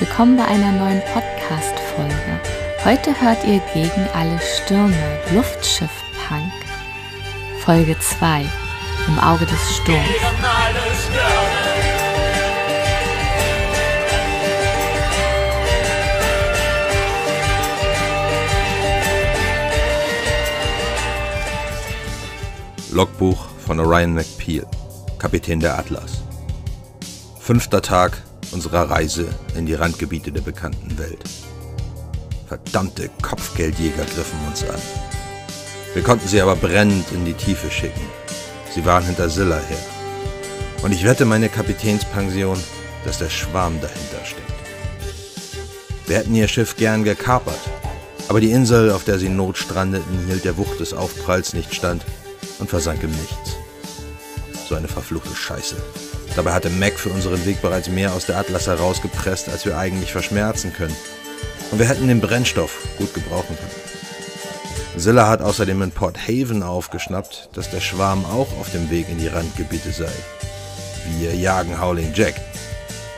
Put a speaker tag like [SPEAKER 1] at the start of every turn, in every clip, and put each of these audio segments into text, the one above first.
[SPEAKER 1] Willkommen bei einer neuen Podcast-Folge. Heute hört ihr gegen alle Stürme Luftschiff-Punk. Folge 2 Im Auge des Sturms.
[SPEAKER 2] Logbuch von Orion McPeel, Kapitän der Atlas. Fünfter Tag unserer Reise in die Randgebiete der bekannten Welt. Verdammte Kopfgeldjäger griffen uns an. Wir konnten sie aber brennend in die Tiefe schicken. Sie waren hinter Silla her. Und ich wette meine Kapitänspension, dass der Schwarm dahinter steckt. Wir hätten ihr Schiff gern gekapert, aber die Insel, auf der sie notstrandeten, hielt der Wucht des Aufpralls nicht stand und versank im Nichts. So eine verfluchte Scheiße. Dabei hatte Mac für unseren Weg bereits mehr aus der Atlas herausgepresst, als wir eigentlich verschmerzen können. Und wir hätten den Brennstoff gut gebrauchen können. Zilla hat außerdem in Port Haven aufgeschnappt, dass der Schwarm auch auf dem Weg in die Randgebiete sei. Wir jagen Howling Jack.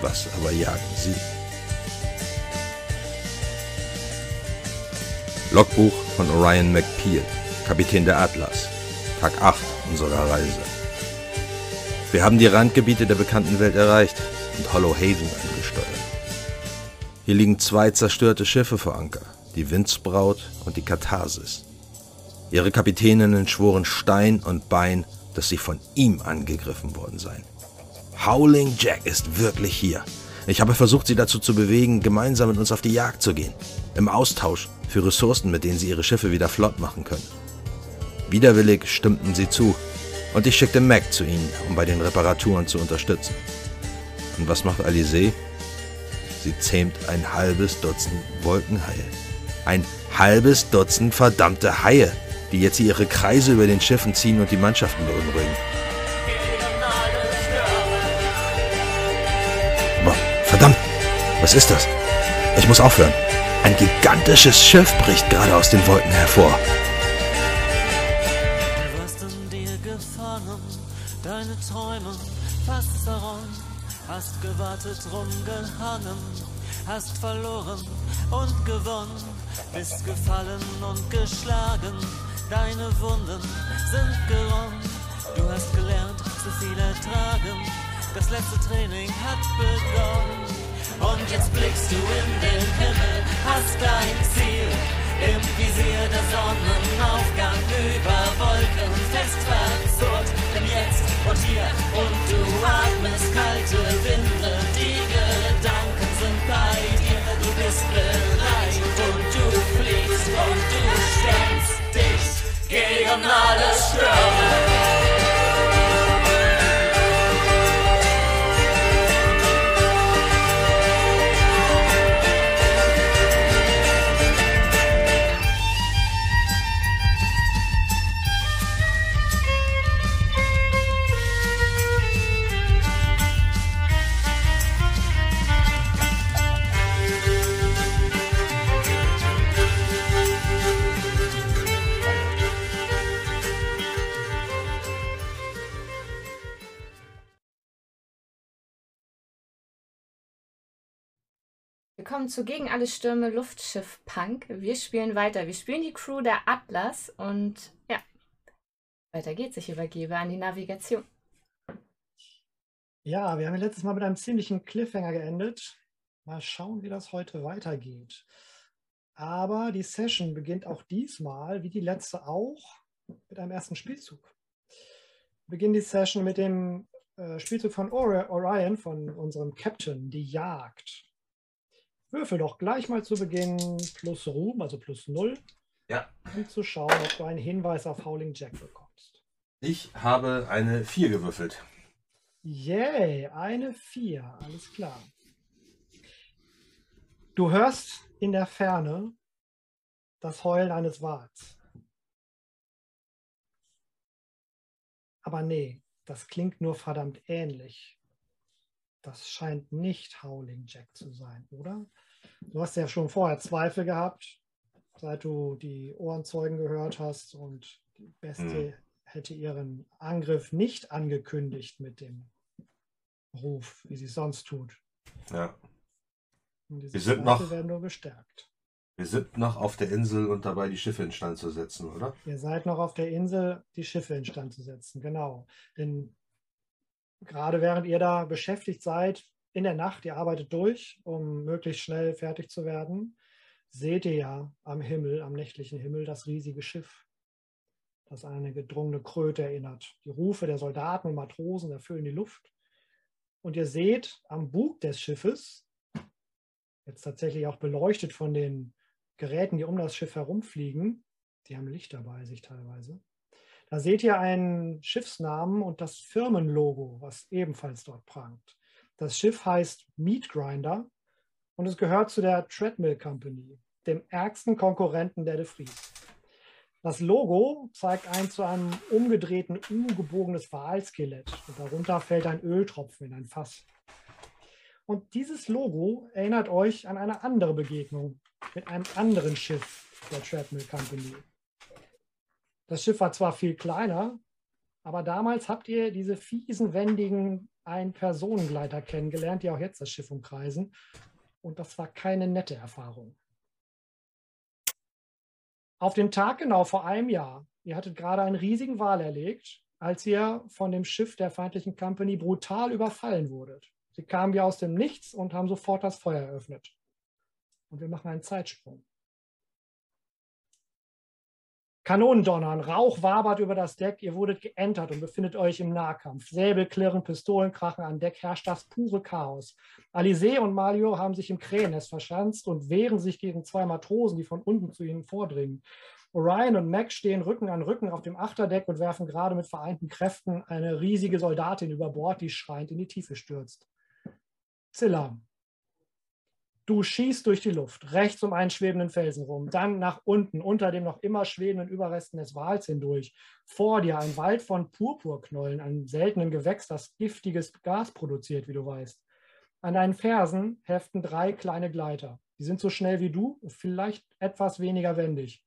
[SPEAKER 2] Was aber jagen sie? Logbuch von Orion McPeel, Kapitän der Atlas. Tag 8 unserer Reise. Wir haben die Randgebiete der bekannten Welt erreicht und Hollow Haven angesteuert. Hier liegen zwei zerstörte Schiffe vor Anker, die Windsbraut und die Katharsis. Ihre Kapitäninnen schworen Stein und Bein, dass sie von ihm angegriffen worden seien. Howling Jack ist wirklich hier. Ich habe versucht, sie dazu zu bewegen, gemeinsam mit uns auf die Jagd zu gehen. Im Austausch für Ressourcen, mit denen sie ihre Schiffe wieder flott machen können. Widerwillig stimmten sie zu und ich schickte Mac zu ihnen, um bei den Reparaturen zu unterstützen. Und was macht Alizé? Sie zähmt ein halbes Dutzend Wolkenhaie. Ein halbes Dutzend verdammte Haie, die jetzt ihre Kreise über den Schiffen ziehen und die Mannschaften beunruhigen. Verdammt, was ist das? Ich muss aufhören. Ein gigantisches Schiff bricht gerade aus den Wolken hervor.
[SPEAKER 3] Gewartet, rumgehangen, hast verloren und gewonnen, bist gefallen und geschlagen, deine Wunden sind geräumt, du hast gelernt, zu viel ertragen, das letzte Training hat begonnen. Und jetzt blickst du in den Himmel, hast dein Ziel im Visier der Sonnenaufgang über Wolken fest verzurrt. Denn jetzt und du atmest kalte Winde, die Gedanken sind bei dir, du bist bereit. Und du fliegst. Und du stemmst dich gegen alle Stürme.
[SPEAKER 1] Willkommen zu Gegen alle Stürme Luftschiff Punk. Wir spielen weiter. Wir spielen die Crew der Atlas und ja, weiter geht's. Ich übergebe an die Navigation.
[SPEAKER 4] Ja, wir haben letztes Mal mit einem ziemlichen Cliffhanger geendet. Mal schauen, wie das heute weitergeht. Aber die Session beginnt auch diesmal, wie die letzte auch, mit einem ersten Spielzug. Wir beginnen die Session mit dem äh, Spielzug von Orion, von unserem Captain, die Jagd. Würfel doch gleich mal zu Beginn plus Ruhm, also plus 0.
[SPEAKER 2] Ja.
[SPEAKER 4] Um zu schauen, ob du einen Hinweis auf Howling Jack bekommst.
[SPEAKER 2] Ich habe eine 4 gewürfelt.
[SPEAKER 4] Yay, eine 4, alles klar. Du hörst in der Ferne das Heulen eines Wals. Aber nee, das klingt nur verdammt ähnlich. Das scheint nicht Howling Jack zu sein, oder? Du hast ja schon vorher Zweifel gehabt, seit du die Ohrenzeugen gehört hast und die Beste hm. hätte ihren Angriff nicht angekündigt mit dem Ruf, wie sie es sonst tut.
[SPEAKER 2] Ja.
[SPEAKER 5] Wir sind noch-
[SPEAKER 4] werden nur bestärkt.
[SPEAKER 5] Wir sind noch auf der Insel und dabei, die Schiffe instand zu setzen, oder?
[SPEAKER 4] Ihr seid noch auf der Insel, die Schiffe instand zu setzen, genau. Denn gerade während ihr da beschäftigt seid, in der Nacht, ihr arbeitet durch, um möglichst schnell fertig zu werden, seht ihr ja am Himmel, am nächtlichen Himmel, das riesige Schiff, das an eine gedrungene Kröte erinnert. Die Rufe der Soldaten und Matrosen erfüllen die Luft. Und ihr seht am Bug des Schiffes, jetzt tatsächlich auch beleuchtet von den Geräten, die um das Schiff herumfliegen, die haben Lichter bei sich teilweise. Da seht ihr einen Schiffsnamen und das Firmenlogo, was ebenfalls dort prangt. Das Schiff heißt Meat Grinder und es gehört zu der Treadmill Company, dem ärgsten Konkurrenten der De Vries. Das Logo zeigt ein zu einem umgedrehten U gebogenes Walskelett und darunter fällt ein Öltropfen in ein Fass. Und dieses Logo erinnert euch an eine andere Begegnung mit einem anderen Schiff der Treadmill Company. Das Schiff war zwar viel kleiner, aber damals habt ihr diese fiesen, wendigen Ein-Personengleiter kennengelernt, die auch jetzt das Schiff umkreisen. Und das war keine nette Erfahrung. Auf den Tag genau vor einem Jahr, ihr hattet gerade einen riesigen Wal erlegt, als ihr von dem Schiff der feindlichen Company brutal überfallen wurdet. Sie kamen wie aus dem Nichts und haben sofort das Feuer eröffnet. Und wir machen einen Zeitsprung. Kanonendonnern, Rauch wabert über das Deck, ihr wurdet geentert und befindet euch im Nahkampf. Säbel klirren, Pistolen krachen, an Deck herrscht das pure Chaos. Alizé und Malio haben sich im Krähennest verschanzt und wehren sich gegen zwei Matrosen, die von unten zu ihnen vordringen. Orion und Mac stehen Rücken an Rücken auf dem Achterdeck und werfen gerade mit vereinten Kräften eine riesige Soldatin über Bord, die schreiend in die Tiefe stürzt. Zilla, Du schießt durch die Luft, rechts um einen schwebenden Felsen rum, dann nach unten, unter dem noch immer schwebenden Überresten des Wals hindurch. Vor dir ein Wald von Purpurknollen, einem seltenen Gewächs, das giftiges Gas produziert, wie du weißt. An deinen Fersen heften drei kleine Gleiter. Die sind so schnell wie du, vielleicht etwas weniger wendig.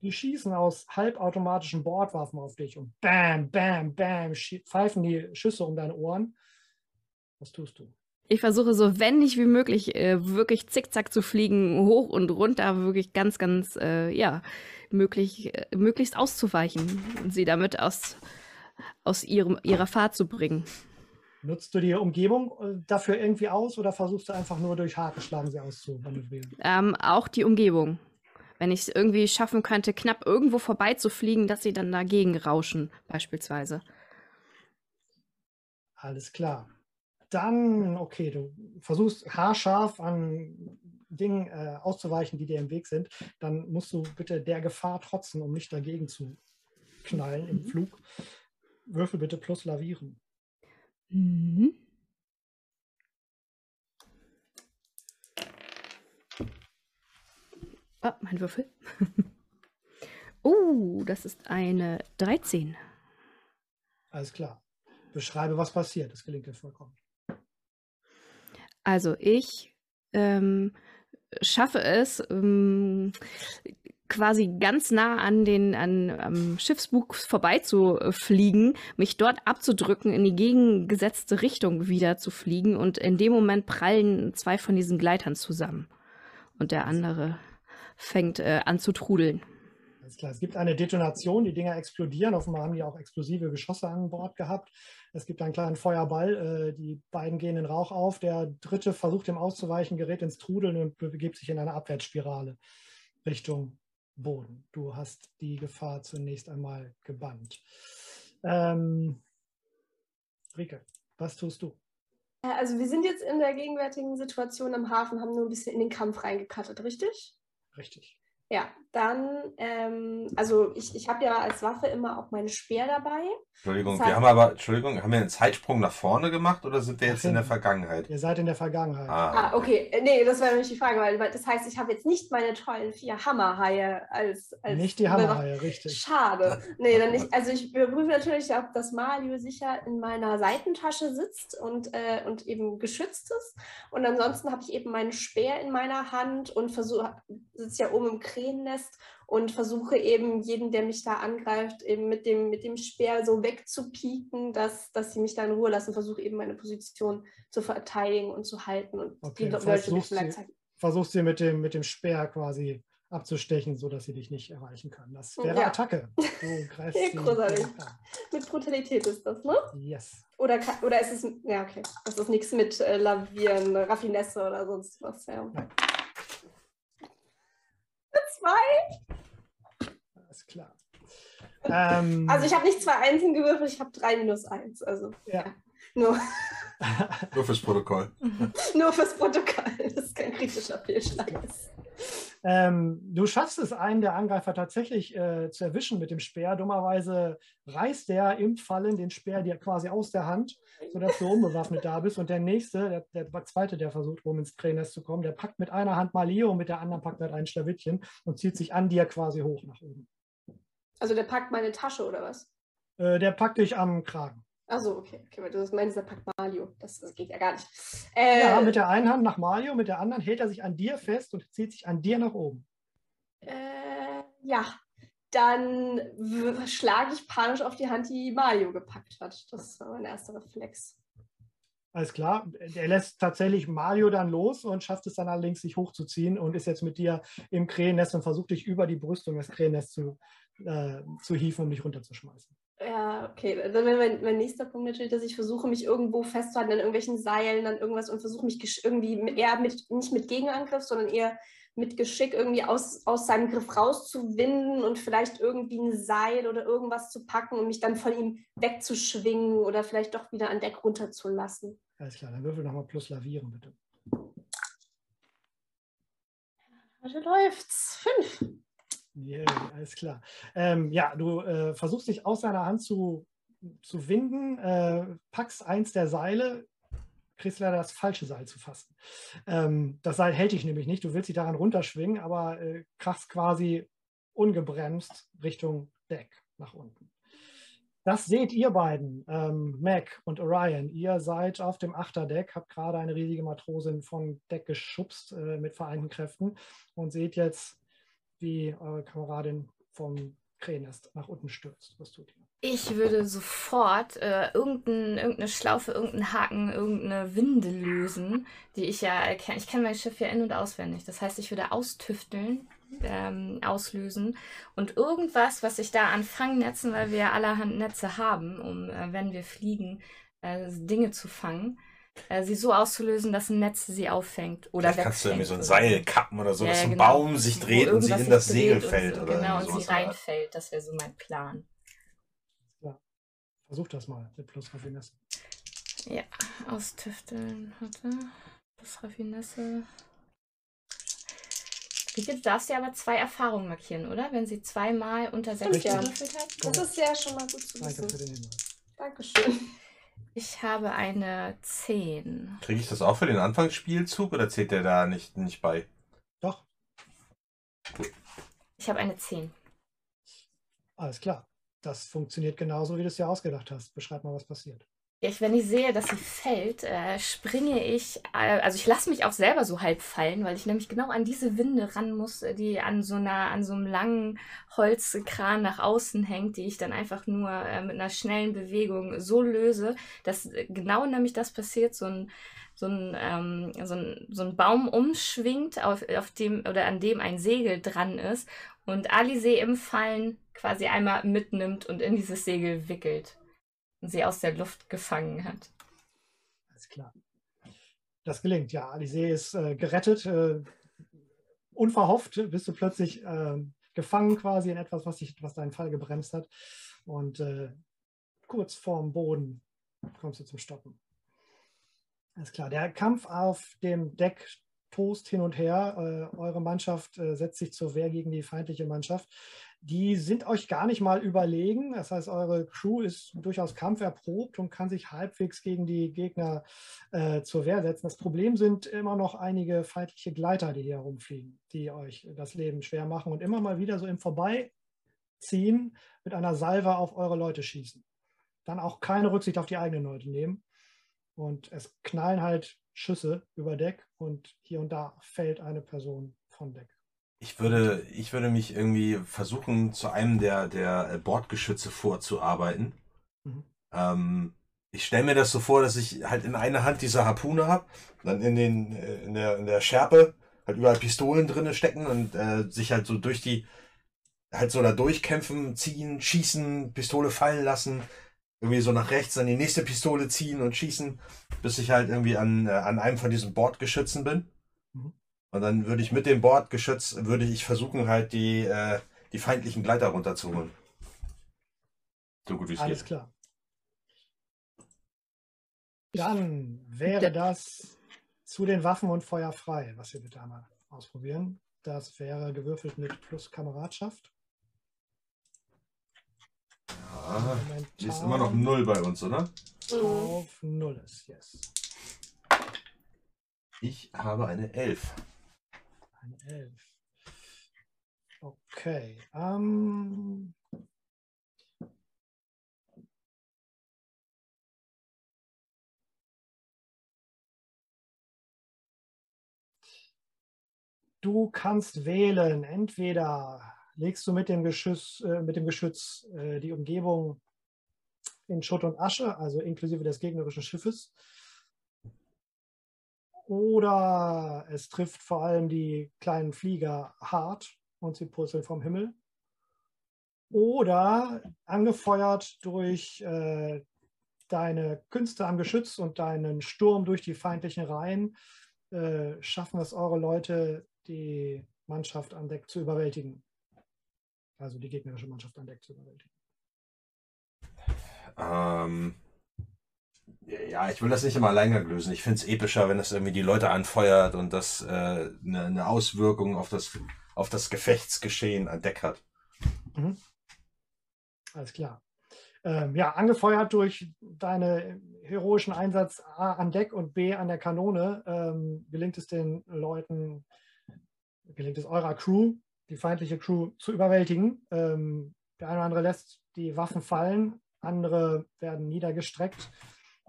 [SPEAKER 4] Die schießen aus halbautomatischen Bordwaffen auf dich und bam, bam, bam, pfeifen die Schüsse um deine Ohren. Was tust du?
[SPEAKER 6] Ich versuche so wendig wie möglich äh, wirklich zickzack zu fliegen, hoch und runter, wirklich ganz, ganz, äh, ja, möglich, äh, möglichst auszuweichen und sie damit aus, aus ihrem, ihrer Fahrt zu bringen.
[SPEAKER 4] Nutzt du die Umgebung äh, dafür irgendwie aus oder versuchst du einfach nur durch Hakenschlagen sie auszumanövrieren?
[SPEAKER 6] Ähm, auch die Umgebung. Wenn ich es irgendwie schaffen könnte, knapp irgendwo vorbeizufliegen, dass sie dann dagegen rauschen, beispielsweise.
[SPEAKER 4] Alles klar. Dann, okay, du versuchst haarscharf an Dingen äh, auszuweichen, die dir im Weg sind. Dann musst du bitte der Gefahr trotzen, um nicht dagegen zu knallen im Flug. Würfel bitte plus lavieren.
[SPEAKER 6] Mhm. Oh, mein Würfel. oh, das ist eine 13.
[SPEAKER 4] Alles klar. Beschreibe, was passiert. Das gelingt dir vollkommen.
[SPEAKER 6] Also ich ähm, schaffe es, ähm, quasi ganz nah an den an, am Schiffsbug vorbeizufliegen, mich dort abzudrücken, in die gegengesetzte Richtung wieder zu fliegen und in dem Moment prallen zwei von diesen Gleitern zusammen und der andere fängt äh, an zu trudeln.
[SPEAKER 4] Alles klar. Es gibt eine Detonation, die Dinger explodieren. Offenbar haben die auch explosive Geschosse an Bord gehabt. Es gibt einen kleinen Feuerball. Äh, die beiden gehen in Rauch auf. Der dritte versucht, dem auszuweichen, gerät ins Trudeln und begibt sich in eine Abwärtsspirale Richtung Boden. Du hast die Gefahr zunächst einmal gebannt. Ähm, Rike, was tust du?
[SPEAKER 7] Äh, Also wir sind jetzt in der gegenwärtigen Situation am Hafen, haben nur ein bisschen in den Kampf reingekattet, richtig?
[SPEAKER 4] Richtig.
[SPEAKER 7] Ja, dann, ähm, also ich, ich habe ja als Waffe immer auch meine Speer dabei.
[SPEAKER 5] Entschuldigung,
[SPEAKER 7] Zeit-
[SPEAKER 5] wir haben aber, Entschuldigung, haben wir einen Zeitsprung nach vorne gemacht oder sind wir jetzt in der. Vergangenheit?
[SPEAKER 4] Ihr seid in der Vergangenheit.
[SPEAKER 7] Ah, okay. Äh, Nee, das wäre nämlich die Frage, weil das heißt, ich habe jetzt nicht meine tollen vier Hammerhaie als, als
[SPEAKER 4] Nicht die Hammerhaie, richtig.
[SPEAKER 7] Schade. Nee, dann nicht. Also ich überprüfe natürlich, ob das Malio sicher in meiner Seitentasche sitzt und, äh, und eben geschützt ist. Und ansonsten habe ich eben meinen Speer in meiner Hand und versuche, sitze ja oben im Krähennest und versuche eben jeden, der mich da angreift, eben mit dem, mit dem Speer so wegzupieken, dass, dass sie mich da in Ruhe lassen, versuche eben meine Position zu verteidigen und zu halten und
[SPEAKER 4] Okay,
[SPEAKER 7] die Leute
[SPEAKER 4] heißt, suchst
[SPEAKER 7] vielleicht
[SPEAKER 4] sie-
[SPEAKER 7] zeigen.
[SPEAKER 4] versuchst sie mit dem, mit dem Speer quasi abzustechen, sodass sie dich nicht erreichen kann. Das wäre
[SPEAKER 7] Ja.
[SPEAKER 4] Attacke. Du greifst
[SPEAKER 7] Ja, großartig. Mit Brutalität ist das, ne?
[SPEAKER 4] Yes.
[SPEAKER 7] Oder, ka- oder ist es. Ja, okay. Das ist nichts mit äh, Lavieren, Raffinesse oder sonst was. Ja.
[SPEAKER 4] Nein.
[SPEAKER 7] Zwei?
[SPEAKER 4] Alles klar. Ähm,
[SPEAKER 7] Also ich habe nicht zwei Einsen gewürfelt, ich habe drei minus eins. Also
[SPEAKER 4] Ja.
[SPEAKER 7] nur,
[SPEAKER 2] Nur fürs Protokoll.
[SPEAKER 7] nur fürs Protokoll. Das ist kein kritischer Fehlschlag.
[SPEAKER 4] Ähm, du schaffst es, einen der Angreifer tatsächlich äh, zu erwischen mit dem Speer. Dummerweise reißt der im Fallen den Speer dir quasi aus der Hand, sodass du unbewaffnet da bist. Und der nächste, der, der zweite, der versucht, rum ins Krähennest zu kommen, der packt mit einer Hand Malio und mit der anderen packt er ein Schlawittchen und zieht sich an dir quasi hoch nach oben.
[SPEAKER 7] Also der packt meine Tasche oder was?
[SPEAKER 4] Äh, der packt dich am Kragen.
[SPEAKER 7] Achso, okay. okay. weil Du meinst, der packt Mario. Das, das geht ja gar nicht. Äh,
[SPEAKER 4] Ja, mit der einen Hand nach Malio, mit der anderen hält er sich an dir fest und zieht sich an dir nach oben.
[SPEAKER 7] äh, ja. Dann schlage ich panisch auf die Hand, die Mario gepackt hat. Das war mein erster Reflex.
[SPEAKER 4] Alles klar. Er lässt tatsächlich Mario dann los und schafft es dann allerdings, sich hochzuziehen und ist jetzt mit dir im Krähennest und versucht dich über die Brüstung des Krähennests zu, äh, zu hieven, um dich runterzuschmeißen.
[SPEAKER 7] Ja, okay. Dann wäre mein, mein nächster Punkt natürlich, dass ich versuche, mich irgendwo festzuhalten an irgendwelchen Seilen, an irgendwas und versuche mich irgendwie eher mit, nicht mit Gegenangriff, sondern eher mit Geschick irgendwie aus, aus seinem Griff rauszuwinden und vielleicht irgendwie ein Seil oder irgendwas zu packen und mich dann von ihm wegzuschwingen oder vielleicht doch wieder an Deck runterzulassen.
[SPEAKER 4] Alles klar, dann würfel nochmal plus lavieren, bitte.
[SPEAKER 7] Also läuft's. Fünf.
[SPEAKER 4] Yeah, alles klar. Ähm, ja, du äh, versuchst dich aus seiner Hand zu, zu winden, äh, packst eins der Seile, kriegst leider das falsche Seil zu fassen. Ähm, das Seil hält dich nämlich nicht, du willst dich daran runterschwingen, aber äh, krachst quasi ungebremst Richtung Deck nach unten. Das seht ihr beiden, ähm, Mac und Orion. Ihr seid auf dem Achterdeck, habt gerade eine riesige Matrosin von Deck geschubst äh, mit vereinten Kräften und seht jetzt, wie eure Kameradin vom Krähennest nach unten stürzt. Was tut ihr?
[SPEAKER 1] Ich würde sofort äh, irgendein, irgendeine Schlaufe, irgendeinen Haken, irgendeine Winde lösen, die ich ja kenne. Ich kenne mein Schiff ja in- und auswendig. Das heißt, ich würde austüfteln, ähm, auslösen und irgendwas, was ich da an Fangnetzen, weil wir ja allerhand Netze haben, um, äh, wenn wir fliegen, äh, Dinge zu fangen, äh, sie so auszulösen, dass ein Netz sie auffängt oder
[SPEAKER 2] Vielleicht kannst du irgendwie so ein Seil kappen oder so,
[SPEAKER 1] Ja,
[SPEAKER 2] dass
[SPEAKER 1] ja,
[SPEAKER 2] ein
[SPEAKER 1] genau.
[SPEAKER 2] Baum sich dreht und sie in das Segel fällt
[SPEAKER 1] so,
[SPEAKER 2] oder
[SPEAKER 1] Genau, und sie reinfällt. Das wäre so mein Plan.
[SPEAKER 4] Versucht das mal mit plus Raffinesse.
[SPEAKER 1] Ja, austüfteln. Warte. Das Raffinesse. Du darfst dir aber zwei Erfahrungen markieren, oder? Wenn sie zweimal unter sechs
[SPEAKER 7] ja.
[SPEAKER 1] gewürfelt hat.
[SPEAKER 7] Das ist ja schon mal gut zu
[SPEAKER 4] Danke für
[SPEAKER 7] wissen.
[SPEAKER 4] den Hinweis.
[SPEAKER 7] Dankeschön.
[SPEAKER 1] Ich habe eine 10.
[SPEAKER 2] Kriege ich das auch für den Anfangsspielzug oder zählt der da nicht, nicht bei?
[SPEAKER 4] Doch,
[SPEAKER 1] Ich habe eine 10.
[SPEAKER 4] alles klar. Das funktioniert genauso, wie du es dir ausgedacht hast. Beschreib mal, was passiert.
[SPEAKER 1] Ich, wenn ich sehe, dass sie fällt, äh, springe ich, äh, also ich lasse mich auch selber so halb fallen, weil ich nämlich genau an diese Winde ran muss, die an so einer, an so einem langen Holzkran nach außen hängt, die ich dann einfach nur äh, mit einer schnellen Bewegung so löse, dass äh, genau nämlich das passiert, so ein, so ein, ähm, so ein, so ein Baum umschwingt, auf, auf dem oder an dem ein Segel dran ist und Alizé im Fallen quasi einmal mitnimmt und in dieses Segel wickelt sie aus der Luft gefangen hat.
[SPEAKER 4] Alles klar. Das gelingt, ja. Alizé ist äh, gerettet. Äh, unverhofft bist du plötzlich äh, gefangen quasi in etwas, was, dich, was deinen Fall gebremst hat. Und äh, kurz vorm Boden kommst du zum Stoppen. Alles klar. Der Kampf auf dem Deck tost hin und her. Äh, eure Mannschaft äh, setzt sich zur Wehr gegen die feindliche Mannschaft. Die sind euch gar nicht mal überlegen. Das heißt, eure Crew ist durchaus kampferprobt und kann sich halbwegs gegen die Gegner äh, zur Wehr setzen. Das Problem sind immer noch einige feindliche Gleiter, die hier herumfliegen, die euch das Leben schwer machen und immer mal wieder so im Vorbeiziehen mit einer Salve auf eure Leute schießen. Dann auch keine Rücksicht auf die eigenen Leute nehmen. Und es knallen halt Schüsse über Deck und hier und da fällt eine Person von Deck.
[SPEAKER 2] Ich würde, ich würde mich irgendwie versuchen, zu einem der, der äh, Bordgeschütze vorzuarbeiten.
[SPEAKER 4] Mhm.
[SPEAKER 2] Ähm, ich stelle mir das so vor, dass ich halt in einer Hand diese Harpune habe, dann in, den, äh, in, der, in der Schärpe halt überall Pistolen drinne stecken und äh, sich halt so durch die, halt so da durchkämpfen, ziehen, schießen, Pistole fallen lassen, irgendwie so nach rechts an die nächste Pistole ziehen und schießen, bis ich halt irgendwie an, äh, an einem von diesen Bordgeschützen bin.
[SPEAKER 4] Mhm.
[SPEAKER 2] Und dann würde ich mit dem Bordgeschütz, würde ich versuchen halt die, äh, die feindlichen Gleiter runterzuholen. So gut wie es
[SPEAKER 4] Alles
[SPEAKER 2] geht.
[SPEAKER 4] klar. Dann wäre das zu den Waffen und Feuer frei, was wir bitte einmal ausprobieren. Das wäre gewürfelt mit plus Kameradschaft.
[SPEAKER 2] Ah, die ist immer noch null bei uns, oder?
[SPEAKER 4] Auf null ist, yes.
[SPEAKER 2] Ich habe eine Elf.
[SPEAKER 4] Eine Elf. Okay. Ähm, du kannst wählen. Entweder legst du mit dem Geschütz, äh, mit dem Geschütz äh, die Umgebung in Schutt und Asche, also inklusive des gegnerischen Schiffes. Oder es trifft vor allem die kleinen Flieger hart und sie purzeln vom Himmel. Oder angefeuert durch äh, deine Künste am Geschütz und deinen Sturm durch die feindlichen Reihen, äh, schaffen es eure Leute, die Mannschaft an Deck zu überwältigen. Also die gegnerische Mannschaft an Deck zu überwältigen.
[SPEAKER 2] Ähm, ja, ich will das nicht immer alleine lösen. Ich finde es epischer, wenn das irgendwie die Leute anfeuert und das äh, eine, eine Auswirkung auf das, auf das Gefechtsgeschehen an Deck hat.
[SPEAKER 4] Mhm. Alles klar. Ähm, ja, angefeuert durch deinen heroischen Einsatz A an Deck und B an der Kanone, ähm, gelingt es den Leuten, gelingt es eurer Crew, die feindliche Crew zu überwältigen. Ähm, der eine oder andere lässt die Waffen fallen, andere werden niedergestreckt.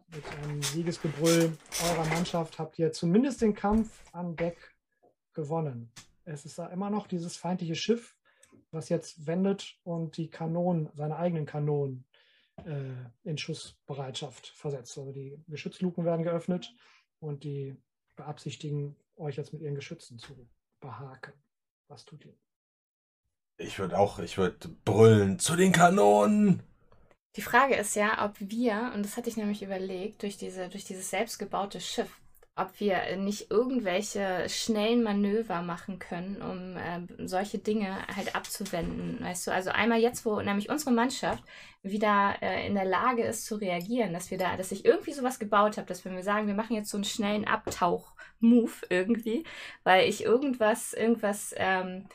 [SPEAKER 4] Mit einem Siegesgebrüll eurer Mannschaft habt ihr zumindest den Kampf an Deck gewonnen. Es ist da immer noch dieses feindliche Schiff, was jetzt wendet und die Kanonen, seine eigenen Kanonen äh, in Schussbereitschaft versetzt. Also die Geschützluken werden geöffnet und die beabsichtigen, euch jetzt mit ihren Geschützen zu behaken. Was tut ihr?
[SPEAKER 2] Ich würde auch, ich würde brüllen zu den Kanonen.
[SPEAKER 1] Die Frage ist ja, ob wir, und das hatte ich nämlich überlegt, durch, diese, durch dieses selbstgebaute Schiff, ob wir nicht irgendwelche schnellen Manöver machen können, um äh, solche Dinge halt abzuwenden. Weißt du, also einmal jetzt, wo nämlich unsere Mannschaft wieder äh, in der Lage ist zu reagieren, dass wir da, dass ich irgendwie sowas gebaut habe, dass wenn wir sagen, wir machen jetzt so einen schnellen Abtauch-Move irgendwie, weil ich irgendwas, irgendwas ähm,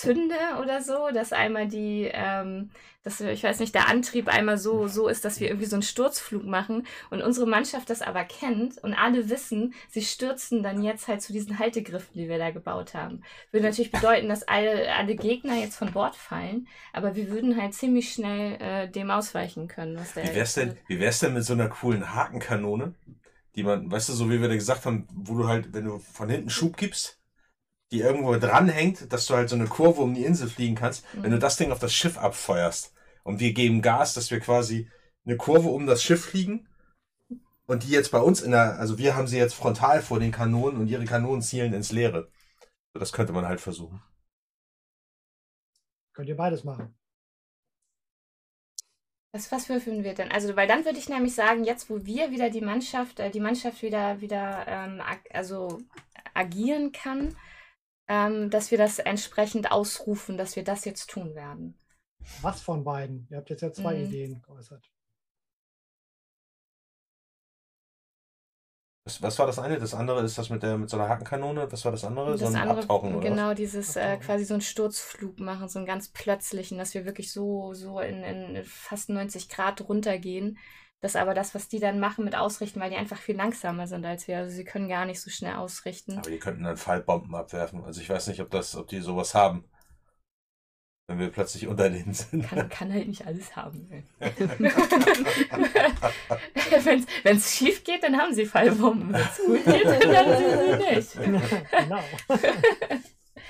[SPEAKER 1] zünde oder so, dass einmal die, ähm, dass ich weiß nicht, der Antrieb einmal so, so ist, dass wir irgendwie so einen Sturzflug machen und unsere Mannschaft das aber kennt und alle wissen, sie stürzen dann jetzt halt zu diesen Haltegriffen, die wir da gebaut haben. Würde natürlich bedeuten, dass alle, alle Gegner jetzt von Bord fallen, aber wir würden halt ziemlich schnell äh, dem ausweichen können, was der
[SPEAKER 2] Wie wär's denn, wie wär's denn mit so einer coolen Hakenkanone, die man, weißt du, so wie wir da gesagt haben, wo du halt, wenn du von hinten Schub gibst, die irgendwo dranhängt, dass du halt so eine Kurve um die Insel fliegen kannst, wenn du das Ding auf das Schiff abfeuerst und wir geben Gas, dass wir quasi eine Kurve um das Schiff fliegen und die jetzt bei uns in der, also wir haben sie jetzt frontal vor den Kanonen und ihre Kanonen zielen ins Leere. So, Das könnte man halt versuchen.
[SPEAKER 4] Könnt ihr beides machen.
[SPEAKER 1] Was, was würfeln wir denn? Also, weil dann würde ich nämlich sagen, jetzt wo wir wieder die Mannschaft, äh, die Mannschaft wieder, wieder ähm, ag also agieren kann, ähm, dass wir das entsprechend ausrufen, dass wir das jetzt tun werden.
[SPEAKER 4] Was von beiden? Ihr habt jetzt ja zwei
[SPEAKER 1] Mhm.
[SPEAKER 4] Ideen geäußert.
[SPEAKER 2] Was, was war das eine? Das andere ist das mit der mit so einer Hakenkanone. Was war das andere? so
[SPEAKER 1] Das
[SPEAKER 2] ein
[SPEAKER 1] andere,
[SPEAKER 2] Abtauchen oder
[SPEAKER 1] genau,
[SPEAKER 2] was?
[SPEAKER 1] dieses äh, quasi so einen Sturzflug machen, so einen ganz plötzlichen, dass wir wirklich so, so in, in fast 90 Grad runtergehen. Das ist aber das, was die dann machen mit Ausrichten, weil die einfach viel langsamer sind als wir. Also sie können gar nicht so schnell ausrichten.
[SPEAKER 2] Aber die könnten dann Fallbomben abwerfen. Also ich weiß nicht, ob das, ob die sowas haben. Wenn wir plötzlich unter denen sind.
[SPEAKER 1] Kann, kann halt nicht alles haben. Wenn es schief geht, dann haben sie Fallbomben. Wenn es gut geht, dann haben sie sie nicht.
[SPEAKER 4] genau.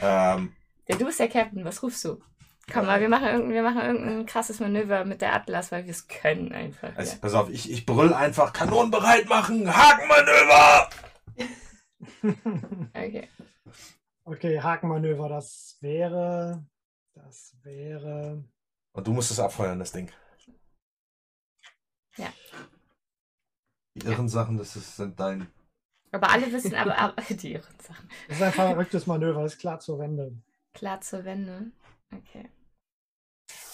[SPEAKER 2] ähm,
[SPEAKER 1] Ja, du bist der Captain, was rufst du? Komm mal, wir machen, irgendein, wir machen irgendein krasses Manöver mit der Atlas, weil wir es können einfach.
[SPEAKER 2] also,
[SPEAKER 1] ja.
[SPEAKER 2] pass auf, ich, ich brüll einfach Kanonen bereit machen, Hakenmanöver!
[SPEAKER 1] Okay.
[SPEAKER 4] Okay, Hakenmanöver, das wäre. Das wäre.
[SPEAKER 2] Und du musst es abfeuern, das Ding.
[SPEAKER 1] Ja.
[SPEAKER 2] Die irren Sachen, das ist, sind dein.
[SPEAKER 1] Aber alle wissen, aber, aber die irren Sachen.
[SPEAKER 4] Das ist ein verrücktes Manöver, das ist klar zur Wende.
[SPEAKER 1] Klar zur Wende. Okay.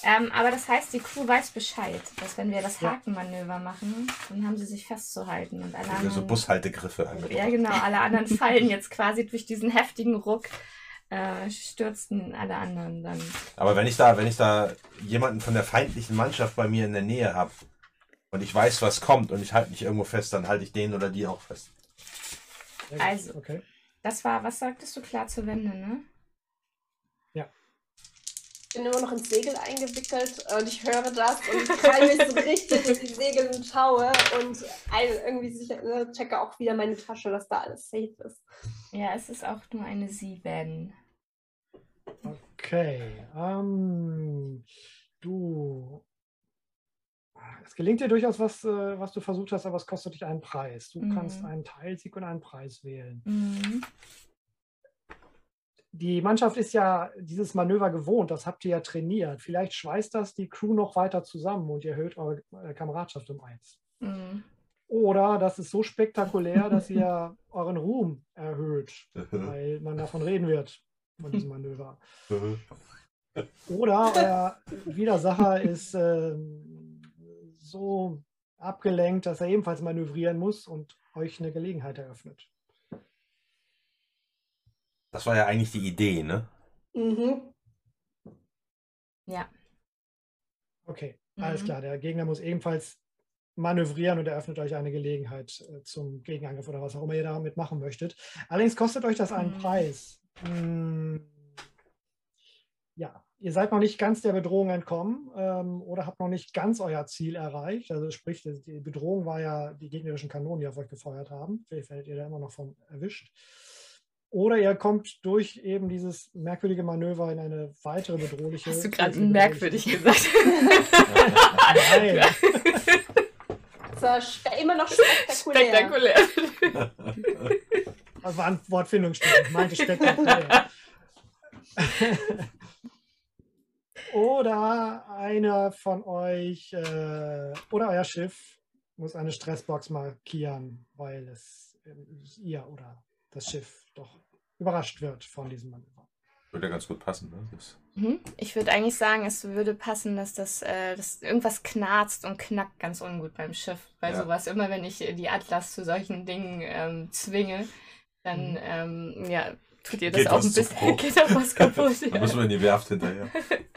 [SPEAKER 1] Ähm, aber das heißt, die Crew weiß Bescheid, dass wenn wir das. Hakenmanöver machen, dann haben sie sich festzuhalten und alle
[SPEAKER 2] Ja, so
[SPEAKER 1] anderen.
[SPEAKER 2] Bushaltegriffe angebracht.
[SPEAKER 1] Ja, genau. Alle anderen fallen jetzt quasi durch diesen heftigen Ruck, äh, stürzten alle anderen dann.
[SPEAKER 2] Aber wenn ich da, wenn ich da jemanden von der feindlichen Mannschaft bei mir in der Nähe habe und ich weiß, was kommt und ich halte mich irgendwo fest, dann halte ich den oder die auch fest.
[SPEAKER 1] Also.
[SPEAKER 4] Okay.
[SPEAKER 1] Das war, was sagtest du, klar zur Wende, ne?
[SPEAKER 7] Ich bin immer noch ins Segel eingewickelt und ich höre das und ich freue mich so richtig in die Segel und schaue und irgendwie sicher, ne, checke auch wieder meine Tasche, dass da alles safe ist.
[SPEAKER 1] Ja, es ist auch nur eine Sieben.
[SPEAKER 4] Okay. Ähm, du. Es gelingt dir durchaus, was, äh, was du versucht hast, aber es kostet dich einen Preis. Du
[SPEAKER 1] Mhm.
[SPEAKER 4] kannst einen Teilsieg und einen Preis wählen.
[SPEAKER 1] Mhm.
[SPEAKER 4] Die Mannschaft ist ja dieses Manöver gewohnt, das habt ihr ja trainiert. Vielleicht schweißt das die Crew noch weiter zusammen und ihr erhöht eure äh, Kameradschaft um eins.
[SPEAKER 1] Mhm.
[SPEAKER 4] Oder das ist so spektakulär, dass ihr euren Ruhm erhöht, weil man davon reden wird, von diesem Manöver. Oder euer Widersacher ist ähm, so abgelenkt, dass er ebenfalls manövrieren muss und euch eine Gelegenheit eröffnet.
[SPEAKER 2] Das war ja eigentlich die Idee, ne?
[SPEAKER 7] Mhm.
[SPEAKER 1] Ja.
[SPEAKER 4] Okay, alles
[SPEAKER 1] Mhm.
[SPEAKER 4] klar. Der Gegner muss ebenfalls manövrieren und eröffnet euch eine Gelegenheit äh, zum Gegenangriff oder was auch immer ihr damit machen möchtet. Allerdings kostet euch das einen
[SPEAKER 1] Mhm.
[SPEAKER 4] Preis. Hm, ja, ihr seid noch nicht ganz der Bedrohung entkommen ähm, oder habt noch nicht ganz euer Ziel erreicht. Also sprich, die die Bedrohung war ja die gegnerischen Kanonen, die auf euch gefeuert haben. Vielleicht werdet ihr da immer noch von erwischt. Oder ihr kommt durch eben dieses merkwürdige Manöver in eine weitere bedrohliche.
[SPEAKER 1] Hast du gerade merkwürdig gesagt?
[SPEAKER 4] Nein.
[SPEAKER 7] Das war spe- immer noch spektakulär.
[SPEAKER 1] Spektakulär.
[SPEAKER 4] Das war ein Wortfindungsstück. Ich meinte spektakulär. oder einer von euch äh, oder euer Schiff muss eine Stressbox markieren, weil es äh, ihr oder das Schiff doch überrascht wird von diesem Manöver.
[SPEAKER 2] Würde ja ganz gut passen, ne? Das,
[SPEAKER 1] Mhm. Ich würde eigentlich sagen, es würde passen, dass das äh, dass irgendwas knarzt und knackt ganz ungut beim Schiff. Weil
[SPEAKER 2] Ja.
[SPEAKER 1] sowas, immer wenn ich die Atlas zu solchen Dingen ähm, zwinge, dann
[SPEAKER 4] Mhm.
[SPEAKER 1] ähm, ja, tut ihr das
[SPEAKER 2] Geht
[SPEAKER 1] auch ein bisschen, geht auch was kaputt.
[SPEAKER 2] da
[SPEAKER 1] Ja.
[SPEAKER 2] müssen wir in die Werft hinterher.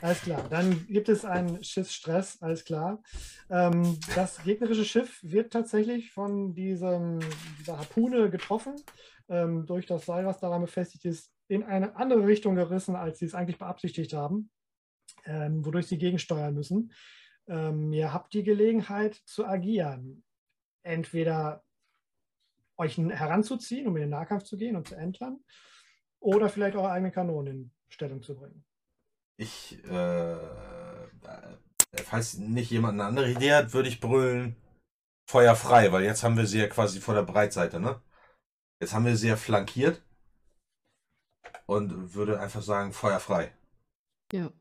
[SPEAKER 4] Alles klar, dann gibt es einen Schiffsstress, alles klar. Ähm, das gegnerische Schiff wird tatsächlich von diesem, dieser Harpune getroffen, ähm, durch das Seil, was daran befestigt ist, in eine andere Richtung gerissen, als sie es eigentlich beabsichtigt haben, ähm, wodurch sie gegensteuern müssen. Ähm, ihr habt die Gelegenheit zu agieren. Entweder euch heranzuziehen, um in den Nahkampf zu gehen und zu entern, oder vielleicht eure eigene Kanone in Stellung zu bringen.
[SPEAKER 2] Ich, äh, falls nicht jemand eine andere Idee hat, würde ich brüllen, Feuer frei, weil jetzt haben wir sie ja quasi vor der Breitseite, ne? Jetzt haben wir sie ja flankiert und würde einfach sagen, Feuer frei.
[SPEAKER 6] Ja.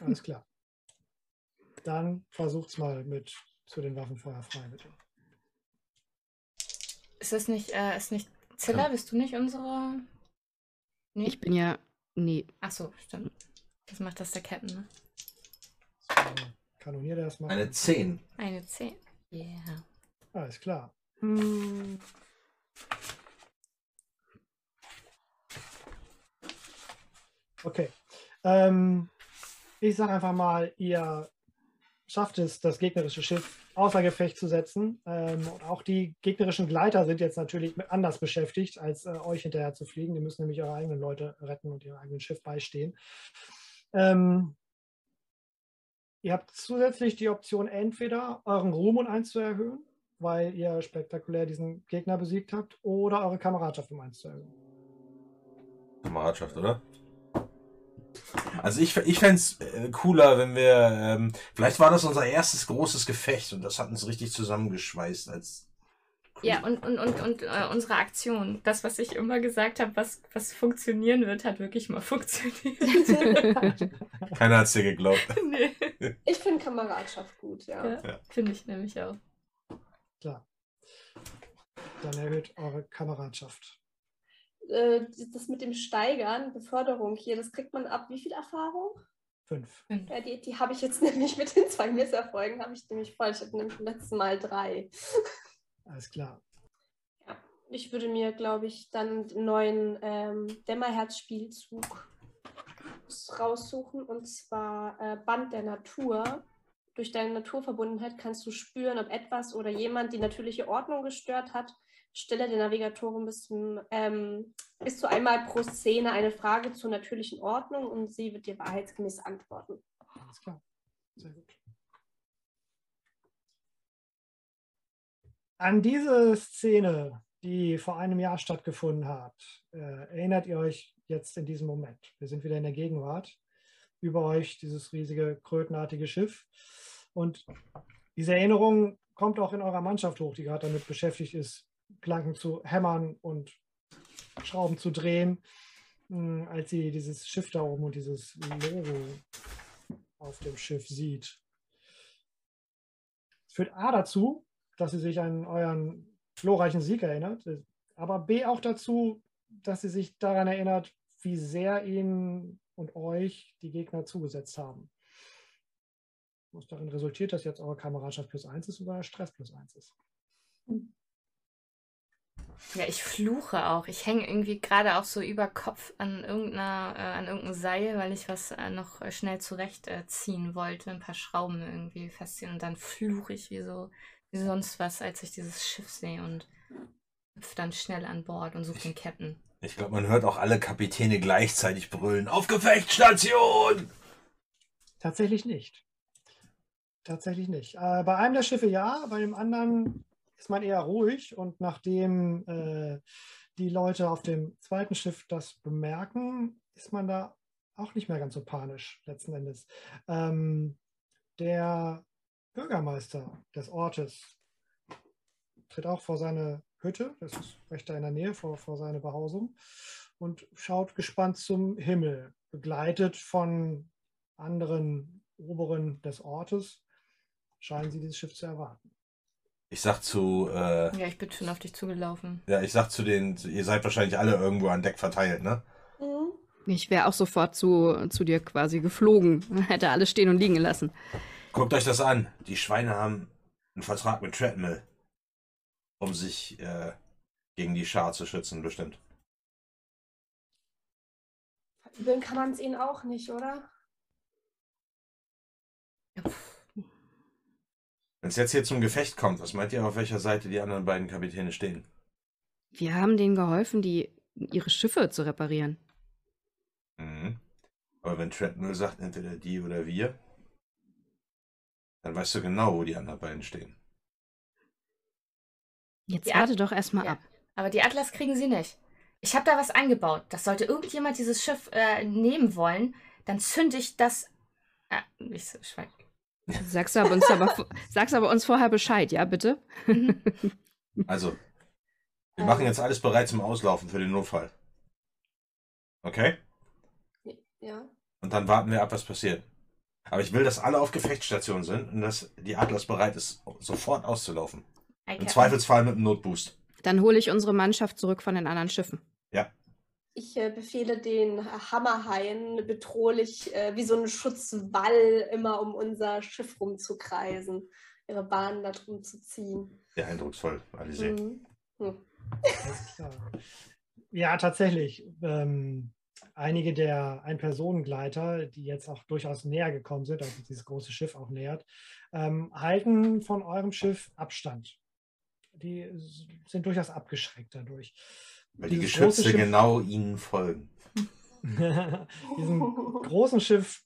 [SPEAKER 4] Alles klar. Dann versucht's mal mit zu den Waffen Feuer frei, bitte.
[SPEAKER 1] Ist das nicht, äh, ist nicht, Zilla, bist du nicht unsere? Nee.
[SPEAKER 6] Ich bin ja. Nee.
[SPEAKER 1] Ach so, stimmt. Das macht das der Captain, ne?
[SPEAKER 4] So, kanoniert er erstmal.
[SPEAKER 2] Eine 10.
[SPEAKER 1] Eine 10. Yeah.
[SPEAKER 4] Alles klar. Hm. Okay. Ähm, ich sage einfach mal, ihr schafft es, das gegnerische Schiff außer Gefecht zu setzen. Ähm, und auch die gegnerischen Gleiter sind jetzt natürlich anders beschäftigt, als äh, euch hinterher zu fliegen. Die müssen nämlich eure eigenen Leute retten und ihrem eigenen Schiff beistehen. Ähm, ihr habt zusätzlich die Option, entweder euren Ruhm um eins zu erhöhen, weil ihr spektakulär diesen Gegner besiegt habt, oder eure Kameradschaft um eins zu erhöhen.
[SPEAKER 2] Kameradschaft, oder? Also ich, ich fände es äh, cooler, wenn wir, ähm, vielleicht war das unser erstes großes Gefecht und das hat uns richtig zusammengeschweißt als
[SPEAKER 1] Ja, und, und, und, und äh, unsere Aktion, das, was ich immer gesagt habe, was, was funktionieren wird, hat wirklich mal funktioniert.
[SPEAKER 2] Keiner hat es dir geglaubt.
[SPEAKER 1] nee.
[SPEAKER 7] Ich finde Kameradschaft gut, ja.
[SPEAKER 1] Ja,
[SPEAKER 2] Ja.
[SPEAKER 1] Finde ich nämlich auch.
[SPEAKER 4] Klar. Dann erhöht eure Kameradschaft.
[SPEAKER 7] Äh, das mit dem Steigern, Beförderung hier, das kriegt man ab wie viel Erfahrung?
[SPEAKER 4] Fünf.
[SPEAKER 7] Ja, die, die habe ich jetzt nämlich mit den zwei Misserfolgen, habe ich nämlich voll. Ich hatte nämlich beim letzten Mal drei.
[SPEAKER 4] Alles klar.
[SPEAKER 7] Ich würde mir, glaube ich, dann einen neuen ähm, Dämmerherz-Spielzug raussuchen und zwar äh, Band der Natur. Durch deine Naturverbundenheit kannst du spüren, ob etwas oder jemand die natürliche Ordnung gestört hat. Stelle der Navigatorin bis, zum, ähm, bis zu einmal pro Szene eine Frage zur natürlichen Ordnung und sie wird dir wahrheitsgemäß antworten.
[SPEAKER 4] Alles klar. Sehr gut. An diese Szene, die vor einem Jahr stattgefunden hat, äh, erinnert ihr euch jetzt in diesem Moment. Wir sind wieder in der Gegenwart. Über euch dieses riesige krötenartige Schiff. Und diese Erinnerung kommt auch in eurer Mannschaft hoch, die gerade damit beschäftigt ist, Planken zu hämmern und Schrauben zu drehen, mh, als sie dieses Schiff da oben und dieses Logo auf dem Schiff sieht. Es führt A dazu, dass sie sich an euren glorreichen Sieg erinnert, aber B auch dazu, dass sie sich daran erinnert, wie sehr ihnen und euch die Gegner zugesetzt haben. Was darin resultiert, dass jetzt eure Kameradschaft plus eins ist oder Stress plus eins ist.
[SPEAKER 1] Ja, ich fluche auch. Ich hänge irgendwie gerade auch so über Kopf an irgendeiner, äh, an irgendeinem Seil, weil ich was äh, noch äh, schnell zurechtziehen äh, ziehen wollte, ein paar Schrauben irgendwie festziehen und dann fluche ich wie so wie sonst was, als ich dieses Schiff sehe und hüpfe dann schnell an Bord und suche den Captain.
[SPEAKER 2] Ich glaube, man hört auch alle Kapitäne gleichzeitig brüllen. Auf Gefechtsstation!
[SPEAKER 4] Tatsächlich nicht. Tatsächlich nicht. Äh, bei einem der Schiffe ja, bei dem anderen ist man eher ruhig und nachdem äh, die Leute auf dem zweiten Schiff das bemerken, ist man da auch nicht mehr ganz so panisch letzten Endes. Ähm, der Bürgermeister des Ortes tritt auch vor seine Hütte, das ist recht da in der Nähe, vor, vor seine Behausung und schaut gespannt zum Himmel, begleitet von anderen Oberen des Ortes, scheinen sie dieses Schiff zu erwarten.
[SPEAKER 2] Ich sag zu, äh,
[SPEAKER 1] Ja, ich bin schon auf dich zugelaufen.
[SPEAKER 2] ja, ich sag zu den, ihr seid wahrscheinlich alle irgendwo an Deck verteilt, ne?
[SPEAKER 7] Mhm.
[SPEAKER 1] Ich wäre auch sofort zu, zu dir quasi geflogen. Hätte alles stehen und liegen gelassen.
[SPEAKER 2] Guckt euch das an. Die Schweine haben einen Vertrag mit Treadmill, um sich äh, gegen die Schar zu schützen, bestimmt.
[SPEAKER 7] Verübeln kann man es ihnen auch nicht, oder?
[SPEAKER 2] Wenn es jetzt hier zum Gefecht kommt, was meint ihr, auf welcher Seite die anderen beiden Kapitäne stehen?
[SPEAKER 1] Wir haben denen geholfen, die ihre Schiffe zu reparieren.
[SPEAKER 2] Mhm. Aber wenn Treadmill sagt, entweder die oder wir, dann weißt du genau, wo die anderen beiden stehen.
[SPEAKER 1] Jetzt
[SPEAKER 6] Ja.
[SPEAKER 1] warte doch erstmal
[SPEAKER 6] Ja.
[SPEAKER 1] ab.
[SPEAKER 6] Aber die Atlas kriegen sie nicht. Ich habe da was eingebaut. Das sollte irgendjemand dieses Schiff äh, nehmen wollen, dann zünde ich das. Ah, ich so, schweig.
[SPEAKER 1] Sagst du aber uns aber, sagst aber uns vorher Bescheid, ja, bitte?
[SPEAKER 2] Also, wir
[SPEAKER 7] Ähm.
[SPEAKER 2] machen jetzt alles bereit zum Auslaufen für den Notfall. Okay?
[SPEAKER 7] Ja.
[SPEAKER 2] Und dann warten wir ab, was passiert. Aber ich will, dass alle auf Gefechtsstationen sind und dass die Atlas bereit ist, sofort auszulaufen. Im. Zweifelsfall mit einem Notboost.
[SPEAKER 1] Dann hole ich unsere Mannschaft zurück von den anderen Schiffen.
[SPEAKER 7] Ich äh, befehle den Hammerhaien bedrohlich äh, wie so ein Schutzwall immer um unser Schiff rumzukreisen, ihre Bahnen da drum zu ziehen.
[SPEAKER 2] Ja, eindrucksvoll, Alice.
[SPEAKER 7] Mhm. Hm.
[SPEAKER 4] Alles klar. Ja, tatsächlich. Ähm, einige der Ein-Personen-Gleiter, die jetzt auch durchaus näher gekommen sind, also dieses große Schiff auch nähert, ähm, halten von eurem Schiff Abstand. Die sind durchaus abgeschreckt dadurch.
[SPEAKER 2] Weil die Geschütze genau ihnen folgen.
[SPEAKER 4] diesem großen Schiff,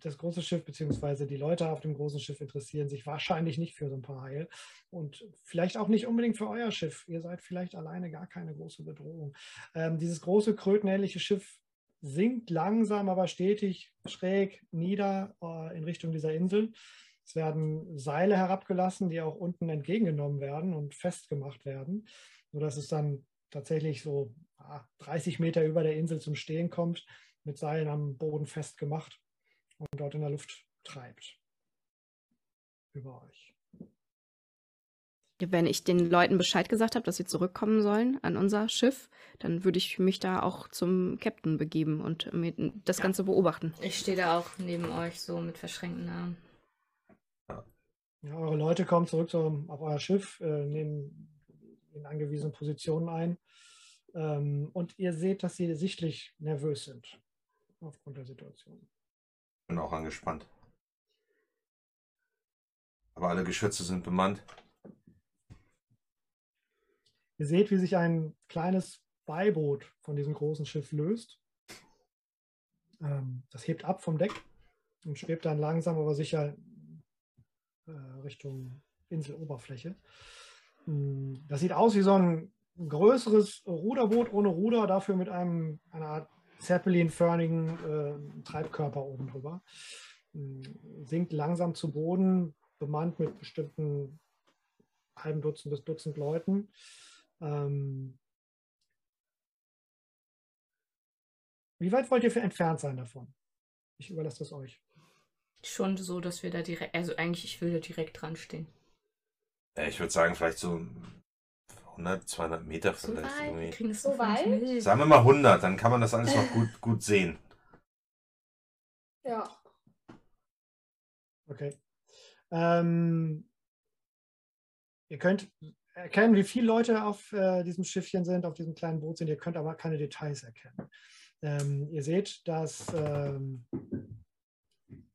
[SPEAKER 4] das große Schiff, beziehungsweise die Leute auf dem großen Schiff interessieren sich wahrscheinlich nicht für so ein paar Haie und vielleicht auch nicht unbedingt für euer Schiff. Ihr seid vielleicht alleine gar keine große Bedrohung. Ähm, dieses große krötenähnliche Schiff sinkt langsam, aber stetig schräg nieder äh, in Richtung dieser Insel. Es werden Seile herabgelassen, die auch unten entgegengenommen werden und festgemacht werden, sodass es dann tatsächlich so 30 Meter über der Insel zum Stehen kommt, mit Seilen am Boden festgemacht und dort in der Luft treibt. Über euch.
[SPEAKER 6] Wenn ich den Leuten Bescheid gesagt habe, dass sie zurückkommen sollen an unser Schiff, dann würde ich mich da auch zum Captain begeben und das Ganze beobachten.
[SPEAKER 1] Ich stehe da auch neben euch so mit verschränkten Armen.
[SPEAKER 4] Ja, eure Leute kommen zurück so auf euer Schiff, äh, nehmen in angewiesenen Positionen ein. Ähm, und ihr seht, dass sie sichtlich nervös sind aufgrund der Situation.
[SPEAKER 2] Ich bin auch angespannt. Aber alle Geschütze sind bemannt.
[SPEAKER 4] Ihr seht, wie sich ein kleines Beiboot von diesem großen Schiff löst. Ähm, das hebt ab vom Deck und schwebt dann langsam, aber sicher äh, Richtung Inseloberfläche. Hm, das sieht aus wie so ein größeres Ruderboot ohne Ruder, dafür mit einem einer Art Zeppelin-förmigen äh, Treibkörper oben drüber. Hm, sinkt langsam zu Boden, bemannt mit bestimmten halben Dutzend bis Dutzend Leuten. Ähm, wie weit wollt ihr entfernt sein davon? Ich überlasse das euch.
[SPEAKER 1] Schon so, dass wir da direkt, also eigentlich, ich will da direkt dran stehen.
[SPEAKER 2] Ja, ich würde sagen, vielleicht so 100, 200 Meter
[SPEAKER 1] So
[SPEAKER 2] vielleicht.
[SPEAKER 1] weit, wir
[SPEAKER 2] irgendwie.
[SPEAKER 1] kriegen das
[SPEAKER 7] So weit?
[SPEAKER 2] Sagen wir mal 100, dann kann man das alles noch gut, gut sehen.
[SPEAKER 7] Ja.
[SPEAKER 4] Okay. Ähm, ihr könnt erkennen, wie viele Leute auf äh, diesem Schiffchen sind, auf diesem kleinen Boot sind. Ihr könnt aber keine Details erkennen. Ähm, ihr seht, dass ähm,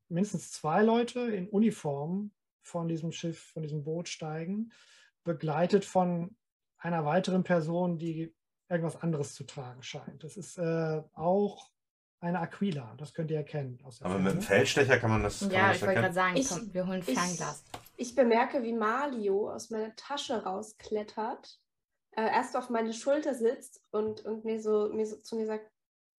[SPEAKER 4] mindestens zwei Leute in Uniform von diesem Schiff, von diesem Boot steigen, begleitet von einer weiteren Person, die irgendwas anderes zu tragen scheint. Das ist äh, auch eine Aquila, das könnt ihr erkennen. Aus der
[SPEAKER 2] Aber mit dem
[SPEAKER 4] Ferne.
[SPEAKER 2] Feldstecher kann man das, kann man
[SPEAKER 1] Ja,
[SPEAKER 2] das
[SPEAKER 1] ich wollte gerade sagen,
[SPEAKER 7] Ich-
[SPEAKER 1] komm, wir holen
[SPEAKER 7] ich-
[SPEAKER 1] Fernglas.
[SPEAKER 7] Ich bemerke, wie Mario aus meiner Tasche rausklettert, äh, erst auf meine Schulter sitzt und, und mir, so, mir so zu mir sagt,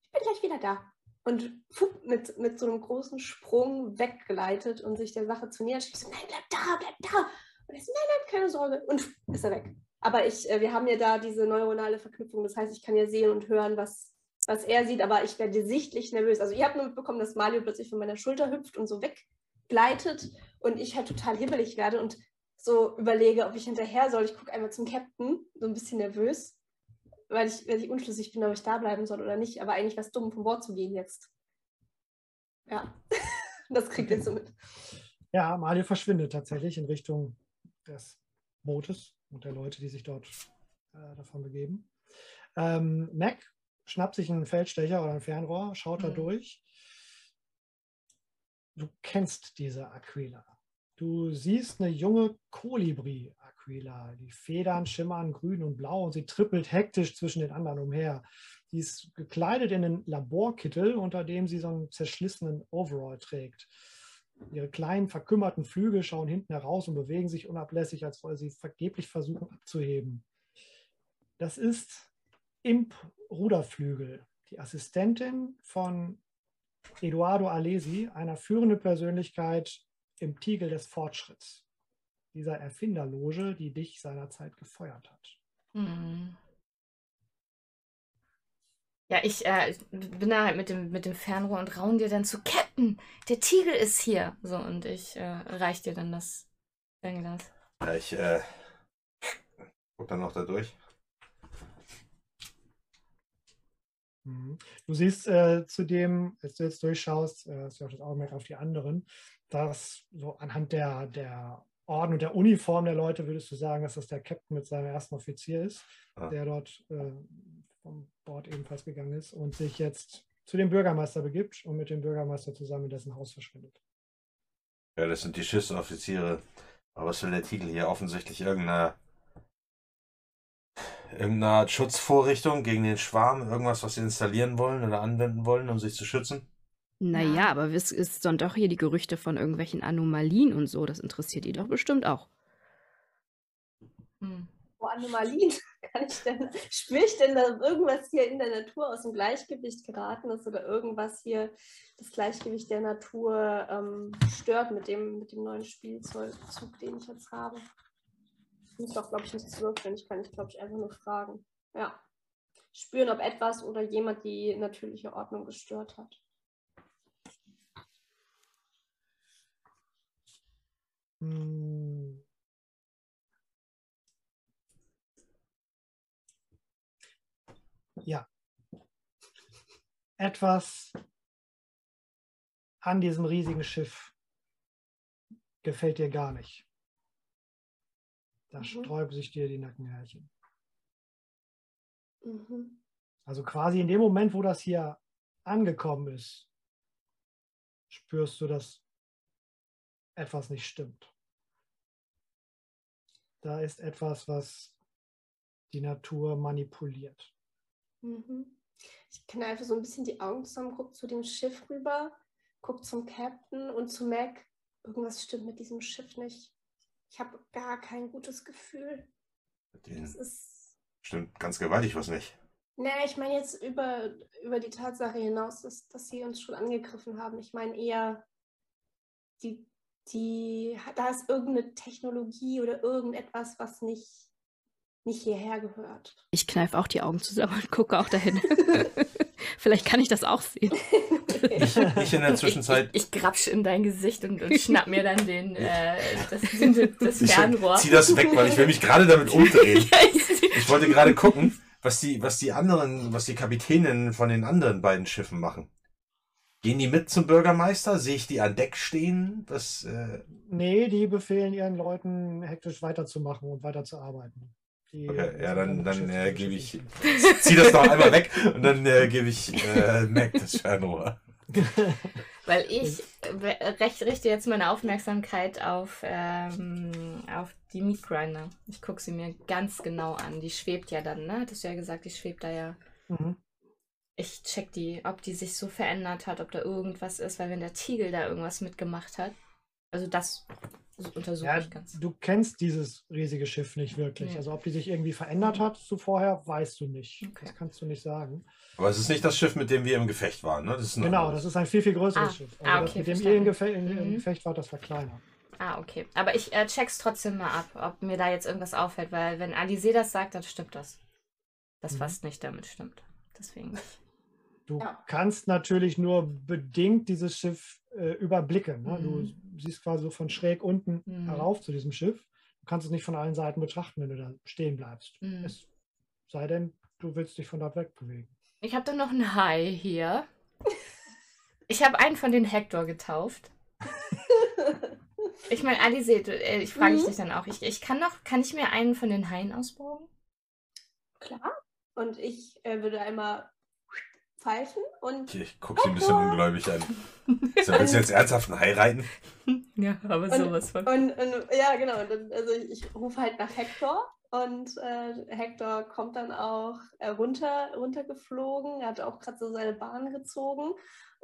[SPEAKER 7] ich bin gleich wieder da. Und fupp, mit, mit so einem großen Sprung weggleitet und sich der Sache zu nähern. Ich so, nein, bleib da, bleib da. Und ich so, nein, nein, keine Sorge. Und ist er weg. Aber ich, äh, wir haben ja da diese neuronale Verknüpfung. Das heißt, ich kann ja sehen und hören, was, was er sieht, aber ich werde sichtlich nervös. Also ihr habt nur mitbekommen, dass Mario plötzlich von meiner Schulter hüpft und so weggleitet und ich halt total hibbelig werde und so überlege, ob ich hinterher soll. Ich gucke einmal zum Captain, so ein bisschen nervös, weil ich, weil ich unschlüssig bin, ob ich da bleiben soll oder nicht. Aber eigentlich wäre es dumm, von Bord zu gehen jetzt. Ja, das kriegt ihr so mit.
[SPEAKER 4] Ja, Mario verschwindet tatsächlich in Richtung des Bootes und der Leute, die sich dort äh, davon begeben. Ähm, Mac schnappt sich einen Feldstecher oder ein Fernrohr, schaut da
[SPEAKER 1] Mhm.
[SPEAKER 4] durch. Du kennst diese Aquila. Du siehst eine junge Kolibri-Aquila. Die Federn schimmern grün und blau und sie trippelt hektisch zwischen den anderen umher. Sie ist gekleidet in einen Laborkittel, unter dem sie so einen zerschlissenen Overall trägt. Ihre kleinen, verkümmerten Flügel schauen hinten heraus und bewegen sich unablässig, als wolle sie vergeblich versuchen abzuheben. Das ist Imp Ruderflügel, die Assistentin von Eduardo Alesi, einer führenden Persönlichkeit im Tiegel des Fortschritts, dieser Erfinderloge, die dich seinerzeit gefeuert hat.
[SPEAKER 1] Mhm. Ja, ich äh, bin da halt mit dem, mit dem Fernrohr und raun dir dann zu Captain, der Tiegel ist hier. So, und ich äh, reich dir dann das Fernglas.
[SPEAKER 2] Ja, ich äh, guck dann noch da durch.
[SPEAKER 4] Mhm. Du siehst äh, zudem, als du jetzt durchschaust, äh, hast du auch das Augenmerk auf die anderen, dass so anhand der, der Orden und der Uniform der Leute würdest du sagen, dass das der Captain mit seinem ersten Offizier ist,
[SPEAKER 2] Ah.
[SPEAKER 4] der dort äh, vom Bord ebenfalls gegangen ist und sich jetzt zu dem Bürgermeister begibt und mit dem Bürgermeister zusammen in dessen Haus verschwindet.
[SPEAKER 2] Ja, das sind die Schiffsoffiziere. Aber was will der Titel hier? Offensichtlich irgendeine, irgendeine Art Schutzvorrichtung gegen den Schwarm? Irgendwas, was sie installieren wollen oder anwenden wollen, um sich zu schützen?
[SPEAKER 6] Naja,
[SPEAKER 1] Ja.
[SPEAKER 6] aber es ist dann doch hier die Gerüchte von irgendwelchen Anomalien und so. Das interessiert die doch bestimmt auch.
[SPEAKER 1] Hm.
[SPEAKER 7] vor Anomalien kann ich denn, spüre ich denn, dass irgendwas hier in der Natur aus dem Gleichgewicht geraten ist oder irgendwas hier das Gleichgewicht der Natur ähm, stört mit dem, mit dem neuen Spielzug, den ich jetzt habe? Ich muss doch, glaube ich, nichts würfeln. Ich kann nicht, glaube ich, einfach nur fragen. Ja. Spüren, ob etwas oder jemand die natürliche Ordnung gestört hat.
[SPEAKER 4] Hm. Ja. Etwas an diesem riesigen Schiff gefällt dir gar nicht. Da
[SPEAKER 7] Mhm.
[SPEAKER 4] sträuben sich dir die Nackenhärchen.
[SPEAKER 7] Mhm.
[SPEAKER 4] Also quasi in dem Moment, wo das hier angekommen ist, spürst du, dass etwas nicht stimmt. Da ist etwas, was die Natur manipuliert.
[SPEAKER 7] Mhm. Ich kann einfach so ein bisschen die Augen zusammen, guck zu dem Schiff rüber, guck zum Captain und zu Mac. Irgendwas stimmt mit diesem Schiff nicht. Ich habe gar kein gutes Gefühl. Das ist.
[SPEAKER 5] stimmt ganz gewaltig was nicht.
[SPEAKER 7] Nee, ich meine jetzt über, über die Tatsache hinaus, dass, dass sie uns schon angegriffen haben. Ich meine eher, die, die, da ist irgendeine Technologie oder irgendetwas, was nicht, nicht hierher gehört.
[SPEAKER 6] Ich kneife auch die Augen zusammen und gucke auch dahin. Vielleicht kann ich das auch sehen.
[SPEAKER 5] Ich, ich in der Zwischenzeit.
[SPEAKER 1] Ich, ich, ich grapsch in dein Gesicht und, und schnapp mir dann den, äh, das, das
[SPEAKER 5] Ich
[SPEAKER 1] Fernrohr.
[SPEAKER 5] zieh das weg, weil ich will mich gerade damit umdrehen.
[SPEAKER 1] Ich
[SPEAKER 5] wollte gerade gucken, was die, was die anderen, was die Kapitäninnen von den anderen beiden Schiffen machen. Gehen die mit zum Bürgermeister? Sehe ich die an Deck stehen? Was, äh,
[SPEAKER 4] Nee, die befehlen ihren Leuten hektisch weiterzumachen und weiterzuarbeiten. Die
[SPEAKER 5] okay, ja, dann, dann äh, gebe ich, zieh das doch einmal weg und dann äh, gebe ich äh, Mac das Fernrohr.
[SPEAKER 1] Weil ich recht, richte jetzt meine Aufmerksamkeit auf, ähm, auf die Meat Grinder. Ich gucke sie mir ganz genau an. Die schwebt ja dann, ne? Hattest du ja gesagt, die schwebt da ja.
[SPEAKER 4] Mhm.
[SPEAKER 1] Ich check die, ob die sich so verändert hat, ob da irgendwas ist, weil wenn der Tiegel da irgendwas mitgemacht hat. Also das untersuche
[SPEAKER 4] Ja,
[SPEAKER 1] ich ganz.
[SPEAKER 4] du kennst dieses riesige Schiff nicht wirklich.
[SPEAKER 1] Nee.
[SPEAKER 4] Also ob die sich irgendwie verändert hat zu vorher, weißt du nicht.
[SPEAKER 1] Okay.
[SPEAKER 4] Das kannst du nicht sagen.
[SPEAKER 5] Aber es ist nicht das Schiff, mit dem wir im Gefecht waren, ne? Das
[SPEAKER 4] Genau,
[SPEAKER 5] anderes.
[SPEAKER 4] das ist ein viel, viel größeres
[SPEAKER 1] Ah,
[SPEAKER 4] Schiff.
[SPEAKER 1] ah,
[SPEAKER 4] das,
[SPEAKER 1] okay,
[SPEAKER 4] mit dem ihr im Gefecht, im
[SPEAKER 1] Mhm.
[SPEAKER 4] Gefecht wart, das war kleiner.
[SPEAKER 1] Ah, okay. Aber ich äh, check's trotzdem mal ab, ob mir da jetzt irgendwas auffällt, weil wenn Alice das sagt, dann stimmt das. Das
[SPEAKER 4] Mhm.
[SPEAKER 1] fast nicht damit stimmt. Deswegen.
[SPEAKER 4] Du
[SPEAKER 7] Ja.
[SPEAKER 4] kannst natürlich nur bedingt dieses Schiff äh, überblicken. Ne? Du
[SPEAKER 1] Mhm.
[SPEAKER 4] siehst quasi so von schräg unten
[SPEAKER 1] Mhm.
[SPEAKER 4] herauf zu diesem Schiff. Du kannst es nicht von allen Seiten betrachten, wenn du da stehen bleibst.
[SPEAKER 1] Mhm.
[SPEAKER 4] Es sei denn, du willst dich von dort wegbewegen.
[SPEAKER 1] Ich habe dann noch einen Hai hier. Ich habe einen von den Hector getauft. Ich meine, Alice, du, äh, ich frage
[SPEAKER 7] Mhm.
[SPEAKER 1] dich dann auch. Ich, ich kann noch, kann ich mir einen von den Haien ausborgen?
[SPEAKER 7] Klar. Und ich äh, würde einmal pfeifen und
[SPEAKER 5] Ich, ich gucke sie ein bisschen ungläubig an. So, willst du jetzt ernsthaft ein Hai reiten?
[SPEAKER 1] Ja, aber
[SPEAKER 7] Und-
[SPEAKER 1] sowas von.
[SPEAKER 7] Und, und ja, genau. Und dann, also ich, ich rufe halt nach Hector und äh, Hector kommt dann auch äh, runter, runtergeflogen. Er hat auch gerade so seine Bahn gezogen.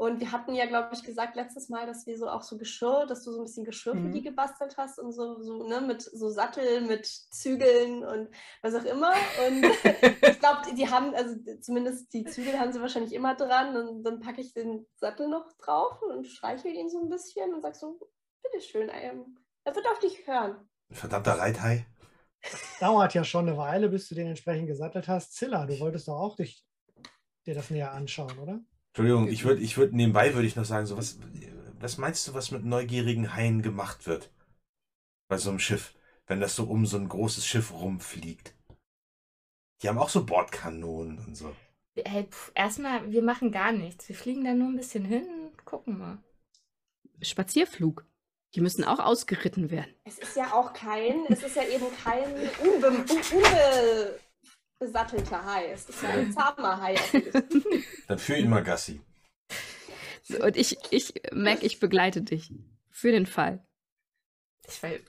[SPEAKER 7] Und wir hatten ja, glaube ich, gesagt letztes Mal, dass wir so auch so Geschirr, dass du so ein bisschen Geschirr für
[SPEAKER 4] Mhm.
[SPEAKER 7] die gebastelt hast und so, so ne, mit so Sattel, mit Zügeln und was auch immer. Und ich glaube, die haben, also zumindest die Zügel haben sie wahrscheinlich immer dran. Und dann packe ich den Sattel noch drauf und streichel ihn so ein bisschen und sag so, bitteschön, ähm, er wird auf dich hören.
[SPEAKER 5] Verdammter Reithai?
[SPEAKER 4] Dauert ja schon eine Weile, bis du den entsprechend gesattelt hast. Zilla, du wolltest doch auch dich, dir das näher anschauen, oder?
[SPEAKER 5] Entschuldigung, ich würde ich würd, nebenbei würde ich noch sagen, so was, was meinst du, was mit neugierigen Haien gemacht wird? Bei so einem Schiff, wenn das so um so ein großes Schiff rumfliegt. Die haben auch so Bordkanonen und so.
[SPEAKER 1] Hey, erstmal, wir machen gar nichts. Wir fliegen da nur ein bisschen hin und gucken mal.
[SPEAKER 6] Spazierflug. Die müssen auch ausgeritten werden.
[SPEAKER 7] Es ist ja auch kein, es ist ja eben kein unbe, unbesattelter Hai. Es ist ja ein zahmer Hai.
[SPEAKER 5] Dann führ ihn mal Gassi.
[SPEAKER 6] So, Und ich, ich, Mac, ich begleite dich. Für den Fall.
[SPEAKER 1] Ich weiß,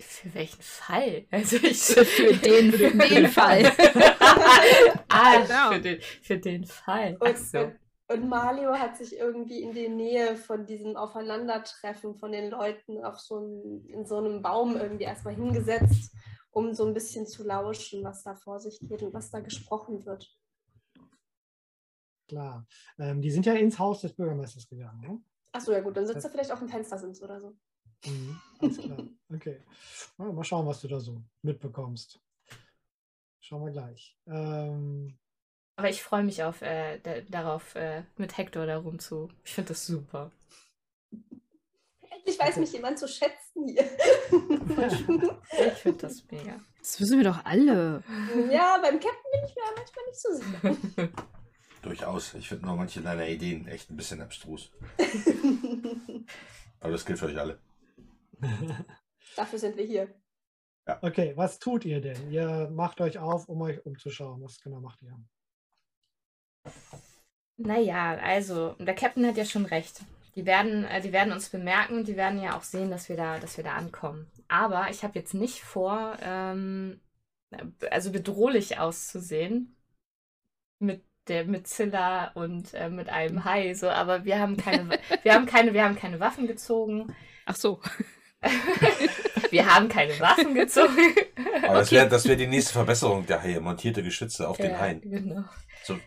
[SPEAKER 1] für welchen Fall? Also ich,
[SPEAKER 6] Für den- für den Fall.
[SPEAKER 1] ah,
[SPEAKER 6] Genau.
[SPEAKER 1] für, den, für den Fall.
[SPEAKER 7] Und,
[SPEAKER 1] so.
[SPEAKER 7] und, und Mario hat sich irgendwie in die Nähe von diesem Aufeinandertreffen von den Leuten auf so einem, in so einem Baum irgendwie erstmal hingesetzt um so ein bisschen zu lauschen, was da vor sich geht und was da gesprochen wird.
[SPEAKER 4] Klar. Ähm, die sind ja ins Haus des Bürgermeisters gegangen. Ne?
[SPEAKER 7] Achso, ja gut, dann sitzt er vielleicht auf dem Fenstersims oder so.
[SPEAKER 4] Mhm, alles klar. Okay. Ja, mal schauen, was du da so mitbekommst. Schauen wir gleich. Ähm,
[SPEAKER 1] Aber ich freue mich auf, äh, da, darauf, äh, mit Hector da rumzu. Ich finde das super.
[SPEAKER 7] Endlich weiß mich jemand zu schätzen hier.
[SPEAKER 1] Ich finde das mega.
[SPEAKER 6] Das wissen wir doch alle.
[SPEAKER 7] ja, beim Captain bin ich mir manchmal nicht so sicher.
[SPEAKER 5] Durchaus. Ich finde nur manche deiner Ideen echt ein bisschen abstrus. Aber das gilt für euch alle.
[SPEAKER 7] Dafür sind wir hier.
[SPEAKER 4] okay, was tut ihr denn? Ihr macht euch auf, um euch umzuschauen. Was genau macht ihr?
[SPEAKER 1] Naja, also, der Captain hat ja schon recht. Die werden, äh, die werden uns bemerken und die werden ja auch sehen, dass wir da, dass wir da ankommen. Aber ich habe jetzt nicht vor, ähm, also bedrohlich auszusehen mit der mit Zilla und äh, mit einem Hai. So, aber wir haben keine, wir haben keine, wir haben keine Waffen gezogen.
[SPEAKER 6] Ach so.
[SPEAKER 1] wir haben keine Waffen gezogen.
[SPEAKER 5] Aber das wäre das wär die nächste Verbesserung der Haie. Montierte Geschütze auf den
[SPEAKER 1] Ja,
[SPEAKER 5] Haien.
[SPEAKER 1] Genau.
[SPEAKER 5] So.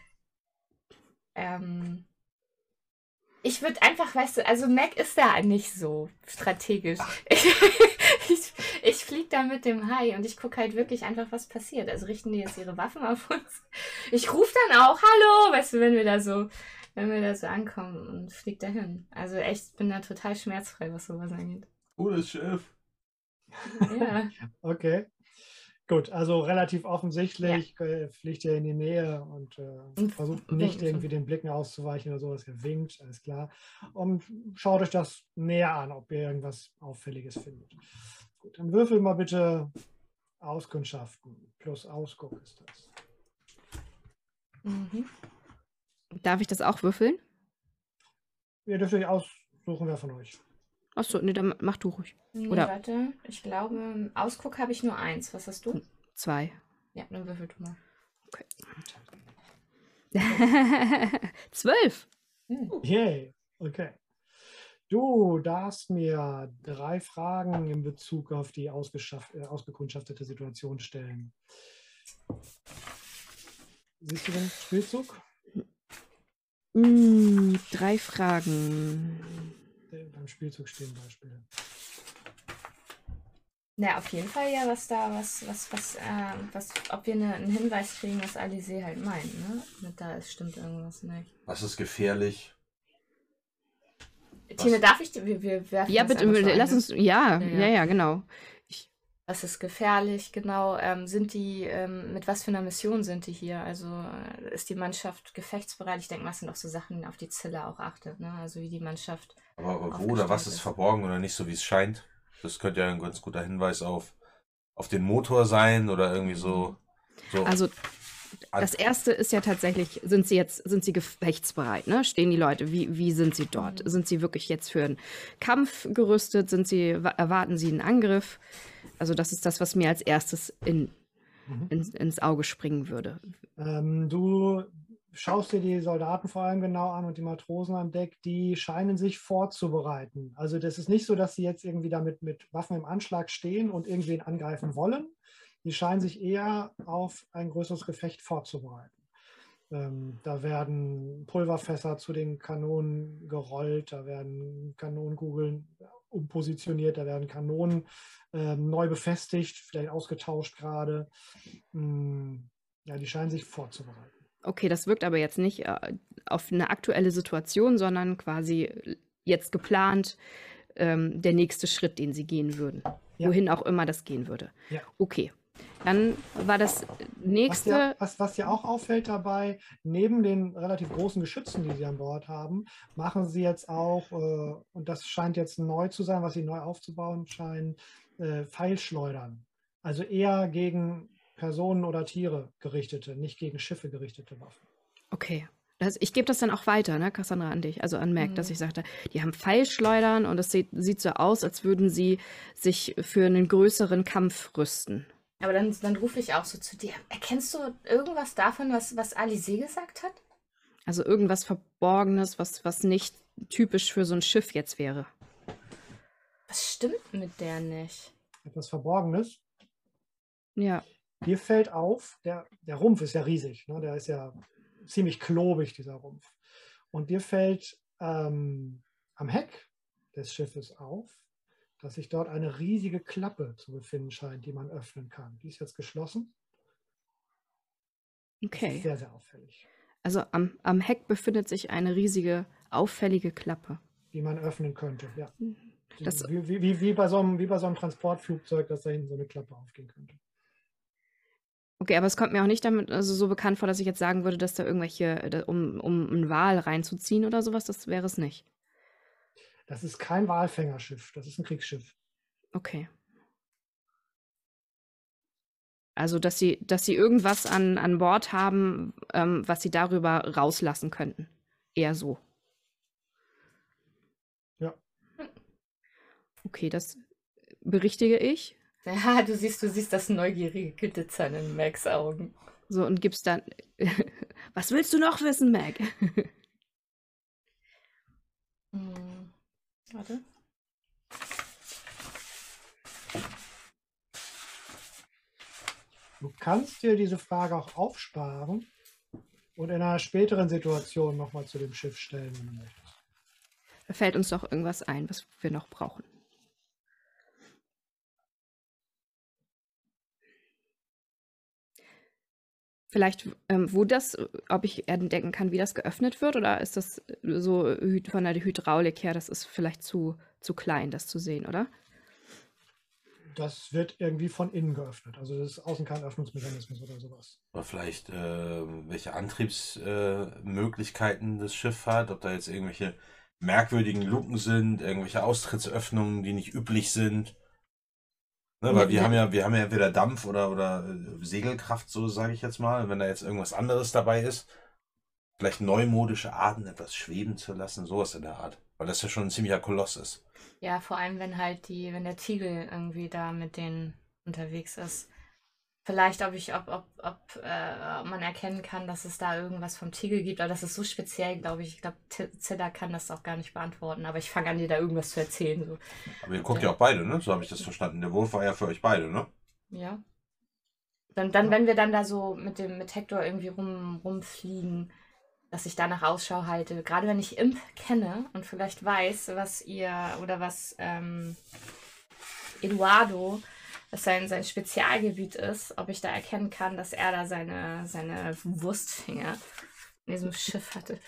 [SPEAKER 1] Ähm, ich würde einfach, weißt du, also Mac ist da nicht so strategisch. ich ich fliege da mit dem Hai und ich gucke halt wirklich einfach, was passiert. Also richten die jetzt ihre Waffen auf uns. Ich rufe dann auch, hallo, weißt du, wenn wir da so, wenn wir da so ankommen und flieg dahin. Also echt, ich bin da total schmerzfrei, was sowas angeht.
[SPEAKER 5] Cooles Schiff.
[SPEAKER 1] Ja.
[SPEAKER 4] Okay. Gut, also relativ offensichtlich äh, fliegt ihr in die Nähe und äh, versucht nicht irgendwie den Blicken auszuweichen oder sowas. Ihr winkt, alles klar. Und schaut euch das näher an, ob ihr irgendwas Auffälliges findet. Gut, dann würfel mal bitte Auskundschaften. Plus Ausguck ist das.
[SPEAKER 1] Mhm.
[SPEAKER 6] Darf ich das auch würfeln?
[SPEAKER 4] Ihr dürft euch aussuchen, wer von euch.
[SPEAKER 6] Ach so, nee, dann mach du ruhig.
[SPEAKER 1] Nee,
[SPEAKER 6] Oder-
[SPEAKER 1] warte, ich glaube, Ausguck habe ich nur eins. Was hast du?
[SPEAKER 6] Zwei.
[SPEAKER 1] Ja, dann würfel du mal.
[SPEAKER 6] Zwölf.
[SPEAKER 1] Hm.
[SPEAKER 4] Yay, okay. Du darfst mir drei Fragen in Bezug auf die äh, ausgekundschaftete Situation stellen. Siehst du den Spielzug?
[SPEAKER 6] Mm, drei Fragen.
[SPEAKER 4] Beim Spielzug stehen Beispiele.
[SPEAKER 1] Na, auf jeden Fall ja, was da, was, was, was, äh, was, ob wir eine, einen Hinweis kriegen, was Alice halt meint, ne? Mit da ist, stimmt irgendwas nicht.
[SPEAKER 5] Was ist gefährlich?
[SPEAKER 1] Tine, darf ich dir, wir, wir werfen
[SPEAKER 6] Ja,
[SPEAKER 1] das
[SPEAKER 6] bitte, lass
[SPEAKER 1] ne?
[SPEAKER 6] uns. Ja,
[SPEAKER 1] Ja,
[SPEAKER 6] ja,
[SPEAKER 1] ja.
[SPEAKER 6] genau.
[SPEAKER 1] Was ist gefährlich, genau? Ähm, sind die, ähm, mit was für einer Mission sind die hier? Also äh, ist die Mannschaft gefechtsbereit? Ich denke mal, es sind auch so Sachen, auf die Zilla auch achtet, ne? Also wie die Mannschaft.
[SPEAKER 5] Aber, aber wo oder was ist
[SPEAKER 1] ist.
[SPEAKER 5] verborgen oder nicht so, wie es scheint? Das könnte ja ein ganz guter Hinweis auf, auf den Motor sein oder irgendwie so. so
[SPEAKER 6] Also das erste ist ja tatsächlich, sind sie jetzt, sind sie gefechtsbereit, ne? Stehen die Leute, wie, wie sind sie dort?
[SPEAKER 1] Mhm.
[SPEAKER 6] Sind sie wirklich jetzt für einen Kampf gerüstet? Sind sie, wa- erwarten sie einen Angriff? Also das ist das, was mir als erstes in,
[SPEAKER 4] Mhm.
[SPEAKER 6] ins, ins Auge springen würde.
[SPEAKER 4] Ähm, du schaust dir die Soldaten vor allem genau an und die Matrosen an Deck, die scheinen sich vorzubereiten. Also das ist nicht so, dass sie jetzt irgendwie damit mit Waffen im Anschlag stehen und irgendwen angreifen wollen. Die scheinen sich eher auf ein größeres Gefecht vorzubereiten. Ähm, da werden Pulverfässer zu den Kanonen gerollt, da werden Kanonenkugeln umpositioniert, da werden Kanonen ähm, neu befestigt, vielleicht ausgetauscht gerade. Mm, ja, die scheinen sich vorzubereiten.
[SPEAKER 6] Okay, das wirkt aber jetzt nicht äh, auf eine aktuelle Situation, sondern quasi jetzt geplant ähm, der nächste Schritt, den sie gehen würden.
[SPEAKER 4] Ja.
[SPEAKER 6] Wohin auch immer das gehen würde.
[SPEAKER 4] Ja.
[SPEAKER 6] Okay. Dann war das
[SPEAKER 4] Was
[SPEAKER 6] nächste.
[SPEAKER 4] dir, was, was dir auch auffällt dabei, neben den relativ großen Geschützen, die sie an Bord haben, machen sie jetzt auch, äh, und das scheint jetzt neu zu sein, was sie neu aufzubauen scheinen, äh, Pfeilschleudern. Also eher gegen Personen oder Tiere gerichtete, nicht gegen Schiffe gerichtete Waffen.
[SPEAKER 6] Okay. Das, ich gebe das dann auch weiter, ne, Cassandra, an dich, also an Mac,
[SPEAKER 1] Mhm.
[SPEAKER 6] dass ich sagte, die haben Pfeilschleudern und es sieht, sieht so aus, als würden sie sich für einen größeren Kampf rüsten.
[SPEAKER 1] Aber dann, dann rufe ich auch so zu dir. Erkennst du irgendwas davon, was, was Alice gesagt hat?
[SPEAKER 6] Also irgendwas Verborgenes, was, was nicht typisch für so ein Schiff jetzt wäre.
[SPEAKER 1] Was stimmt mit der nicht?
[SPEAKER 4] Etwas Verborgenes.
[SPEAKER 6] Ja.
[SPEAKER 4] Dir fällt auf, der, der Rumpf ist ja riesig, ne? der ist ja ziemlich klobig, dieser Rumpf. Und dir fällt ähm, am Heck des Schiffes auf, dass sich dort eine riesige Klappe zu befinden scheint, die man öffnen kann. Die ist jetzt geschlossen.
[SPEAKER 6] Okay.
[SPEAKER 4] sehr, sehr auffällig.
[SPEAKER 6] Also am, am Heck befindet sich eine riesige, auffällige Klappe.
[SPEAKER 4] Die man öffnen könnte, ja. Die-
[SPEAKER 6] Das-
[SPEAKER 4] wie, wie, wie, wie, bei so einem, wie bei so einem Transportflugzeug, dass da hinten so eine Klappe aufgehen könnte.
[SPEAKER 6] Okay, aber es kommt mir auch nicht damit also so bekannt vor, dass ich jetzt sagen würde, dass da irgendwelche, äh, da- um, um einen Wal reinzuziehen oder sowas, das wäre es nicht.
[SPEAKER 4] Das ist kein Walfängerschiff, das ist ein Kriegsschiff.
[SPEAKER 6] Okay. Also, dass sie, dass sie irgendwas an, an Bord haben, ähm, was sie darüber rauslassen könnten. Eher so.
[SPEAKER 4] Ja.
[SPEAKER 6] Okay, das berichtige ich.
[SPEAKER 1] Ja, du siehst, du siehst das neugierige Glitzern in Max Augen.
[SPEAKER 6] So, und gibst dann. Was willst du noch wissen, Mac?
[SPEAKER 1] Hm. Warte.
[SPEAKER 4] Du kannst dir diese Frage auch aufsparen und in einer späteren Situation nochmal zu dem Schiff stellen, wenn du möchtest.
[SPEAKER 6] Da fällt uns doch irgendwas ein, was wir noch brauchen. Vielleicht, ähm, wo das, ob ich entdecken kann, wie das geöffnet wird, oder ist das so von der Hydraulik her, das ist vielleicht zu, zu klein, das zu sehen, oder?
[SPEAKER 4] Das wird irgendwie von innen geöffnet. Also das ist außen kein Öffnungsmechanismus oder sowas.
[SPEAKER 5] Oder vielleicht, äh, welche Antriebsmöglichkeiten äh, das Schiff hat, ob da jetzt irgendwelche merkwürdigen Luken sind, irgendwelche Austrittsöffnungen, die nicht üblich sind. Ne, weil wir haben ja, wir haben ja entweder Dampf oder, oder äh, Segelkraft, so sage ich jetzt mal. Wenn da jetzt irgendwas anderes dabei ist, vielleicht neumodische Arten, etwas schweben zu lassen, sowas in der Art. Weil das ja schon ein ziemlicher Koloss ist.
[SPEAKER 1] Ja, vor allem, wenn halt die, wenn der Tiegel irgendwie da mit denen unterwegs ist. Vielleicht, ob ich, ob, ob, ob, äh, man erkennen kann, dass es da irgendwas vom Tiegel gibt, aber das ist so speziell, glaube ich. Ich glaube, Zilla kann das auch gar nicht beantworten, aber ich fange an, dir da irgendwas zu erzählen. So.
[SPEAKER 5] Aber ihr guckt ja auch beide, ne? So habe ich das verstanden. Der Wurf war ja für euch beide, ne?
[SPEAKER 1] Ja. Dann, dann, wenn wir dann da so mit dem, mit Hector irgendwie rum, rumfliegen, dass ich danach Ausschau halte. Gerade wenn ich Imp kenne und vielleicht weiß, was ihr oder was ähm, Eduardo, was sein, sein Spezialgebiet ist, ob ich da erkennen kann, dass er da seine, seine Wurstfinger in diesem Schiff hatte.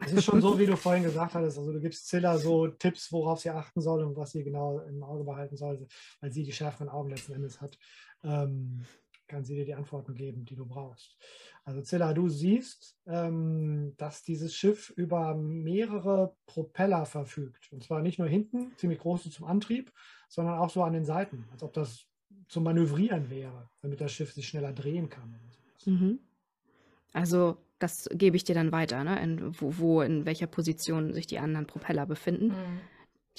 [SPEAKER 4] Es ist schon so, wie du vorhin gesagt hattest. Also du gibst Zilla so Tipps, worauf sie achten soll und was sie genau im Auge behalten soll, weil sie die schärferen Augen letzten Endes hat. Ähm, kann sie dir die Antworten geben, die du brauchst. Also Zilla, du siehst, ähm, dass dieses Schiff über mehrere Propeller verfügt. Und zwar nicht nur hinten, ziemlich große zum Antrieb, sondern auch so an den Seiten, als ob das zum Manövrieren wäre, damit das Schiff sich schneller drehen kann.
[SPEAKER 6] Mhm. Also, das gebe ich dir dann weiter, ne? In, wo, wo, in welcher Position sich die anderen Propeller befinden,
[SPEAKER 1] Mhm.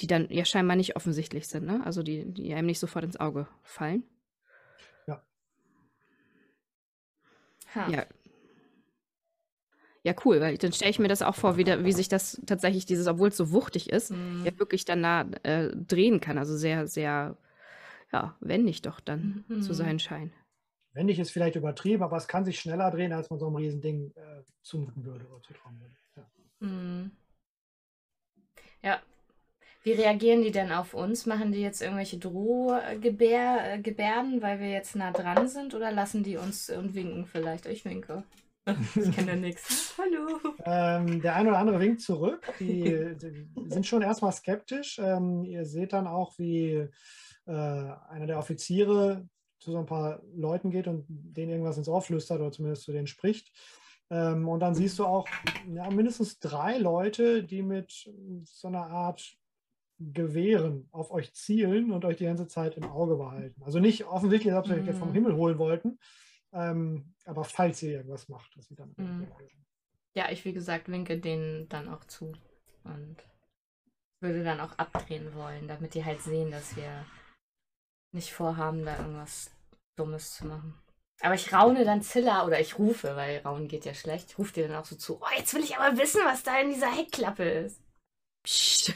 [SPEAKER 6] die dann ja scheinbar nicht offensichtlich sind, ne? Also die, die einem nicht sofort ins Auge fallen.
[SPEAKER 1] Ha.
[SPEAKER 6] Ja. Ja, cool, weil dann stelle ich mir das auch vor, wie, da, wie sich das tatsächlich, dieses, obwohl es so wuchtig ist,
[SPEAKER 1] Mhm.
[SPEAKER 6] ja wirklich dann da äh, drehen kann. Also sehr, sehr, ja, wendig doch dann zu
[SPEAKER 1] Mhm.
[SPEAKER 6] sein scheint.
[SPEAKER 4] Wendig ist vielleicht übertrieben, aber es kann sich schneller drehen, als man so einem Riesending äh, zumuten würde oder zutrauen würde. Ja.
[SPEAKER 1] Mhm. Ja. Wie reagieren die denn auf uns? Machen die jetzt irgendwelche Drohgebärden, weil wir jetzt nah dran sind? Oder lassen die uns und winken vielleicht? Ich winke. Ich kenne ja nichts. Hallo.
[SPEAKER 4] Ähm, der eine oder andere winkt zurück. Die, die sind schon erstmal skeptisch. Ähm, ihr seht dann auch, wie äh, einer der Offiziere zu so ein paar Leuten geht und denen irgendwas ins Ohr flüstert oder zumindest zu denen spricht. Ähm, und dann siehst du auch ja, mindestens drei Leute, die mit so einer Art Gewehren auf euch zielen und euch die ganze Zeit im Auge behalten. Also nicht offensichtlich, als ob sie euch jetzt vom
[SPEAKER 1] Mhm.
[SPEAKER 4] Himmel holen wollten, ähm, aber falls ihr irgendwas macht, dass sie dann
[SPEAKER 1] Mhm. Ja, ich wie gesagt winke denen dann auch zu und würde dann auch abdrehen wollen, damit die halt sehen, dass wir nicht vorhaben, da irgendwas Dummes zu machen. Aber ich raune dann Zilla oder ich rufe, weil Raunen geht ja schlecht. Ich rufe dir dann auch so zu. Oh, jetzt will ich aber wissen, was da in dieser Heckklappe ist.
[SPEAKER 6] Psst.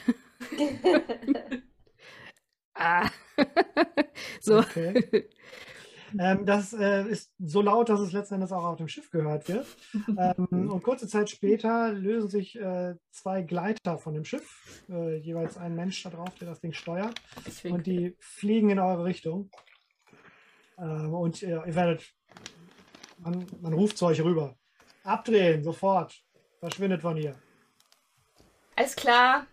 [SPEAKER 6] ah. so.
[SPEAKER 4] Okay. Ähm, das äh, ist so laut, dass es letzten Endes auch auf dem Schiff gehört wird. Ähm, und kurze Zeit später lösen sich äh, zwei Gleiter von dem Schiff, äh, jeweils ein Mensch da drauf, der das Ding steuert. Und die fliegen in eure Richtung. Ähm, und ihr, ihr werdet, man, man ruft zu euch rüber. Abdrehen, sofort. Verschwindet von hier.
[SPEAKER 1] Alles klar.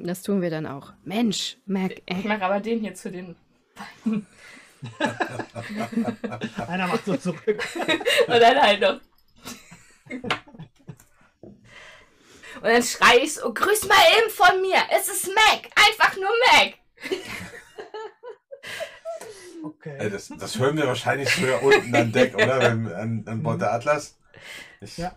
[SPEAKER 6] Das tun wir dann auch. Mensch, Mac,
[SPEAKER 1] Ich
[SPEAKER 6] ey.
[SPEAKER 1] mache aber den hier zu den beiden.
[SPEAKER 4] Einer macht so zurück.
[SPEAKER 1] Und dann halt noch. Und dann schrei ich so, grüß mal eben von mir. Es ist Mac. Einfach nur Mac.
[SPEAKER 4] Okay.
[SPEAKER 2] das, das hören wir wahrscheinlich sogar unten an Deck, oder? Wenn, an, an Bord der Atlas.
[SPEAKER 4] Ja.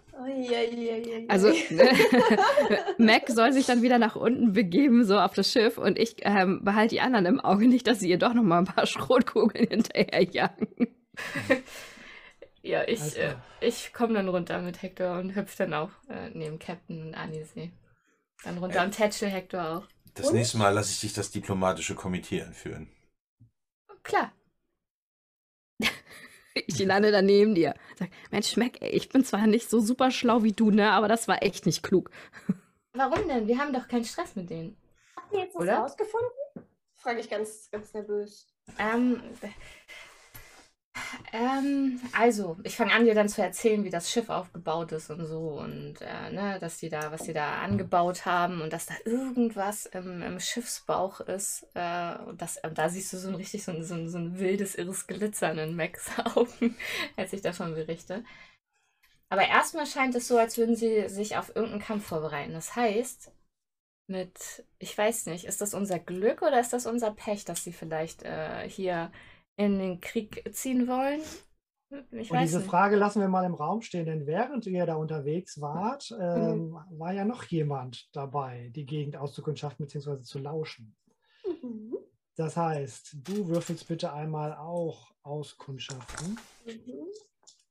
[SPEAKER 6] Also Mac soll sich dann wieder nach unten begeben, so auf das Schiff, und ich ähm, behalte die anderen im Auge nicht, dass sie ihr doch noch mal ein paar Schrotkugeln hinterherjagen.
[SPEAKER 1] Ja, ich, äh,
[SPEAKER 4] klar.
[SPEAKER 1] ich komme dann runter mit Hector und hüpfe dann auch äh, neben Captain und Anisee. Dann runter und tätschel Hector auch.
[SPEAKER 2] das
[SPEAKER 7] Und?
[SPEAKER 2] nächste Mal lasse ich dich das diplomatische Komitee anführen.
[SPEAKER 1] Klar.
[SPEAKER 6] Ich lande dann neben dir. Sag, Mensch, ey, ich bin zwar nicht so super schlau wie du, ne, aber das war echt nicht klug.
[SPEAKER 1] Warum denn? Wir haben doch keinen Stress mit denen.
[SPEAKER 7] Habt ihr jetzt was
[SPEAKER 1] Oder?
[SPEAKER 7] rausgefunden? Frage ich ganz, ganz nervös.
[SPEAKER 1] Ähm, ähm, also, ich fange an, dir dann zu erzählen, wie das Schiff aufgebaut ist und so und äh, ne, dass die da, was die da angebaut haben und dass da irgendwas im, im Schiffsbauch ist. Äh, und das, und da siehst du so ein richtig so ein, so ein, so ein wildes, irres Glitzern in Max Augen, als ich davon berichte. Aber erstmal scheint es so, als würden sie sich auf irgendeinen Kampf vorbereiten. Das heißt, mit, ich weiß nicht, ist das unser Glück oder ist das unser Pech, dass sie vielleicht äh, hier in den Krieg ziehen wollen? Ich
[SPEAKER 4] Und diese
[SPEAKER 1] nicht.
[SPEAKER 4] Frage lassen wir mal im Raum stehen, denn während ihr da unterwegs wart, ähm,
[SPEAKER 1] Mhm.
[SPEAKER 4] war ja noch jemand dabei, die Gegend auszukundschaften bzw. zu lauschen.
[SPEAKER 7] Mhm.
[SPEAKER 4] Das heißt, du würfelst bitte einmal auch auskundschaften.
[SPEAKER 7] Mhm.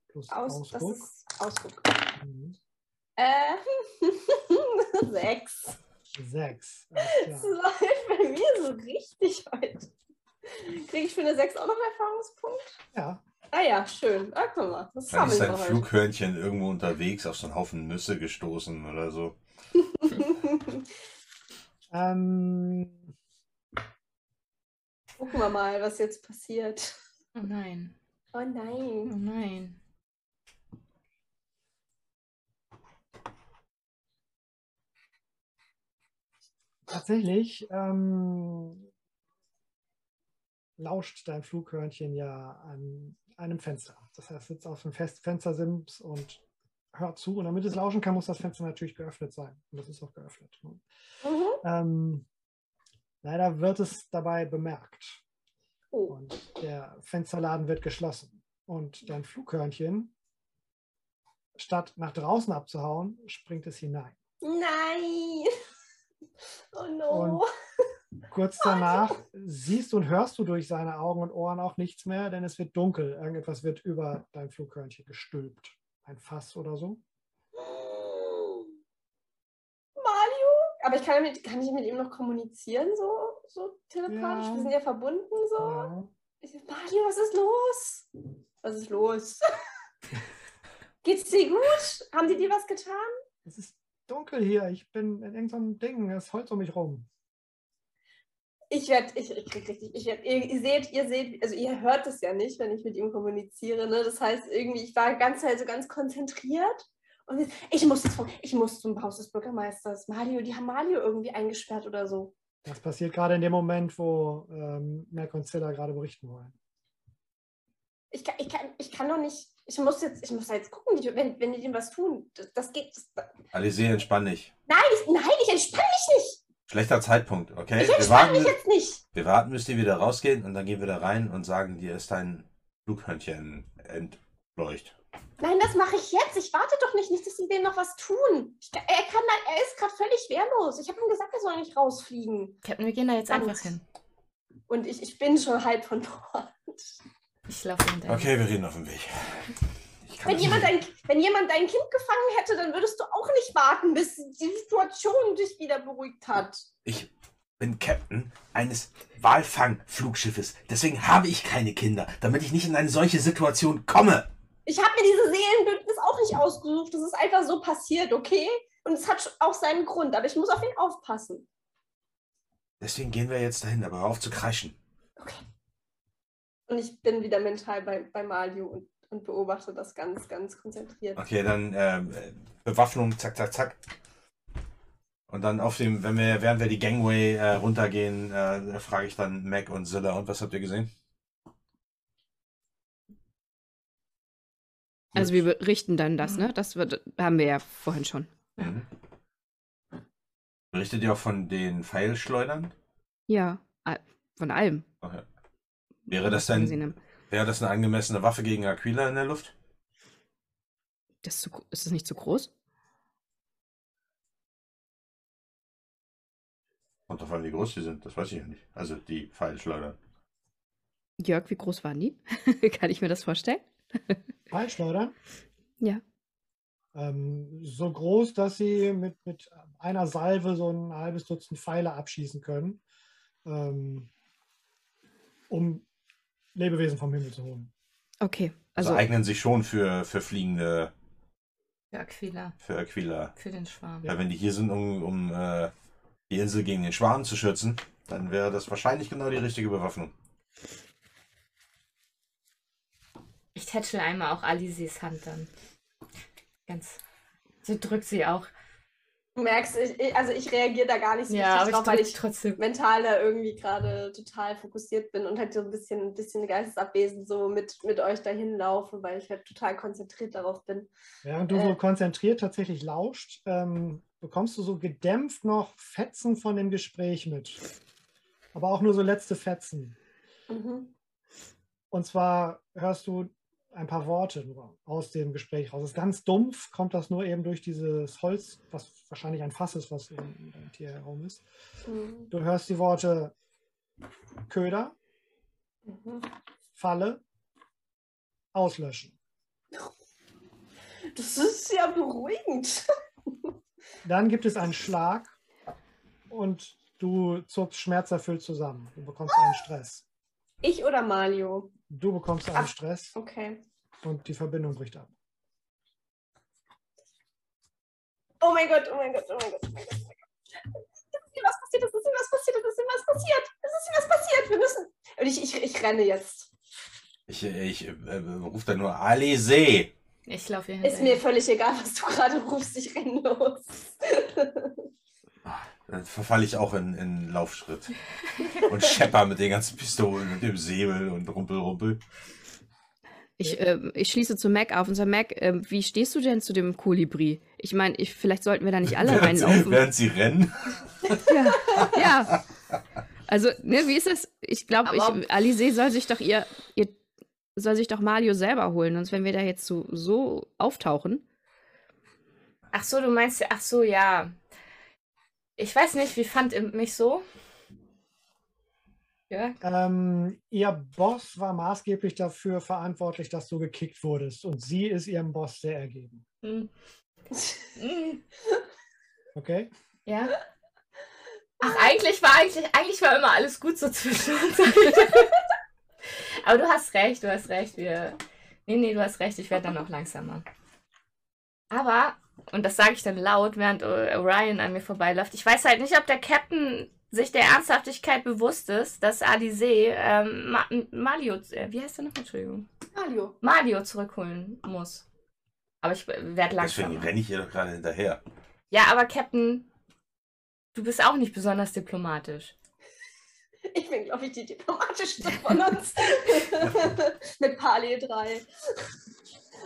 [SPEAKER 4] Plus
[SPEAKER 7] Aus, das
[SPEAKER 4] Ausdruck.
[SPEAKER 7] ist Ausdruck.
[SPEAKER 4] Mhm.
[SPEAKER 7] Äh, sechs.
[SPEAKER 4] Sechs.
[SPEAKER 7] Das läuft bei mir so richtig heute. Kriege ich für eine 6 auch noch einen Erfahrungspunkt?
[SPEAKER 4] Ja,
[SPEAKER 7] Ah ja, schön. Ah, guck mal. Das
[SPEAKER 2] Dann ist
[SPEAKER 7] sammeln
[SPEAKER 2] ein
[SPEAKER 7] wir heute.
[SPEAKER 2] Flughörnchen irgendwo unterwegs auf so einen Haufen Nüsse gestoßen oder so.
[SPEAKER 4] ähm,
[SPEAKER 7] Gucken wir mal, was jetzt passiert.
[SPEAKER 1] Oh nein,
[SPEAKER 7] Oh
[SPEAKER 1] oh
[SPEAKER 7] nein.
[SPEAKER 1] nein.
[SPEAKER 4] tatsächlich ähm, lauscht dein Flughörnchen ja an einem Fenster. Das heißt, sitzt auf dem Fest Fenstersims und hört zu. Und damit es lauschen kann, muss das Fenster natürlich geöffnet sein. Und das ist auch geöffnet. ne?
[SPEAKER 7] Mhm.
[SPEAKER 4] Ähm, leider wird es dabei bemerkt.
[SPEAKER 7] Oh.
[SPEAKER 4] Und der Fensterladen wird geschlossen. Und dein Flughörnchen, statt nach draußen abzuhauen, springt es hinein.
[SPEAKER 7] Nein. Oh no.
[SPEAKER 4] Und kurz danach siehst und hörst du durch seine Augen und Ohren auch nichts mehr, denn es wird dunkel. Irgendetwas wird über dein Flughörnchen gestülpt. Ein Fass oder so.
[SPEAKER 7] Mario? Aber ich kann, mit, kann ich mit ihm noch kommunizieren, so, so telepathisch?
[SPEAKER 4] Ja.
[SPEAKER 7] Wir sind ja verbunden, so.
[SPEAKER 4] Ja.
[SPEAKER 7] Ich Mario, was ist los? Was ist los? Geht's dir gut? Haben die dir was getan?
[SPEAKER 4] Es ist dunkel hier. Ich bin in irgendeinem Ding. Es Holz um mich rum.
[SPEAKER 7] Ich werde, ich, ich krieg richtig, ich werd, ihr, ihr seht, ihr seht, also ihr hört es ja nicht, wenn ich mit ihm kommuniziere, ne? Das heißt, irgendwie, ich war ganz halt so ganz konzentriert und ich muss jetzt, ich muss zum Haus des Bürgermeisters. Mario, die haben Mario irgendwie eingesperrt oder so.
[SPEAKER 4] Das passiert gerade in dem Moment, wo ähm, Mac und Zilla gerade berichten wollen.
[SPEAKER 7] Ich kann, ich kann, ich kann doch nicht, ich muss jetzt, ich muss da jetzt gucken, wenn, wenn die dem was tun, das, das geht, das,
[SPEAKER 2] Alice, entspann dich.
[SPEAKER 7] nein, ich, nein, ich entspanne mich nicht.
[SPEAKER 2] Schlechter Zeitpunkt, okay?
[SPEAKER 7] Ich
[SPEAKER 2] Wir warten,
[SPEAKER 7] mich jetzt nicht.
[SPEAKER 2] wir warten, bis die wieder rausgehen und dann gehen wir da rein und sagen, dir ist dein Flughörnchen entleucht.
[SPEAKER 7] Nein, das mache ich jetzt. Ich warte doch nicht, nicht, dass sie dem noch was tun. Ich, er kann, er ist gerade völlig wehrlos. Ich habe ihm gesagt, er soll nicht rausfliegen.
[SPEAKER 1] Captain, wir gehen da jetzt
[SPEAKER 7] Ganz.
[SPEAKER 1] einfach hin.
[SPEAKER 7] Und ich, ich bin schon halb von Bord.
[SPEAKER 1] Ich laufe hinterher.
[SPEAKER 2] Okay, wir reden auf dem Weg.
[SPEAKER 7] Wenn jemand, dein, wenn jemand dein Kind gefangen hätte, dann würdest du auch nicht warten, bis die Situation dich wieder beruhigt hat.
[SPEAKER 2] Ich bin Captain eines Walfangflugschiffes. Deswegen habe ich keine Kinder, damit ich nicht in eine solche Situation komme.
[SPEAKER 7] Ich habe mir diese Seelenbildnis auch nicht ausgesucht. Das ist einfach so passiert, okay? Und es hat auch seinen Grund, aber ich muss auf ihn aufpassen.
[SPEAKER 2] Deswegen gehen wir jetzt dahin, aber hör auf zu kreischen.
[SPEAKER 7] Okay. Und ich bin wieder mental bei, bei Mario und, und beobachte das ganz, ganz konzentriert.
[SPEAKER 2] Okay, dann äh, Bewaffnung, zack, zack, zack. Und dann auf dem, wenn wir, während wir die Gangway äh, runtergehen, äh, frage ich dann Mac und Zilla, und was habt ihr gesehen?
[SPEAKER 6] Also wir berichten dann das, ne? Das wird, haben wir ja vorhin schon.
[SPEAKER 2] Mhm. Berichtet ihr auch von den Pfeilschleudern?
[SPEAKER 6] Ja, von allem.
[SPEAKER 2] Okay. Wäre das
[SPEAKER 6] was
[SPEAKER 2] wäre das eine angemessene Waffe gegen Aquila in der Luft?
[SPEAKER 6] Das ist, zu, ist das nicht zu groß?
[SPEAKER 2] Kommt davon, wie groß die sind, das weiß ich ja nicht. Also die Pfeilschleudern.
[SPEAKER 6] Jörg, wie groß waren die? Kann ich mir das vorstellen?
[SPEAKER 4] Pfeilschleudern.
[SPEAKER 6] Ja.
[SPEAKER 4] Ähm, so groß, dass sie mit, mit einer Salve so ein halbes Dutzend Pfeile abschießen können, ähm, um Lebewesen vom Himmel zu holen.
[SPEAKER 6] Okay.
[SPEAKER 2] Also,
[SPEAKER 6] Also,
[SPEAKER 2] eignen sich schon für, für fliegende,
[SPEAKER 1] Für Aquila,
[SPEAKER 2] für Aquila.
[SPEAKER 1] für den Schwarm.
[SPEAKER 2] Ja, wenn die hier sind, um, um äh, die Insel gegen den Schwarm zu schützen, dann wäre das wahrscheinlich genau die richtige Bewaffnung.
[SPEAKER 1] Ich tätschel einmal auch Alices Hand dann. Ganz. Sie drückt sie auch.
[SPEAKER 7] Du merkst, ich, ich- also ich reagiere da gar nicht so
[SPEAKER 1] Ja,
[SPEAKER 7] richtig
[SPEAKER 1] ich
[SPEAKER 7] drauf, weil ich
[SPEAKER 1] trotzdem.
[SPEAKER 7] mental da irgendwie gerade total fokussiert bin und halt so ein bisschen, ein bisschen geistesabwesend so mit, mit euch dahin laufe, weil ich halt total konzentriert darauf bin.
[SPEAKER 4] Während du
[SPEAKER 7] Äh.
[SPEAKER 4] so konzentriert tatsächlich lauscht, ähm, bekommst du so gedämpft noch Fetzen von dem Gespräch mit. Aber auch nur so letzte Fetzen.
[SPEAKER 7] Mhm.
[SPEAKER 4] Und zwar hörst du ein paar Worte nur aus dem Gespräch raus. Es ist ganz dumpf, kommt das nur eben durch dieses Holz, was wahrscheinlich ein Fass ist, was um um dein Tier herum ist.
[SPEAKER 7] Mhm.
[SPEAKER 4] Du hörst die Worte Köder,
[SPEAKER 7] Mhm.
[SPEAKER 4] Falle, auslöschen.
[SPEAKER 7] Das ist ja beruhigend.
[SPEAKER 4] Dann gibt es einen Schlag und du zuckst schmerzerfüllt zusammen. Du bekommst einen Stress.
[SPEAKER 7] Ich oder Mario?
[SPEAKER 4] Du bekommst einen
[SPEAKER 7] Ach.
[SPEAKER 4] Stress
[SPEAKER 7] Okay.
[SPEAKER 4] und die Verbindung bricht ab.
[SPEAKER 7] Oh mein Gott, oh mein Gott, oh mein Gott, oh mein Gott. Oh mein Gott. Es ist ihm was passiert, es ist ihm was passiert, es ist ihm was passiert, es ist ihm was passiert. Wir müssen. Und ich, ich, ich renne jetzt.
[SPEAKER 2] Ich, ich äh, rufe da nur Alizé.
[SPEAKER 1] Ich laufe hier
[SPEAKER 7] Ist
[SPEAKER 1] hinterher.
[SPEAKER 7] mir völlig egal, was du gerade rufst, ich renne los.
[SPEAKER 2] Dann verfalle ich auch in, in Laufschritt. Und schepper mit den ganzen Pistolen und dem Säbel und Rumpel, Rumpel.
[SPEAKER 6] ich, äh, ich schließe zu Mac auf und sage, Mac, äh, wie stehst du denn zu dem Kolibri? Ich meine, ich, vielleicht sollten wir da nicht alle
[SPEAKER 2] während, sie,
[SPEAKER 6] reinlaufen.
[SPEAKER 2] während sie rennen.
[SPEAKER 6] Ja, ja. Also, ne, wie ist das? Ich glaube, Alice soll sich doch ihr, ihr, soll sich doch Mario selber holen, sonst wenn wir da jetzt so, so auftauchen.
[SPEAKER 1] Ach so, du meinst, ach so, ja. Ich weiß nicht, wie fand ihr mich so? Ja.
[SPEAKER 4] Ähm, ihr Boss war maßgeblich dafür verantwortlich, dass du gekickt wurdest. Und sie ist ihrem Boss sehr ergeben.
[SPEAKER 1] Hm.
[SPEAKER 4] Okay?
[SPEAKER 1] Ja. Ach, eigentlich war eigentlich, eigentlich war immer alles gut so zwischen uns. Aber du hast recht, du hast recht. Wir. Nee, nee, du hast recht, ich werde dann noch langsamer. Aber, und das sage ich dann laut, während Orion an mir vorbeiläuft, ich weiß halt nicht, ob der Captain sich der Ernsthaftigkeit bewusst ist, dass Alice ähm, Ma Malio, äh, wie heißt der noch? Entschuldigung.
[SPEAKER 7] Mario.
[SPEAKER 1] Malio zurückholen muss. Aber ich werde
[SPEAKER 2] Deswegen
[SPEAKER 1] langsamer.
[SPEAKER 2] renne ich ihr doch gerade hinterher.
[SPEAKER 1] Ja, aber Captain, du bist auch nicht besonders diplomatisch.
[SPEAKER 7] Ich bin, glaube ich, die diplomatischste von uns. Mit Pali 3.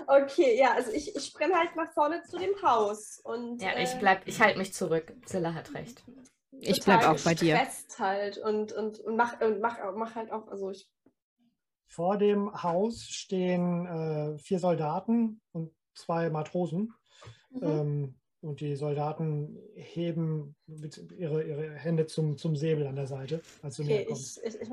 [SPEAKER 7] Okay, ja, also ich, ich sprenne halt nach vorne zu dem Haus. Und,
[SPEAKER 1] Ja, ich
[SPEAKER 7] äh,
[SPEAKER 1] bleib, ich halte mich zurück. Zilla hat recht.
[SPEAKER 6] Ich bleib auch bei dir.
[SPEAKER 7] halt und, und, und mach, und mach, mach halt auch, also ich
[SPEAKER 4] Vor dem Haus stehen äh, vier Soldaten und zwei Matrosen.
[SPEAKER 7] Mhm.
[SPEAKER 4] Ähm, und die Soldaten heben ihre, ihre Hände zum, zum Säbel an der Seite, als du näher
[SPEAKER 7] Okay,
[SPEAKER 4] kommst.
[SPEAKER 7] ich, ich,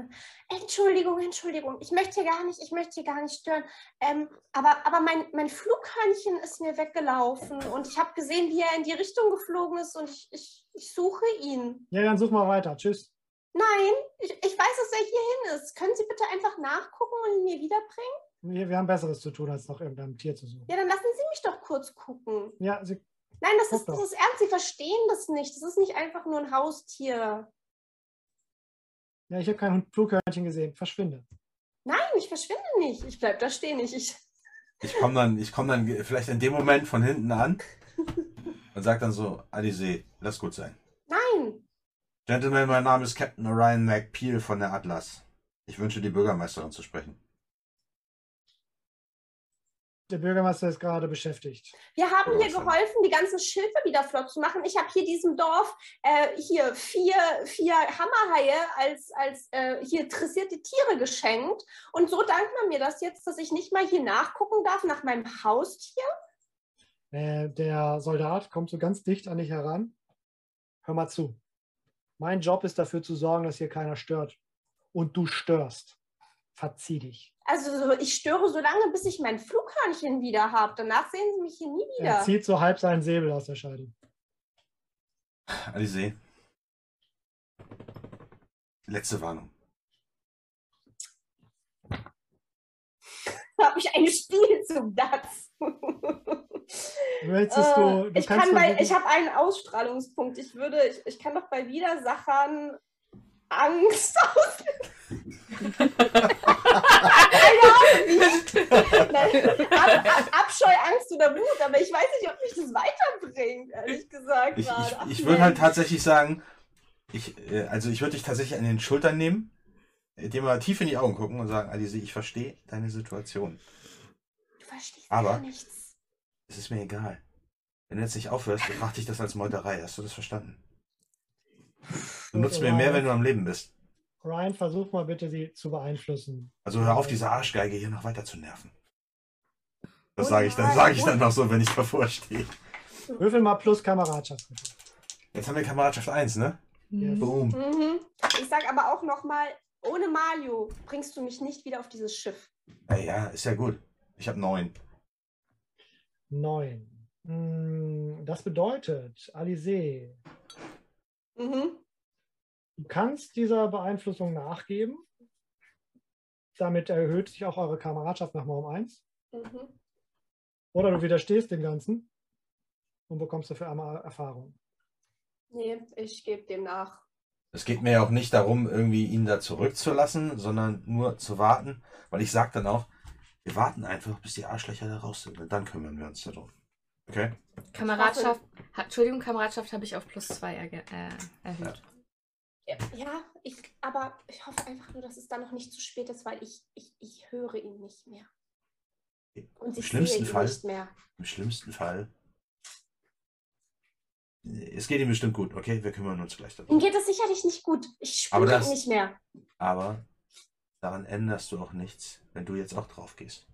[SPEAKER 7] Entschuldigung, Entschuldigung, ich möchte hier gar nicht, ich möchte hier gar nicht stören. Ähm, aber aber mein, mein Flughörnchen ist mir weggelaufen und ich habe gesehen, wie er in die Richtung geflogen ist und ich, ich, ich suche ihn.
[SPEAKER 4] Ja, dann such mal weiter. Tschüss.
[SPEAKER 7] Nein, ich, ich weiß, dass er hierhin ist. Können Sie bitte einfach nachgucken und ihn mir wiederbringen?
[SPEAKER 4] Wir, wir haben Besseres zu tun, als nach irgendeinem Tier zu suchen.
[SPEAKER 7] Ja, dann lassen Sie mich doch kurz gucken.
[SPEAKER 4] Ja, Sie,
[SPEAKER 7] Nein, das ist, das ist ernst. Sie verstehen das nicht. Das ist nicht einfach nur ein Haustier.
[SPEAKER 4] ja ich habe kein Hund- Flughörnchen gesehen. Verschwinde.
[SPEAKER 7] Nein, ich verschwinde nicht. Ich bleib da stehen. Ich, ich,
[SPEAKER 2] Ich komme dann, ich komm dann vielleicht in dem Moment von hinten an und sag dann so, Alizé, lass gut sein.
[SPEAKER 7] nein.
[SPEAKER 2] Gentlemen, mein Name ist Captain Orion McPeel von der Atlas. Ich wünsche die Bürgermeisterin zu sprechen.
[SPEAKER 4] Der Bürgermeister ist gerade beschäftigt.
[SPEAKER 7] Wir haben hier geholfen, die ganzen Schilfe wieder flott zu machen. Ich habe hier diesem Dorf äh, hier vier, vier Hammerhaie als, als äh, hier dressierte Tiere geschenkt. Und so dankt man mir das jetzt, dass ich nicht mal hier nachgucken darf nach meinem Haustier.
[SPEAKER 4] Äh, der Soldat kommt so ganz dicht an dich heran. Hör mal zu. Mein Job ist dafür zu sorgen, dass hier keiner stört. Und du störst. Verzieh dich.
[SPEAKER 7] Also so- ich störe so lange, bis ich mein Flughörnchen wieder habe. Danach sehen Sie mich hier nie
[SPEAKER 4] Er
[SPEAKER 7] wieder.
[SPEAKER 4] zieht so halb seinen Säbel aus der Scheide.
[SPEAKER 2] Alizé. Letzte Warnung.
[SPEAKER 7] habe ich ein Spiel zum.
[SPEAKER 4] Möchtest
[SPEAKER 7] Äh,
[SPEAKER 4] du, du
[SPEAKER 7] ich
[SPEAKER 4] kannst
[SPEAKER 7] kann bei, ich habe einen Ausstrahlungspunkt. Ich würde, ich, ich kann doch bei Widersachern Angst aus. Keine Ahnung, wie- Nein, Ab, Ab, Abscheu, Angst oder Wut, aber ich weiß nicht, ob mich das weiterbringt, ehrlich gesagt.
[SPEAKER 2] Ich,
[SPEAKER 7] gerade. Ach,
[SPEAKER 2] ich, ich würde halt tatsächlich sagen, ich, äh, also ich würde dich tatsächlich an den Schultern nehmen, äh, dir mal tief in die Augen gucken und sagen, Alice, ich verstehe deine Situation.
[SPEAKER 7] Du verstehst
[SPEAKER 2] aber-
[SPEAKER 7] nichts.
[SPEAKER 2] Es ist mir egal. Wenn du jetzt nicht aufhörst, betrachte ich das als Meuterei. Hast du das verstanden? Du nutzt mir mehr, wenn du am Leben bist.
[SPEAKER 4] Ryan, versuch mal bitte, sie zu beeinflussen.
[SPEAKER 2] Also hör auf, diese Arschgeige hier noch weiter zu nerven. Das sage ich dann, sage ich dann noch so, wenn ich davor stehe.
[SPEAKER 4] Würfel mal plus Kameradschaft.
[SPEAKER 2] Jetzt haben wir Kameradschaft 1, ne?
[SPEAKER 4] Yes.
[SPEAKER 2] Boom.
[SPEAKER 7] Mhm. Ich sag aber auch nochmal, ohne Mario bringst du mich nicht wieder auf dieses Schiff.
[SPEAKER 2] Ja, ja, ist ja gut. Ich habe 9.
[SPEAKER 4] Neun. Hm, Das bedeutet, Alizé,
[SPEAKER 7] Mhm.
[SPEAKER 4] Du kannst dieser Beeinflussung nachgeben. Damit erhöht sich auch eure Kameradschaft nochmal um eins.
[SPEAKER 7] Mhm.
[SPEAKER 4] Oder du widerstehst dem Ganzen und bekommst dafür einmal Erfahrung.
[SPEAKER 7] Nee, ich gebe dem nach.
[SPEAKER 2] Es geht mir ja auch nicht darum, irgendwie ihn da zurückzulassen, sondern nur zu warten, weil ich sage dann auch, wir warten einfach, bis die Arschlöcher da raus sind und dann kümmern wir uns darum. Okay?
[SPEAKER 1] Kameradschaft, ha, Entschuldigung, Kameradschaft habe ich auf plus zwei erge- äh, erhöht.
[SPEAKER 7] Ja, ja, ich, aber ich hoffe einfach nur, dass es dann noch nicht zu spät ist, weil ich, ich, ich höre ihn nicht mehr. Und
[SPEAKER 2] Im schlimmsten Fall,
[SPEAKER 7] nicht mehr.
[SPEAKER 2] im schlimmsten Fall, es geht ihm bestimmt gut, okay? Wir kümmern uns gleich
[SPEAKER 7] Ihm
[SPEAKER 2] darum.
[SPEAKER 7] geht es sicherlich nicht gut. Ich spüre ihn nicht mehr.
[SPEAKER 2] Aber daran änderst du auch nichts, wenn du jetzt auch drauf gehst.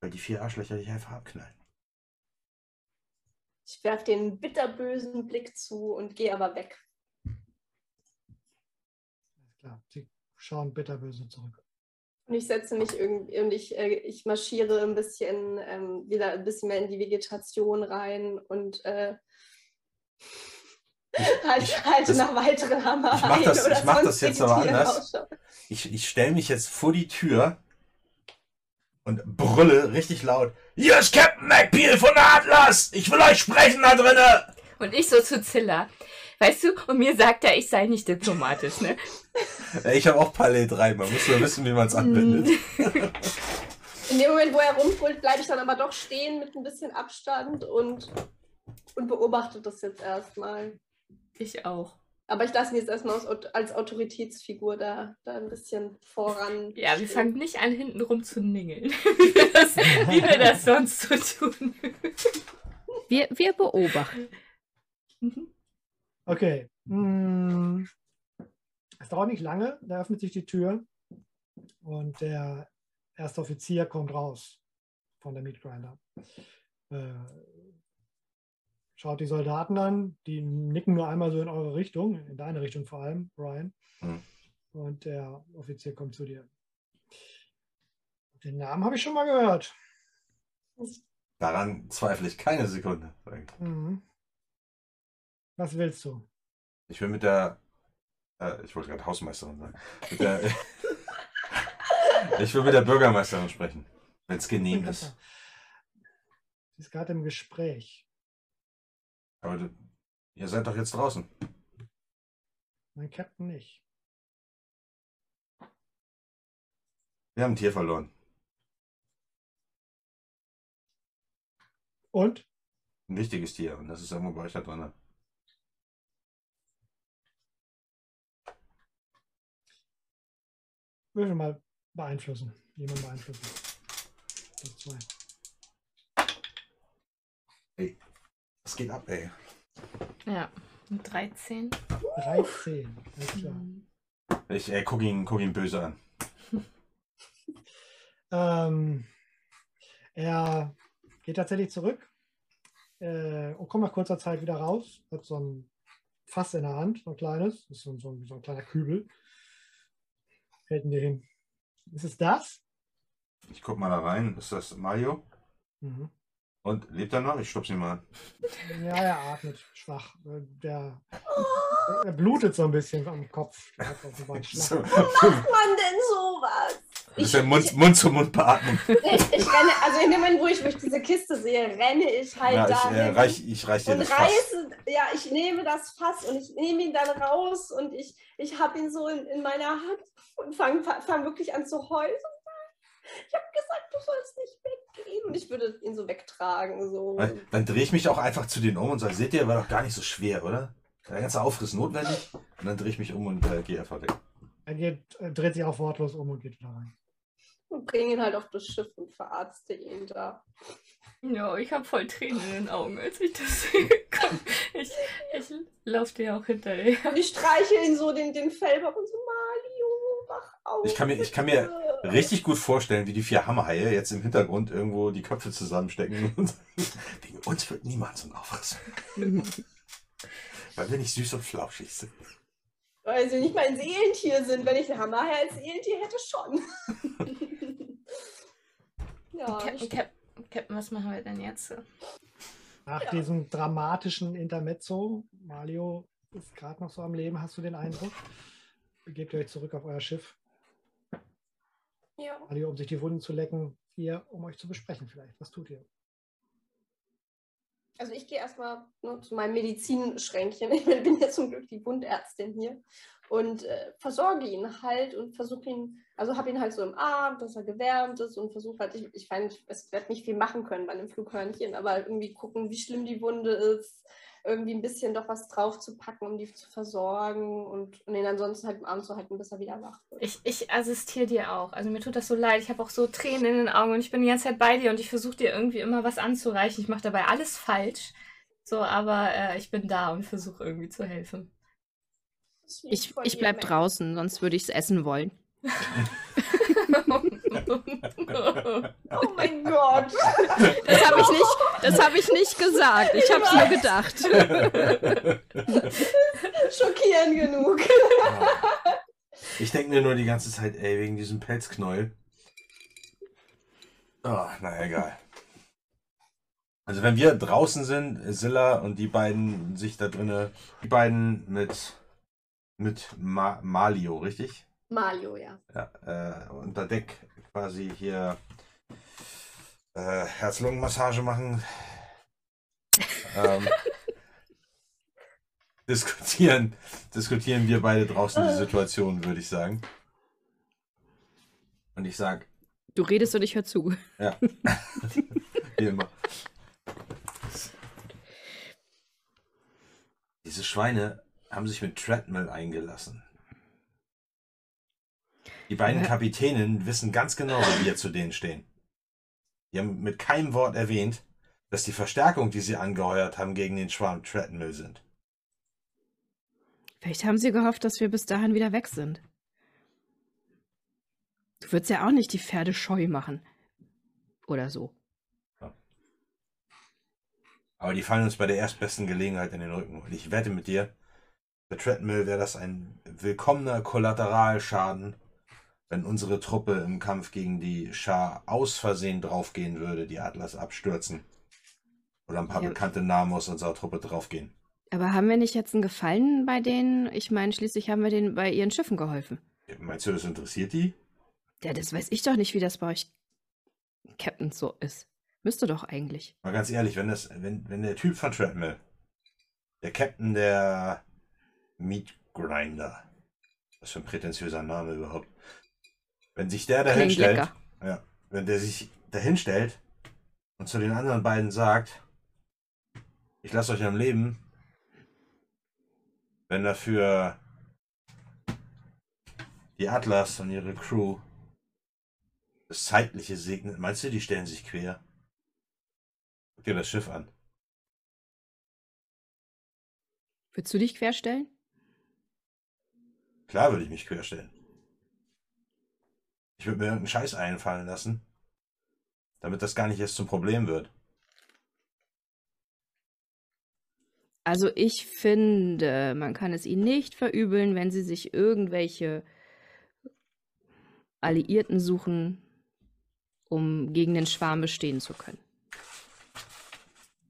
[SPEAKER 2] Weil die vier Arschlöcher dich einfach abknallen.
[SPEAKER 7] Ich werfe den bitterbösen Blick zu und gehe aber weg.
[SPEAKER 4] Klar. Sie schauen bitterböse zurück.
[SPEAKER 7] Und ich setze mich irgendwie und ich, äh, ich marschiere ein bisschen ähm, wieder ein bisschen mehr in die Vegetation rein und äh, halt, halte
[SPEAKER 2] das-
[SPEAKER 7] nach weiteren Hammer.
[SPEAKER 2] ich mach das- ich mach das jetzt aber anders. Ich, ich stelle mich jetzt vor die Tür und brülle richtig laut. Hier ist Captain McPeel von der Atlas! Ich will euch sprechen da drinne!
[SPEAKER 1] Und ich so zu Zilla. Weißt du, und mir sagt er, ich sei nicht diplomatisch, ne?
[SPEAKER 2] Ich habe auch Palais 3, man muss nur wissen, wie man es anwendet.
[SPEAKER 7] In dem Moment, wo er rumbrüllt, bleibe ich dann aber doch stehen mit ein bisschen Abstand und, und beobachte das jetzt erstmal.
[SPEAKER 1] Ich auch.
[SPEAKER 7] Aber ich lasse mich jetzt erstmal als Autoritätsfigur da, da ein bisschen voran.
[SPEAKER 1] Ja, wir fangen nicht an, hinten rum zu ningeln. wie, wir das, wie wir das sonst so tun.
[SPEAKER 6] Wir, wir beobachten.
[SPEAKER 1] Mhm.
[SPEAKER 4] Okay. Hm. Es dauert nicht lange, da öffnet sich die Tür und der erste Offizier kommt raus von der Meat Grinder. Äh, schaut die Soldaten an, die nicken nur einmal so in eure Richtung, in deine Richtung vor allem, Brian.
[SPEAKER 2] Hm.
[SPEAKER 4] Und der Offizier kommt zu dir. Den Namen habe ich schon mal gehört.
[SPEAKER 2] Daran zweifle ich keine Sekunde.
[SPEAKER 4] Mhm. Was willst du?
[SPEAKER 2] Ich will mit der Äh, ich wollte gerade Hausmeisterin sagen. Der, ich will mit der Bürgermeisterin sprechen, wenn es genehm ist.
[SPEAKER 4] Sie ist gerade im Gespräch.
[SPEAKER 2] Aber du, ihr seid doch jetzt draußen.
[SPEAKER 4] Mein Captain nicht.
[SPEAKER 2] Wir haben ein Tier verloren.
[SPEAKER 4] Und?
[SPEAKER 2] Ein wichtiges Tier. Und das ist irgendwo bei euch da drin.
[SPEAKER 4] Würfel mal beeinflussen. Jemand beeinflussen. Das zwei.
[SPEAKER 2] Ey, was geht ab, ey?
[SPEAKER 1] Ja. 13.
[SPEAKER 4] 13. Alles klar.
[SPEAKER 2] Ich äh, gucke ihn, guck ihn böse an.
[SPEAKER 4] Ähm, er geht tatsächlich zurück äh, und kommt nach kurzer Zeit wieder raus. Hat so ein Fass in der Hand, so ein kleines. Das ist so, so, so ein kleiner Kübel. Ihn dir hin. Ist es das?
[SPEAKER 2] Ich guck mal da rein. Ist das Mario?
[SPEAKER 4] Mhm.
[SPEAKER 2] Und lebt er noch? Ich stupse ihn mal an.
[SPEAKER 4] Ja, er atmet schwach. Äh, Der, er blutet so ein bisschen am Kopf.
[SPEAKER 2] So,
[SPEAKER 7] Macht man denn sowas?
[SPEAKER 2] das ist ja Mund, Mund zu Mund beatmen.
[SPEAKER 7] Ich, ich renne, also in dem Moment, wo ich, ich diese Kiste sehe, renne ich halt
[SPEAKER 2] Ja, ich,
[SPEAKER 7] dahin
[SPEAKER 2] äh, reich, ich reich dir
[SPEAKER 7] und
[SPEAKER 2] das Fass.
[SPEAKER 7] reiße, ja, ich nehme das Fass und ich nehme ihn dann raus und ich, ich habe ihn so in, in meiner Hand und fange fang wirklich an zu heulen. Ich habe gesagt, du sollst nicht weggehen und ich würde ihn so wegtragen. So.
[SPEAKER 2] Dann drehe ich mich auch einfach zu denen um und sage, seht ihr, war doch gar nicht so schwer, oder? Der ganze Aufriss notwendig. Und dann drehe ich mich um und äh, gehe einfach weg.
[SPEAKER 4] Er geht, äh, dreht sich auch wortlos um und geht wieder rein.
[SPEAKER 7] Und bringe ihn halt auf das Schiff und verarzte ihn da.
[SPEAKER 1] Ja, ich habe voll Tränen in den Augen, als ich das sehe. Komm, ich, ich laufe dir auch hinterher.
[SPEAKER 7] Und ich streiche ihn so den, den Fellbock und so, Mario, wach auf.
[SPEAKER 2] Ich kann mir- ich kann mir Richtig gut vorstellen, wie die vier Hammerhaie jetzt im Hintergrund irgendwo die Köpfe zusammenstecken. Und wegen uns wird niemand so ein Aufriss. Weil wir nicht süß und flauschig sind.
[SPEAKER 7] Weil sie nicht mal ein Seelentier sind. Wenn ich ein Hammerherr als Seelentier hätte, schon. ja,
[SPEAKER 1] Captain, Cap Captain, was machen wir denn jetzt?
[SPEAKER 4] Nach
[SPEAKER 7] Ja.
[SPEAKER 4] diesem dramatischen Intermezzo, Mario ist gerade noch so am Leben, hast du den Eindruck? Begebt ihr euch zurück auf euer Schiff.
[SPEAKER 7] ja.
[SPEAKER 4] Mario, um sich die Wunden zu lecken, ihr, um euch zu besprechen vielleicht. Was tut ihr?
[SPEAKER 7] Also ich gehe erstmal ne, zu meinem Medizinschränkchen. Ich bin ja zum Glück die Wundärztin hier. Und äh, versorge ihn halt und versuche ihn, also habe ihn halt so im Arm, dass er gewärmt ist und versuche halt, ich, ich meine, es werde nicht viel machen können bei einem Flughörnchen, aber irgendwie gucken, wie schlimm die Wunde ist, irgendwie ein bisschen doch was drauf zu packen, um die zu versorgen und, und ihn ansonsten halt im Arm zu halten, bis er wieder wach wird.
[SPEAKER 1] Ich, ich assistiere dir auch. Also mir tut das so leid. Ich habe auch so Tränen in den Augen und ich bin die ganze Zeit bei dir und ich versuche dir irgendwie immer was anzureichen. Ich mache dabei alles falsch. So, aber äh, ich bin da und versuche irgendwie zu helfen.
[SPEAKER 6] Ich, ich bleib draußen, sonst würde ich es essen wollen.
[SPEAKER 7] Oh mein Gott.
[SPEAKER 6] Das habe ich nicht, das habe ich nicht gesagt. Ich habe es nur gedacht.
[SPEAKER 7] Schockierend genug.
[SPEAKER 2] Ich denke mir nur die ganze Zeit, ey, wegen diesem Pelzknäuel. Oh, na egal. Also wenn wir draußen sind, Silla und die beiden sich da drinnen, die beiden mit mit Ma Malio, richtig?
[SPEAKER 7] Mario, ja.
[SPEAKER 2] Ja, äh, unter Deck quasi hier äh, Herz-Lungen-Massage machen. ähm, diskutieren, diskutieren wir beide draußen die Situation, würde ich sagen. Und ich sag,
[SPEAKER 6] Du redest und ich höre zu.
[SPEAKER 2] ja, wie immer. Diese Schweine haben sich mit Treadmill eingelassen. Die beiden. Kapitänen wissen ganz genau, wie wir zu denen stehen. Die haben mit keinem Wort erwähnt, dass die Verstärkung, die sie angeheuert haben, gegen den Schwarm Treadmill sind.
[SPEAKER 6] Vielleicht haben sie gehofft, dass wir bis dahin wieder weg sind. Du würdest ja auch nicht die Pferde scheu machen. Oder so.
[SPEAKER 2] Aber die fallen uns bei der erstbesten Gelegenheit in den Rücken. Und ich wette mit dir, für Treadmill wäre das ein willkommener Kollateralschaden, wenn unsere Truppe im Kampf gegen die Schar aus Versehen draufgehen würde, die Atlas abstürzen. Oder ein paar
[SPEAKER 6] Ja.
[SPEAKER 2] bekannte Namen aus unserer Truppe draufgehen.
[SPEAKER 6] Aber haben wir nicht jetzt einen Gefallen bei denen? Ich meine, schließlich haben wir denen bei ihren Schiffen geholfen.
[SPEAKER 2] Meinst du, das interessiert die?
[SPEAKER 6] Ja, das weiß ich doch nicht, wie das bei euch Captain so ist. Müsste doch eigentlich.
[SPEAKER 2] Mal ganz ehrlich, wenn das, wenn, wenn der Typ von Treadmill, der Captain der Meat Grinder, was für ein prätentiöser Name überhaupt, wenn sich der dahin
[SPEAKER 6] Klingt
[SPEAKER 2] stellt,
[SPEAKER 6] lecker.
[SPEAKER 2] ja, wenn der sich dahin stellt und zu den anderen beiden sagt, ich lasse euch am Leben, wenn dafür die Atlas und ihre Crew das Zeitliche segnet, meinst du, die stellen sich quer? Guck dir das Schiff an.
[SPEAKER 6] Würdest du dich querstellen?
[SPEAKER 2] Klar würde ich mich querstellen. Ich würde mir irgendeinen Scheiß einfallen lassen, damit das gar nicht erst zum Problem wird.
[SPEAKER 6] Also ich finde, man kann es ihnen nicht verübeln, wenn sie sich irgendwelche Alliierten suchen, um gegen den Schwarm bestehen zu können.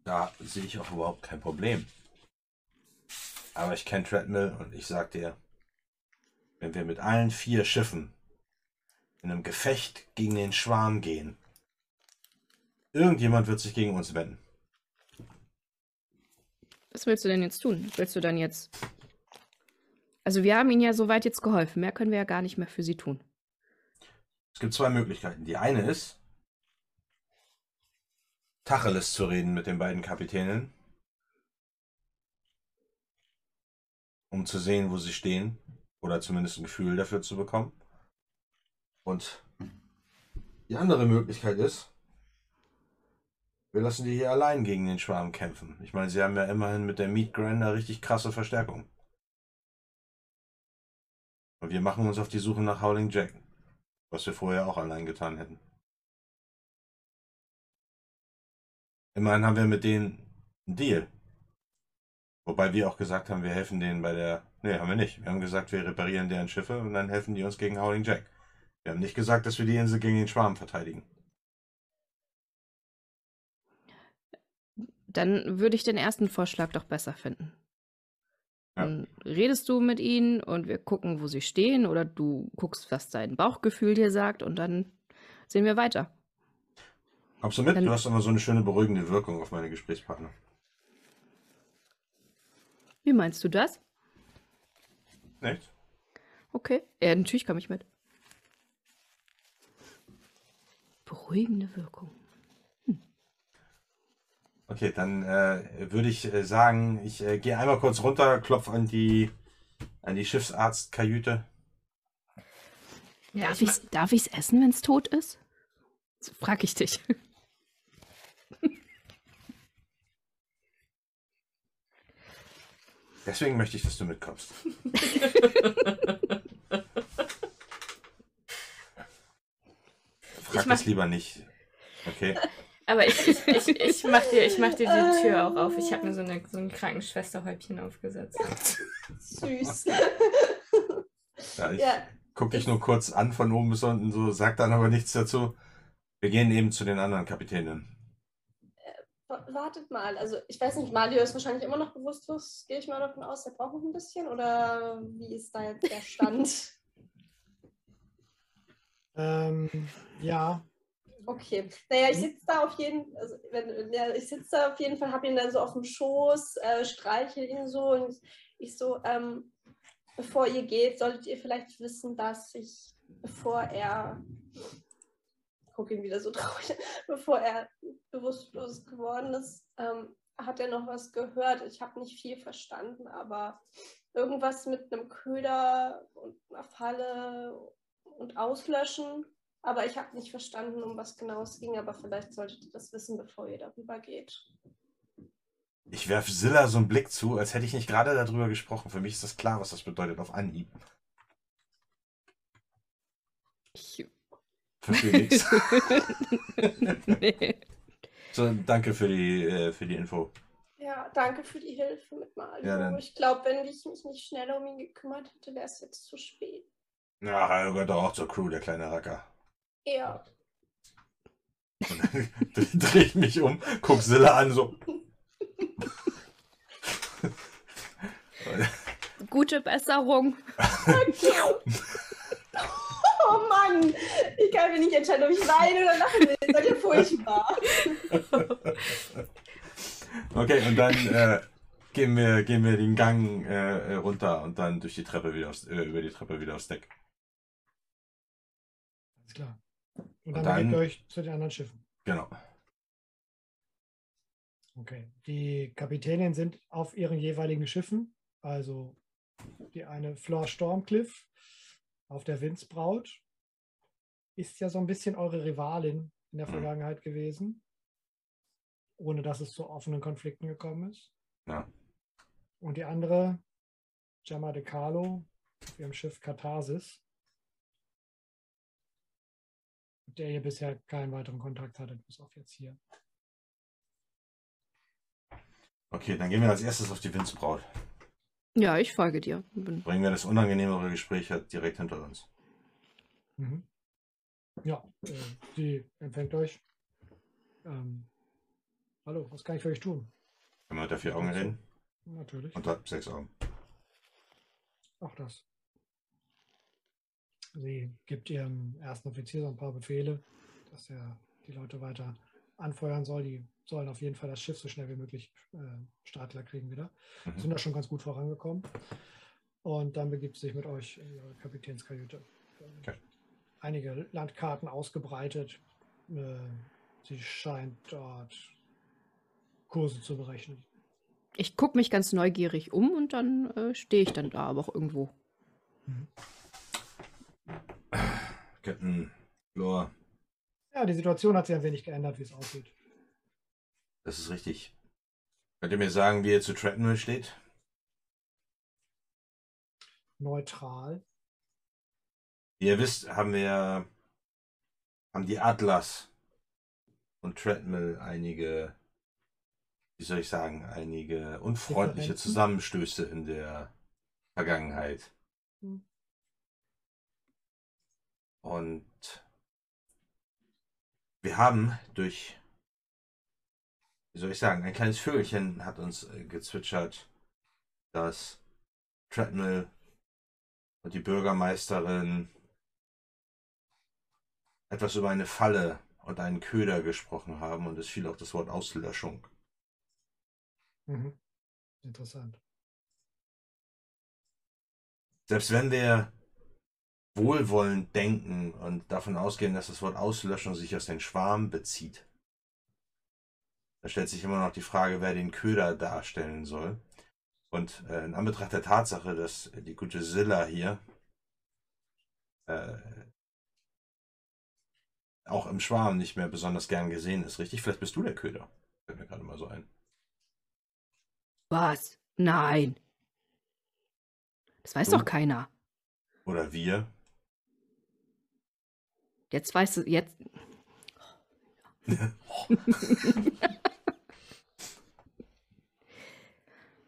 [SPEAKER 2] Da sehe ich auch überhaupt kein Problem. Aber ich kenne Treadmill und ich sag dir, wenn wir mit allen vier Schiffen in einem Gefecht gegen den Schwarm gehen, irgendjemand wird sich gegen uns wenden.
[SPEAKER 6] Was willst du denn jetzt tun? Willst du dann jetzt... Also wir haben ihnen ja soweit jetzt geholfen. Mehr können wir ja gar nicht mehr für sie tun.
[SPEAKER 2] Es gibt zwei Möglichkeiten. Die eine ist, Tacheles zu reden mit den beiden Kapitänen, um zu sehen, wo sie stehen, oder zumindest ein Gefühl dafür zu bekommen. Und die andere Möglichkeit ist, wir lassen die hier allein gegen den Schwarm kämpfen. Ich meine, sie haben ja immerhin mit der Meat Grinder richtig krasse Verstärkung. Und wir machen uns auf die Suche nach Howling Jack. Was wir vorher auch allein getan hätten. Immerhin haben wir mit denen einen Deal. Wobei wir auch gesagt haben, wir helfen denen bei der. Nee, haben wir nicht. Wir haben gesagt, wir reparieren deren Schiffe und dann helfen die uns gegen Howling Jack. Wir haben nicht gesagt, dass wir die Insel gegen den Schwarm verteidigen.
[SPEAKER 6] Dann würde ich den ersten Vorschlag doch besser finden.
[SPEAKER 2] Ja.
[SPEAKER 6] Dann redest du mit ihnen und wir gucken, wo sie stehen, oder du guckst, was dein Bauchgefühl dir sagt, und dann sehen wir weiter.
[SPEAKER 2] Kommst du mit?
[SPEAKER 6] Dann-
[SPEAKER 2] Du hast immer so eine schöne beruhigende Wirkung auf meine Gesprächspartner.
[SPEAKER 6] Wie meinst du das?
[SPEAKER 2] Nicht?
[SPEAKER 6] Okay. Ja, natürlich komme ich mit. Beruhigende Wirkung.
[SPEAKER 2] Okay, dann äh, würde ich äh, sagen, ich äh, gehe einmal kurz runter, klopf an die an die Schiffsarztkajüte.
[SPEAKER 1] Ja,
[SPEAKER 6] darf
[SPEAKER 1] ich
[SPEAKER 6] darf ich's essen, wenn es tot ist? So frag ich dich.
[SPEAKER 2] Deswegen möchte ich, dass du mitkommst. Frag
[SPEAKER 1] Ich mach-
[SPEAKER 2] das lieber nicht. Okay.
[SPEAKER 1] Aber ich, ich, ich, ich, mach dir, ich mach dir die Tür auch auf. Ich habe mir so, eine, so ein Krankenschwesterhäubchen aufgesetzt.
[SPEAKER 7] Süß.
[SPEAKER 2] Ja, ich
[SPEAKER 7] ja,
[SPEAKER 2] guck dich nur kurz an von oben bis unten, so sag dann aber nichts dazu. Wir gehen eben zu den anderen Kapitänen.
[SPEAKER 7] Wa- wartet mal. Also ich weiß nicht, Mario ist wahrscheinlich immer noch bewusstlos. Gehe ich mal davon aus, er braucht noch ein bisschen? Oder wie ist da jetzt der Stand?
[SPEAKER 4] Ähm, ja,
[SPEAKER 7] Okay. Naja, ich sitze da auf jeden also wenn, ja, ich sitze da auf jeden Fall, habe ihn dann so auf dem Schoß, äh, streichel ihn so und ich, ich so, ähm, bevor ihr geht, solltet ihr vielleicht wissen, dass ich, bevor er, guck ihn wieder so traurig, bevor er bewusstlos geworden ist, ähm, hat er noch was gehört. Ich habe nicht viel verstanden, aber irgendwas mit einem Köder und einer Falle und Auslöschen. Aber ich habe nicht verstanden, um was genau es ging, aber vielleicht solltet ihr das wissen, bevor ihr darüber geht.
[SPEAKER 2] Ich werfe Silla so einen Blick zu, als hätte ich nicht gerade darüber gesprochen. Für mich ist das klar, was das bedeutet auf Anhieb.
[SPEAKER 6] Ich,
[SPEAKER 2] Verstehe nichts.
[SPEAKER 6] nee.
[SPEAKER 2] So, danke für die, äh, für die Info.
[SPEAKER 7] Ja, danke für die Hilfe mit Mario.
[SPEAKER 2] Ja, dann-
[SPEAKER 7] ich glaube, wenn ich mich nicht schneller um ihn gekümmert hätte, wäre es jetzt zu spät.
[SPEAKER 2] Ach, er gehört doch auch zur Crew, der kleine Racker.
[SPEAKER 7] Ja.
[SPEAKER 2] Und dann drehe ich mich um, guck Silla an, so.
[SPEAKER 6] Gute Besserung.
[SPEAKER 7] Oh Mann, ich kann mir nicht entscheiden, ob ich weine oder lachen will. Seid ihr furchtbar.
[SPEAKER 2] Okay, und dann äh, gehen, wir, gehen wir den Gang äh, runter und dann durch die Treppe wieder aufs, äh, über die Treppe wieder aufs Deck.
[SPEAKER 4] Alles klar. Und
[SPEAKER 2] Und
[SPEAKER 4] dann,
[SPEAKER 2] dann-
[SPEAKER 4] begebt ihr euch zu den anderen Schiffen.
[SPEAKER 2] Genau.
[SPEAKER 4] Okay. Die Kapitänin sind auf ihren jeweiligen Schiffen. Also die eine Flor Stormcliff auf der Windsbraut ist ja so ein bisschen eure Rivalin in der
[SPEAKER 2] Mhm.
[SPEAKER 4] Vergangenheit gewesen. Ohne dass es zu offenen Konflikten gekommen ist.
[SPEAKER 2] Ja.
[SPEAKER 4] Und die andere, Gemma de Carlo, auf ihrem Schiff Katharsis, mit der ihr bisher keinen weiteren Kontakt hattet, bis auf jetzt hier.
[SPEAKER 2] Okay, dann gehen wir als erstes auf die Windsbraut.
[SPEAKER 6] Ja, ich folge dir. Bin
[SPEAKER 2] Bringen wir das unangenehmere Gespräch halt direkt hinter uns.
[SPEAKER 4] Mhm. Ja, äh, sie empfängt euch. Ähm, hallo, was kann ich für euch tun?
[SPEAKER 2] Können wir unter vier Augen reden?
[SPEAKER 4] Natürlich.
[SPEAKER 2] Und hat sechs Augen.
[SPEAKER 4] Auch das. Sie gibt ihrem ersten Offizier so ein paar Befehle, dass er die Leute weiter anfeuern soll. Die sollen auf jeden Fall das Schiff so schnell wie möglich äh, Startler kriegen wieder.
[SPEAKER 2] Mhm.
[SPEAKER 4] Sind da schon ganz gut vorangekommen. Und dann begibt sie sich mit euch in ihre Kapitänskajüte.
[SPEAKER 2] Okay.
[SPEAKER 4] Einige Landkarten ausgebreitet. Äh, sie scheint dort Kurse zu berechnen.
[SPEAKER 6] Ich gucke mich ganz neugierig um und dann äh, stehe ich dann da aber auch irgendwo.
[SPEAKER 2] Captain Lore,
[SPEAKER 4] Ja, die Situation hat sich ein wenig geändert, wie es aussieht.
[SPEAKER 2] das ist richtig. Könnt ihr mir sagen, wie ihr zu Treadmill steht?
[SPEAKER 4] Neutral.
[SPEAKER 2] Wie ihr wisst, haben wir haben die Atlas und Treadmill einige, wie soll ich sagen, einige unfreundliche? Zusammenstöße in der Vergangenheit.
[SPEAKER 4] Hm.
[SPEAKER 2] Und wir haben durch, wie soll ich sagen, ein kleines Vögelchen hat uns äh, gezwitschert, dass Treadmill und die Bürgermeisterin etwas über eine Falle und einen Köder gesprochen haben und es fiel auch das Wort Auslöschung.
[SPEAKER 4] Mhm. Interessant.
[SPEAKER 2] Selbst wenn wir wohlwollend denken und davon ausgehen, dass das Wort Auslöschung sich aus den Schwarm bezieht, da stellt sich immer noch die Frage, wer den Köder darstellen soll. Und äh, in Anbetracht der Tatsache, dass die gute Silla hier äh, auch im Schwarm nicht mehr besonders gern gesehen ist, richtig? Vielleicht bist du der Köder. Fällt mir gerade mal so ein.
[SPEAKER 6] Was? Nein. Das weiß
[SPEAKER 2] Du?
[SPEAKER 6] doch keiner.
[SPEAKER 2] Oder wir.
[SPEAKER 6] Jetzt weißt du, jetzt.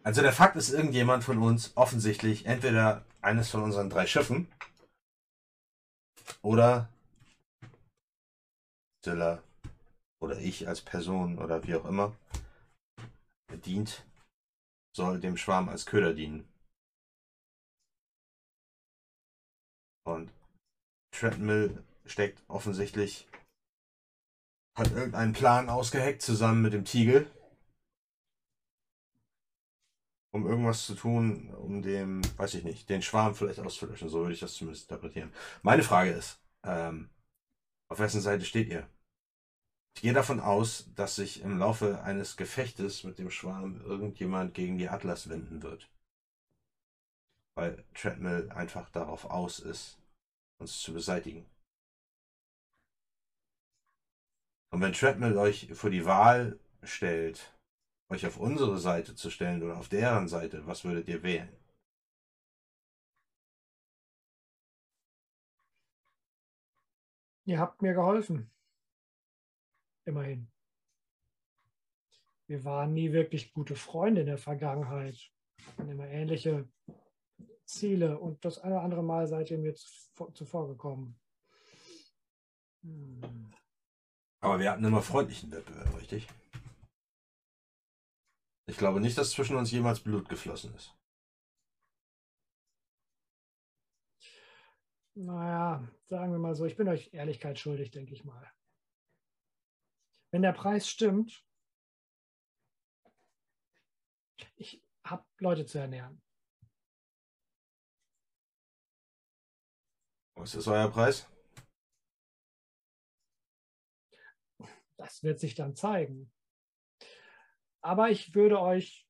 [SPEAKER 2] Also der Fakt ist, irgendjemand von uns offensichtlich entweder eines von unseren drei Schiffen oder Silla oder ich als Person oder wie auch immer dient, soll dem Schwarm als Köder dienen. Und Treadmill steckt offensichtlich, hat irgendeinen Plan ausgeheckt zusammen mit dem Tiegel um irgendwas zu tun, um dem, weiß ich nicht, den Schwarm vielleicht auszulöschen. So würde ich das zumindest interpretieren. Meine Frage ist, ähm, auf wessen Seite steht ihr? Ich gehe davon aus, dass sich im Laufe eines Gefechtes mit dem Schwarm irgendjemand gegen die Atlas wenden wird. Weil Treadmill einfach darauf aus ist, uns zu beseitigen. Und wenn Treadmill euch vor die Wahl stellt, euch auf unsere Seite zu stellen oder auf deren Seite, was würdet ihr wählen?
[SPEAKER 4] Ihr habt mir geholfen. Immerhin. Wir waren nie wirklich gute Freunde in der Vergangenheit. Hatten immer ähnliche Ziele und das eine oder andere Mal seid ihr mir zuvor gekommen. Hm.
[SPEAKER 2] Aber wir hatten immer freundlichen Wettbewerb, richtig? Ich glaube nicht, dass zwischen uns jemals Blut geflossen ist.
[SPEAKER 4] Naja, sagen wir mal so, ich bin euch Ehrlichkeit schuldig, denke ich mal. Wenn der Preis stimmt, ich habe Leute zu ernähren.
[SPEAKER 2] Was ist euer Preis?
[SPEAKER 4] Das wird sich dann zeigen. Aber ich würde euch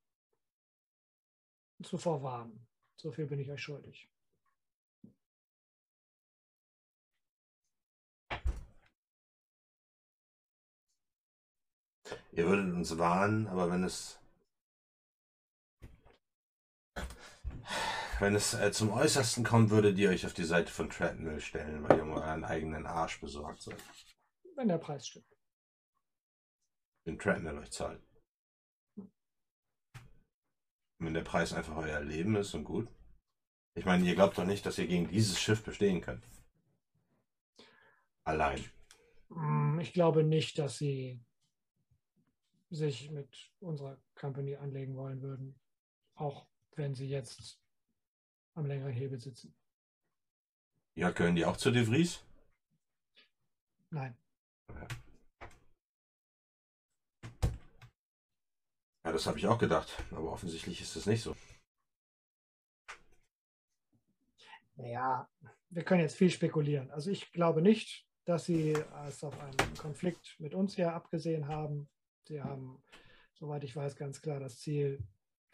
[SPEAKER 4] zuvor warnen. So viel bin ich euch schuldig.
[SPEAKER 2] Ihr würdet uns warnen, aber wenn es wenn es äh, zum Äußersten kommt, würdet ihr euch auf die Seite von Treadmill stellen, weil ihr um euren eigenen Arsch besorgt seid.
[SPEAKER 4] Wenn der Preis stimmt.
[SPEAKER 2] Den Treadmill euch zahlt. Wenn der Preis einfach euer Leben ist und gut. Ich meine, ihr glaubt doch nicht, dass ihr gegen dieses Schiff bestehen könnt. Allein.
[SPEAKER 4] Hm, Ich glaube nicht, dass sie sich mit unserer Company anlegen wollen würden. Auch wenn sie jetzt am längeren Hebel sitzen.
[SPEAKER 2] Ja, gehören die auch zu De Vries?
[SPEAKER 4] Nein.
[SPEAKER 2] Ja, das habe ich auch gedacht. Aber offensichtlich ist es nicht so.
[SPEAKER 4] Naja, wir können jetzt viel spekulieren. Also ich glaube nicht, dass sie es auf einen Konflikt mit uns hier abgesehen haben. Sie haben, soweit ich weiß, ganz klar das Ziel,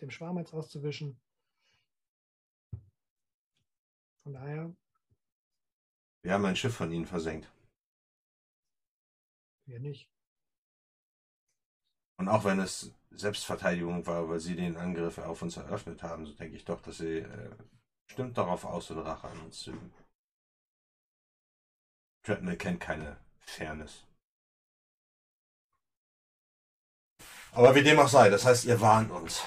[SPEAKER 4] dem Schwarm jetzt auszuwischen. Von daher,
[SPEAKER 2] Wir haben ein Schiff von ihnen versenkt.
[SPEAKER 4] wir nicht.
[SPEAKER 2] Und auch wenn es Selbstverteidigung war, weil sie den Angriff auf uns eröffnet haben, so denke ich doch, dass sie äh, stimmt darauf aus, so eine Rache an uns zu üben. Treadmill kennt keine Fairness. Aber wie dem auch sei, das heißt, ihr warnt uns.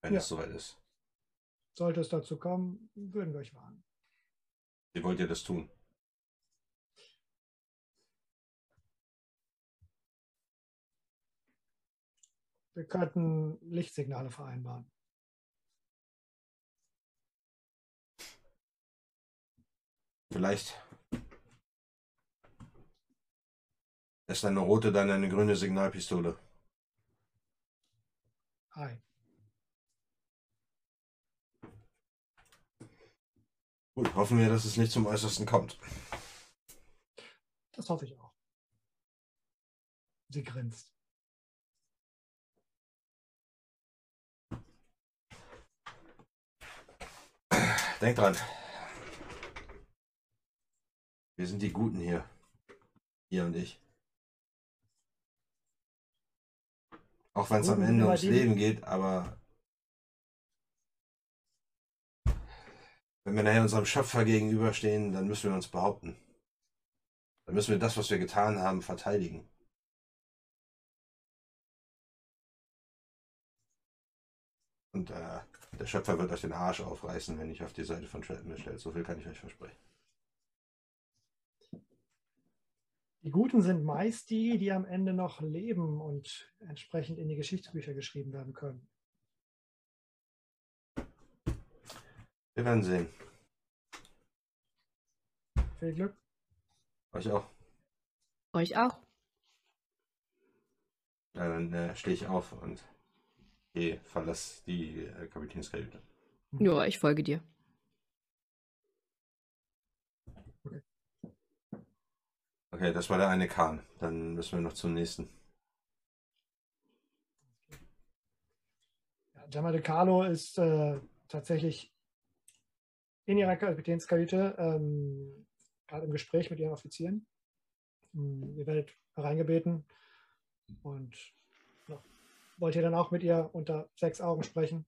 [SPEAKER 2] Wenn
[SPEAKER 4] Ja.
[SPEAKER 2] es soweit ist.
[SPEAKER 4] Sollte es dazu kommen, würden wir euch warnen.
[SPEAKER 2] Wie wollt ihr das tun?
[SPEAKER 4] Wir könnten Lichtsignale vereinbaren.
[SPEAKER 2] Vielleicht ist eine rote dann eine grüne Signalpistole.
[SPEAKER 4] Hi.
[SPEAKER 2] Gut, hoffen wir, dass es nicht zum Äußersten kommt.
[SPEAKER 4] Das hoffe ich auch. Sie grinst.
[SPEAKER 2] Denk dran. Wir sind die Guten hier. Ihr und ich. Auch wenn es am Ende ums Leben geht, aber wenn wir nachher unserem Schöpfer gegenüberstehen, dann müssen wir uns behaupten. Dann müssen wir das, was wir getan haben, verteidigen. Und äh, der Schöpfer wird euch den Arsch aufreißen, wenn ich auf die Seite von Treadmill stellt. So viel kann ich euch versprechen.
[SPEAKER 4] Die Guten sind meist die, die am Ende noch leben und entsprechend in die Geschichtsbücher geschrieben werden können.
[SPEAKER 2] Wir werden sehen.
[SPEAKER 4] Viel Glück.
[SPEAKER 2] Euch auch.
[SPEAKER 6] Euch auch.
[SPEAKER 2] Ja, dann äh, stehe ich auf und gehe, verlasse die äh, Kapitänskajüte.
[SPEAKER 6] Ja, ich folge dir.
[SPEAKER 2] Okay, das war der eine Kahn. Dann müssen wir noch zum nächsten.
[SPEAKER 4] Ja, Gemma de Carlo ist äh, tatsächlich in ihrer Kapitänskajüte ähm, gerade im Gespräch mit ihren Offizieren. Hm, Ihr werdet hereingebeten und wollt ihr dann auch mit ihr unter sechs Augen sprechen?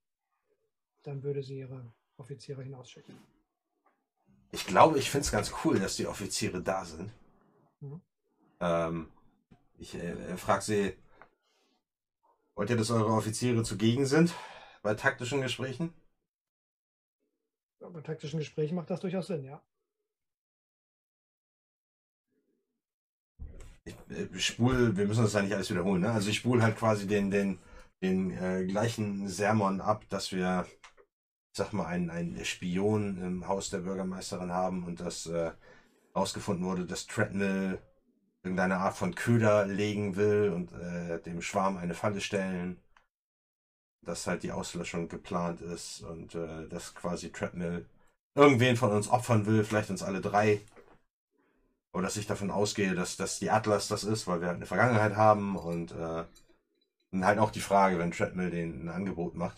[SPEAKER 4] Dann würde sie ihre Offiziere hinausschicken.
[SPEAKER 2] Ich glaube, ich finde es ganz cool, dass die Offiziere da sind.
[SPEAKER 4] Mhm.
[SPEAKER 2] Ähm, ich äh, frage sie, wollt ihr, dass eure Offiziere zugegen sind bei taktischen Gesprächen?
[SPEAKER 4] Ja, Bei taktischen Gesprächen macht das durchaus Sinn, ja.
[SPEAKER 2] Ich äh, spul, wir müssen das ja nicht alles wiederholen, ne? Also ich spule halt quasi den, den, den äh, gleichen Sermon ab, dass wir, sag mal, einen, einen Spion im Haus der Bürgermeisterin haben und das äh, rausgefunden wurde, dass Treadmill irgendeine Art von Köder legen will und äh, dem Schwarm eine Falle stellen. Dass halt die Auslöschung geplant ist und äh, dass quasi Treadmill irgendwen von uns opfern will, vielleicht uns alle drei. Oder dass ich davon ausgehe, dass, dass die Atlas das ist, weil wir halt eine Vergangenheit haben und, äh, und halt auch die Frage, wenn Treadmill den ein Angebot macht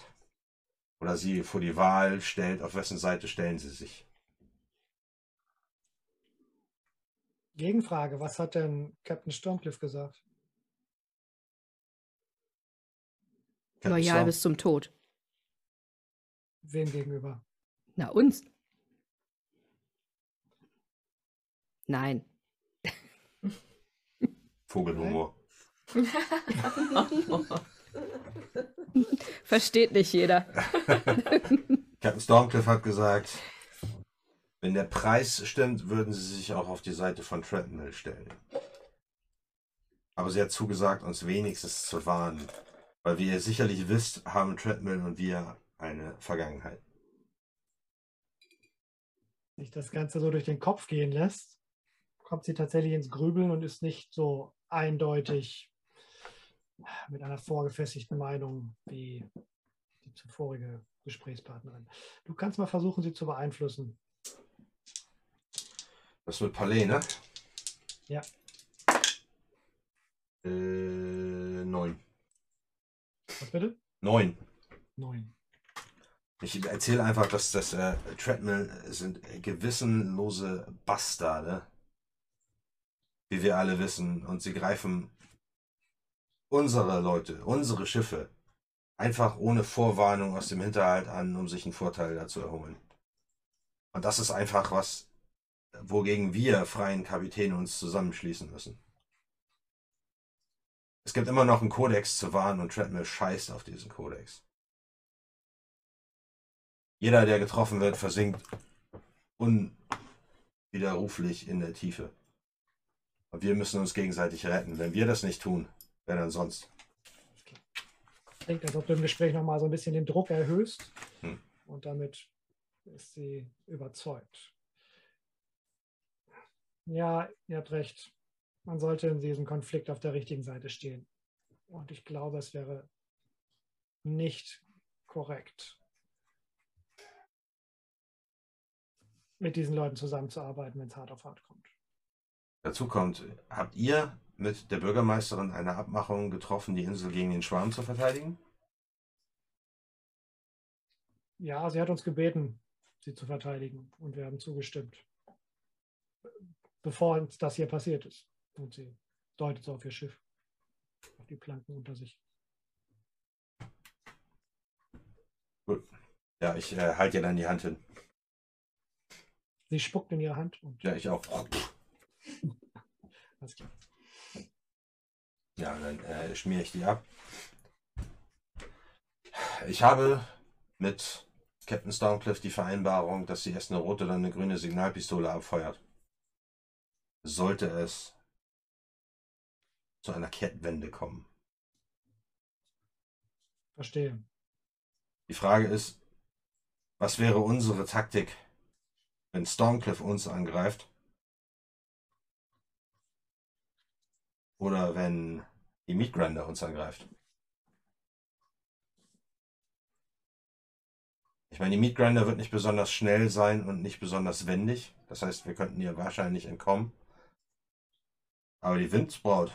[SPEAKER 2] oder sie vor die Wahl stellt, auf wessen Seite stellen sie sich.
[SPEAKER 4] Gegenfrage, was hat denn Captain Stormcliffe gesagt?
[SPEAKER 2] Captain
[SPEAKER 6] Loyal
[SPEAKER 2] Storm-
[SPEAKER 6] bis zum Tod.
[SPEAKER 4] Wem gegenüber?
[SPEAKER 6] Na, uns. Nein.
[SPEAKER 2] Vogelhumor.
[SPEAKER 6] Versteht nicht jeder.
[SPEAKER 2] Captain Stormcliffe hat gesagt, wenn der Preis stimmt, würden sie sich auch auf die Seite von Treadmill stellen. Aber sie hat zugesagt, uns wenigstens zu warnen. Weil wie ihr sicherlich wisst, haben Treadmill und wir eine Vergangenheit.
[SPEAKER 4] Sich das Ganze so durch den Kopf gehen lässt, kommt sie tatsächlich ins Grübeln und ist nicht so eindeutig mit einer vorgefestigten Meinung wie die zuvorige Gesprächspartnerin. Du kannst mal versuchen, sie zu beeinflussen.
[SPEAKER 2] Das wird Palais, ne?
[SPEAKER 4] Ja.
[SPEAKER 2] Äh, neun.
[SPEAKER 4] Was bitte?
[SPEAKER 2] Neun.
[SPEAKER 4] Neun.
[SPEAKER 2] Ich erzähle einfach, dass das äh, Treadmill sind gewissenlose Bastarde. Wie wir alle wissen. Und sie greifen unsere Leute, unsere Schiffe einfach ohne Vorwarnung aus dem Hinterhalt an, um sich einen Vorteil dazu erholen. Und das ist einfach was, wogegen wir freien Kapitäne uns zusammenschließen müssen. Es gibt immer noch einen Kodex zu wahren und Treadmill scheißt auf diesen Kodex. Jeder, der getroffen wird, versinkt unwiderruflich in der Tiefe. Und wir müssen uns gegenseitig retten. Wenn wir das nicht tun, wer dann sonst?
[SPEAKER 4] Klingt, als ob du im Gespräch nochmal so ein bisschen den Druck erhöhst.
[SPEAKER 2] Hm.
[SPEAKER 4] Und damit ist sie überzeugt. Ja, ihr habt recht. Man sollte in diesem Konflikt auf der richtigen Seite stehen. Und ich glaube, es wäre nicht korrekt, mit diesen Leuten zusammenzuarbeiten, wenn es hart auf hart kommt.
[SPEAKER 2] Dazu kommt, habt ihr mit der Bürgermeisterin eine Abmachung getroffen, die Insel gegen den Schwarm zu verteidigen?
[SPEAKER 4] Ja, sie hat uns gebeten, sie zu verteidigen. Und wir haben zugestimmt. Bevor uns das hier passiert ist. Und sie deutet so auf ihr Schiff. Auf die Planken unter sich.
[SPEAKER 2] Ja, ich äh, halte ihr dann die Hand hin.
[SPEAKER 4] Sie spuckt in ihre Hand und
[SPEAKER 2] Ja, ich auch.
[SPEAKER 4] Alles klar.
[SPEAKER 2] Ja, dann äh, schmiere ich die ab. Ich habe mit Captain Stormcliffe die Vereinbarung, dass sie erst eine rote oder eine grüne Signalpistole abfeuert. Sollte es zu einer Kettwende kommen.
[SPEAKER 4] Verstehe.
[SPEAKER 2] Die Frage ist, was wäre unsere Taktik, wenn Stormcliffe uns angreift? Oder wenn die Meatgrinder uns angreift? Ich meine, die Meatgrinder wird nicht besonders schnell sein und nicht besonders wendig. Das heißt, wir könnten ihr wahrscheinlich entkommen. Aber die Windsbraut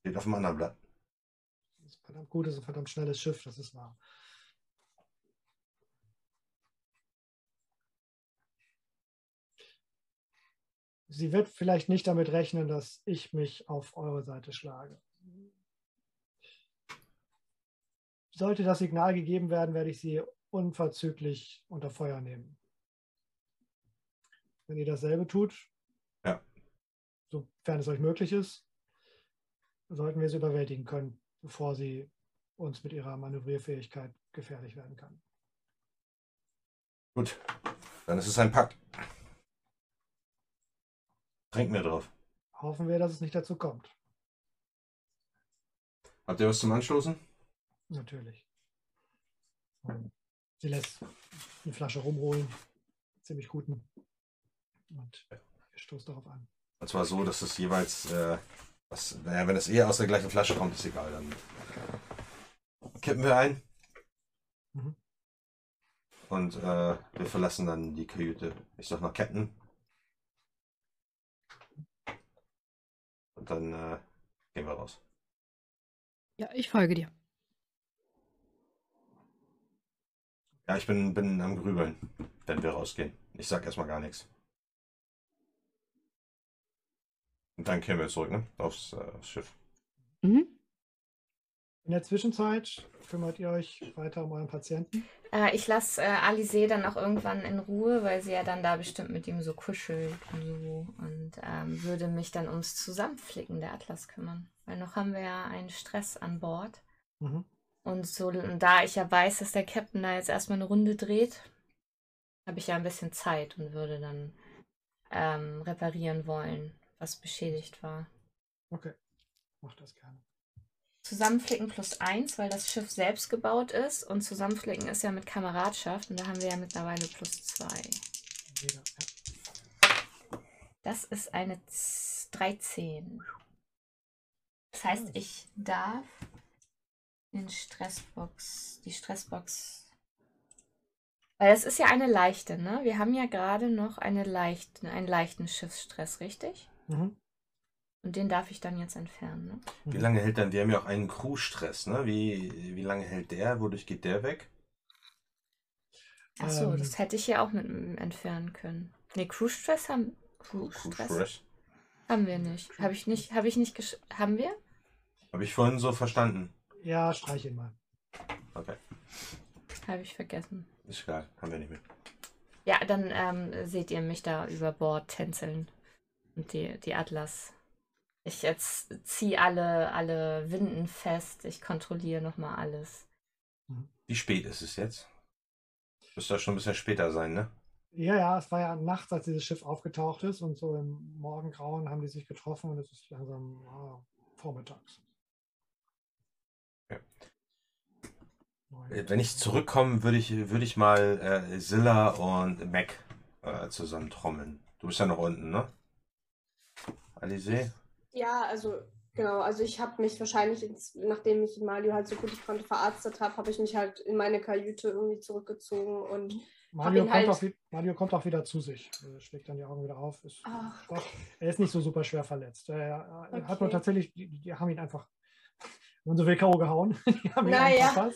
[SPEAKER 2] steht auf dem anderen Blatt.
[SPEAKER 4] Das ist ein verdammt gutes und verdammt schnelles Schiff, das ist wahr. Sie wird vielleicht nicht damit rechnen, dass ich mich auf eure Seite schlage. Sollte das Signal gegeben werden, werde ich sie unverzüglich unter Feuer nehmen. Wenn ihr dasselbe tut,
[SPEAKER 2] Ja.
[SPEAKER 4] sofern es euch möglich ist, sollten wir sie überwältigen können, bevor sie uns mit ihrer Manövrierfähigkeit gefährlich werden kann.
[SPEAKER 2] Gut, dann ist es ein Pakt. Trinken wir drauf.
[SPEAKER 4] Hoffen wir, dass es nicht dazu kommt.
[SPEAKER 2] Habt ihr was zum Anstoßen?
[SPEAKER 4] Natürlich. Sie lässt eine Flasche rumholen. Ziemlich guten. Und ihr stoßt darauf an.
[SPEAKER 2] Und zwar so, dass es jeweils, äh, was, naja, wenn es eher aus der gleichen Flasche kommt, ist egal. Dann kippen wir ein.
[SPEAKER 4] Mhm.
[SPEAKER 2] Und äh, wir verlassen dann die Kajüte. Ich sag mal Captain. Und dann äh, gehen wir raus.
[SPEAKER 6] Ja, ich folge dir.
[SPEAKER 2] Ja, ich bin, bin am Grübeln, wenn wir rausgehen. Ich sag erstmal gar nichts. Und dann kehren wir zurück, ne? Aufs, äh, aufs Schiff.
[SPEAKER 6] Mhm.
[SPEAKER 4] In der Zwischenzeit kümmert ihr euch weiter um euren Patienten.
[SPEAKER 1] Äh, ich lasse äh, Alice dann auch irgendwann in Ruhe, weil sie ja dann da bestimmt mit ihm so kuschelt und so. Und ähm, würde mich dann ums Zusammenflicken der Atlas kümmern. Weil noch haben wir ja einen Stress an Bord.
[SPEAKER 4] Mhm.
[SPEAKER 1] Und so, und da ich ja weiß, dass der Captain da jetzt erstmal eine Runde dreht, habe ich ja ein bisschen Zeit und würde dann ähm, reparieren wollen, was beschädigt war.
[SPEAKER 4] Okay, mach das gerne.
[SPEAKER 1] Zusammenflicken plus eins, weil das Schiff selbst gebaut ist. Und Zusammenflicken ist ja mit Kameradschaft. Und da haben wir ja mittlerweile plus zwei.
[SPEAKER 4] Jeder, ja.
[SPEAKER 1] Das ist eine Z- 13. Das heißt, ich darf den Stressbox, die Stressbox. Weil es ist ja eine leichte, ne? Wir haben ja gerade noch eine leichte, einen leichten Schiffsstress, richtig?
[SPEAKER 4] Mhm.
[SPEAKER 1] Und den darf ich dann jetzt entfernen, ne?
[SPEAKER 2] Wie lange hält dann, wir haben ja auch einen Crew-Stress, ne? Wie, wie lange hält der? Wodurch geht der weg?
[SPEAKER 1] Achso,
[SPEAKER 4] Ähm.
[SPEAKER 1] das hätte ich ja auch mit entfernen können. Ne, Crew Stress haben. Crew Stress
[SPEAKER 2] Crew-Stress?
[SPEAKER 1] haben wir nicht. Habe ich nicht, habe ich nicht gesch Haben wir?
[SPEAKER 2] Habe ich vorhin so verstanden.
[SPEAKER 4] Ja, streich ihn mal.
[SPEAKER 2] Okay,
[SPEAKER 1] Habe ich vergessen.
[SPEAKER 2] ist egal, haben wir nicht mehr.
[SPEAKER 1] Ja, dann ähm, seht ihr mich da über Bord tänzeln. Und die, die Atlas. Ich jetzt ziehe alle, alle Winden fest. Ich kontrolliere nochmal alles.
[SPEAKER 2] Wie spät ist es jetzt? Müsste doch schon ein bisschen später sein, ne?
[SPEAKER 4] Ja, ja, es war ja nachts, als dieses Schiff aufgetaucht ist und so im Morgengrauen haben die sich getroffen und es ist langsam ah, vormittags.
[SPEAKER 2] Ja. Äh, Wenn ich zurückkomme, würde ich, würde ich mal äh, Zilla und Mac äh, zusammen trommeln. Du bist ja noch unten, ne? Alice?
[SPEAKER 7] Ja, also genau, also ich habe mich wahrscheinlich, ins, nachdem ich Mario halt so gut ich konnte verarztet habe, habe ich mich halt in meine Kajüte irgendwie zurückgezogen und
[SPEAKER 4] Mario, kommt
[SPEAKER 7] halt-
[SPEAKER 4] auch, Mario kommt auch wieder zu sich. Er schlägt dann die Augen wieder auf. Ist,
[SPEAKER 7] Ach.
[SPEAKER 4] doch, er ist nicht so super schwer verletzt. Er, er hat nur
[SPEAKER 7] Okay.
[SPEAKER 4] tatsächlich, die, die haben ihn einfach, man so will, K.O. gehauen. Die haben
[SPEAKER 7] Naja.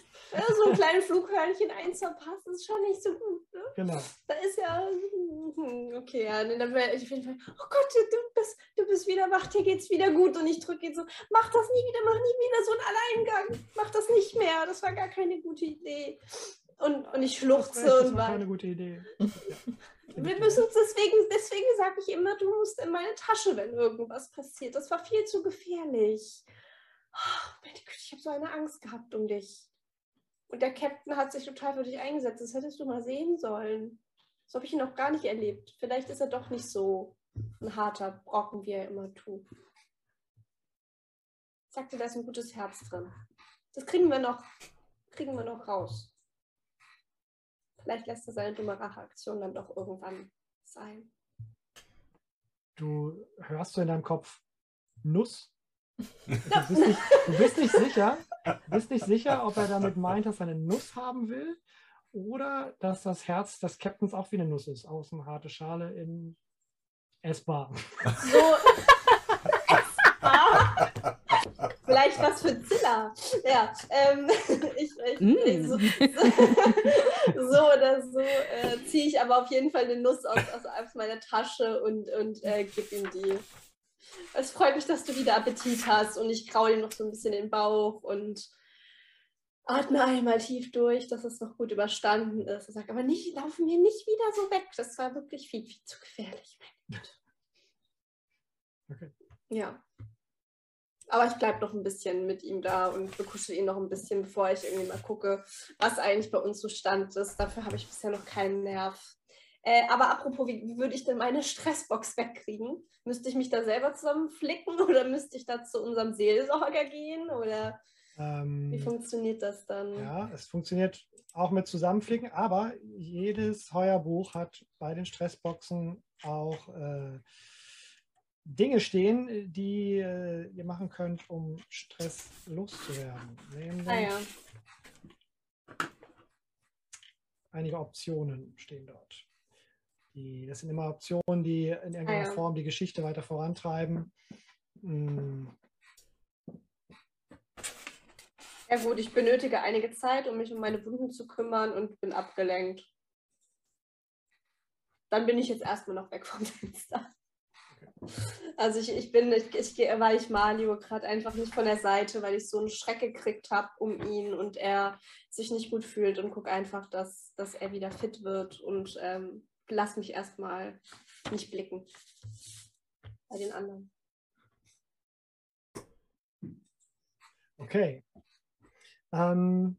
[SPEAKER 7] so ein kleines Flughörnchen eins verpasst, ist schon nicht so gut. Ne?
[SPEAKER 4] Genau.
[SPEAKER 7] Da ist ja. hm, Okay, ja, dann wäre ich auf jeden Fall. Oh Gott, du, bist, du bist wieder wach, dir geht's wieder gut. Und ich drücke ihn so: Mach das nie wieder, mach nie wieder so einen Alleingang. Mach das nicht mehr. Das war gar keine gute Idee. Und, und ich
[SPEAKER 4] Das
[SPEAKER 7] schluchze
[SPEAKER 4] war keine gute Idee.
[SPEAKER 7] Wir müssen uns deswegen, deswegen sage ich immer, du musst in meine Tasche, wenn irgendwas passiert. Das war viel zu gefährlich. Ich habe so eine Angst gehabt um dich. Und der Captain hat sich total für dich eingesetzt. Das hättest du mal sehen sollen. So habe ich ihn noch gar nicht erlebt. Vielleicht ist er doch nicht so ein harter Brocken, wie er immer tut. Sagte, da ist ein gutes Herz drin. Das kriegen wir noch, kriegen wir noch raus. Vielleicht lässt er seine dumme Racheaktion dann doch irgendwann sein.
[SPEAKER 4] Du hörst so in deinem Kopf Nuss. Du bist, nicht, du bist nicht sicher, du bist nicht sicher, ob er damit meint, dass er eine Nuss haben will oder dass das Herz des Captains auch wie eine Nuss ist. Außen harte Schale, innen essbar.
[SPEAKER 7] So. Ah, Vielleicht was für Zilla. Ja, ähm, ich, ich,
[SPEAKER 6] Mm.
[SPEAKER 7] so, so, so oder so äh, ziehe ich aber auf jeden Fall eine Nuss aus, aus, aus meiner Tasche und, und äh, gebe ihm die. Es freut mich, dass du wieder Appetit hast und ich kraule ihm noch so ein bisschen den Bauch und atme einmal tief durch, dass es noch gut überstanden ist. Er sagt, aber nicht, laufen wir nicht wieder so weg. Das war wirklich viel, viel zu gefährlich. Meine Güte.
[SPEAKER 4] Okay.
[SPEAKER 7] Ja. Aber ich bleibe noch ein bisschen mit ihm da und bekuschel ihn noch ein bisschen, bevor ich irgendwie mal gucke, was eigentlich bei uns so Stand ist. Dafür habe ich bisher noch keinen Nerv. Äh, aber apropos, wie, wie würde ich denn meine Stressbox wegkriegen? Müsste ich mich da selber zusammenflicken oder müsste ich da zu unserem Seelsorger gehen? Oder
[SPEAKER 4] Ähm,
[SPEAKER 7] Wie funktioniert das dann?
[SPEAKER 4] Ja, es funktioniert auch mit Zusammenfliegen, aber jedes Heuerbuch hat bei den Stressboxen auch äh, Dinge stehen, die äh, ihr machen könnt, um Stress loszuwerden. Nämlich
[SPEAKER 7] Ah ja.
[SPEAKER 4] einige Optionen stehen dort. Die, das sind immer Optionen, die in irgendeiner
[SPEAKER 7] Ah ja.
[SPEAKER 4] Form die Geschichte weiter vorantreiben. Mm,
[SPEAKER 7] Ja gut, ich benötige einige Zeit, um mich um meine Wunden zu kümmern und bin abgelenkt. Dann bin ich jetzt erstmal noch weg vom Fenster. Also ich, ich bin, ich, ich gehe, weil ich Mario gerade einfach nicht von der Seite, weil ich so einen Schreck gekriegt habe um ihn und er sich nicht gut fühlt und gucke einfach, dass, dass er wieder fit wird und ähm, lass mich erstmal nicht blicken bei den anderen.
[SPEAKER 4] Okay. Ähm,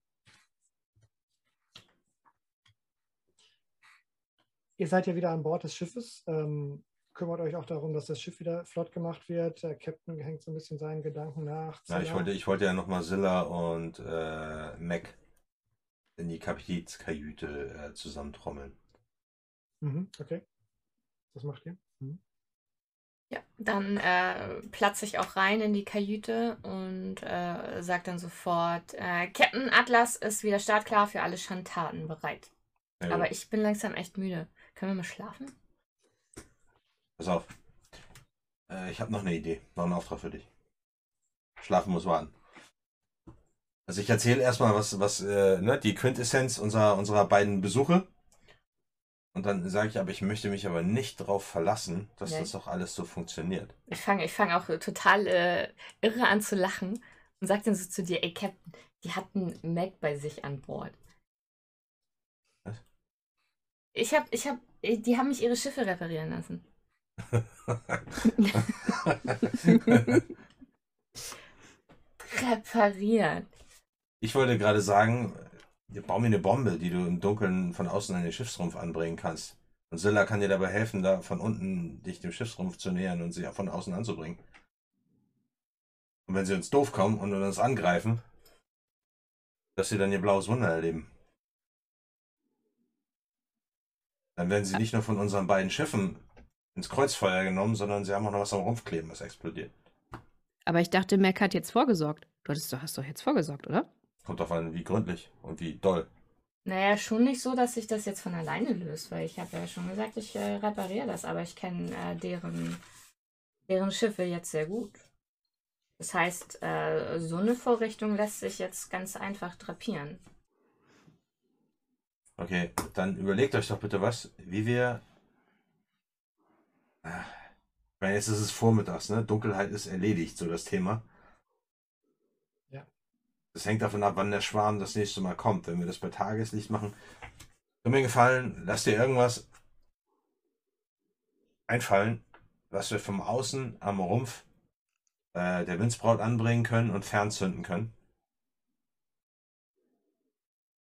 [SPEAKER 4] ihr seid ja wieder an Bord des Schiffes. Ähm, kümmert euch auch darum, dass das Schiff wieder flott gemacht wird. Der Captain hängt so ein bisschen seinen Gedanken nach.
[SPEAKER 2] Ja, ich wollte, ich wollte ja nochmal Silla und äh, Mac in die Kapitänskajüte äh, zusammentrommeln.
[SPEAKER 4] Mhm, okay. Was macht ihr? Mhm.
[SPEAKER 1] Ja, dann äh, platze ich auch rein in die Kajüte und äh, sage dann sofort, äh, Captain Atlas ist wieder startklar für alle Schandtaten bereit.
[SPEAKER 2] Ja,
[SPEAKER 1] Aber ich bin langsam echt müde. Können wir mal schlafen?
[SPEAKER 2] Pass auf. Äh, ich habe noch eine Idee. Noch einen Auftrag für dich. Schlafen muss warten. Also ich erzähle erstmal, was, was äh, ne, die Quintessenz unserer, unserer beiden Besuche. Und dann sage ich aber, ich möchte mich aber nicht darauf verlassen, dass
[SPEAKER 1] Nee.
[SPEAKER 2] das doch alles so funktioniert.
[SPEAKER 1] Ich fange ich fang auch total äh, irre an zu lachen und sage dann so zu dir, ey Captain, die hatten Mac bei sich an Bord.
[SPEAKER 2] Was?
[SPEAKER 1] Ich hab, ich hab, die haben mich ihre Schiffe reparieren lassen. Reparieren.
[SPEAKER 2] Ich wollte gerade sagen, äh, bau mir eine Bombe, die du im Dunkeln von außen an den Schiffsrumpf anbringen kannst. Und Silla kann dir dabei helfen, da von unten dich dem Schiffsrumpf zu nähern und sie von außen anzubringen. Und wenn sie uns doof kommen und uns angreifen, dass sie dann ihr blaues Wunder erleben. Dann werden sie nicht nur von unseren beiden Schiffen ins Kreuzfeuer genommen, sondern sie haben auch noch was am Rumpf kleben, was explodiert.
[SPEAKER 6] Aber ich dachte, Mac hat jetzt vorgesorgt. Du hattest doch, hast doch jetzt vorgesorgt, oder?
[SPEAKER 2] Kommt drauf an, wie gründlich und wie doll.
[SPEAKER 1] Naja, schon nicht so, dass sich das jetzt von alleine löst, weil ich habe ja schon gesagt, ich äh, repariere das, aber ich kenne äh, deren, deren Schiffe jetzt sehr gut. Das heißt, äh, so eine Vorrichtung lässt sich jetzt ganz einfach drapieren.
[SPEAKER 2] Okay, dann überlegt euch doch bitte was, wie wir. Ah, Ich meine, jetzt ist es vormittags, ne? Dunkelheit ist erledigt, so das Thema. Das hängt davon ab, wann der Schwarm das nächste Mal kommt. Wenn wir das bei Tageslicht machen, tut mir gefallen, lasst dir irgendwas einfallen, was wir vom Außen am Rumpf äh, der Windsbraut anbringen können und fernzünden können.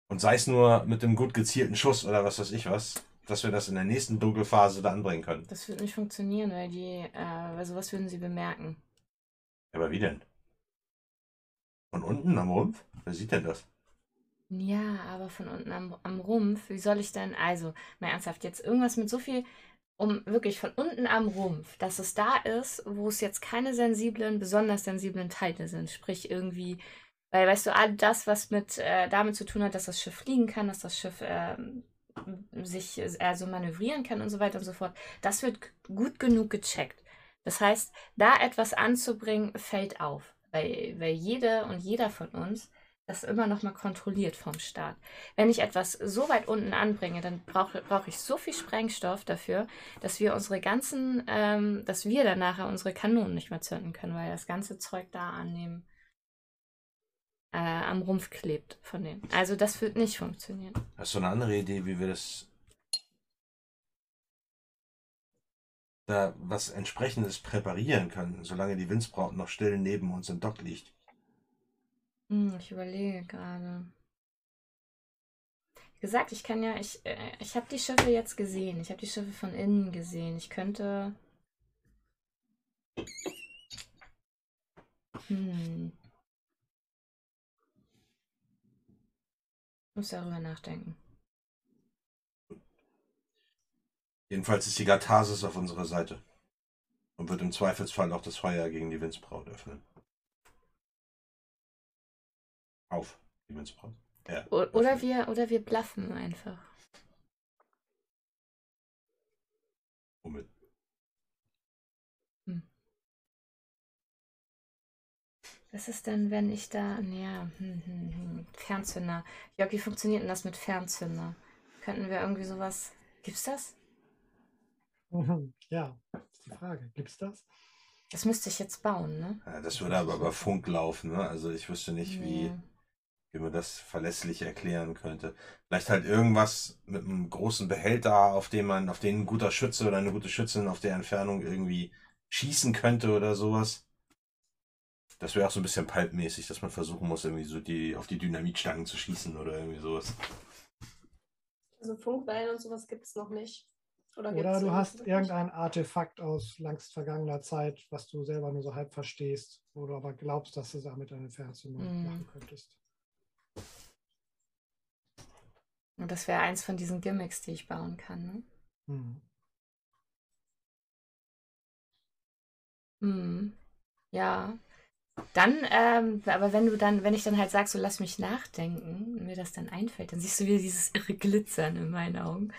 [SPEAKER 2] Und sei es nur mit einem gut gezielten Schuss oder was weiß ich was, dass wir das in der nächsten Dunkelphase da anbringen können.
[SPEAKER 1] Das wird nicht funktionieren, weil die, äh, weil sowas würden sie bemerken.
[SPEAKER 2] Aber wie denn? Von unten am Rumpf? Wer sieht denn das?
[SPEAKER 1] Ja, aber von unten am, am Rumpf, wie soll ich denn, also, mal ernsthaft, jetzt irgendwas mit so viel, um wirklich von unten am Rumpf, dass es da ist, wo es jetzt keine sensiblen, besonders sensiblen Teile sind, sprich irgendwie, weil, weißt du, all das, was mit, äh, damit zu tun hat, dass das Schiff fliegen kann, dass das Schiff ähm, sich äh, so manövrieren kann und so weiter und so fort, das wird gut genug gecheckt. Das heißt, da etwas anzubringen, fällt auf, weil, weil jede und jeder von uns das immer noch mal kontrolliert vom Start. Wenn ich etwas so weit unten anbringe, dann brauche brauch ich so viel Sprengstoff dafür, dass wir unsere ganzen, ähm, dass wir dann nachher unsere Kanonen nicht mehr zünden können, weil das ganze Zeug da an dem, äh, am Rumpf klebt von denen. Also das wird nicht funktionieren.
[SPEAKER 2] Hast du eine andere Idee, wie wir das da was entsprechendes präparieren können, solange die Windsbraut noch still neben uns im Dock liegt.
[SPEAKER 1] Hm, ich überlege gerade. Wie gesagt, ich kann ja, ich, äh, ich habe die Schiffe jetzt gesehen. Ich habe die Schiffe von innen gesehen. Ich könnte. Hm. Ich muss darüber nachdenken.
[SPEAKER 2] Jedenfalls ist die Gatharsis auf unserer Seite. Und wird im Zweifelsfall auch das Feuer gegen die Windsbraut öffnen. Auf die Windsbraut. Ja,
[SPEAKER 1] oder wir, oder wir bluffen einfach.
[SPEAKER 2] Womit?
[SPEAKER 1] Was ist denn, wenn ich da. Ja, hm, hm, hm. Fernzünder. Jörg, wie funktioniert denn das mit Fernzünder? Könnten wir irgendwie sowas. Gibt's das?
[SPEAKER 4] Ja, ist die Frage. Gibt's das?
[SPEAKER 1] Das müsste ich jetzt bauen, ne?
[SPEAKER 2] Ja, das würde aber über Funk laufen, ne? Also ich wüsste nicht, wie,
[SPEAKER 1] Nee.
[SPEAKER 2] wie man das verlässlich erklären könnte. Vielleicht halt irgendwas mit einem großen Behälter, auf dem man, auf den ein guter Schütze oder eine gute Schützin auf der Entfernung irgendwie schießen könnte oder sowas. Das wäre auch so ein bisschen pulpmäßig, dass man versuchen muss, irgendwie so die auf die Dynamitstangen zu schießen oder irgendwie sowas.
[SPEAKER 7] Also Funkwellen und sowas gibt es noch nicht. Oder,
[SPEAKER 4] Oder du hast irgendein Artefakt aus längst vergangener Zeit, was du selber nur so halb verstehst, wo du aber glaubst, dass du damit eine Fernzündung
[SPEAKER 1] Mhm.
[SPEAKER 4] machen könntest.
[SPEAKER 1] Und das wäre eins von diesen Gimmicks, die ich bauen kann, ne?
[SPEAKER 4] Hm.
[SPEAKER 1] Hm. Ja. Dann, ähm, aber wenn du dann, wenn ich dann halt sag, so lass mich nachdenken und mir das dann einfällt, dann siehst du wieder dieses irre Glitzern in meinen Augen.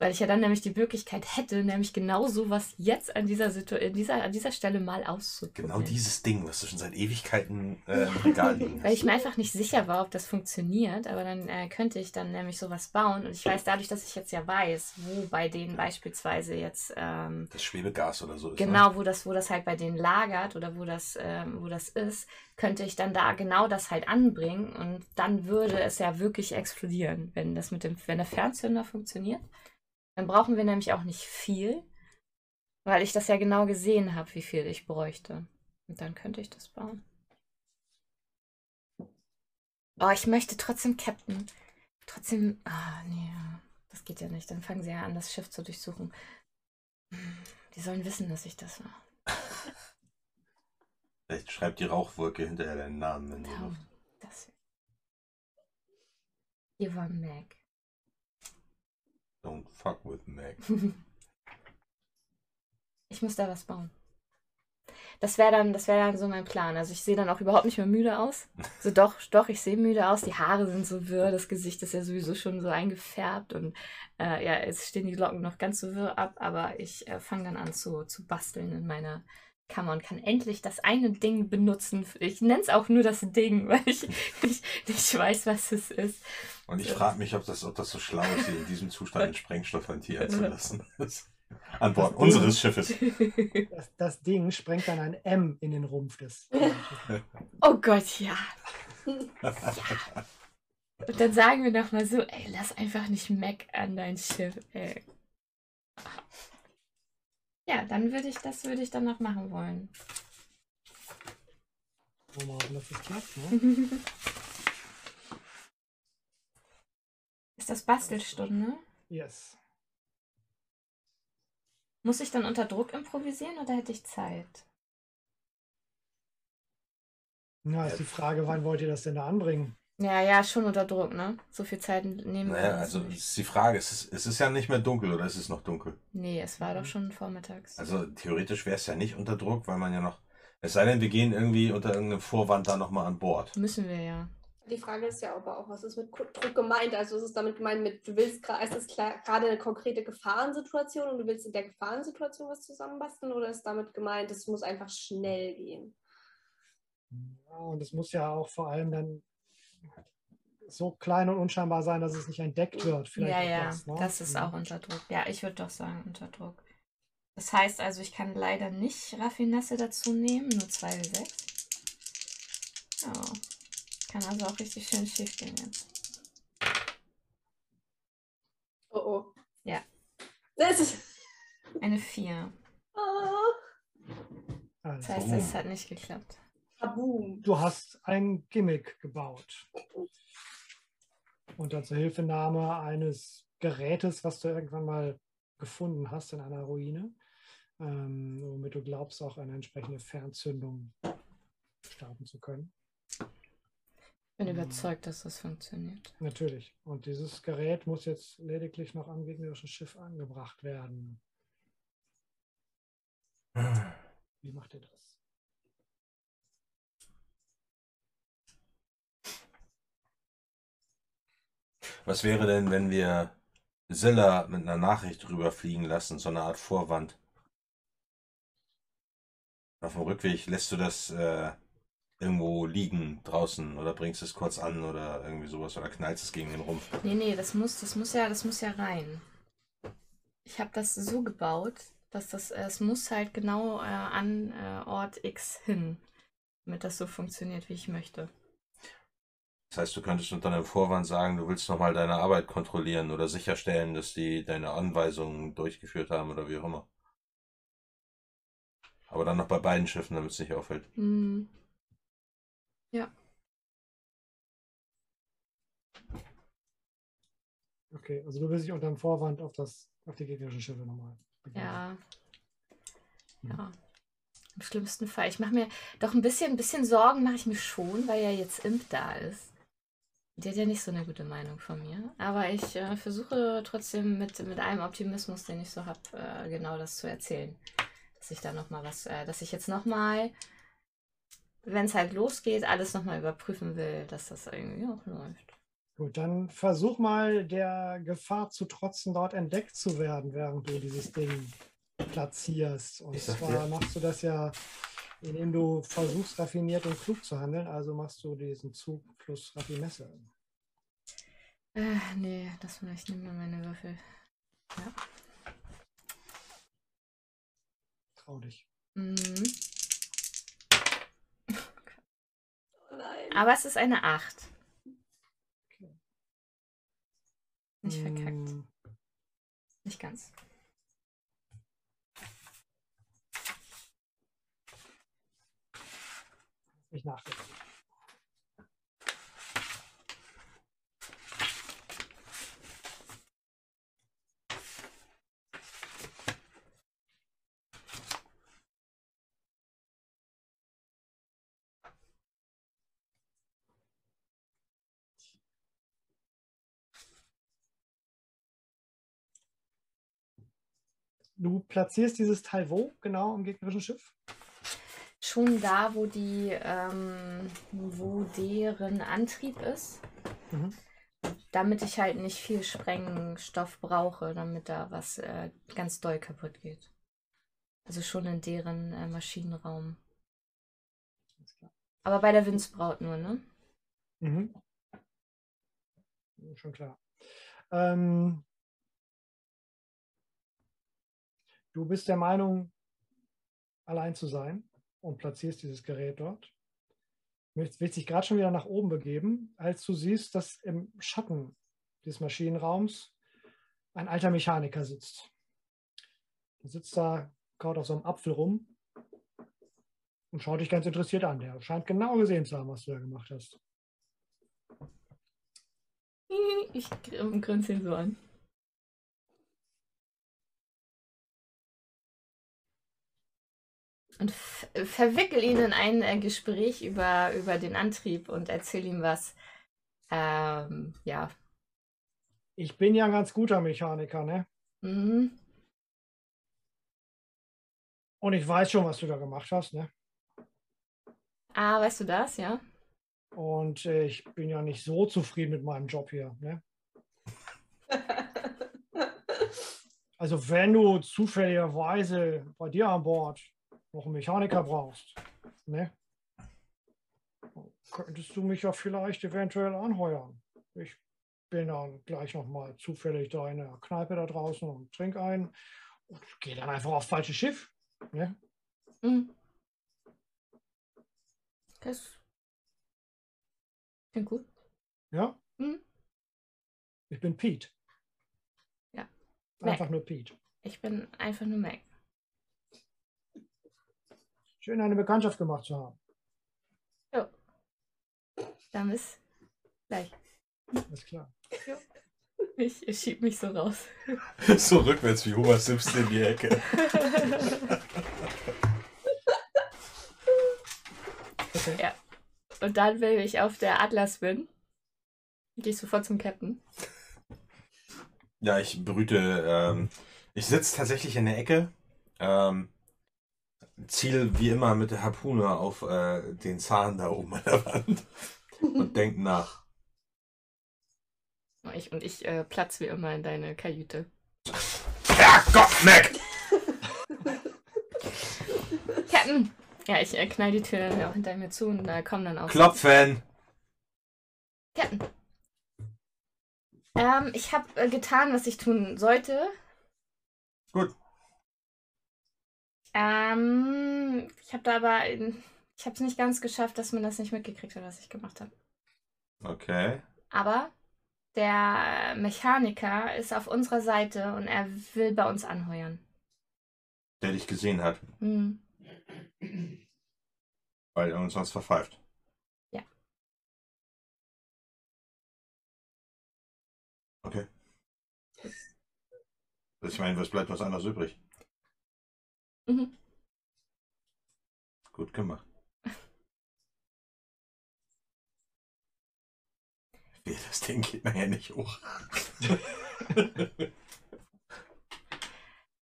[SPEAKER 1] Weil ich ja dann nämlich die Möglichkeit hätte, nämlich genau so was jetzt an dieser Situ in dieser, an dieser Stelle mal auszuprobieren.
[SPEAKER 2] Genau dieses Ding, was du schon seit Ewigkeiten äh, im Regal liegen
[SPEAKER 1] Weil
[SPEAKER 2] hast.
[SPEAKER 1] ich mir einfach nicht sicher war, ob das funktioniert, aber dann äh, könnte ich dann nämlich sowas bauen. Und ich weiß dadurch, dass ich jetzt ja weiß, wo bei denen beispielsweise jetzt ähm,
[SPEAKER 2] Das Schwebegas oder so ist. Ne?
[SPEAKER 1] Genau, wo das, wo das halt bei denen lagert oder wo das, ähm, wo das ist, könnte ich dann da genau das halt anbringen und dann würde es ja wirklich explodieren, wenn das mit dem, wenn der Fernzünder funktioniert. Dann brauchen wir nämlich auch nicht viel, weil ich das ja genau gesehen habe, wie viel ich bräuchte. Und dann könnte ich das bauen. Oh, ich möchte trotzdem Captain. Trotzdem. Ah, nee, das geht ja nicht. Dann fangen sie ja an, das Schiff zu durchsuchen. Die sollen wissen, dass ich das war.
[SPEAKER 2] Vielleicht schreibt die Rauchwolke hinterher deinen Namen in die Luft.
[SPEAKER 1] das. Hier war Meg.
[SPEAKER 2] Don't fuck with Meg.
[SPEAKER 1] Ich muss da was bauen. Das wäre dann, das wäre dann so mein Plan. Also ich sehe dann auch überhaupt nicht mehr müde aus. So doch, doch, ich sehe müde aus. Die Haare sind so wirr, das Gesicht ist ja sowieso schon so eingefärbt und äh, ja, jetzt stehen die Locken noch ganz so wirr ab, aber ich äh, fange dann an zu, zu basteln in meiner Kammer und kann endlich das eine Ding benutzen. Ich nenne es auch nur das Ding, weil ich nicht, nicht weiß, was es ist.
[SPEAKER 2] Und ich frage mich, ob das, ob das so schlau ist, in diesem Zustand einen Sprengstoff hantieren zu lassen. An Bord
[SPEAKER 4] Das
[SPEAKER 2] unseres Schiffes.
[SPEAKER 4] Das, das Ding sprengt dann ein M in den Rumpf des.
[SPEAKER 1] Oh Gott, ja. ja. Und dann sagen wir doch mal so, ey, lass einfach nicht Mac an dein Schiff, ey. Ja, dann würde ich, das würde ich dann noch machen wollen.
[SPEAKER 4] Wollen wir mal hoffen, dass es klappt, ne?
[SPEAKER 1] Ist das Bastelstunde?
[SPEAKER 4] Yes.
[SPEAKER 1] Muss ich dann unter Druck improvisieren oder hätte ich Zeit?
[SPEAKER 4] Na, ist die Frage, wann wollt ihr das denn da anbringen?
[SPEAKER 1] Ja, ja, schon unter Druck, ne? So viel Zeit nehmen wir
[SPEAKER 2] Naja,
[SPEAKER 1] uns
[SPEAKER 2] also
[SPEAKER 1] nicht.
[SPEAKER 2] ist die Frage, es ist, es ist ja nicht mehr dunkel oder ist es noch dunkel?
[SPEAKER 1] Nee, es war doch schon vormittags.
[SPEAKER 2] Also theoretisch wäre es ja nicht unter Druck, weil man ja noch. Es sei denn, wir gehen irgendwie unter irgendeinem Vorwand da nochmal an Bord.
[SPEAKER 1] Müssen wir ja.
[SPEAKER 7] Die Frage ist ja aber auch, was ist mit Druck gemeint? Also ist es damit gemeint, mit, du willst gerade, ist es gerade eine konkrete Gefahrensituation und du willst in der Gefahrensituation was zusammenbasteln oder ist damit gemeint, es muss einfach schnell gehen?
[SPEAKER 4] Ja, und es muss ja auch vor allem dann so klein und unscheinbar sein, dass es nicht entdeckt wird. Vielleicht
[SPEAKER 1] ja, ja,
[SPEAKER 4] das, ne?
[SPEAKER 1] das ist
[SPEAKER 4] Mhm.
[SPEAKER 1] auch unter Druck. Ja, ich würde doch sagen unter Druck. Das heißt also, ich kann leider nicht Raffinesse dazu nehmen, nur 2 w 6. Ja. Kann also auch richtig schön schief gehen jetzt.
[SPEAKER 7] Oh oh.
[SPEAKER 1] Ja.
[SPEAKER 7] Das ist.
[SPEAKER 1] Eine 4.
[SPEAKER 7] Ah,
[SPEAKER 4] Also,
[SPEAKER 1] Das heißt,
[SPEAKER 2] Oh.
[SPEAKER 1] es hat nicht geklappt.
[SPEAKER 7] Kaboom.
[SPEAKER 4] du hast ein Gimmick gebaut. Unter Zuhilfenahme eines Gerätes, was du irgendwann mal gefunden hast in einer Ruine, ähm, womit du glaubst, auch eine entsprechende Fernzündung starten zu können.
[SPEAKER 1] bin überzeugt, dass das funktioniert.
[SPEAKER 4] Natürlich. Und dieses Gerät muss jetzt lediglich noch am gegnerischen Schiff angebracht werden. Wie macht ihr das?
[SPEAKER 2] Was wäre denn, wenn wir Zilla mit einer Nachricht rüberfliegen lassen, so eine Art Vorwand? Auf dem Rückweg lässt du das äh, irgendwo liegen draußen oder bringst es kurz an oder irgendwie sowas oder knallst es gegen den Rumpf.
[SPEAKER 1] Nee, nee, das muss, das muss ja, das muss ja rein. Ich habe das so gebaut, dass das, äh, es muss halt genau äh, an äh, Ort X hin, damit das so funktioniert, wie ich möchte.
[SPEAKER 2] Das heißt, du könntest unter einem Vorwand sagen, du willst nochmal deine Arbeit kontrollieren oder sicherstellen, dass die deine Anweisungen durchgeführt haben oder wie auch immer. Aber dann noch bei beiden Schiffen, damit es nicht auffällt.
[SPEAKER 1] Hm. Ja.
[SPEAKER 4] Okay, also du willst dich unter dem Vorwand auf, das, auf die gegnerischen Schiffe nochmal begeben.
[SPEAKER 1] Ja. Ja. Im schlimmsten Fall. Ich mache mir doch ein bisschen, ein bisschen Sorgen mache ich mir schon, weil ja jetzt Imp da ist. Die hat ja nicht so eine gute Meinung von mir. Aber ich äh, versuche trotzdem mit, mit allem Optimismus, den ich so habe, äh, genau das zu erzählen. Dass ich da nochmal was, äh, dass ich jetzt nochmal, wenn es halt losgeht, alles nochmal überprüfen will, dass das irgendwie auch läuft.
[SPEAKER 4] Gut, dann versuch mal der Gefahr zu trotzen, dort entdeckt zu werden, während du dieses Ding platzierst. Und zwar
[SPEAKER 2] dir-
[SPEAKER 4] machst du das ja, indem du versuchst, raffiniert und klug zu handeln. Also machst du diesen Zug plus Raffinesse.
[SPEAKER 1] Äh, nee, das ich nehme mal meine Würfel. Ja.
[SPEAKER 4] Trau dich.
[SPEAKER 1] Mhm.
[SPEAKER 7] Oh nein.
[SPEAKER 1] Aber es ist eine 8.
[SPEAKER 4] Okay.
[SPEAKER 1] Nicht verkackt.
[SPEAKER 4] Mm,
[SPEAKER 1] Nicht ganz.
[SPEAKER 4] Nicht nachdenken. Du platzierst dieses Teil wo genau am gegnerischen Schiff?
[SPEAKER 1] Schon da, wo die, ähm, wo deren Antrieb ist.
[SPEAKER 4] Mhm.
[SPEAKER 1] Damit ich halt nicht viel Sprengstoff brauche, damit da was äh, ganz doll kaputt geht. Also schon in deren äh, Maschinenraum. Aber bei der Windsbraut nur, ne?
[SPEAKER 4] Mhm. Schon klar. Ähm, du bist der Meinung, allein zu sein und platzierst dieses Gerät dort. Willst, willst dich gerade schon wieder nach oben begeben, als du siehst, dass im Schatten des Maschinenraums ein alter Mechaniker sitzt. Der sitzt da, kaut auf so einem Apfel rum und schaut dich ganz interessiert an. Der scheint genau gesehen zu haben, was du da gemacht hast.
[SPEAKER 1] Ich gr- grinse ihn so an. Und verwickel ihn in ein äh, Gespräch über, über den Antrieb und erzähl ihm was. Ähm, ja.
[SPEAKER 4] Ich bin ja ein ganz guter Mechaniker, ne?
[SPEAKER 1] Mhm.
[SPEAKER 4] Und ich weiß schon, was du da gemacht hast, ne?
[SPEAKER 1] Ah, weißt du das, ja?
[SPEAKER 4] Und äh, ich bin ja nicht so zufrieden mit meinem Job hier, ne? Also wenn du zufälligerweise bei dir an Bord noch einen Mechaniker brauchst, ne? Könntest du mich ja vielleicht eventuell anheuern. Ich bin dann gleich nochmal zufällig da in der Kneipe da draußen und trink ein und gehe dann einfach aufs falsche Schiff. Ne?
[SPEAKER 1] Mhm. Das klingt gut.
[SPEAKER 4] Ja?
[SPEAKER 1] Mhm.
[SPEAKER 4] Ich bin Pete.
[SPEAKER 1] Ja.
[SPEAKER 4] Einfach nur Pete.
[SPEAKER 1] Ich bin einfach nur Mac.
[SPEAKER 4] Schön, eine Bekanntschaft gemacht zu haben.
[SPEAKER 1] Dann bis gleich.
[SPEAKER 4] Alles klar.
[SPEAKER 1] Ich, ich schieb mich so raus.
[SPEAKER 2] so rückwärts wie Homer Simpson in die Ecke.
[SPEAKER 4] Okay.
[SPEAKER 1] Ja. Und dann, wenn ich auf der Atlas bin, gehe ich sofort zum Captain.
[SPEAKER 2] Ja, ich brüte. Ähm, ich sitze tatsächlich in der Ecke. Ähm, ziel wie immer mit der Harpune auf äh, den Zahn da oben an der Wand und denk nach.
[SPEAKER 1] Ich, und ich äh, platz wie immer in deine Kajüte.
[SPEAKER 2] Herrgott, Mac!
[SPEAKER 1] Captain! Ja, ich äh, knall die Tür dann auch hinter mir zu und da kommen dann auch.
[SPEAKER 2] Klopfen!
[SPEAKER 1] Captain! Ähm, ich habe äh, getan, was ich tun sollte.
[SPEAKER 2] Gut.
[SPEAKER 1] Ähm, ich habe da aber. Ich habe es nicht ganz geschafft, dass man das nicht mitgekriegt hat, was ich gemacht habe.
[SPEAKER 2] Okay.
[SPEAKER 1] Aber der Mechaniker ist auf unserer Seite und er will bei uns anheuern.
[SPEAKER 2] Der dich gesehen hat,
[SPEAKER 1] Hm.
[SPEAKER 2] weil er uns sonst verpfeift.
[SPEAKER 1] Ja.
[SPEAKER 2] Okay. Ich meine, was bleibt was anderes übrig?
[SPEAKER 1] Mhm.
[SPEAKER 2] Gut gemacht. Wie, Das Ding geht nachher nicht hoch.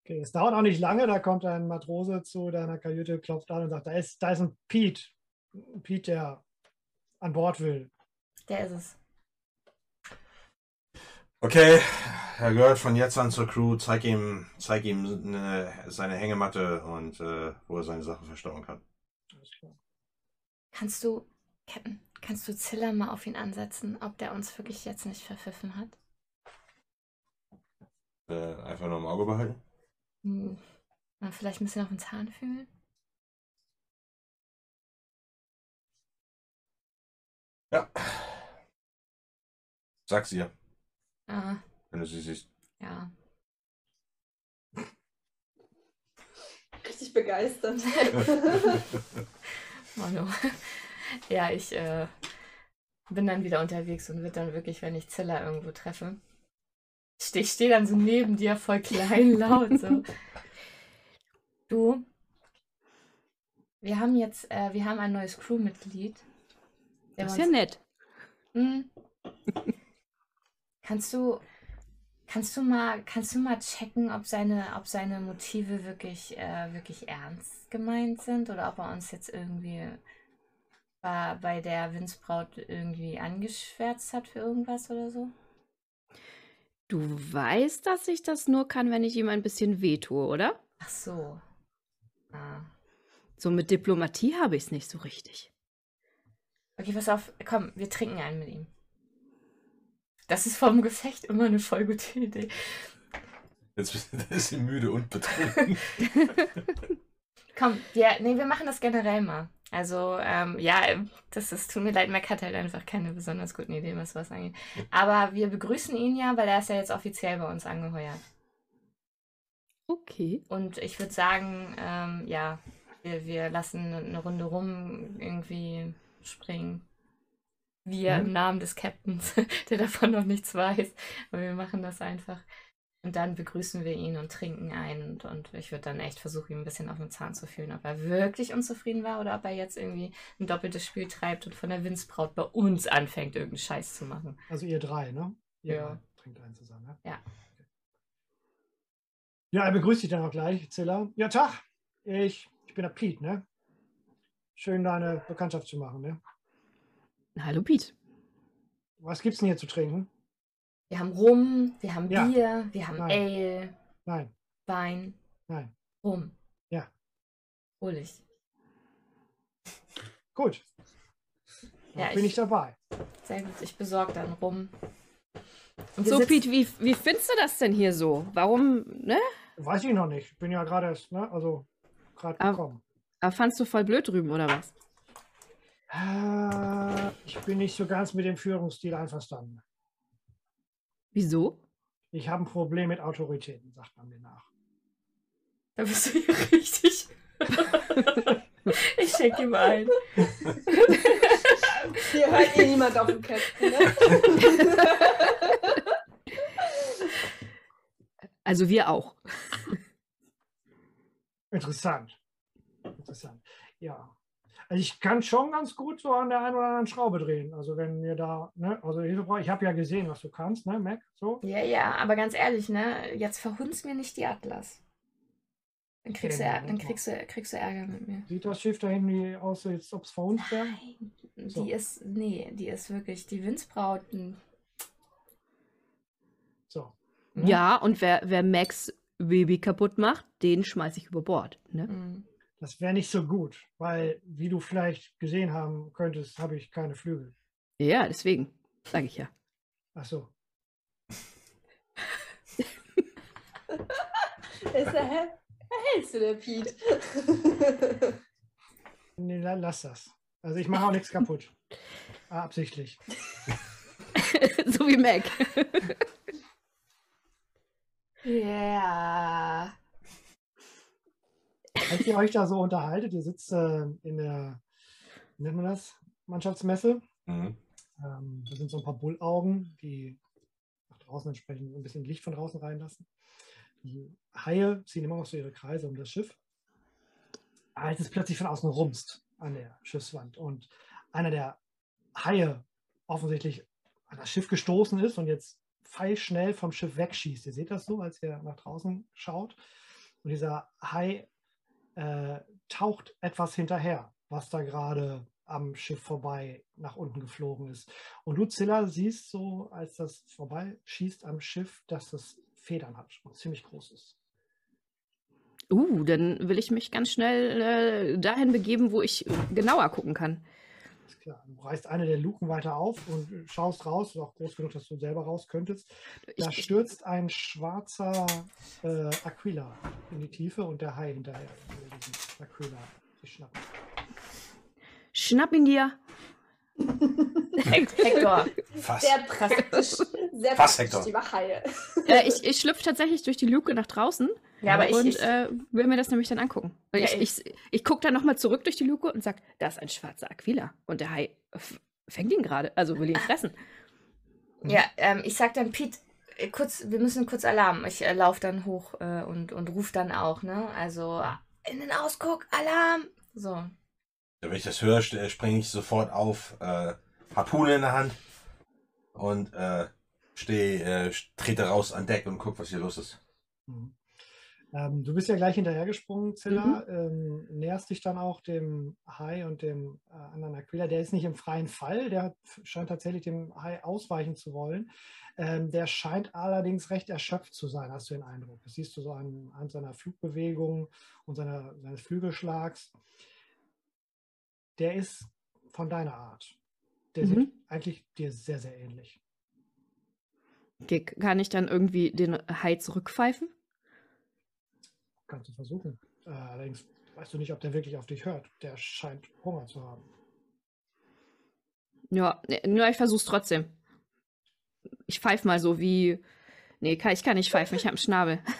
[SPEAKER 4] Okay, es dauert auch nicht lange, da kommt ein Matrose zu deiner Kajüte, klopft an und sagt, da ist, da ist ein Pete. Ein Pete, der an Bord will.
[SPEAKER 1] Der ist es.
[SPEAKER 2] Okay, er gehört von jetzt an zur Crew. Zeig ihm, zeig ihm eine, seine Hängematte und äh, wo er seine Sachen verstauen kann.
[SPEAKER 4] Alles klar.
[SPEAKER 1] Kannst du, Captain, kannst du Zilla mal auf ihn ansetzen, ob der uns wirklich jetzt nicht verpfiffen hat?
[SPEAKER 2] Äh, einfach nur im Auge behalten.
[SPEAKER 1] Hm. Mal vielleicht ein bisschen auf den Zahn fühlen?
[SPEAKER 2] Ja. Sag's ihr,
[SPEAKER 1] Ah,
[SPEAKER 2] wenn du sie siehst.
[SPEAKER 1] ja.
[SPEAKER 7] Richtig begeistert.
[SPEAKER 1] Mano. Ja, ich äh, bin dann wieder unterwegs und wird dann wirklich, wenn ich Zilla irgendwo treffe. Ich stehe steh dann so neben dir, voll klein, laut so. Du, wir haben jetzt, äh, wir haben ein neues Crewmitglied.
[SPEAKER 6] Das ist ja nett.
[SPEAKER 1] Hm. Kannst du, kannst du mal, kannst du mal checken, ob seine, ob seine Motive wirklich, äh, wirklich ernst gemeint sind oder ob er uns jetzt irgendwie bei, bei der Windsbraut irgendwie angeschwärzt hat für irgendwas oder so?
[SPEAKER 6] Du weißt, dass ich das nur kann, wenn ich ihm ein bisschen wehtue, oder?
[SPEAKER 1] Ach so. Ah.
[SPEAKER 6] So mit Diplomatie habe ich es nicht so richtig.
[SPEAKER 1] Okay, pass auf, komm, wir trinken einen mit ihm. Das ist vom Gefecht immer eine voll gute Idee.
[SPEAKER 2] Jetzt bist- ist sie müde und betrunken.
[SPEAKER 1] Komm, wir, nee, wir machen das generell mal. Also, ähm, ja, das ist, tut mir leid, Mac hat halt einfach keine besonders guten Ideen, was was angeht. Aber wir begrüßen ihn ja, weil er ist ja jetzt offiziell bei uns angeheuert.
[SPEAKER 6] Okay.
[SPEAKER 1] Und ich würde sagen, ähm, ja, wir, wir lassen eine Runde rum irgendwie springen. Wir
[SPEAKER 4] Mhm.
[SPEAKER 1] im Namen des Captains, der davon noch nichts weiß. Aber wir machen das einfach. Und dann begrüßen wir ihn und trinken ein. Und, und ich würde dann echt versuchen, ihm ein bisschen auf den Zahn zu fühlen, ob er wirklich unzufrieden war oder ob er jetzt irgendwie ein doppeltes Spiel treibt und von der Windsbraut bei uns anfängt, irgendeinen Scheiß zu machen.
[SPEAKER 4] Also ihr drei, ne? Ihr
[SPEAKER 1] Ja.
[SPEAKER 4] drei trinkt einen zusammen, ne?
[SPEAKER 1] Ja.
[SPEAKER 4] Ja, er begrüßt dich dann auch gleich, Zilla. Ja, Tag. Ich, ich bin der Pete, ne? Schön, deine Bekanntschaft zu machen, ne?
[SPEAKER 6] Hallo Pete.
[SPEAKER 4] Was gibt's denn hier zu trinken?
[SPEAKER 1] Wir haben Rum, wir haben
[SPEAKER 4] Ja.
[SPEAKER 1] Bier, wir haben
[SPEAKER 4] Nein.
[SPEAKER 1] Ale,
[SPEAKER 4] Nein,
[SPEAKER 1] Wein,
[SPEAKER 4] nein.
[SPEAKER 1] Rum.
[SPEAKER 4] Ja.
[SPEAKER 1] Hol ich.
[SPEAKER 4] Gut. Dann
[SPEAKER 1] Ja,
[SPEAKER 4] bin
[SPEAKER 1] ich-
[SPEAKER 4] ich dabei.
[SPEAKER 1] Sehr gut, ich besorge dann Rum. Und wir
[SPEAKER 6] So,
[SPEAKER 1] sitzen-
[SPEAKER 6] Pete, wie, wie findest du das denn hier so? Warum, ne?
[SPEAKER 4] Weiß ich noch nicht. Bin ja gerade erst, ne? Also gerade
[SPEAKER 6] Ah.
[SPEAKER 4] gekommen.
[SPEAKER 6] Aber fandst du voll blöd drüben, oder was?
[SPEAKER 4] Äh, ich bin nicht so ganz mit dem Führungsstil einverstanden.
[SPEAKER 6] Wieso?
[SPEAKER 4] Ich habe ein Problem mit Autoritäten, sagt man mir nach.
[SPEAKER 1] Da bist du hier richtig. ich schenke ihm ein.
[SPEAKER 7] Hier hört eh niemand auf den Captain, ne?
[SPEAKER 6] Also wir auch.
[SPEAKER 4] Interessant. Interessant. Ja. Also ich kann schon ganz gut so an der einen oder anderen Schraube drehen. Also wenn mir da, ne, also Hilfe brauche, ich habe ja gesehen, was du kannst, ne, Mac, so.
[SPEAKER 1] Ja, ja, aber ganz ehrlich, ne? Jetzt verhunz mir nicht die Atlas. Dann kriegst, du,
[SPEAKER 4] dann
[SPEAKER 1] kriegst, du, kriegst du Ärger mit mir.
[SPEAKER 4] Sieht das Schiff da hinten wie aus, als ob es verhunzt wäre?
[SPEAKER 1] Nein,
[SPEAKER 4] So.
[SPEAKER 1] die ist, nee, die ist wirklich die Windsbrauten.
[SPEAKER 4] So.
[SPEAKER 1] Mhm.
[SPEAKER 6] Ja, und wer, wer Max Baby kaputt macht, den schmeiß ich über Bord. Ne?
[SPEAKER 1] Mhm.
[SPEAKER 4] Das wäre nicht so gut, weil, wie du vielleicht gesehen haben könntest, habe ich keine Flügel.
[SPEAKER 6] Ja, deswegen, sage ich ja.
[SPEAKER 4] Ach so.
[SPEAKER 7] Ist er, hä? Erhältst du der Pete?
[SPEAKER 4] Nee, la- lass das. Also ich mache auch nichts kaputt. Ah, Absichtlich.
[SPEAKER 6] so wie Mac.
[SPEAKER 1] Ja.
[SPEAKER 4] Als ihr euch da so unterhaltet, ihr sitzt äh, in der, wie nennt man das? Mannschaftsmesse.
[SPEAKER 2] Mhm.
[SPEAKER 4] Ähm, da sind so ein paar Bullaugen, die nach draußen entsprechend ein bisschen Licht von draußen reinlassen. Die Haie ziehen immer noch so ihre Kreise um das Schiff. Als es plötzlich von außen rumst an der Schiffswand und einer der Haie offensichtlich an das Schiff gestoßen ist und jetzt pfeilschnell vom Schiff wegschießt. Ihr seht das so, als ihr nach draußen schaut. Und dieser Hai äh, taucht etwas hinterher, was da gerade am Schiff vorbei nach unten geflogen ist. Und du, Zilla, siehst so, als das vorbeischießt am Schiff, dass das Federn hat und ziemlich groß ist.
[SPEAKER 6] Uh, dann will ich mich ganz schnell äh, dahin begeben, wo ich genauer gucken kann.
[SPEAKER 4] Ist klar. Du reißt eine der Luken weiter auf und schaust raus, ist auch groß genug, dass du selber raus könntest. Da
[SPEAKER 6] Ich, ich,
[SPEAKER 4] stürzt ein schwarzer äh, Aquila in die Tiefe und der Hai hinterher. Aquila sich schnappen.
[SPEAKER 6] schnapp ihn dir.
[SPEAKER 1] Hector.
[SPEAKER 2] Fast.
[SPEAKER 7] Sehr praktisch. Sehr
[SPEAKER 2] Fast,
[SPEAKER 7] praktisch,
[SPEAKER 2] Hector.
[SPEAKER 7] die Wachhaie.
[SPEAKER 6] Äh, ich ich schlüpfe tatsächlich durch die Luke nach draußen
[SPEAKER 1] Ja, aber ich,
[SPEAKER 6] und
[SPEAKER 1] ich,
[SPEAKER 6] äh, will mir das nämlich dann angucken.
[SPEAKER 1] Ja,
[SPEAKER 6] ich ich, ich gucke dann nochmal zurück durch die Luke und sag, da ist ein schwarzer Aquila. Und der Hai fängt ihn gerade, also will ihn fressen.
[SPEAKER 1] ja, ähm, ich sag dann, Pete, äh, kurz, wir müssen kurz Alarm. Ich äh, laufe dann hoch äh, und, und ruf dann auch, ne? Also, in den Ausguck, Alarm. So.
[SPEAKER 2] Wenn ich das höre, st- springe ich sofort auf, äh, Harpune in der Hand und äh, stehe, äh, trete raus an Deck und guck, was hier los ist.
[SPEAKER 4] Mhm. Ähm, du bist ja gleich hinterhergesprungen, Zilla, ähm, näherst dich dann auch dem Hai und dem äh, anderen Aquila. Der ist nicht im freien Fall, der hat, scheint tatsächlich dem Hai ausweichen zu wollen. Ähm, der scheint allerdings recht erschöpft zu sein, hast du den Eindruck. Das siehst du so an, an seiner Flugbewegung und seiner, seines Flügelschlags. Der ist von deiner Art. Der
[SPEAKER 6] Mhm.
[SPEAKER 4] sieht eigentlich dir sehr, sehr ähnlich.
[SPEAKER 6] Kann ich dann irgendwie den Hai zurückpfeifen?
[SPEAKER 4] Kannst du versuchen. Allerdings weißt du nicht, ob der wirklich auf dich hört. Der scheint Hunger zu haben.
[SPEAKER 6] Ja, ne, nur ich versuch's trotzdem. Ich pfeife mal so wie. Nee, kann, ich kann nicht pfeifen, ich habe einen Schnabel.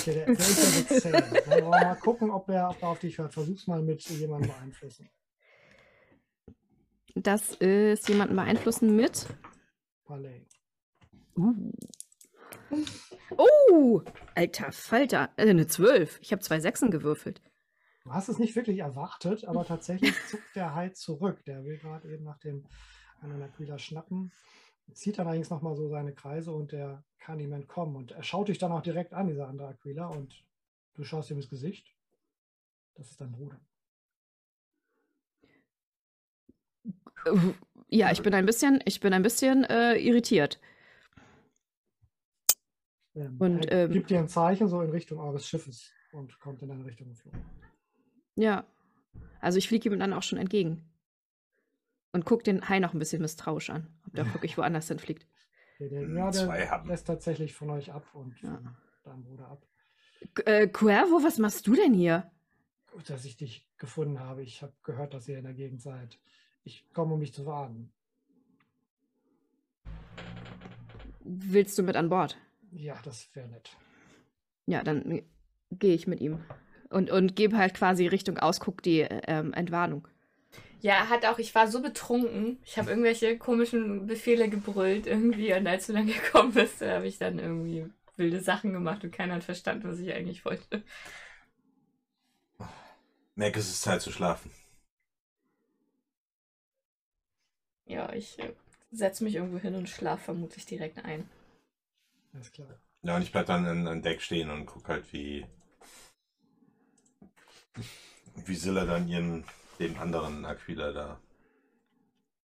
[SPEAKER 4] okay, der, der ist ja wollen wir mal gucken, ob er, ob er auf dich hört. Versuch's mal mit jemandem beeinflussen.
[SPEAKER 6] Das ist jemanden beeinflussen mit.
[SPEAKER 4] Palais.
[SPEAKER 6] Uh. Oh, alter Falter. Äh, eine 12. Ich habe zwei Sechsen gewürfelt.
[SPEAKER 4] Du hast es nicht wirklich erwartet, aber tatsächlich zuckt der Hai zurück. Der will gerade eben nach dem anderen Aquila schnappen. Zieht dann allerdings nochmal so seine Kreise und der kann ihm entkommen. Und er schaut dich dann auch direkt an, dieser andere Aquila, und du schaust ihm ins Gesicht. Das ist dein Bruder.
[SPEAKER 6] Äh, Ja, ich bin ein bisschen, ich bin ein bisschen äh, irritiert.
[SPEAKER 4] Ähm,
[SPEAKER 6] Und,
[SPEAKER 4] er
[SPEAKER 6] ähm,
[SPEAKER 4] gibt dir ein Zeichen so in Richtung eures Schiffes und kommt in deine Richtung geflogen.
[SPEAKER 6] Ja. Also ich fliege ihm dann auch schon entgegen. Und guck den Hai noch ein bisschen misstrauisch an, ob der wirklich woanders hinfliegt.
[SPEAKER 4] Der, der,
[SPEAKER 2] Hm,
[SPEAKER 4] ja,
[SPEAKER 2] zwei
[SPEAKER 4] der
[SPEAKER 2] haben.
[SPEAKER 4] lässt tatsächlich von euch ab und
[SPEAKER 6] Ja.
[SPEAKER 4] von deinem Bruder ab.
[SPEAKER 6] Äh, Cuervo, was machst du denn hier?
[SPEAKER 4] Gut, dass ich dich gefunden habe. Ich habe gehört, dass ihr in der Gegend seid. Ich komme, um mich zu warnen.
[SPEAKER 6] Willst du mit an Bord?
[SPEAKER 4] Ja, das wäre nett.
[SPEAKER 6] Ja, dann gehe ich mit ihm. Und, und gebe halt quasi Richtung Ausguck die ähm, Entwarnung.
[SPEAKER 1] Ja, hat auch, ich war so betrunken. Ich habe irgendwelche komischen Befehle gebrüllt irgendwie und als du dann gekommen bist, habe ich dann irgendwie wilde Sachen gemacht und keiner hat verstanden, was ich eigentlich wollte.
[SPEAKER 2] Mac, es ist Zeit zu schlafen.
[SPEAKER 1] Ja, ich äh, setze mich irgendwo hin und schlafe vermutlich direkt ein.
[SPEAKER 4] Alles klar.
[SPEAKER 2] Ja, und ich bleib dann an, an Deck stehen und guck halt, wie. wie Silla dann ihren. den anderen Aquila da.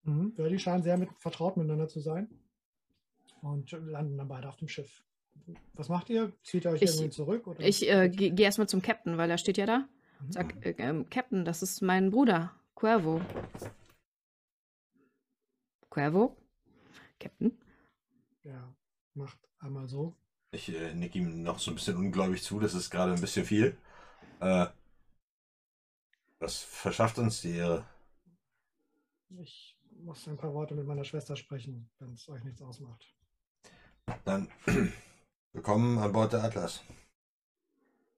[SPEAKER 4] Mhm. Ja, die scheinen sehr mit, vertraut miteinander zu sein. Und landen dann beide auf dem Schiff. Was macht ihr? Zieht ihr euch
[SPEAKER 6] Ich-
[SPEAKER 4] irgendwie zurück? Oder?
[SPEAKER 6] Ich äh, gehe geh erstmal zum Captain, weil er steht ja da.
[SPEAKER 4] Mhm.
[SPEAKER 6] Sag, äh, ähm, Captain, das ist mein Bruder, Cuervo. Cuervo? Captain?
[SPEAKER 4] Ja, macht einmal so.
[SPEAKER 2] Ich äh, nick ihm noch so ein bisschen ungläubig zu, das ist gerade ein bisschen viel. Äh, das verschafft uns die Ehre.
[SPEAKER 4] Ich muss ein paar Worte mit meiner Schwester sprechen, wenn es euch nichts ausmacht.
[SPEAKER 2] Dann willkommen an Bord der Atlas.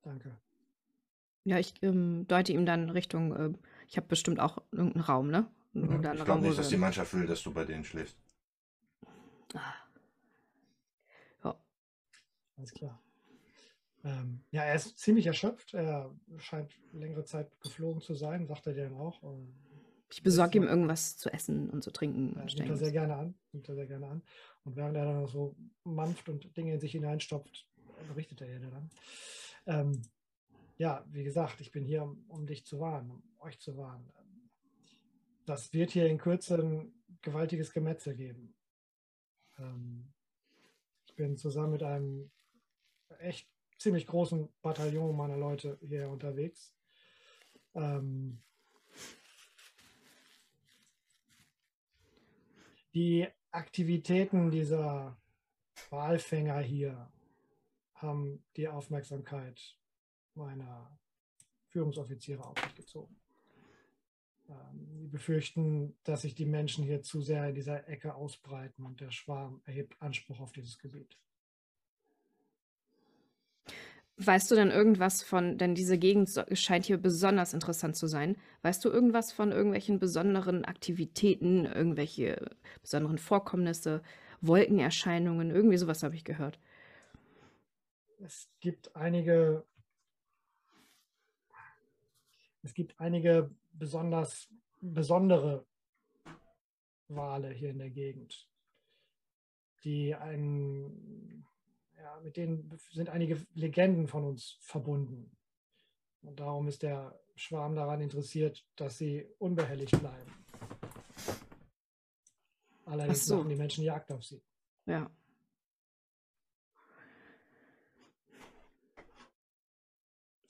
[SPEAKER 4] Danke.
[SPEAKER 6] Ja, ich ähm, deute ihm dann Richtung, äh, ich habe bestimmt auch irgendeinen Raum, ne? Irgendeinen
[SPEAKER 2] Ich
[SPEAKER 6] Raum,
[SPEAKER 2] glaube nicht, dass die Mannschaft will, dass du bei denen schläfst.
[SPEAKER 6] Ah. Ja,
[SPEAKER 4] Alles klar. Ähm, ja, er ist ziemlich erschöpft. Er scheint längere Zeit geflogen zu sein, sagt er dir dann auch. Und,
[SPEAKER 6] ich besorge ihm
[SPEAKER 4] Ja.
[SPEAKER 6] irgendwas zu essen und zu trinken. und
[SPEAKER 4] nimmt er sehr gerne an. Nimmt er sehr gerne an. Und während er dann so mampft und Dinge in sich hineinstopft, berichtet er dir dann. Ähm, ja, wie gesagt, ich bin hier, um, um dich zu warnen, um euch zu warnen. Das wird hier in Kürze ein gewaltiges Gemetzel geben. Ähm, ich bin zusammen mit einem echt ziemlich großen Bataillon meiner Leute hier unterwegs. Ähm, die Aktivitäten dieser Walfänger hier haben die Aufmerksamkeit meiner Führungsoffiziere auf sich gezogen. Ähm, Sie befürchten, dass sich die Menschen hier zu sehr in dieser Ecke ausbreiten und der Schwarm erhebt Anspruch auf dieses Gebiet.
[SPEAKER 6] Weißt du denn irgendwas von, denn diese Gegend scheint hier besonders interessant zu sein. Weißt du irgendwas von irgendwelchen besonderen Aktivitäten, irgendwelche besonderen Vorkommnisse, Wolkenerscheinungen, irgendwie sowas habe ich gehört.
[SPEAKER 4] Es gibt einige, es gibt einige besonders besondere Wale hier in der Gegend, die ein, ja, mit denen sind einige Legenden von uns verbunden. Und darum ist der Schwarm daran interessiert, dass sie unbehelligt bleiben. Allerdings
[SPEAKER 6] so.
[SPEAKER 4] machen die Menschen Jagd auf sie.
[SPEAKER 6] Ja.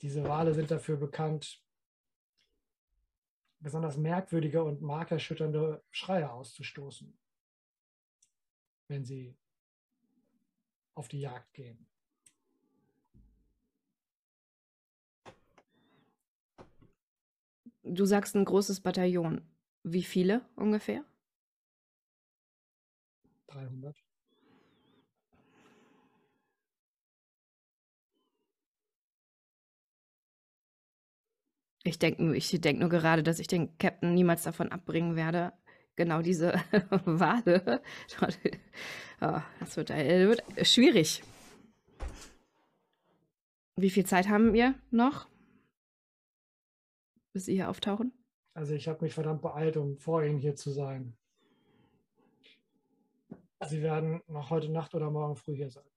[SPEAKER 4] Diese Wale sind dafür bekannt, besonders merkwürdige und markerschütternde Schreie auszustoßen, wenn sie auf die Jagd gehen.
[SPEAKER 6] Du sagst ein großes Bataillon. Wie viele ungefähr?
[SPEAKER 4] 300.
[SPEAKER 6] Ich denke ich denk nur gerade, dass ich den Captain niemals davon abbringen werde, genau diese Wale. Oh, das wird, äh, wird schwierig. Wie viel Zeit haben wir noch, bis Sie hier auftauchen?
[SPEAKER 4] Also ich habe mich verdammt beeilt, um vor Ihnen hier zu sein. Sie werden noch heute Nacht oder morgen früh hier sein.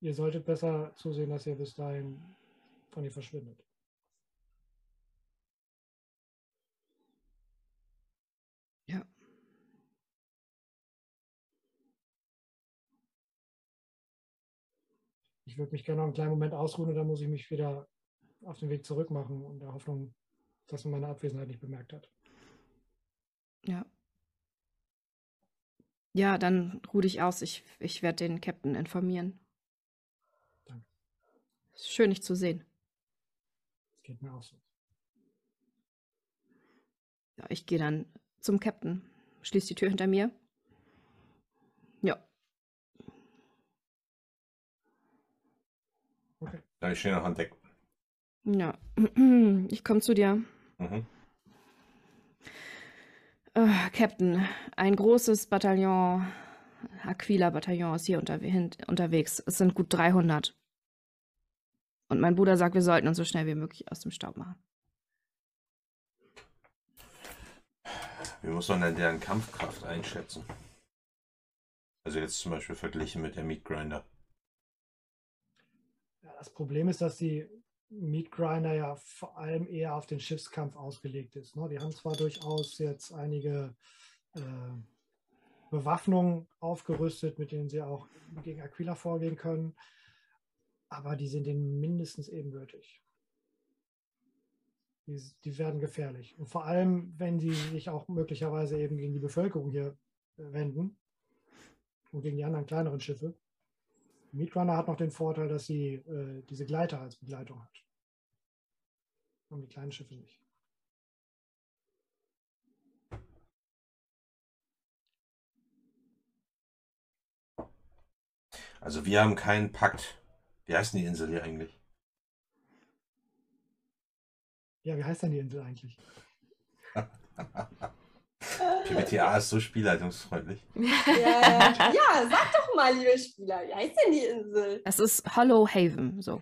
[SPEAKER 4] Ihr solltet besser zusehen, dass ihr bis dahin von ihr verschwindet.
[SPEAKER 6] Ja.
[SPEAKER 4] Ich würde mich gerne noch einen kleinen Moment ausruhen und dann muss ich mich wieder auf den Weg zurück machen, in der Hoffnung, dass man meine Abwesenheit nicht bemerkt hat.
[SPEAKER 6] Ja. Ja, dann ruh dich aus. Ich, ich werde den Captain informieren. Schön, dich zu sehen.
[SPEAKER 4] Das geht mir auch so.
[SPEAKER 6] Ja, ich gehe dann zum Captain. Schließ die Tür hinter mir. Ja.
[SPEAKER 4] Okay.
[SPEAKER 2] Ja, ich stehe noch an Deck.
[SPEAKER 6] Ja. Ich komme zu dir.
[SPEAKER 2] Mhm.
[SPEAKER 6] Äh, Captain, ein großes Bataillon Aquila-Bataillon ist hier unterwe hin- unterwegs. Es sind gut 300. Und mein Bruder sagt, wir sollten uns so schnell wie möglich aus dem Staub machen.
[SPEAKER 2] Wie muss man denn deren Kampfkraft einschätzen? Also jetzt zum Beispiel verglichen mit der Meat Grinder.
[SPEAKER 4] Ja, das Problem ist, dass die Meat Grinder ja vor allem eher auf den Schiffskampf ausgelegt ist. Ne? Die haben zwar durchaus jetzt einige äh, Bewaffnungen aufgerüstet, mit denen sie auch gegen Aquila vorgehen können, aber die sind denen mindestens ebenbürtig. Die, die werden gefährlich. Und vor allem, wenn sie sich auch möglicherweise eben gegen die Bevölkerung hier äh, wenden und gegen die anderen kleineren Schiffe. Meat Runner hat noch den Vorteil, dass sie äh, diese Gleiter als Begleitung hat. Und die kleinen Schiffe nicht.
[SPEAKER 2] Also wir haben keinen Pakt. Wie heißt denn die Insel hier eigentlich?
[SPEAKER 4] Ja, wie heißt denn die Insel eigentlich?
[SPEAKER 2] PBTA ist so spielleitungsfreundlich.
[SPEAKER 7] Ja, ja. ja, sag doch mal, liebe Spieler, wie heißt denn die Insel?
[SPEAKER 6] Es ist Hollow Haven, so.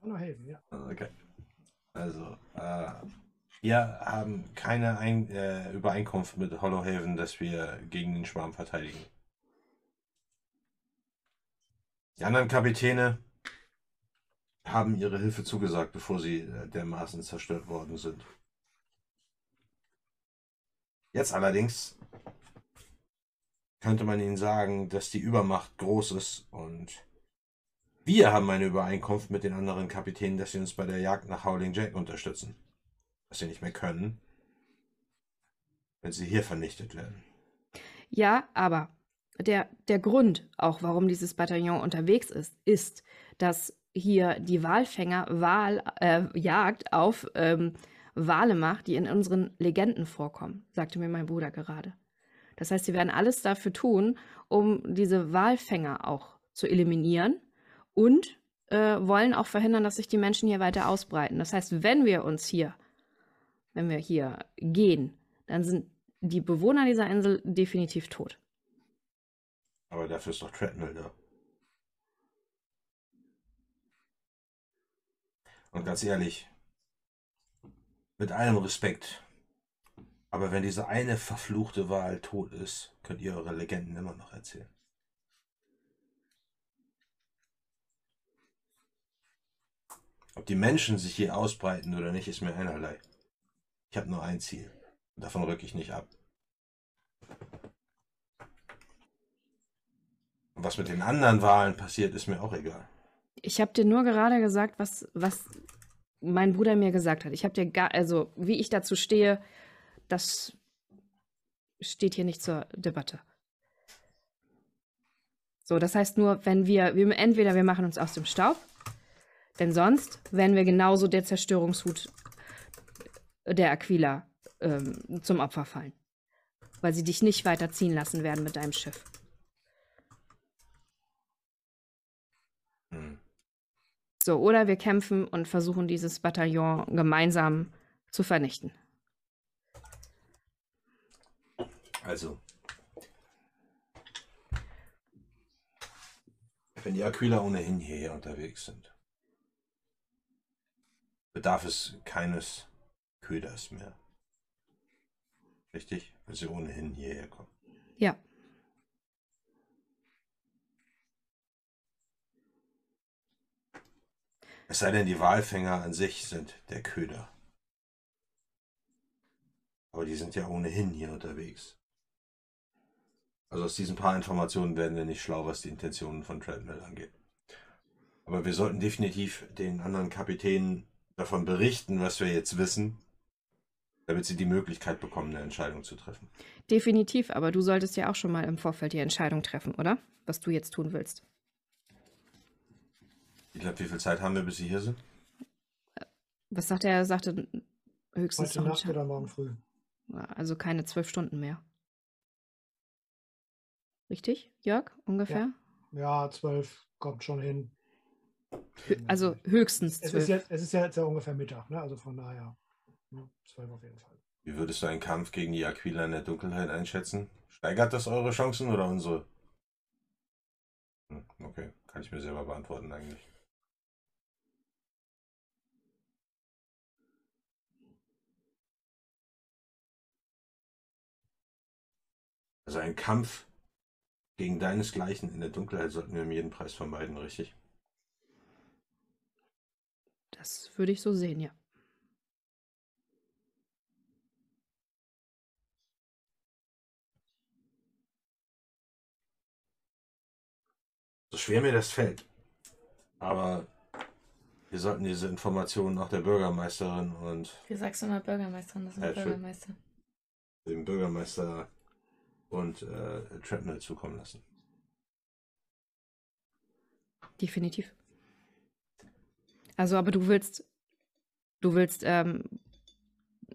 [SPEAKER 4] Honor Haven, ja.
[SPEAKER 2] Okay. Also, äh, wir haben keine Ein äh, Übereinkunft mit Hollowhaven, dass wir gegen den Schwarm verteidigen. Die anderen Kapitäne haben ihre Hilfe zugesagt, bevor sie äh, dermaßen zerstört worden sind. Jetzt allerdings könnte man ihnen sagen, dass die Übermacht groß ist und wir haben eine Übereinkunft mit den anderen Kapitänen, dass sie uns bei der Jagd nach Howling Jack unterstützen. Was sie nicht mehr können, wenn sie hier vernichtet werden.
[SPEAKER 6] Ja, aber der, der Grund, auch warum dieses Bataillon unterwegs ist, ist, dass hier die Walfänger Wahl, äh, Jagd auf ähm, Wale macht, die in unseren Legenden vorkommen, sagte mir mein Bruder gerade. Das heißt, sie werden alles dafür tun, um diese Walfänger auch zu eliminieren und äh, wollen auch verhindern, dass sich die Menschen hier weiter ausbreiten. Das heißt, wenn wir uns hier, wenn wir hier gehen, dann sind die Bewohner dieser Insel definitiv tot.
[SPEAKER 2] Aber dafür ist doch Treadmill da. Und ganz ehrlich, mit allem Respekt, aber wenn diese eine verfluchte Wahl tot ist, könnt ihr eure Legenden immer noch erzählen. Ob die Menschen sich hier ausbreiten oder nicht, ist mir einerlei. Ich habe nur ein Ziel. Und davon rücke ich nicht ab. Und was mit den anderen Wahlen passiert, ist mir auch egal.
[SPEAKER 6] Ich habe dir nur gerade gesagt, was, was mein Bruder mir gesagt hat. Ich habe dir gar, also wie ich dazu stehe, das steht hier nicht zur Debatte. So, das heißt nur, wenn wir, wir entweder wir machen uns aus dem Staub, denn sonst werden wir genauso der Zerstörungshut der Aquila ähm, zum Opfer fallen. Weil sie dich nicht weiterziehen lassen werden mit deinem Schiff. So, oder wir kämpfen und versuchen dieses Bataillon gemeinsam zu vernichten.
[SPEAKER 2] Also. Wenn die Aquila ohnehin hierher unterwegs sind, bedarf es keines Köders mehr. Richtig? Weil sie ohnehin hierher kommen.
[SPEAKER 6] Ja.
[SPEAKER 2] Es sei denn, die Walfänger an sich sind der Köder. Aber die sind ja ohnehin hier unterwegs. Also aus diesen paar Informationen werden wir nicht schlau, was die Intentionen von Treadmill angeht. Aber wir sollten definitiv den anderen Kapitänen davon berichten, was wir jetzt wissen, damit sie die Möglichkeit bekommen, eine Entscheidung zu treffen.
[SPEAKER 6] Definitiv, aber du solltest ja auch schon mal im Vorfeld die Entscheidung treffen, oder? Was du jetzt tun willst.
[SPEAKER 2] Ich glaube, wie viel Zeit haben wir, bis sie hier sind?
[SPEAKER 6] Was sagt er? Er sagte höchstens
[SPEAKER 4] Heute Nacht oder morgen früh.
[SPEAKER 6] Also keine zwölf Stunden mehr. Richtig, Jörg? Ungefähr?
[SPEAKER 4] Ja, zwölf kommt schon hin.
[SPEAKER 6] Also höchstens
[SPEAKER 4] Es ist,
[SPEAKER 6] zwölf.
[SPEAKER 4] jetzt, es ist ja jetzt ja ungefähr Mittag, ne? Also von daher. ne, Zwölf auf jeden Fall.
[SPEAKER 2] Wie würdest du einen Kampf gegen die Aquila in der Dunkelheit einschätzen? Steigert das eure Chancen oder unsere? Hm, Okay, kann ich mir selber beantworten eigentlich. Also ein Kampf gegen deinesgleichen in der Dunkelheit sollten wir um jeden Preis vermeiden, richtig?
[SPEAKER 6] Das würde ich so sehen, ja.
[SPEAKER 2] So schwer mir das fällt. Aber wir sollten diese Informationen auch der Bürgermeisterin und
[SPEAKER 1] Wie sagst du mal Bürgermeisterin? Das ist
[SPEAKER 2] Ja,
[SPEAKER 1] ein
[SPEAKER 2] schön.
[SPEAKER 1] Bürgermeister.
[SPEAKER 2] dem Bürgermeister und äh, Trapnell zukommen lassen.
[SPEAKER 6] Definitiv. Also, aber du willst, du willst ähm,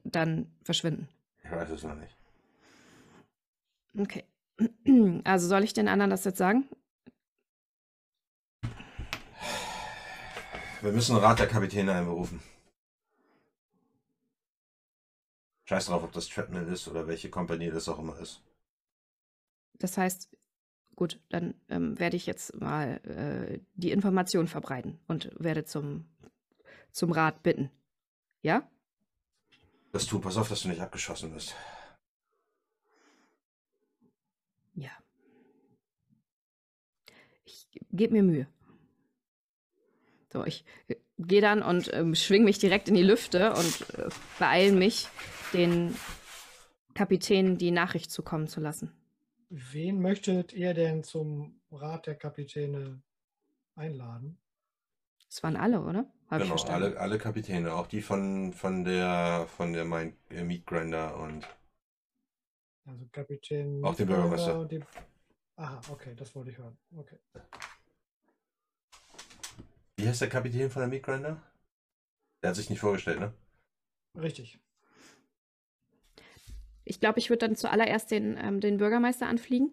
[SPEAKER 6] dann verschwinden.
[SPEAKER 2] Ich weiß es noch nicht.
[SPEAKER 6] Okay. Also soll ich den anderen das jetzt sagen?
[SPEAKER 2] Wir müssen Rat der Kapitäne einberufen. Scheiß drauf, ob das Trapnell ist oder welche Kompanie das auch immer ist.
[SPEAKER 6] Das heißt, gut, dann ähm, werde ich jetzt mal äh, die Information verbreiten und werde zum, zum Rat bitten. Ja?
[SPEAKER 2] Das tu, pass auf, dass du nicht abgeschossen wirst.
[SPEAKER 6] Ja. Ich gebe mir Mühe. So, ich äh, gehe dann und ähm, schwing mich direkt in die Lüfte und äh, beeile mich, den Kapitän die Nachricht zukommen zu lassen.
[SPEAKER 4] Wen möchtet ihr denn zum Rat der Kapitäne einladen?
[SPEAKER 6] Das waren alle, oder? Ich
[SPEAKER 2] genau, alle, alle Kapitäne, auch die von, von der von der Mine, äh, Meat Grinder und
[SPEAKER 4] Also Kapitän.
[SPEAKER 2] Auch den Bürgermeister.
[SPEAKER 4] und die- Aha, okay, das wollte ich hören. Okay.
[SPEAKER 2] wie heißt der Kapitän von der Meat Grinder? Der hat sich nicht vorgestellt, ne?
[SPEAKER 4] Richtig.
[SPEAKER 6] Ich glaube, ich würde dann zuallererst den, ähm, den Bürgermeister anfliegen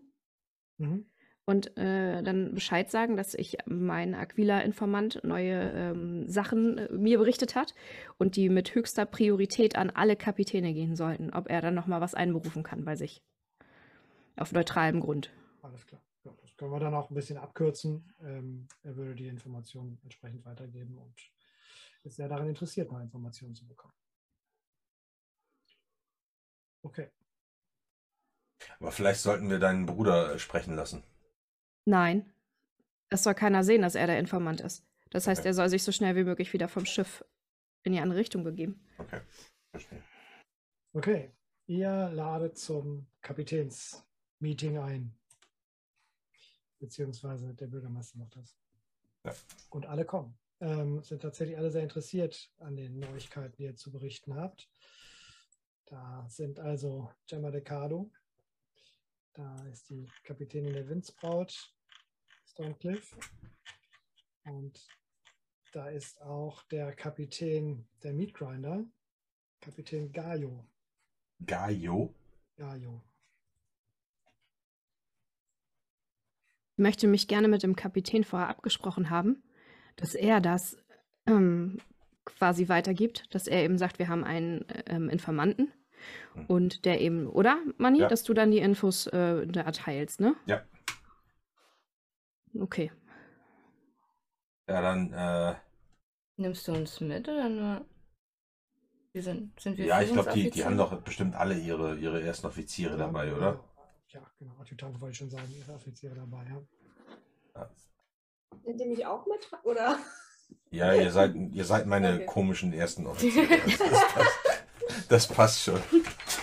[SPEAKER 4] Mhm.
[SPEAKER 6] und äh, dann Bescheid sagen, dass ich mein Aquila-Informant neue ähm, Sachen äh, mir berichtet hat und die mit höchster Priorität an alle Kapitäne gehen sollten, ob er dann nochmal was einberufen kann bei sich. Auf neutralem Grund.
[SPEAKER 4] Alles klar. Ja, das können wir dann auch ein bisschen abkürzen. Ähm, er würde die Informationen entsprechend weitergeben und ist sehr daran interessiert, mal Informationen zu bekommen. Okay.
[SPEAKER 2] Aber vielleicht sollten wir deinen Bruder äh, sprechen lassen.
[SPEAKER 6] Nein, es soll keiner sehen, dass er der Informant ist. Das heißt,
[SPEAKER 2] Okay.
[SPEAKER 6] er soll sich so schnell wie möglich wieder vom Schiff in die andere Richtung begeben.
[SPEAKER 2] Okay, verstehe.
[SPEAKER 4] Okay. Ihr ladet zum Kapitänsmeeting ein. Beziehungsweise der Bürgermeister macht das.
[SPEAKER 2] Ja.
[SPEAKER 4] Und alle kommen. Ähm, sind tatsächlich alle sehr interessiert an den Neuigkeiten, die ihr zu berichten habt. Da sind also Gemma Decado, da ist die Kapitänin der Windsbraut, Stonecliffe. Und da ist auch der Kapitän der Meatgrinder, Kapitän Gaio.
[SPEAKER 2] Gaio?
[SPEAKER 4] Gaio.
[SPEAKER 6] Ich möchte mich gerne mit dem Kapitän vorher abgesprochen haben, dass er das ähm, quasi weitergibt, dass er eben sagt, wir haben einen ähm, Informanten. Und der eben, oder, Manni,
[SPEAKER 2] Ja.
[SPEAKER 6] dass du dann die Infos äh, da erteilst, ne?
[SPEAKER 2] Ja.
[SPEAKER 6] Okay.
[SPEAKER 2] Ja, dann, äh,
[SPEAKER 1] Nimmst du uns mit oder nur? Wir sind, sind wir
[SPEAKER 2] ja, ich glaube, die, die haben doch bestimmt alle ihre, ihre ersten Offiziere dabei, oder?
[SPEAKER 4] Ja, genau. Adjutant wollte ich schon sagen, ihre Offiziere dabei, ja.
[SPEAKER 2] Ja.
[SPEAKER 7] Nimmt ihr mich auch mit? Oder?
[SPEAKER 2] Ja, ihr seid, ihr seid meine
[SPEAKER 7] Okay.
[SPEAKER 2] komischen ersten Offiziere. Das, das, passt, das passt schon.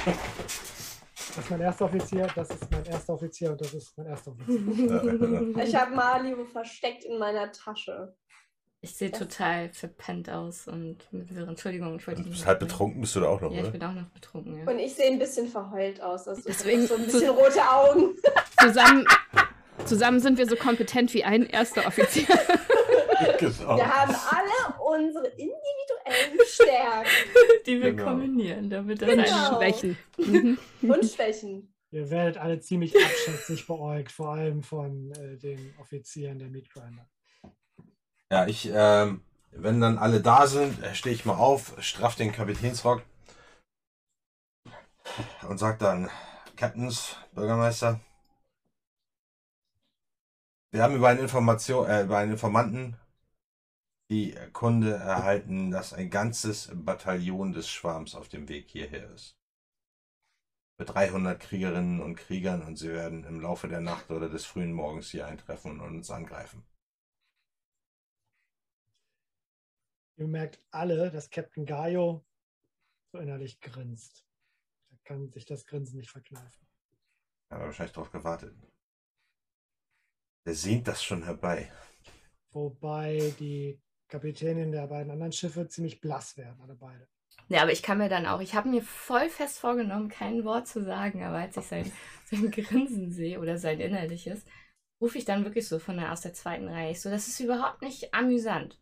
[SPEAKER 4] Das ist mein erster Offizier, das ist mein erster Offizier und das ist mein erster Offizier.
[SPEAKER 7] Ich habe Malibu versteckt in meiner Tasche.
[SPEAKER 1] Ich sehe total verpennt aus und mit Wirren. Entschuldigung, ich wollte
[SPEAKER 2] Du
[SPEAKER 1] dich
[SPEAKER 2] bist
[SPEAKER 1] nicht
[SPEAKER 2] halt betrunken, bist du da auch noch,
[SPEAKER 1] Ja, ich
[SPEAKER 2] oder?
[SPEAKER 1] bin auch noch betrunken, ja.
[SPEAKER 7] Und ich sehe ein bisschen verheult aus. Also
[SPEAKER 6] Deswegen-
[SPEAKER 7] so ein bisschen rote Augen.
[SPEAKER 6] Zusammen, zusammen sind wir so kompetent wie ein erster Offizier.
[SPEAKER 2] Genau.
[SPEAKER 7] Wir haben alle unsere individuellen Stärken
[SPEAKER 1] Die wir
[SPEAKER 2] Genau.
[SPEAKER 1] kombinieren, damit das
[SPEAKER 7] Genau.
[SPEAKER 6] Schwächen. Mhm.
[SPEAKER 7] und Schwächen.
[SPEAKER 4] Ihr werdet alle ziemlich abschätzig beäugt, vor allem von äh, den Offizieren der Meatgrinder.
[SPEAKER 2] Ja, ich, ähm, wenn dann alle da sind, äh, stehe ich mal auf, straff den Kapitänsrock und sag dann, Captains, Bürgermeister, Wir haben über einen, Information, äh, über einen Informanten die Kunde erhalten, dass ein ganzes Bataillon des Schwarms auf dem Weg hierher ist. Mit 300 Kriegerinnen und Kriegern und sie werden im Laufe der Nacht oder des frühen Morgens hier eintreffen und uns angreifen.
[SPEAKER 4] Ihr merkt alle, dass Captain Gaio so innerlich grinst. Er kann sich das Grinsen nicht verkneifen.
[SPEAKER 2] Er hat wahrscheinlich darauf gewartet. Er sehnt das schon herbei.
[SPEAKER 4] Wobei die Kapitänin der beiden anderen Schiffe ziemlich blass werden, alle beide.
[SPEAKER 1] Ja, aber ich kann mir dann auch, ich habe mir voll fest vorgenommen, kein Wort zu sagen, aber als ich sein, sein Grinsen sehe oder sein innerliches, rufe ich dann wirklich so von der, aus der zweiten Reihe. Ich so, das ist überhaupt nicht amüsant.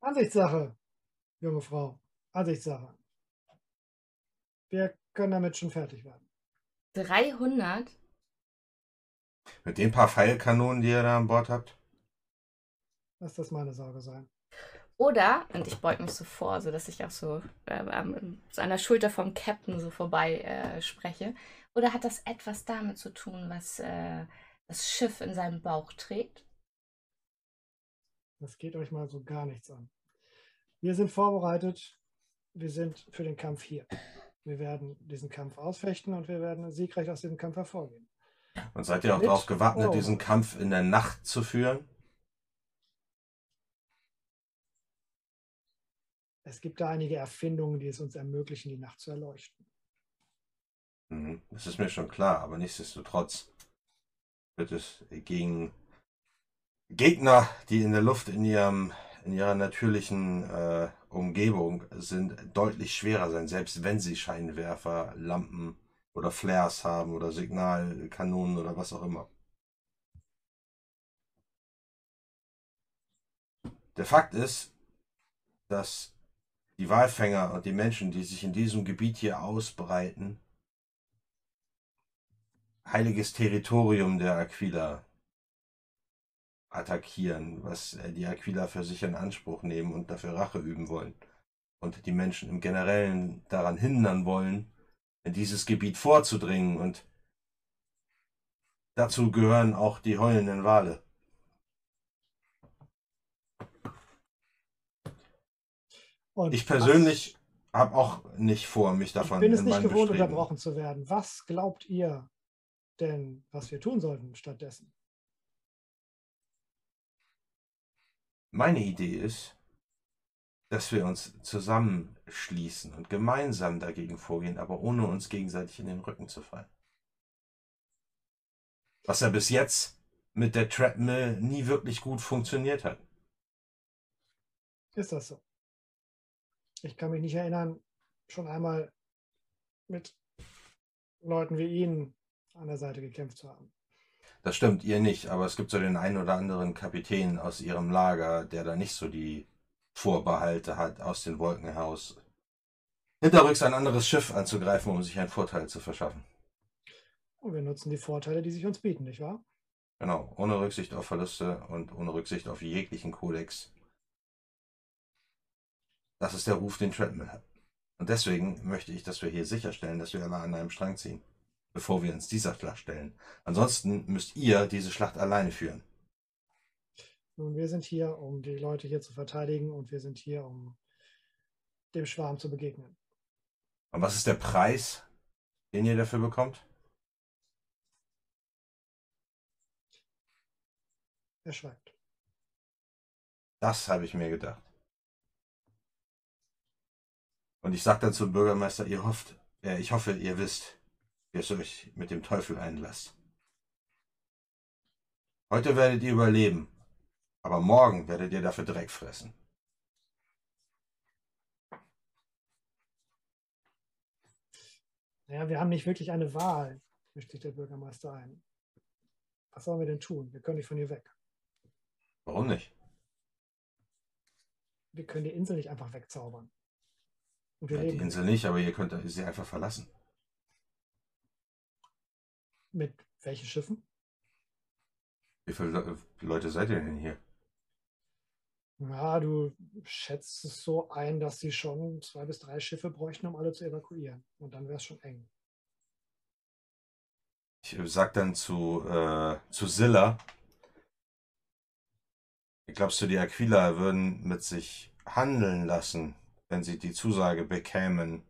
[SPEAKER 4] Ansichtssache, junge Frau. Ansichtssache. Wir können damit schon fertig werden.
[SPEAKER 1] 300?
[SPEAKER 2] Mit den paar Pfeilkanonen, die ihr da an Bord habt?
[SPEAKER 4] Lass das meine Sorge sein.
[SPEAKER 1] Oder, und ich beug mich so vor, sodass ich auch so äh, an seiner Schulter vom Captain so vorbei äh, spreche. Oder hat das etwas damit zu tun, was äh, das Schiff in seinem Bauch trägt?
[SPEAKER 4] Das geht euch mal so gar nichts an. Wir sind vorbereitet. Wir sind für den Kampf hier. Wir werden diesen Kampf ausfechten und wir werden siegreich aus diesem Kampf hervorgehen.
[SPEAKER 2] Und seid ihr auch darauf gewappnet,
[SPEAKER 4] Vorbereitung.
[SPEAKER 2] diesen Kampf in der Nacht zu führen?
[SPEAKER 4] Es gibt da einige Erfindungen, die es uns ermöglichen, die Nacht zu erleuchten.
[SPEAKER 2] Mhm, Das ist mir schon klar, aber nichtsdestotrotz wird es gegen Gegner, die in der Luft in ihrem in ihrer natürlichen äh, Umgebung sind, deutlich schwerer sein, selbst wenn sie Scheinwerfer, Lampen oder Flares haben oder Signalkanonen oder was auch immer. Der Fakt ist, dass die Walfänger und die Menschen, die sich in diesem Gebiet hier ausbreiten, heiliges Territorium der Aquila attackieren, was äh, die Aquila für sich in Anspruch nehmen und dafür Rache üben wollen. Und die Menschen im Generellen daran hindern wollen, in dieses Gebiet vorzudringen. Und dazu gehören auch die heulenden Wale.
[SPEAKER 4] Und
[SPEAKER 2] Ich persönlich habe auch nicht vor, mich davon
[SPEAKER 4] ich bin es nicht gewohnt,
[SPEAKER 2] Bestreben-
[SPEAKER 4] unterbrochen zu werden. Was glaubt ihr denn, was wir tun sollten stattdessen?
[SPEAKER 2] Meine Idee ist, dass wir uns zusammenschließen und gemeinsam dagegen vorgehen, aber ohne uns gegenseitig in den Rücken zu fallen. Was ja bis jetzt mit der Treadmill nie wirklich gut funktioniert hat.
[SPEAKER 4] Ist das so? Ich kann mich nicht erinnern, schon einmal mit Leuten wie Ihnen an der Seite gekämpft zu haben.
[SPEAKER 2] Das stimmt, ihr nicht, aber es gibt so den einen oder anderen Kapitän aus ihrem Lager, der da nicht so die Vorbehalte hat, aus den Wolken heraus hinterrücks ein anderes Schiff anzugreifen, um sich einen Vorteil zu verschaffen.
[SPEAKER 4] Und wir nutzen die Vorteile, die sich uns bieten, nicht wahr?
[SPEAKER 2] Genau, ohne Rücksicht auf Verluste und ohne Rücksicht auf jeglichen Kodex. Das ist der Ruf, den Treadmill hat. Und deswegen möchte ich, dass wir hier sicherstellen, dass wir alle an einem Strang ziehen, bevor wir uns dieser Schlacht stellen. Ansonsten müsst ihr diese Schlacht alleine führen.
[SPEAKER 4] Nun, wir sind hier, um die Leute hier zu verteidigen und wir sind hier, um dem Schwarm zu begegnen.
[SPEAKER 2] Und was ist der Preis, den ihr dafür bekommt?
[SPEAKER 4] Er schweigt.
[SPEAKER 2] Das habe ich mir gedacht. Und ich sage dann zum Bürgermeister, ihr hofft, äh, ich hoffe, ihr wisst, wie es euch mit dem Teufel einlasst. Heute werdet ihr überleben, aber morgen werdet ihr dafür Dreck fressen.
[SPEAKER 4] Naja, wir haben nicht wirklich eine Wahl, mischt sich der Bürgermeister ein. Was sollen wir denn tun? Wir können nicht von hier weg.
[SPEAKER 2] Warum nicht?
[SPEAKER 4] Wir können die Insel nicht einfach wegzaubern.
[SPEAKER 2] Ja, die Insel nicht, aber ihr könnt sie einfach verlassen.
[SPEAKER 4] mit welchen Schiffen?
[SPEAKER 2] Wie viele Le Leute seid ihr denn hier?
[SPEAKER 4] Ja, du schätzt es so ein, dass sie schon zwei bis drei Schiffe bräuchten, um alle zu evakuieren. Und dann wäre es schon eng.
[SPEAKER 2] Ich ich sag dann zu, äh, zu Silla, glaubst du, die Aquila würden mit sich handeln lassen, wenn sie die Zusage bekämen,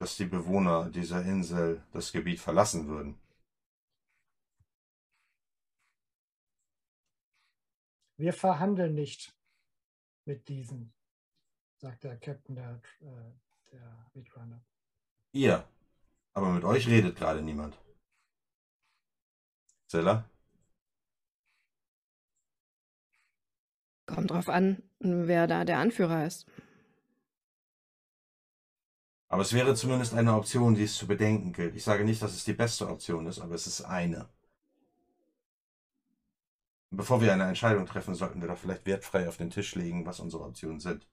[SPEAKER 2] dass die Bewohner dieser Insel das Gebiet verlassen würden?
[SPEAKER 4] Wir verhandeln nicht mit diesen, sagt der Captain der, äh, der Midrunner.
[SPEAKER 2] Ihr. Aber mit euch redet gerade niemand. Zilla?
[SPEAKER 6] Kommt drauf an, wer da der Anführer ist.
[SPEAKER 2] Aber es wäre zumindest eine Option, die es zu bedenken gilt. Ich sage nicht, dass es die beste Option ist, aber es ist eine. Bevor wir eine Entscheidung treffen, sollten wir doch vielleicht wertfrei auf den Tisch legen, was unsere Optionen sind.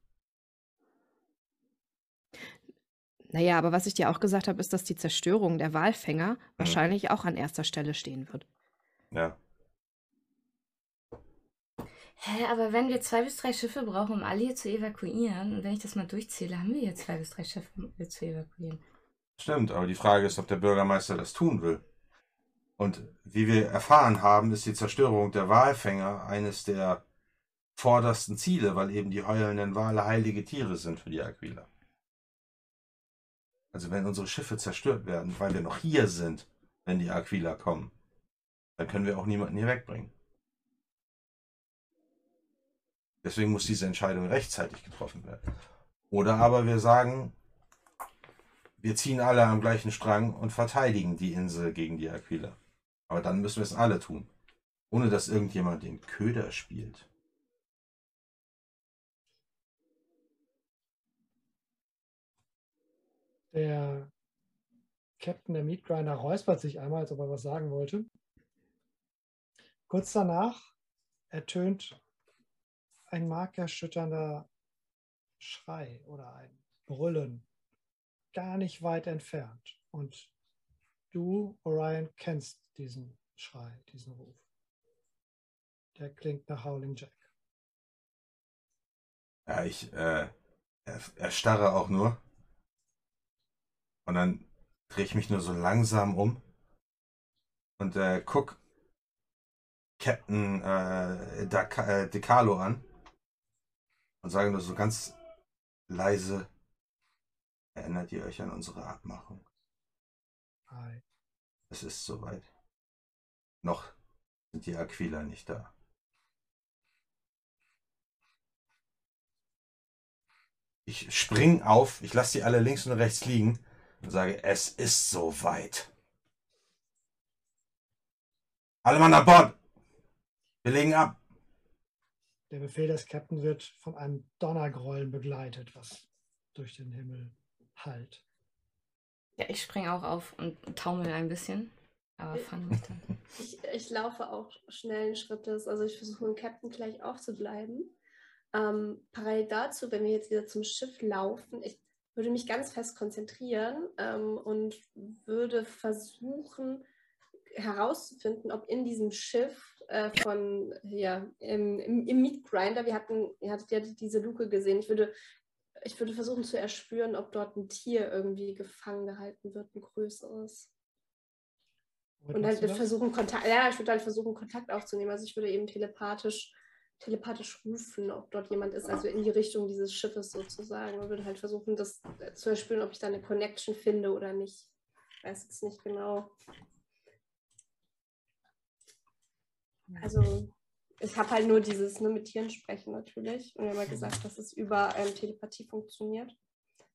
[SPEAKER 6] Naja, aber was ich dir auch gesagt habe, ist, dass die Zerstörung der Walfänger
[SPEAKER 2] Mhm.
[SPEAKER 6] wahrscheinlich auch an erster Stelle stehen wird.
[SPEAKER 2] Ja.
[SPEAKER 1] Hä, aber wenn wir zwei bis drei Schiffe brauchen, um alle hier zu evakuieren, und wenn ich das mal durchzähle, haben wir hier zwei bis drei Schiffe, um hier zu evakuieren.
[SPEAKER 2] Stimmt, aber die Frage ist, ob der Bürgermeister das tun will. Und wie wir erfahren haben, ist die Zerstörung der Walfänger eines der vordersten Ziele, weil eben die heulenden Wale heilige Tiere sind für die Aquila. Also wenn unsere Schiffe zerstört werden, weil wir noch hier sind, wenn die Aquila kommen, dann können wir auch niemanden hier wegbringen. Deswegen muss diese Entscheidung rechtzeitig getroffen werden. Oder aber wir sagen, wir ziehen alle am gleichen Strang und verteidigen die Insel gegen die Aquila. Aber dann müssen wir es alle tun. Ohne dass irgendjemand den Köder spielt.
[SPEAKER 4] Der Captain der Meatgrinder räuspert sich einmal, als ob er was sagen wollte. Kurz danach ertönt ein markerschütternder Schrei oder ein Brüllen gar nicht weit entfernt. Und du, Orion, kennst diesen Schrei, diesen Ruf. Der klingt nach Howling Jack.
[SPEAKER 2] Ja, ich äh, er- erstarre auch nur. Und dann drehe ich mich nur so langsam um und äh, guck Captain äh, äh, DeCarlo an und sage nur so ganz leise, erinnert ihr euch an unsere Abmachung?
[SPEAKER 4] Hi.
[SPEAKER 2] Es ist soweit. Noch sind die Aquila nicht da. Ich spring auf, ich lasse die alle links und rechts liegen und sage, es ist soweit. Alle Mann an Bord! Wir legen ab.
[SPEAKER 4] Der Befehl des Captain wird von einem Donnergrollen begleitet, was durch den Himmel hallt.
[SPEAKER 1] Ja, ich springe auch auf und taumel ein bisschen. Aber fand mich dann.
[SPEAKER 7] Ich, ich laufe auch schnellen Schrittes. Also ich versuche dem Captain gleich aufzubleiben. Ähm, parallel dazu, wenn wir jetzt wieder zum Schiff laufen, ich würde mich ganz fest konzentrieren ähm, und würde versuchen herauszufinden, ob in diesem Schiff äh, von ja, im, im, im Meat Grinder, wir hatten, ihr hattet ja diese Luke gesehen, ich würde, ich würde versuchen zu erspüren, ob dort ein Tier irgendwie gefangen gehalten wird, ein größeres. Und
[SPEAKER 4] machst
[SPEAKER 7] halt versuchen, Kontakt, ja, ich würde halt versuchen, Kontakt aufzunehmen. Also ich würde eben telepathisch, telepathisch rufen, ob dort jemand ist, also in die Richtung dieses Schiffes sozusagen. Und würde halt versuchen, das zu erspüren, ob ich da eine Connection finde oder nicht. Ich weiß jetzt nicht genau. Also ich habe halt nur dieses ne, mit Tieren sprechen natürlich. Und ja gesagt, dass es über ähm, Telepathie funktioniert.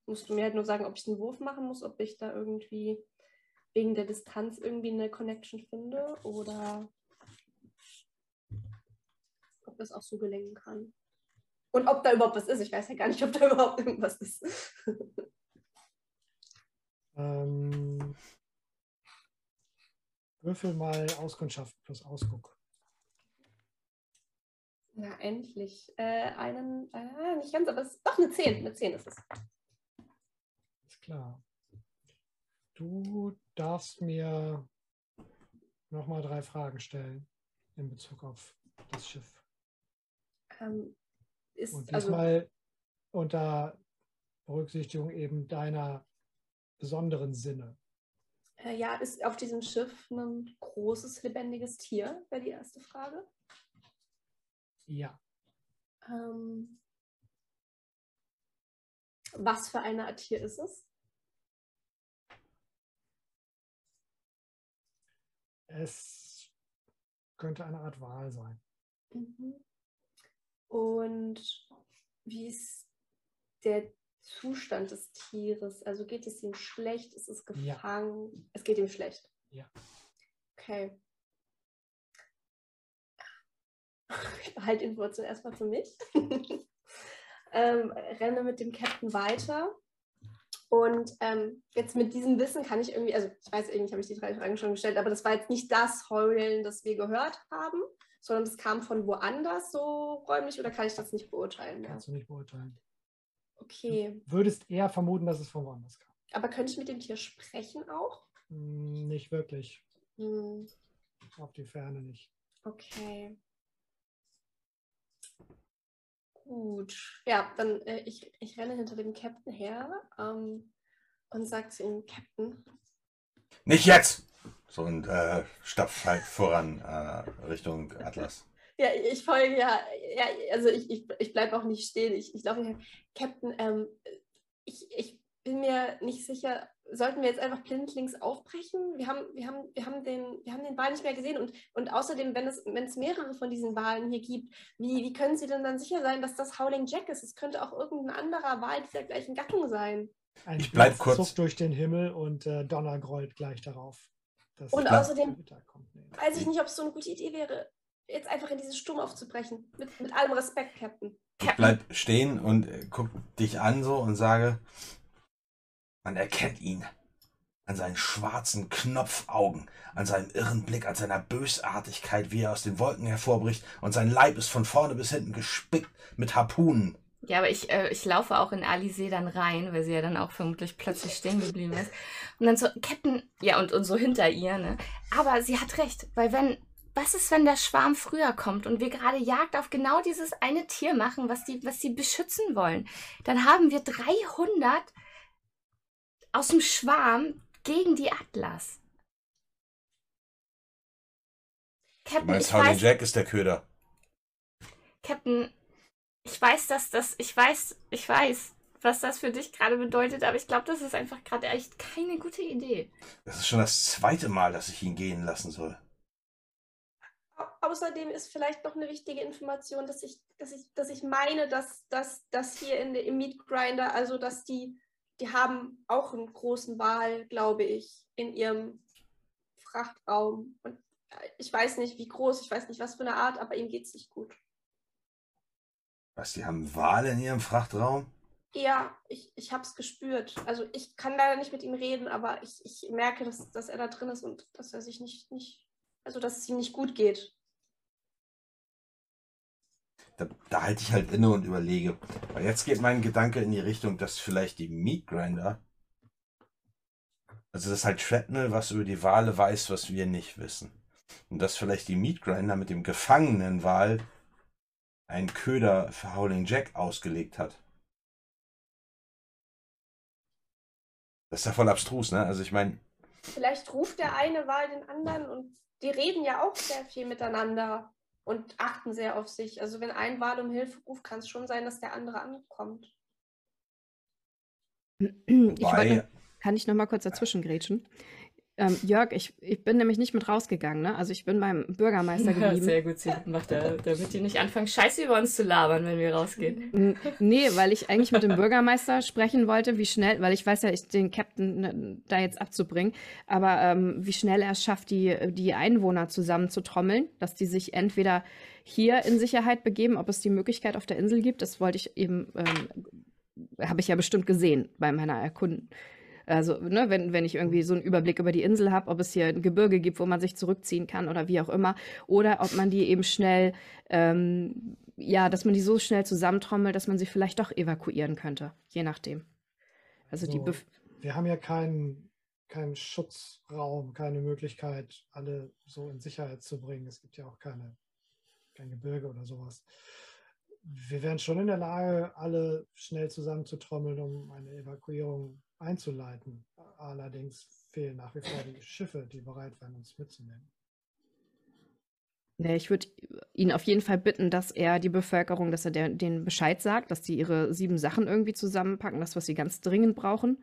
[SPEAKER 7] Musst du mir halt nur sagen, ob ich einen Wurf machen muss, ob ich da irgendwie wegen der Distanz irgendwie eine Connection finde oder ob das auch so gelingen kann. Und ob da überhaupt was ist. Ich weiß ja gar nicht, ob da überhaupt irgendwas ist.
[SPEAKER 4] Ähm, würfel mal Auskundschaft plus Ausguck.
[SPEAKER 7] Ja, endlich. Äh, einen, äh, nicht ganz, aber es ist doch eine 10. Eine 10 ist es.
[SPEAKER 4] Ist klar. Du darfst mir nochmal drei Fragen stellen in Bezug auf das Schiff.
[SPEAKER 7] Ähm, ist,
[SPEAKER 4] Und
[SPEAKER 7] also,
[SPEAKER 4] diesmal unter Berücksichtigung eben deiner besonderen Sinne.
[SPEAKER 7] Äh, ja, ist auf diesem Schiff ein großes, lebendiges Tier? Wäre die erste Frage.
[SPEAKER 4] Ja.
[SPEAKER 7] Ähm, was für eine Art Tier ist es?
[SPEAKER 4] Es könnte eine Art Wal sein.
[SPEAKER 7] Mhm. Und wie ist der Zustand des Tieres? Also geht es ihm schlecht? Ist es
[SPEAKER 4] Ja.
[SPEAKER 7] gefangen? Es geht ihm schlecht.
[SPEAKER 4] Ja.
[SPEAKER 7] Okay. Ich behalte Informationen erstmal für mich. ähm, renne mit dem Captain weiter. Und ähm, jetzt mit diesem Wissen kann ich irgendwie, also ich weiß, eigentlich habe ich die drei Fragen schon gestellt, aber das war jetzt nicht das Heulen, das wir gehört haben, sondern das kam von woanders so räumlich oder kann ich das nicht beurteilen? Ja.
[SPEAKER 4] Kannst du nicht beurteilen.
[SPEAKER 7] Okay.
[SPEAKER 4] Würdest eher vermuten, dass es von woanders kam.
[SPEAKER 7] Aber könnte ich mit dem Tier sprechen auch?
[SPEAKER 4] Hm, Nicht wirklich.
[SPEAKER 7] Hm,
[SPEAKER 4] Auf die Ferne nicht.
[SPEAKER 7] okay. Gut. Ja, dann äh, ich, ich renne hinter dem Captain her ähm, und sage zu ihm, Captain,
[SPEAKER 2] Nicht jetzt! So und äh, stapft halt voran äh, Richtung Atlas.
[SPEAKER 7] Ja, ich folge ja, ja also ich, ich, ich bleibe auch nicht stehen. Ich, ich laufe hier. Captain, ähm, ich, ich bin mir nicht sicher, sollten wir jetzt einfach blindlings aufbrechen? Wir haben, wir haben, wir haben den, wir haben den Wal nicht mehr gesehen und, und außerdem, wenn es, wenn es mehrere von diesen Walen hier gibt, wie, wie können Sie denn dann sicher sein, dass das Howling Jack ist? Es könnte auch irgendein anderer Wal dieser gleichen Gattung sein.
[SPEAKER 4] Ein
[SPEAKER 2] Ich bleib
[SPEAKER 4] Blitz
[SPEAKER 2] kurz-
[SPEAKER 4] zuckt durch den Himmel und äh, Donner grollt gleich darauf. dass
[SPEAKER 7] Und außerdem-
[SPEAKER 4] Gewitter kommt. Nee.
[SPEAKER 7] Weiß ich nicht, ob es so eine gute Idee wäre, jetzt einfach in diesen Sturm aufzubrechen. Mit, mit allem Respekt, Captain.
[SPEAKER 2] Ich bleib stehen und äh, guck dich an so und sage, man erkennt ihn an seinen schwarzen Knopfaugen, an seinem irren Blick, an seiner Bösartigkeit, wie er aus den Wolken hervorbricht und sein Leib ist von vorne bis hinten gespickt mit Harpunen.
[SPEAKER 1] Ja, aber ich, äh, ich laufe auch in Alice dann rein, weil sie ja dann auch vermutlich plötzlich stehen geblieben ist. Und dann so, Captain, ja, und, und so hinter ihr, ne? Aber sie hat recht, weil wenn, was ist, wenn der Schwarm früher kommt und wir gerade Jagd auf genau dieses eine Tier machen, was die, was sie beschützen wollen? Dann haben wir 300 aus dem Schwarm gegen die Atlas.
[SPEAKER 2] Du
[SPEAKER 1] Captain,
[SPEAKER 2] meinst,
[SPEAKER 1] ich
[SPEAKER 2] Howling
[SPEAKER 1] weiß,
[SPEAKER 2] Jack ist der Köder.
[SPEAKER 1] Captain, ich weiß, dass das, ich weiß, ich weiß, was das für dich gerade bedeutet, aber ich glaube, das ist einfach gerade echt keine gute Idee.
[SPEAKER 2] Das ist schon das zweite Mal, dass ich ihn gehen lassen soll.
[SPEAKER 7] Au- Außerdem ist vielleicht noch eine wichtige Information, dass ich, dass ich, dass ich meine, dass, dass, dass hier in der, im Meat Grinder, also dass die, die haben auch einen großen Wal, glaube ich, in ihrem Frachtraum. Und äh, ich weiß nicht, wie groß, ich weiß nicht, was für eine Art, aber ihm geht es nicht gut.
[SPEAKER 2] Was, die haben Wale in ihrem Frachtraum?
[SPEAKER 7] Ja, ich, ich habe es gespürt. Also ich kann leider nicht mit ihm reden, aber ich, ich merke, dass, dass er da drin ist und dass er sich nicht, nicht, also dass es ihm nicht gut geht.
[SPEAKER 2] Da, da halte ich halt inne und überlege. Weil jetzt geht mein Gedanke in die Richtung, dass vielleicht die Meat Grinder, also dass halt Shrapnel was über die Wale weiß, was wir nicht wissen. Und dass vielleicht die Meat Grinder mit dem gefangenen Wal einen Köder für Howling Jack ausgelegt hat. Das ist ja voll abstrus, ne? Also ich meine,
[SPEAKER 7] Vielleicht ruft der eine Wal den anderen und die reden ja auch sehr viel miteinander und achten sehr auf sich. Also wenn ein Wal um Hilfe ruft, kann es schon sein, dass der andere ankommt.
[SPEAKER 6] Ich wollte, kann ich noch mal kurz dazwischen grätschen? Ähm, Jörg, ich, ich bin nämlich nicht mit rausgegangen, ne? Also ich bin beim Bürgermeister
[SPEAKER 1] Ja,
[SPEAKER 6] geblieben.
[SPEAKER 1] sehr gut, sie macht er, damit die nicht anfangen, Scheiße über uns zu labern, wenn wir rausgehen.
[SPEAKER 6] N- Nee, weil ich eigentlich mit dem Bürgermeister sprechen wollte, wie schnell, weil ich weiß ja, ich den Captain ne, da jetzt abzubringen, aber ähm, wie schnell er es schafft, die, die Einwohner zusammenzutrommeln, dass die sich entweder hier in Sicherheit begeben, ob es die Möglichkeit auf der Insel gibt, das wollte ich eben, ähm, habe ich ja bestimmt gesehen bei meiner Erkunden. Also, ne, wenn, wenn ich irgendwie so einen Überblick über die Insel habe, ob es hier ein Gebirge gibt, wo man sich zurückziehen kann oder wie auch immer, oder ob man die eben schnell, ähm, ja, dass man die so schnell zusammentrommelt, dass man sie vielleicht doch evakuieren könnte, je nachdem. Also die
[SPEAKER 4] So,
[SPEAKER 6] Bef
[SPEAKER 4] wir haben ja keinen keinen Schutzraum, keine Möglichkeit, alle so in Sicherheit zu bringen. Es gibt ja auch keine, kein Gebirge oder sowas. Wir wären schon in der Lage, alle schnell zusammenzutrommeln, um eine Evakuierung einzuleiten. Allerdings fehlen nach wie vor die Schiffe, die bereit wären, uns mitzunehmen.
[SPEAKER 6] Nee, ich würde ihn auf jeden Fall bitten, dass er die Bevölkerung, dass er der, denen Bescheid sagt, dass die ihre sieben Sachen irgendwie zusammenpacken, das, was sie ganz dringend brauchen,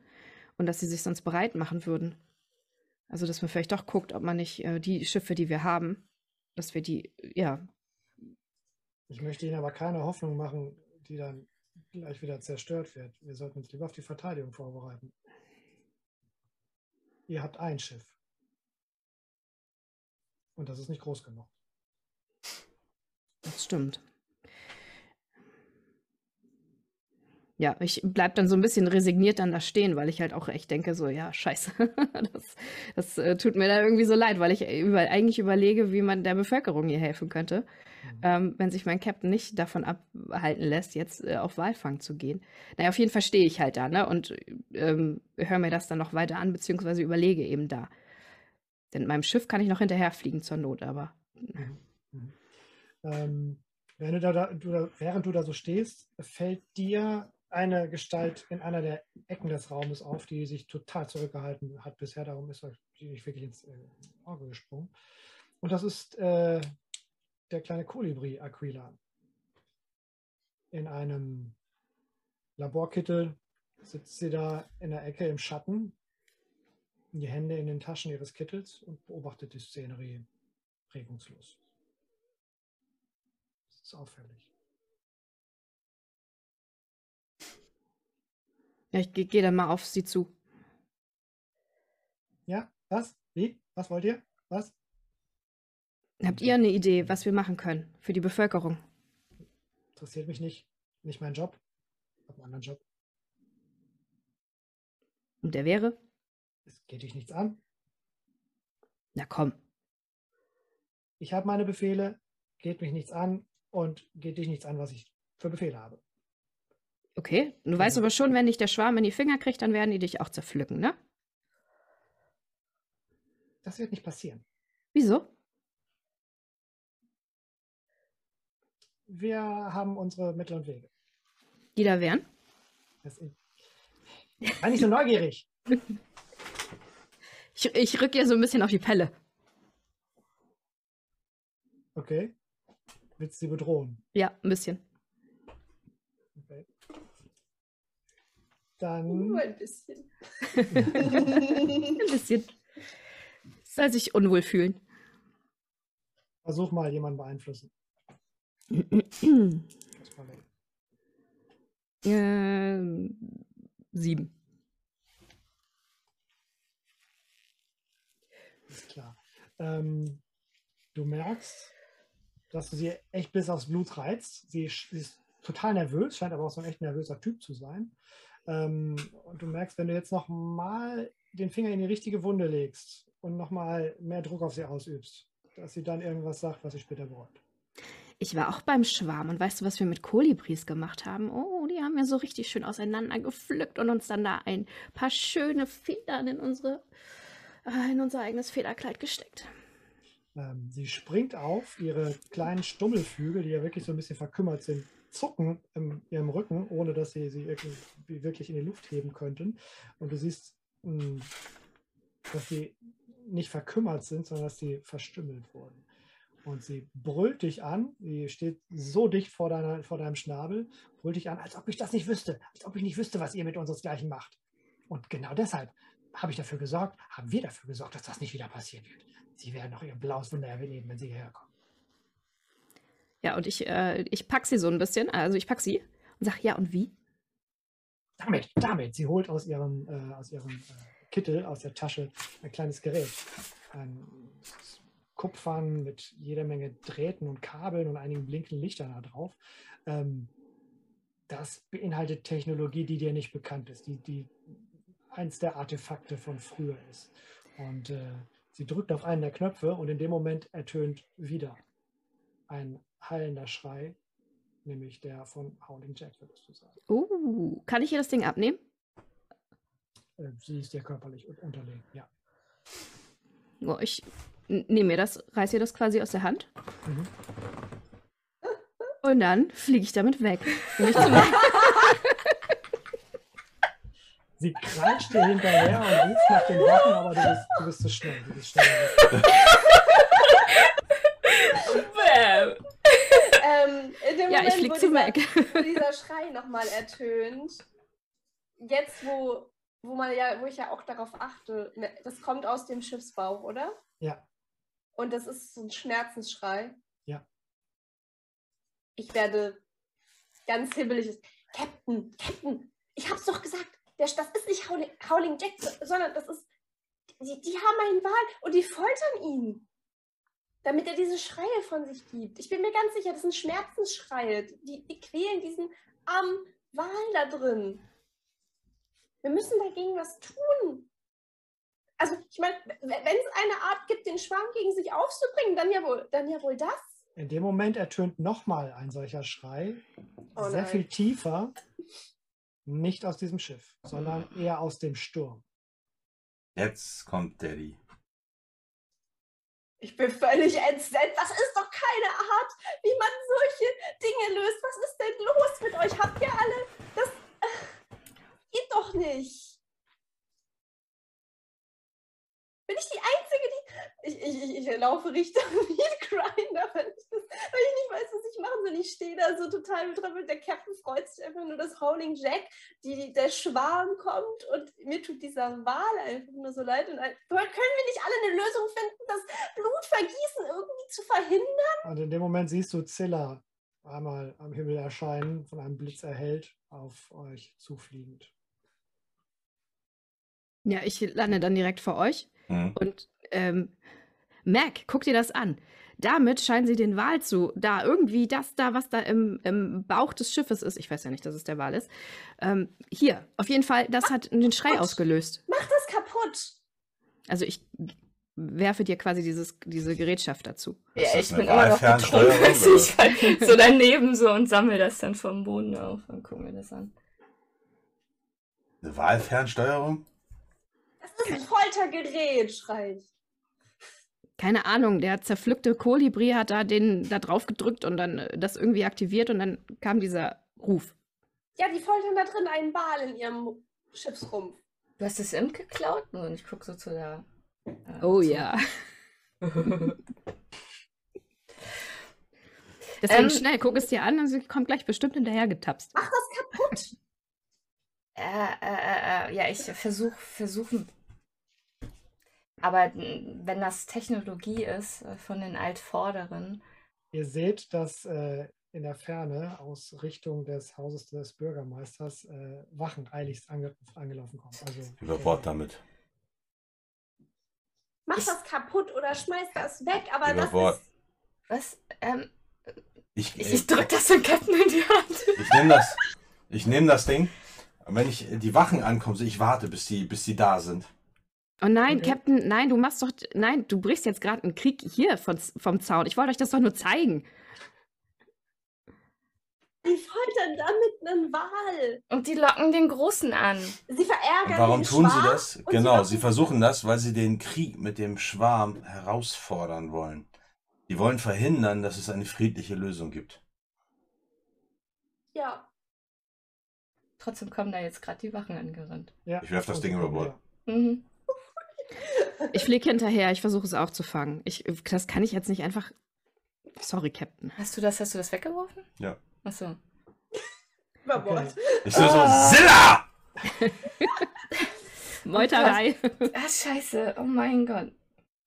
[SPEAKER 6] und dass sie sich sonst bereit machen würden. Also, dass man vielleicht doch guckt, ob man nicht äh, die Schiffe, die wir haben, dass wir die, ja.
[SPEAKER 4] Ich möchte Ihnen aber keine Hoffnung machen, die dann gleich wieder zerstört wird. Wir sollten uns lieber auf die Verteidigung vorbereiten. Ihr habt ein Schiff. Und das ist nicht groß genug.
[SPEAKER 6] Das stimmt. Ja, ich bleib dann so ein bisschen resigniert dann da stehen, weil ich halt auch echt denke, so, ja, scheiße. das das äh, tut mir dann irgendwie so leid, weil ich über, eigentlich überlege, wie man der Bevölkerung hier helfen könnte,
[SPEAKER 4] Mhm.
[SPEAKER 6] ähm, wenn sich mein Captain nicht davon abhalten lässt, jetzt äh, auf Walfang zu gehen. Naja, auf jeden Fall stehe ich halt da, ne? Und ähm, höre mir das dann noch weiter an, beziehungsweise überlege eben da. Denn meinem Schiff kann ich noch hinterherfliegen zur Not, aber.
[SPEAKER 4] Ähm, wenn du da, da, du da, während du da so stehst, fällt dir eine Gestalt in einer der Ecken des Raumes auf, die sich total zurückgehalten hat bisher. Darum ist die nicht wirklich ins äh, Auge gesprungen. Und das ist äh, der kleine Kolibri Aquila. In einem Laborkittel sitzt sie da in der Ecke im Schatten, die Hände in den Taschen ihres Kittels und beobachtet die Szenerie regungslos. Das ist auffällig.
[SPEAKER 6] Ja, ich gehe geh dann mal auf sie zu.
[SPEAKER 4] Ja, was? Wie? Was wollt ihr? Was?
[SPEAKER 6] Habt ihr eine Idee, was wir machen können für die Bevölkerung?
[SPEAKER 4] Interessiert mich nicht. Nicht mein Job. Ich habe einen anderen Job.
[SPEAKER 6] Und der wäre?
[SPEAKER 4] Es geht dich nichts an.
[SPEAKER 6] Na komm.
[SPEAKER 4] Ich habe meine Befehle, geht mich nichts an und geht dich nichts an, was ich für Befehle habe.
[SPEAKER 6] Okay. Du weißt aber schon, wenn dich der Schwarm in die Finger kriegt, dann werden die dich auch zerpflücken, ne?
[SPEAKER 4] Das wird nicht passieren.
[SPEAKER 6] Wieso?
[SPEAKER 4] Wir haben unsere Mittel und Wege.
[SPEAKER 6] Die da wären?
[SPEAKER 4] Das ist, sei nicht so neugierig.
[SPEAKER 6] Ich, ich rück ihr so ein bisschen auf die Pelle.
[SPEAKER 4] Okay. Willst du sie bedrohen?
[SPEAKER 6] Ja, ein bisschen.
[SPEAKER 4] Okay. Dann
[SPEAKER 7] Nur ein bisschen.
[SPEAKER 6] Ein bisschen. Soll sich unwohl fühlen.
[SPEAKER 4] versuch mal jemanden beeinflussen.
[SPEAKER 6] Ähm, sieben.
[SPEAKER 4] Ist klar. Ähm, du merkst, dass du sie echt bis aufs Blut reizt. Sie ist, sie ist total nervös, scheint aber auch so ein echt nervöser Typ zu sein. Ähm, und du merkst, wenn du jetzt noch mal den Finger in die richtige Wunde legst und noch mal mehr Druck auf sie ausübst, dass sie dann irgendwas sagt, was sie später bereut.
[SPEAKER 6] Ich war auch beim Schwarm und weißt du, was wir mit Kolibris gemacht haben? Oh, die haben wir so richtig schön auseinandergepflückt und uns dann da ein paar schöne Federn in unsere äh, in unser eigenes Federkleid gesteckt.
[SPEAKER 4] Ähm, sie springt auf, ihre kleinen Stummelflügel, die ja wirklich so ein bisschen verkümmert sind, zucken in ihrem Rücken, ohne dass sie sie wirklich in die Luft heben könnten. Und du siehst, mh, dass sie nicht verkümmert sind, sondern dass sie verstümmelt wurden. Und sie brüllt dich an, sie steht so dicht vor, deiner, vor deinem Schnabel, brüllt dich an, als ob ich das nicht wüsste, als ob ich nicht wüsste, was ihr mit unseresgleichen macht. Und genau deshalb habe ich dafür gesorgt, haben wir dafür gesorgt, dass das nicht wieder passieren wird. Sie werden noch ihr blaues Wunder erleben, wenn sie hierher kommen.
[SPEAKER 6] Ja, und ich, äh, ich pack sie so ein bisschen, also ich pack sie und sag, ja, und wie?
[SPEAKER 4] Damit, damit. Sie holt aus ihrem, äh, aus ihrem äh, Kittel, aus der Tasche, ein kleines Gerät. Ein Kupfern mit jeder Menge Drähten und Kabeln und einigen blinkenden Lichtern da drauf. Ähm, das beinhaltet Technologie, die dir nicht bekannt ist, die, die eins der Artefakte von früher ist. Und äh, sie drückt auf einen der Knöpfe und in dem Moment ertönt wieder ein hallender Schrei, nämlich der von Howling Jack, würdest du sagen.
[SPEAKER 6] Uh, kann ich ihr das Ding abnehmen?
[SPEAKER 4] Äh, Sie ist dir körperlich un- unterlegen, ja.
[SPEAKER 6] Oh, ich nehme mir das, reiß ihr das quasi aus der Hand.
[SPEAKER 4] Mhm.
[SPEAKER 6] Und dann fliege ich damit weg. Ich
[SPEAKER 4] Sie kreischt dir hinterher und ruft nach den Wachen, aber du bist, du bist zu schnell. Du bist schneller.
[SPEAKER 1] Bäm.
[SPEAKER 7] Ähm, in dem
[SPEAKER 6] Ja, ich
[SPEAKER 7] Moment,
[SPEAKER 6] flieg
[SPEAKER 7] wo
[SPEAKER 6] zu
[SPEAKER 7] dieser,
[SPEAKER 6] Mac.
[SPEAKER 7] wo dieser Schrei nochmal ertönt, jetzt wo, wo man ja, wo ich ja auch darauf achte, ne, das kommt aus dem Schiffsbauch, oder?
[SPEAKER 4] Ja,
[SPEAKER 7] Und das ist so ein Schmerzensschrei.
[SPEAKER 4] Ja.
[SPEAKER 7] Ich werde ganz hibbelig. Captain, Captain, ich hab's doch gesagt, der, das ist nicht Howling, Howling Jack, sondern das ist. Die, die haben einen Wal und die foltern ihn. Damit er diese Schreie von sich gibt. Ich bin mir ganz sicher, das sind Schmerzensschreie. Die, die quälen diesen armen Wal da drin. Wir müssen dagegen was tun. Also, ich meine, wenn es eine Art gibt, den Schwarm gegen sich aufzubringen, dann ja wohl, dann ja wohl das.
[SPEAKER 4] in dem Moment ertönt nochmal ein solcher Schrei.
[SPEAKER 7] Oh
[SPEAKER 4] sehr viel tiefer. Nicht aus diesem Schiff, sondern eher aus dem Sturm.
[SPEAKER 2] Jetzt kommt Daddy.
[SPEAKER 7] Ich bin völlig entsetzt. Das ist doch keine Art, wie man solche Dinge löst. Was ist denn los mit euch? Habt ihr alle das. Ach, geht doch nicht. Bin ich die Einzige, die. Ich, ich, ich, ich laufe Richtung Meatgrinder, weil ich, das, weil ich nicht weiß, was ich machen soll. Ich stehe da so total betrüppelt. Der Captain freut sich einfach nur, dass Howling Jack, die, der Schwarm kommt und mir tut dieser Wal einfach nur so leid. Und ein, können wir nicht alle eine Lösung finden, das Blutvergießen irgendwie zu verhindern?
[SPEAKER 4] Und in dem Moment siehst du Zilla einmal am Himmel erscheinen, von einem Blitz erhellt, auf euch zufliegend.
[SPEAKER 6] Ja, ich lande dann direkt vor euch.
[SPEAKER 2] Hm.
[SPEAKER 6] Und ähm, Mac, guck dir das an. Damit scheinen sie den Wal zu, da irgendwie das da, was da im, im Bauch des Schiffes ist, ich weiß ja nicht, dass es der Wal ist, ähm, hier, auf jeden Fall, das hat den Schrei
[SPEAKER 7] Gott.
[SPEAKER 6] ausgelöst.
[SPEAKER 7] Mach das kaputt!
[SPEAKER 6] Also ich werfe dir quasi dieses, diese Gerätschaft dazu.
[SPEAKER 1] Ja, ich
[SPEAKER 2] eine
[SPEAKER 1] bin immer noch
[SPEAKER 2] Wahlfernsteuerung,
[SPEAKER 1] betrunken, ich halt so daneben so und sammle das dann vom Boden auf und gucke mir das an.
[SPEAKER 2] Eine Wahlfernsteuerung?
[SPEAKER 7] Das ist ein Foltergerät, schrei ich.
[SPEAKER 6] Keine Ahnung, der zerpflückte Kolibri hat da den da drauf gedrückt und dann äh, das irgendwie aktiviert und dann kam dieser Ruf.
[SPEAKER 7] Ja, die foltern da drin einen Wal in ihrem Schiffsrumpf.
[SPEAKER 1] Du hast das Imp geklaut? Und ich gucke so zu der. äh,
[SPEAKER 6] Oh
[SPEAKER 1] zu-
[SPEAKER 6] ja. Deswegen
[SPEAKER 1] Ähm,
[SPEAKER 6] schnell, guck es dir an und sie kommt gleich bestimmt hinterher getapst.
[SPEAKER 7] Mach das kaputt!
[SPEAKER 1] Äh, äh, äh, äh, ja, ich versuche, versuchen. Aber n- wenn das Technologie ist äh, von den Altvorderen,
[SPEAKER 4] Ihr seht, dass äh, in der Ferne aus Richtung des Hauses des Bürgermeisters äh, Wachen eiligst ange angelaufen kommen. Also,
[SPEAKER 2] Über Bord damit.
[SPEAKER 7] Mach
[SPEAKER 1] Ich-
[SPEAKER 7] das kaputt oder schmeiß das weg, aber
[SPEAKER 2] Über
[SPEAKER 7] das
[SPEAKER 2] Bord.
[SPEAKER 7] ist.
[SPEAKER 1] was? Ähm,
[SPEAKER 2] Ich,
[SPEAKER 1] ich, ich drück das dem Captain in die Hand.
[SPEAKER 2] ich nehme das, ich nehm das Ding. Und wenn ich die Wachen ankommen, so ich warte, bis die, bis die da sind.
[SPEAKER 6] Oh nein,
[SPEAKER 4] Okay.
[SPEAKER 6] Captain, nein, du machst doch, nein, du brichst jetzt gerade einen Krieg hier von, vom Zaun. Ich wollte euch das doch nur zeigen.
[SPEAKER 7] Die foltern damit einen Wal.
[SPEAKER 1] Und die locken den Großen an.
[SPEAKER 7] Sie verärgern
[SPEAKER 2] warum
[SPEAKER 7] den
[SPEAKER 2] tun sie
[SPEAKER 7] Schwarm
[SPEAKER 2] das?
[SPEAKER 7] und
[SPEAKER 2] Genau,
[SPEAKER 7] locken-
[SPEAKER 2] sie versuchen das, weil sie den Krieg mit dem Schwarm herausfordern wollen. Die wollen verhindern, dass es eine friedliche Lösung gibt.
[SPEAKER 7] Ja.
[SPEAKER 1] Trotzdem kommen da jetzt gerade die Wachen angerannt.
[SPEAKER 4] ja,
[SPEAKER 2] Ich werf das Ding über Bord.
[SPEAKER 1] Mhm.
[SPEAKER 6] Ich fliege hinterher, ich versuche es auch zu fangen. Ich, das kann ich jetzt nicht einfach. Sorry, Captain.
[SPEAKER 1] Hast du das, hast du das weggeworfen?
[SPEAKER 2] Ja.
[SPEAKER 1] Achso.
[SPEAKER 7] Über
[SPEAKER 4] Okay.
[SPEAKER 7] Bord.
[SPEAKER 2] Ich so, so, Silla!
[SPEAKER 6] Meuterei.
[SPEAKER 1] Ah, scheiße. Oh mein Gott.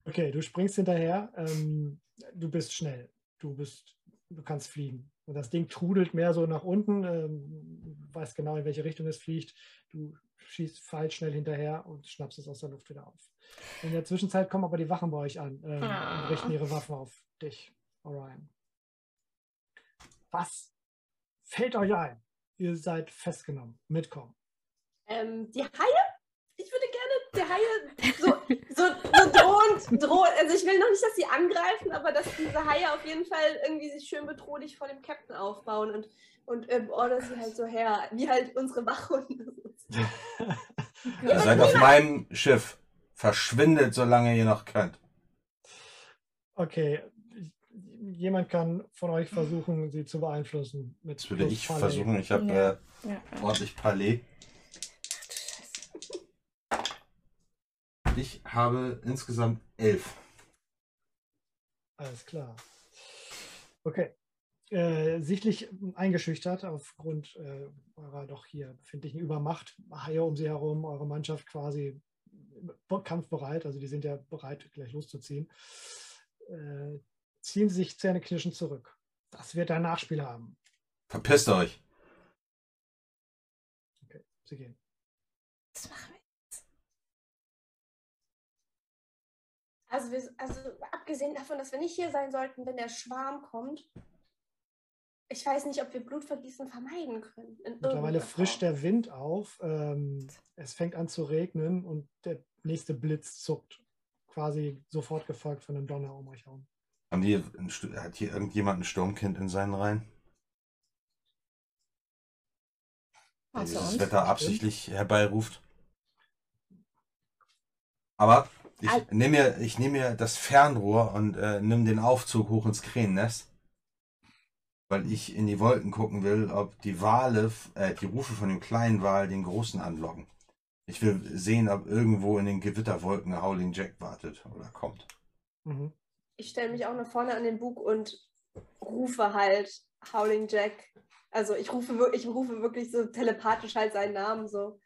[SPEAKER 4] Okay, du springst hinterher. Ähm, du bist schnell. Du bist, du kannst fliegen. Und das Ding trudelt mehr so nach unten. Ähm, weißt genau, in welche Richtung es fliegt. Du schießt falsch schnell hinterher und schnappst es aus der Luft wieder auf. In der Zwischenzeit kommen aber die Wachen bei euch an ähm,
[SPEAKER 1] Ah.
[SPEAKER 4] und richten ihre Waffen auf dich, Orion. Was fällt euch ein? Ihr seid festgenommen. Mitkommen.
[SPEAKER 7] Ähm, die Haie? Die Haie so, so, so drohend, drohend. Also ich will noch nicht, dass sie angreifen, aber dass diese Haie auf jeden Fall irgendwie sich schön bedrohlich vor dem Captain aufbauen und, und ähm, order sie halt so her, wie halt unsere Wachhunde.
[SPEAKER 2] Ihr seid auf meinem Schiff. Verschwindet, solange ihr noch könnt.
[SPEAKER 4] Okay. Jemand kann von euch versuchen, sie zu beeinflussen. Mit
[SPEAKER 2] Das würde ich
[SPEAKER 4] Palais.
[SPEAKER 2] versuchen. Ich habe
[SPEAKER 1] Ja.
[SPEAKER 2] äh,
[SPEAKER 1] Ja.
[SPEAKER 2] ordentlich Palais.
[SPEAKER 1] Ach du Scheiße.
[SPEAKER 2] Ich habe insgesamt elf.
[SPEAKER 4] Alles klar. Okay. Äh, sichtlich eingeschüchtert aufgrund äh, eurer doch hier befindlichen Übermacht. Haie um sie herum, eure Mannschaft quasi kampfbereit, also die sind ja bereit, gleich loszuziehen. Äh, ziehen sie sich zähneknirschend zurück. Das wird ein Nachspiel haben.
[SPEAKER 2] Verpisst euch.
[SPEAKER 4] Okay, sie gehen.
[SPEAKER 1] Was machen
[SPEAKER 7] Also, wir, also abgesehen davon, dass wir nicht hier sein sollten, wenn der Schwarm kommt, ich weiß nicht, ob wir Blutvergießen vermeiden können.
[SPEAKER 4] Mittlerweile frischt der Wind auf. Ähm, es fängt an zu regnen und der nächste Blitz zuckt. Quasi sofort gefolgt von einem Donner um euch herum.
[SPEAKER 2] Haben die, hat hier irgendjemand ein Sturmkind in seinen Reihen? Der dieses. Wetter absichtlich herbeiruft. Aber ich nehme mir, ich nehme mir das Fernrohr und äh, nimm den Aufzug hoch ins Krähennest. Weil ich in die Wolken gucken will, ob die Wale, äh, die Rufe von dem kleinen Wal den großen anlocken. Ich will sehen, ob irgendwo in den Gewitterwolken Howling Jack wartet oder kommt.
[SPEAKER 4] Mhm.
[SPEAKER 7] Ich stelle mich auch nach vorne an den Bug und rufe halt Howling Jack. Also ich rufe, ich rufe wirklich so telepathisch halt seinen Namen so.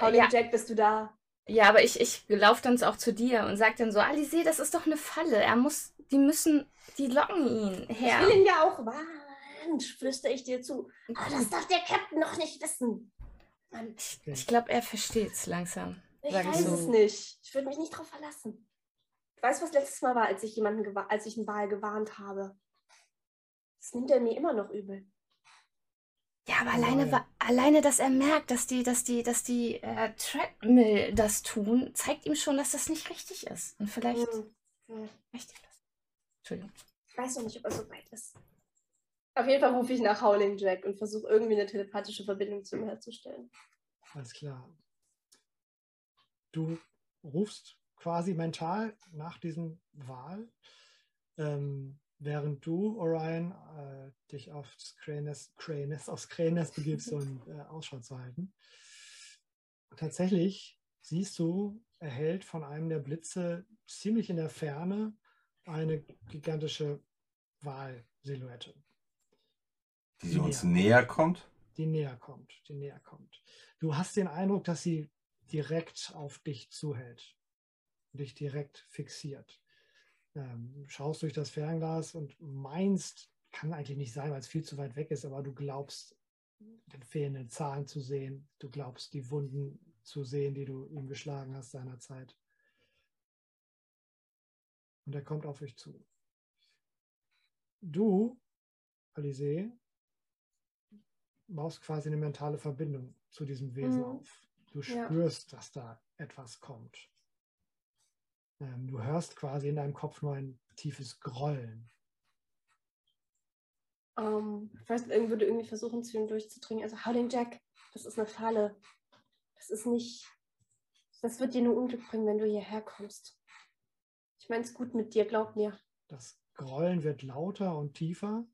[SPEAKER 7] Howling
[SPEAKER 1] Ja.
[SPEAKER 7] Jack, bist du da?
[SPEAKER 1] Ja, aber ich, ich laufe dann auch zu dir und sag dann so, Alice, das ist doch eine Falle. Er muss, die müssen, die locken ihn
[SPEAKER 7] Ich
[SPEAKER 1] her.
[SPEAKER 7] will ihn ja auch warnen, flüstere ich dir zu. Aber das darf der Captain noch nicht wissen. Mann,
[SPEAKER 1] Ich, ich glaube, er versteht's langsam.
[SPEAKER 7] ich
[SPEAKER 1] ich
[SPEAKER 7] weiß
[SPEAKER 1] so.
[SPEAKER 7] es nicht. Ich würde mich nicht drauf verlassen. Du weißt, was letztes Mal war, als ich jemanden als ich einen Wal gewarnt habe. Das nimmt er mir immer noch übel.
[SPEAKER 1] Ja, aber alleine, alleine, dass er merkt, dass die, dass die, dass die äh, Treadmill das tun, zeigt ihm schon, dass das nicht richtig ist. Und vielleicht
[SPEAKER 7] Hm. Hm.
[SPEAKER 1] richtig das. Entschuldigung.
[SPEAKER 7] Ich weiß noch nicht, ob er so weit ist. Auf jeden Fall rufe ich nach Howling Jack und versuche irgendwie eine telepathische Verbindung zu ihm herzustellen.
[SPEAKER 4] Alles klar. Du rufst quasi mental nach diesem Wahl, ähm, während du, Orion, äh, dich aufs Krähennest, Krähennest, aufs Krähennest begibst und äh, Ausschau zu halten. Tatsächlich siehst du, erhellt von einem der Blitze ziemlich in der Ferne eine gigantische Walsilhouette.
[SPEAKER 2] Die sie uns näher kommt.
[SPEAKER 4] die näher kommt, die näher kommt. Du hast den Eindruck, dass sie direkt auf dich zuhält, dich direkt fixiert. Ähm, schaust durch das Fernglas und meinst, kann eigentlich nicht sein, weil es viel zu weit weg ist, aber du glaubst, den fehlenden Zahn zu sehen. Du glaubst, die Wunden zu sehen, die du ihm geschlagen hast seinerzeit. Und er kommt auf euch zu. Du, Alice, baust quasi eine mentale Verbindung zu diesem Wesen
[SPEAKER 7] Mhm.
[SPEAKER 4] auf. Du
[SPEAKER 7] Ja.
[SPEAKER 4] spürst, dass da etwas kommt. Ähm, du hörst quasi in deinem Kopf nur ein tiefes Grollen.
[SPEAKER 7] Ähm, ich weiß, irgend würde irgendwie versuchen, zu ihm durchzudringen. Also Howling Jack, das ist eine Falle. Das ist nicht. Das wird dir nur Unglück bringen, wenn du hierher kommst. Ich meine es gut mit dir, glaub mir.
[SPEAKER 4] Das Grollen wird lauter und tiefer.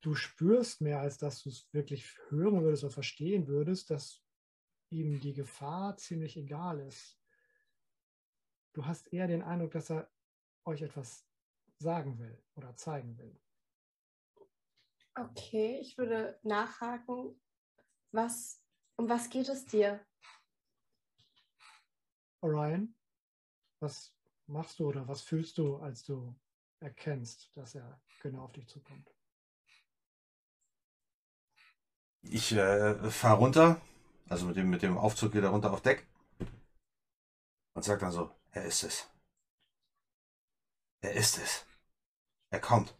[SPEAKER 4] Du spürst mehr, als dass du es wirklich hören würdest oder verstehen würdest, dass ihm die Gefahr ziemlich egal ist. Du hast eher den Eindruck, dass er euch etwas sagen will oder zeigen will.
[SPEAKER 7] Okay, ich würde nachhaken. Was, um was geht es dir?
[SPEAKER 4] Orion, was machst du oder was fühlst du, als du erkennst, dass er genau auf dich zukommt?
[SPEAKER 2] Ich äh, fahre runter, also mit dem, mit dem Aufzug wieder runter auf Deck und sag dann so, er ist es. Er ist es. Er kommt.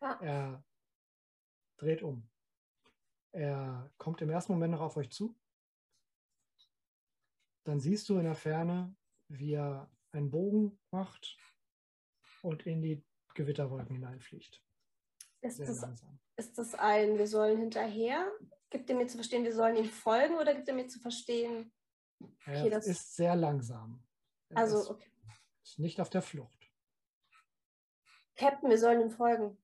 [SPEAKER 7] Ja.
[SPEAKER 4] er dreht um. Er kommt im ersten Moment noch auf euch zu. Dann siehst du in der Ferne, wie er einen Bogen macht und in die Gewitterwolken hineinfliegt.
[SPEAKER 7] Ist
[SPEAKER 4] Sehr
[SPEAKER 7] das,
[SPEAKER 4] langsam.
[SPEAKER 7] ist das ein, wir sollen hinterher? Gibt er mir zu verstehen, wir sollen ihm folgen oder gibt er mir zu verstehen?
[SPEAKER 4] Er
[SPEAKER 7] Okay, das-
[SPEAKER 4] ist sehr langsam. Er
[SPEAKER 7] Also,
[SPEAKER 4] ist,
[SPEAKER 7] okay.
[SPEAKER 4] ist nicht auf der Flucht.
[SPEAKER 7] Captain, wir sollen ihm folgen.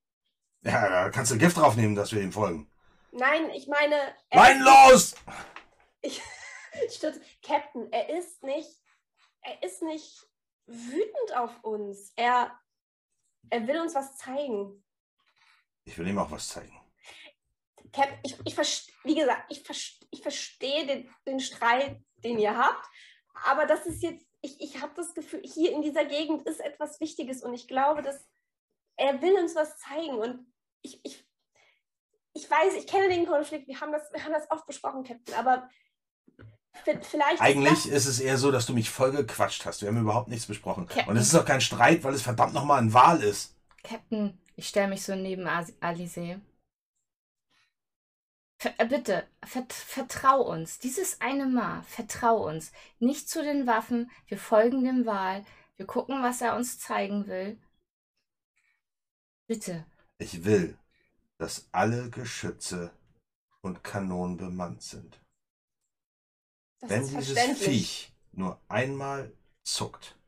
[SPEAKER 2] Ja, da kannst du Gift draufnehmen, dass wir ihm folgen.
[SPEAKER 7] Nein, ich meine. er-
[SPEAKER 2] Nein, los!
[SPEAKER 7] Ich, Stimmt. Captain, er ist nicht, er ist nicht wütend auf uns. Er, er will uns was zeigen.
[SPEAKER 2] Ich will ihm auch was zeigen.
[SPEAKER 7] Cap, ich, ich wie gesagt, ich, ich verstehe den, den Streit, den ihr habt, aber das ist jetzt, ich, ich habe das Gefühl, hier in dieser Gegend ist etwas Wichtiges und ich glaube, dass er will uns was zeigen und ich, ich, ich weiß, ich kenne den Konflikt, wir haben das, wir haben das oft besprochen, Captain, aber vi- vielleicht ist
[SPEAKER 2] Eigentlich
[SPEAKER 7] das,
[SPEAKER 2] ist es eher so, dass du mich voll gequatscht hast. Wir haben überhaupt nichts besprochen.
[SPEAKER 1] Captain.
[SPEAKER 2] Und es ist auch kein Streit, weil es verdammt nochmal ein Wahl ist.
[SPEAKER 1] Captain, ich stelle mich so neben Alice. Ver äh, bitte, vert vertrau uns. Dieses eine Mal, vertrau uns. Nicht zu den Waffen. Wir folgen dem Wahl. Wir gucken, was er uns zeigen will. Bitte.
[SPEAKER 2] Ich will, dass alle Geschütze und Kanonen bemannt sind.
[SPEAKER 7] das
[SPEAKER 2] Wenn dieses. Viech nur einmal zuckt,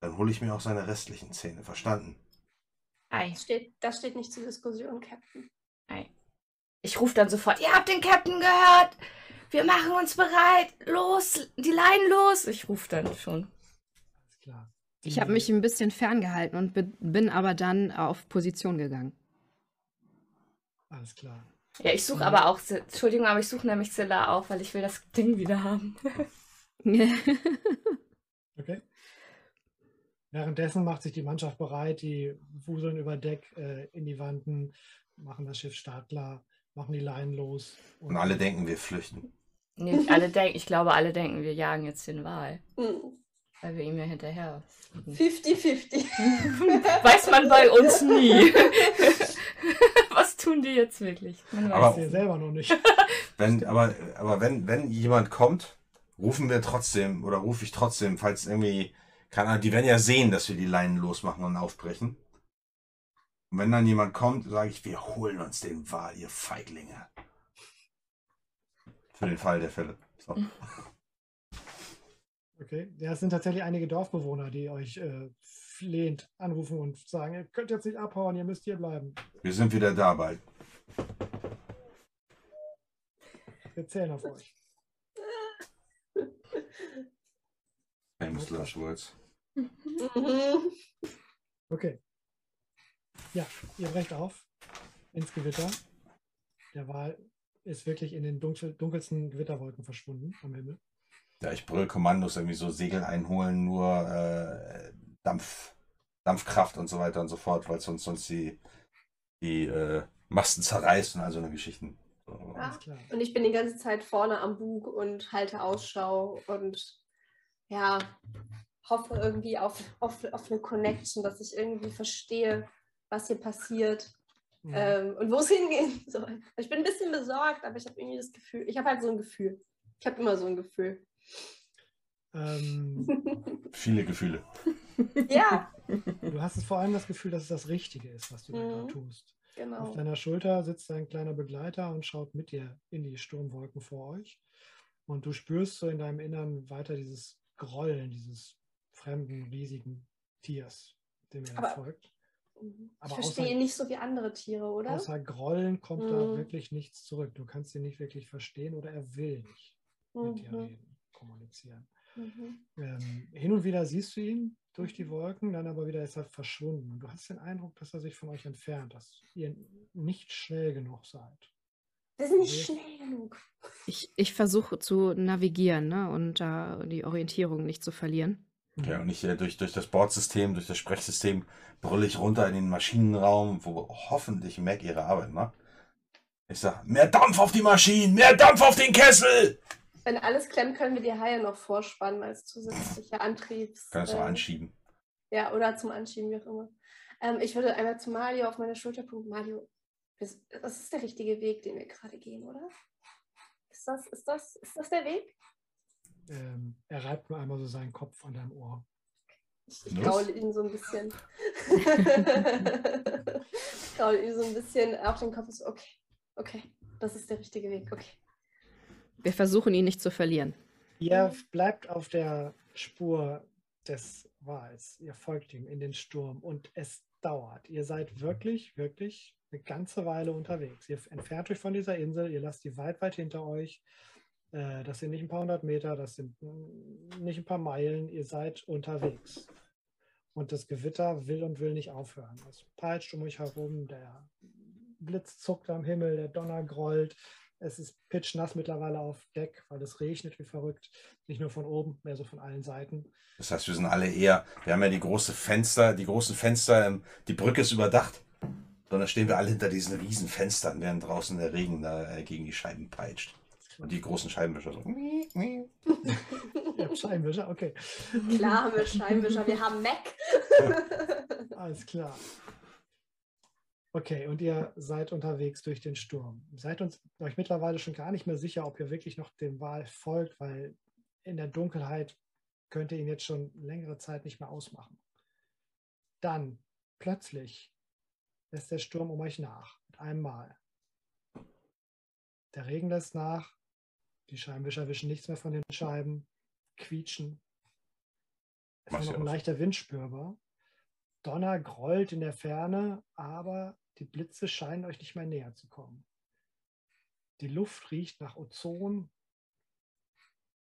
[SPEAKER 2] dann hole ich mir auch seine restlichen Zähne. Verstanden?
[SPEAKER 1] Ei,
[SPEAKER 7] Das steht, das steht nicht zur Diskussion, Captain.
[SPEAKER 1] ei. Ich rufe dann sofort, ihr habt den Captain gehört. Wir machen uns bereit. Los, die Leinen los. Ich rufe dann schon.
[SPEAKER 4] Alles klar.
[SPEAKER 6] Ich habe mich ein bisschen ferngehalten und bin, aber dann auf Position gegangen.
[SPEAKER 4] Alles klar.
[SPEAKER 1] Ja, ich suche
[SPEAKER 4] Mhm.
[SPEAKER 1] aber auch, Entschuldigung, aber ich suche nämlich Zilla auch, weil ich will das Ding wieder haben.
[SPEAKER 4] Okay. Währenddessen macht sich die Mannschaft bereit, die wuseln über Deck äh, in die Wanden, machen das Schiff startklar, machen die Leinen los.
[SPEAKER 2] Und alle denken, wir flüchten.
[SPEAKER 1] Nee, alle denken, ich glaube, alle denken, wir jagen jetzt den Wal, weil wir ihm ja hinterher.
[SPEAKER 7] 50-50.
[SPEAKER 1] Weiß man bei uns nie. Was tun die jetzt wirklich? Man weiß
[SPEAKER 2] Aber-
[SPEAKER 4] Ich sehe selber noch nicht.
[SPEAKER 2] Wenn, aber aber wenn, wenn jemand kommt, rufen wir trotzdem, oder rufe ich trotzdem, falls irgendwie, keine Ahnung, die werden ja sehen, dass wir die Leinen losmachen und aufbrechen. Und wenn dann jemand kommt, sage ich, wir holen uns den Wal, ihr Feiglinge. Für den Fall der Fälle. So.
[SPEAKER 4] Okay. Ja, es sind tatsächlich einige Dorfbewohner, die euch äh, flehend anrufen und sagen, ihr könnt jetzt nicht abhauen, ihr müsst hier bleiben.
[SPEAKER 2] Wir sind wieder da bald.
[SPEAKER 4] Wir zählen auf euch.
[SPEAKER 2] Famous last words.
[SPEAKER 4] Okay. Ja, ihr brecht auf ins Gewitter. Der Wal ist wirklich in den dunkel, dunkelsten Gewitterwolken verschwunden am Himmel.
[SPEAKER 2] Ja, ich brüll Kommandos, irgendwie so Segel einholen, nur äh, Dampf, Dampfkraft und so weiter und so fort, weil sonst sonst die, die äh, Masten zerreißt und all so eine Geschichten. So.
[SPEAKER 7] Ja.
[SPEAKER 4] Alles klar.
[SPEAKER 7] Und ich bin die ganze Zeit vorne am Bug und halte Ausschau und ja, hoffe irgendwie auf, auf, auf eine Connection, dass ich irgendwie verstehe, was hier passiert
[SPEAKER 4] Mhm.
[SPEAKER 7] ähm, und wo es hingehen soll. Ich bin ein bisschen besorgt, aber ich habe irgendwie das Gefühl, ich habe halt so ein Gefühl. Ich habe immer so ein Gefühl.
[SPEAKER 4] Ähm,
[SPEAKER 2] Viele Gefühle.
[SPEAKER 7] ja,
[SPEAKER 4] du hast es vor allem das Gefühl, dass es das Richtige ist, was du da
[SPEAKER 7] Mhm.
[SPEAKER 4] gerade tust. Auf
[SPEAKER 7] genau.
[SPEAKER 4] deiner Schulter sitzt ein kleiner Begleiter und schaut mit dir in die Sturmwolken vor euch. Und du spürst so in deinem Innern weiter dieses Grollen dieses fremden, riesigen Tiers, dem ihr da
[SPEAKER 7] Aber-. Mhm. Ich
[SPEAKER 4] Aber
[SPEAKER 7] verstehe
[SPEAKER 4] außer-
[SPEAKER 7] ihn nicht so wie andere Tiere, oder?
[SPEAKER 4] Außer Grollen kommt da
[SPEAKER 7] Mhm.
[SPEAKER 4] wirklich nichts zurück. Du kannst ihn nicht wirklich verstehen oder er will nicht mit dir
[SPEAKER 7] Mhm.
[SPEAKER 4] reden, kommunizieren.
[SPEAKER 7] Mhm.
[SPEAKER 4] Ähm, hin und wieder siehst du ihn durch die Wolken, dann aber wieder ist er verschwunden. Und du hast den Eindruck, dass er sich von euch entfernt, dass ihr nicht schnell genug seid.
[SPEAKER 7] Wir sind nicht schnell genug.
[SPEAKER 6] Ich, ich versuche zu navigieren ne, und da die Orientierung nicht zu verlieren.
[SPEAKER 2] Ja, und ich äh, durch, durch das Bordsystem, durch das Sprechsystem brülle ich runter in den Maschinenraum, wo hoffentlich Mac ihre Arbeit macht. Ich sag, mehr Dampf auf die Maschinen, mehr Dampf auf den Kessel!
[SPEAKER 7] Wenn alles klemmt, können wir die Haie noch vorspannen als zusätzliche Antriebs.
[SPEAKER 2] Kannst du
[SPEAKER 7] äh,
[SPEAKER 2] anschieben.
[SPEAKER 7] Ja, oder zum Anschieben, wie auch immer. Ähm, ich würde einmal zu Mario auf meine Schulter gucken. Mario, das das ist der richtige Weg, den wir gerade gehen, oder? Ist das, ist das, ist das der Weg?
[SPEAKER 4] Ähm, er reibt nur einmal so seinen Kopf an deinem Ohr.
[SPEAKER 7] Ich, ich
[SPEAKER 2] Los.
[SPEAKER 7] graule ihn so ein bisschen. graule ihm so ein bisschen auf den Kopf. So, okay, okay, das ist der richtige Weg, okay.
[SPEAKER 6] Wir versuchen ihn nicht zu verlieren.
[SPEAKER 4] Ihr bleibt auf der Spur des Wals. Ihr folgt ihm in den Sturm und es dauert. Ihr seid wirklich, wirklich eine ganze Weile unterwegs. Ihr entfernt euch von dieser Insel, ihr lasst die weit, weit hinter euch. Äh, das sind nicht ein paar hundert Meter, das sind nicht ein paar Meilen. Ihr seid unterwegs. Und das Gewitter will und will nicht aufhören. Es peitscht um euch herum, der Blitz zuckt am Himmel, der Donner grollt. Es ist pitchnass mittlerweile auf Deck, weil es regnet wie verrückt. Nicht nur von oben, mehr so von allen Seiten.
[SPEAKER 2] Das heißt, wir sind alle eher, wir haben ja die große Fenster, die großen Fenster, ähm, die Brücke ist überdacht. Sondern stehen wir alle hinter diesen riesen Fenstern, während draußen der Regen da äh, gegen die Scheiben peitscht. Und die großen Scheibenwischer so.
[SPEAKER 4] Ihr habt Scheibenwischer, okay.
[SPEAKER 7] Klar haben wir Scheinwischer, wir haben Mac.
[SPEAKER 4] Alles klar. Okay, und ihr seid unterwegs durch den Sturm. Seid uns euch mittlerweile schon gar nicht mehr sicher, ob ihr wirklich noch dem Wal folgt, weil in der Dunkelheit könnt ihr ihn jetzt schon längere Zeit nicht mehr ausmachen. Dann plötzlich lässt der Sturm um euch nach, mit einem Mal. Der Regen lässt nach, die Scheibenwischer wischen nichts mehr von den Scheiben, quietschen. Es ist noch ein leichter Wind spürbar. Donner grollt in der Ferne, aber die Blitze scheinen euch nicht mehr näher zu kommen. Die Luft riecht nach Ozon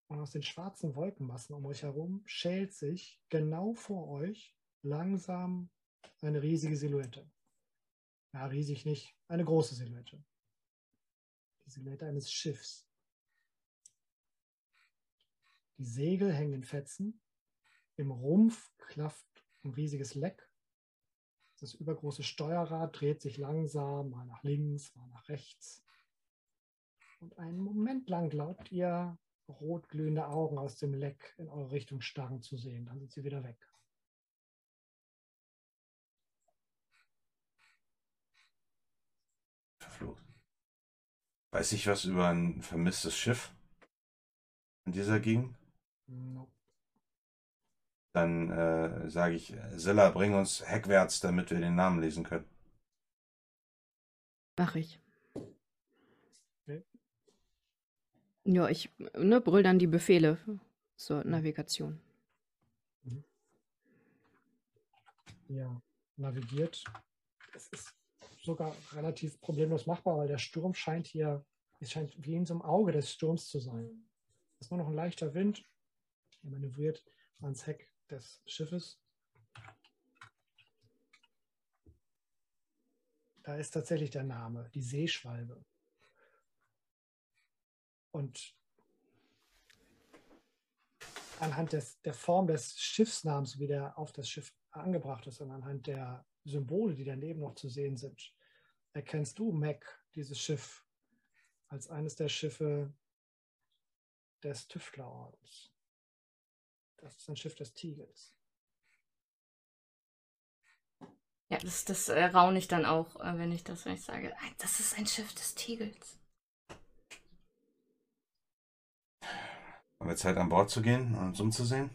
[SPEAKER 4] und aus den schwarzen Wolkenmassen um euch herum schält sich genau vor euch langsam eine riesige Silhouette. Ja, riesig nicht, eine große Silhouette. Die Silhouette eines Schiffs. Die Segel hängen in Fetzen. Im Rumpf klafft ein riesiges Leck. Das übergroße Steuerrad dreht sich langsam mal nach links, mal nach rechts. Und einen Moment lang glaubt ihr, rotglühende Augen aus dem Leck in eure Richtung starren zu sehen. Dann sind sie wieder weg.
[SPEAKER 2] Verflucht. Weiß ich was über ein vermisstes Schiff in dieser Gegend?
[SPEAKER 4] No.
[SPEAKER 2] Dann äh, sage ich, Silla, bring uns heckwärts, damit wir den Namen lesen können.
[SPEAKER 6] Mach ich.
[SPEAKER 4] Okay.
[SPEAKER 6] Ja, ich ne, brüll dann die Befehle zur Navigation.
[SPEAKER 4] Ihr navigiert. Es ist sogar relativ problemlos machbar, weil der Sturm scheint hier, es scheint wie in so einem Auge des Sturms zu sein. Es ist nur noch ein leichter Wind. Ihr manövriert ans Heck des Schiffes. Da ist tatsächlich der Name, die Seeschwalbe. Und anhand des, der Form des Schiffsnamens, wie der auf das Schiff angebracht ist und anhand der Symbole, die daneben noch zu sehen sind, erkennst du, Mac, dieses Schiff als eines der Schiffe des Tüftlerordens. Das ist ein Schiff des Tigels.
[SPEAKER 1] Ja, das, das äh, raune ich dann auch, äh, wenn ich das, wenn ich sage, "Ein- das ist ein Schiff des Tigels.
[SPEAKER 2] Haben wir Zeit an Bord zu gehen und uns umzusehen?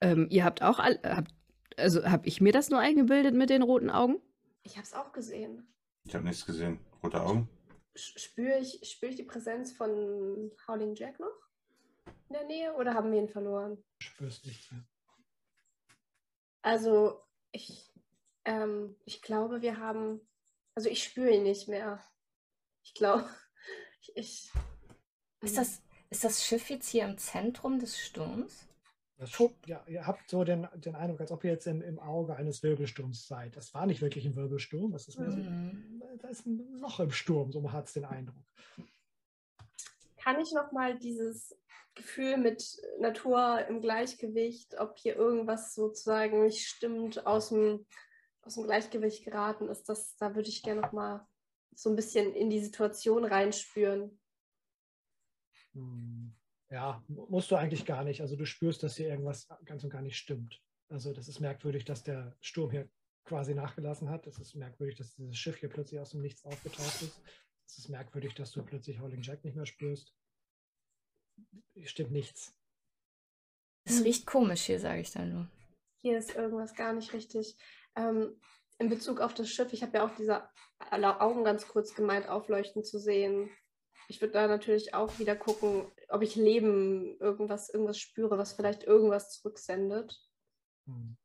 [SPEAKER 6] Ähm, ihr habt auch, all, habt, also habe ich mir das nur eingebildet mit den roten Augen?
[SPEAKER 7] Ich habe es auch gesehen.
[SPEAKER 2] Ich habe nichts gesehen. Rote Augen?
[SPEAKER 7] Spüre ich, spür ich die Präsenz von Howling Jack noch in der Nähe oder haben wir ihn verloren?
[SPEAKER 4] Spürst nichts mehr.
[SPEAKER 7] Also, ich, ähm, ich glaube, wir haben. Also, ich spüre ihn nicht mehr. Ich glaube, ich. ich
[SPEAKER 1] Ist das, ist das Schiff jetzt hier im Zentrum des Sturms?
[SPEAKER 4] Das, ja, ihr habt so den, den Eindruck, als ob ihr jetzt im, im Auge eines Wirbelsturms seid. Das war nicht wirklich ein Wirbelsturm, das ist mehr so,
[SPEAKER 1] Mhm.
[SPEAKER 4] da ist ein Loch im Sturm, so hat es den Eindruck.
[SPEAKER 7] Kann ich nochmal dieses Gefühl mit Natur im Gleichgewicht, ob hier irgendwas sozusagen nicht stimmt, aus dem, aus dem Gleichgewicht geraten ist, das, da würde ich gerne nochmal so ein bisschen in die Situation reinspüren.
[SPEAKER 4] Hm, Ja, mu- musst du eigentlich gar nicht. Also du spürst, dass hier irgendwas ganz und gar nicht stimmt. Also das ist merkwürdig, dass der Sturm hier quasi nachgelassen hat. Es ist merkwürdig, dass dieses Schiff hier plötzlich aus dem Nichts aufgetaucht ist. Es ist merkwürdig, dass du plötzlich Howling Jack nicht mehr spürst. Hier stimmt nichts.
[SPEAKER 1] Es riecht komisch hier, sage ich dann nur.
[SPEAKER 7] Hier ist irgendwas gar nicht richtig. Ähm, in Bezug auf das Schiff, ich habe ja auch diese Augen ganz kurz gemeint, aufleuchten zu sehen. Ich würde da natürlich auch wieder gucken, ob ich Leben, irgendwas, irgendwas spüre, was vielleicht irgendwas zurücksendet.
[SPEAKER 4] Hm.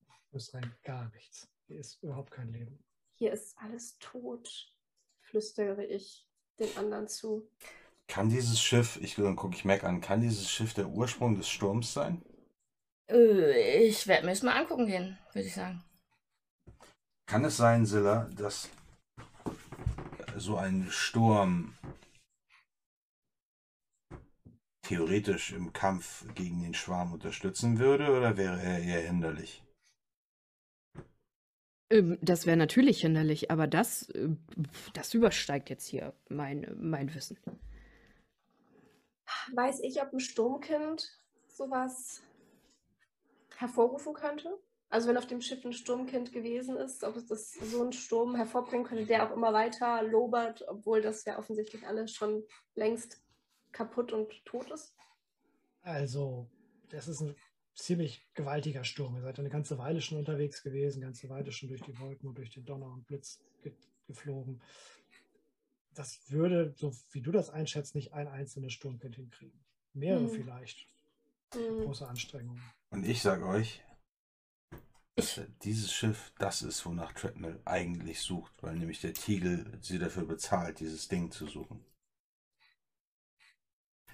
[SPEAKER 4] Du spürst rein gar nichts. Hier ist überhaupt kein Leben.
[SPEAKER 7] Hier ist alles tot. flüstere ich den anderen zu.
[SPEAKER 2] Kann dieses Schiff, ich dann gucke ich Mac an, kann dieses Schiff der Ursprung des Sturms sein?
[SPEAKER 1] Äh, ich werde mir das mal angucken gehen, würde ich sagen.
[SPEAKER 2] Kann es sein, Silla, dass so ein Sturm theoretisch im Kampf gegen den Schwarm unterstützen würde oder wäre er eher hinderlich?
[SPEAKER 6] Ähm, das wäre natürlich hinderlich, aber das, äh, das übersteigt jetzt hier mein, mein Wissen.
[SPEAKER 7] Weiß ich, ob ein Sturmkind sowas hervorrufen könnte? Also wenn auf dem Schiff ein Sturmkind gewesen ist, ob es das so einen Sturm hervorbringen könnte, der auch immer weiter lobert, obwohl das ja offensichtlich alles schon längst kaputt und tot ist?
[SPEAKER 4] Also, das ist ein ziemlich gewaltiger Sturm. Ihr seid eine ganze Weile schon unterwegs gewesen, eine ganze Weile schon durch die Wolken und durch den Donner und Blitz ge geflogen. Das würde, so wie du das einschätzt, nicht ein einzelnes Sturmkind hinkriegen. Mehrere
[SPEAKER 7] Hm.
[SPEAKER 4] vielleicht.
[SPEAKER 7] Hm.
[SPEAKER 4] Große Anstrengungen.
[SPEAKER 2] Und ich sag euch, dass dieses Schiff das ist, wonach Treadmill eigentlich sucht, weil nämlich der Tiegel sie dafür bezahlt, dieses Ding zu suchen.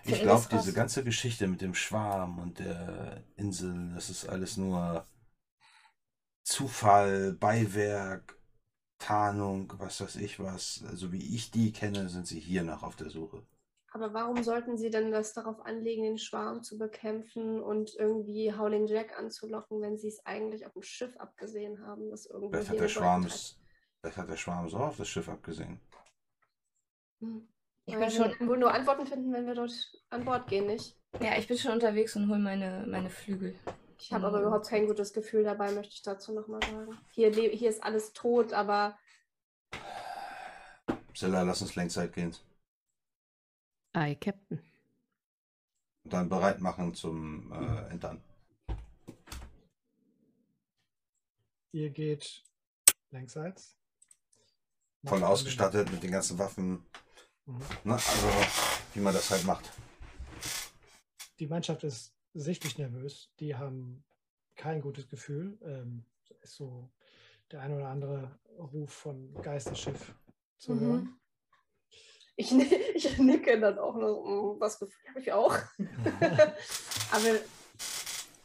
[SPEAKER 2] Ich glaube, diese ganze Geschichte mit dem Schwarm und der Insel, das ist alles nur Zufall, Beiwerk, Tarnung, was weiß ich was. Also wie ich die kenne, sind sie hier noch auf der Suche.
[SPEAKER 7] Aber warum sollten sie denn das darauf anlegen, den Schwarm zu bekämpfen und irgendwie Howling Jack anzulocken, wenn sie es eigentlich auf dem Schiff abgesehen haben, das irgendwo
[SPEAKER 2] Vielleicht hat der Schwarm es, vielleicht hat der Schwarm so auf das Schiff abgesehen.
[SPEAKER 7] Hm.
[SPEAKER 1] Ich bin
[SPEAKER 7] wir
[SPEAKER 1] schon,
[SPEAKER 7] wohl nur Antworten finden, wenn wir dort an Bord gehen, nicht?
[SPEAKER 1] ja, ich bin schon unterwegs und hole meine, meine Flügel.
[SPEAKER 7] Ich habe aber
[SPEAKER 1] Mhm.
[SPEAKER 7] überhaupt kein gutes Gefühl dabei, möchte ich dazu nochmal sagen. Hier, hier ist alles tot, aber
[SPEAKER 2] Silla, lass uns Längszeit gehen.
[SPEAKER 6] Ei, Captain.
[SPEAKER 2] Und dann bereit machen zum äh, Entern.
[SPEAKER 4] Ihr geht längsseits.
[SPEAKER 2] Voll
[SPEAKER 4] Macht
[SPEAKER 2] ausgestattet mit den ganzen Waffen.
[SPEAKER 4] Mhm.
[SPEAKER 2] Ne? Also, wie man das halt macht.
[SPEAKER 4] Die Mannschaft ist sichtlich nervös. Die haben kein gutes Gefühl. Ähm, ist so der ein oder andere Ruf von Geisterschiff zu
[SPEAKER 7] Mhm.
[SPEAKER 4] hören.
[SPEAKER 7] ich, ich nicke dann auch noch. mm, Das Gefühl habe ich auch. aber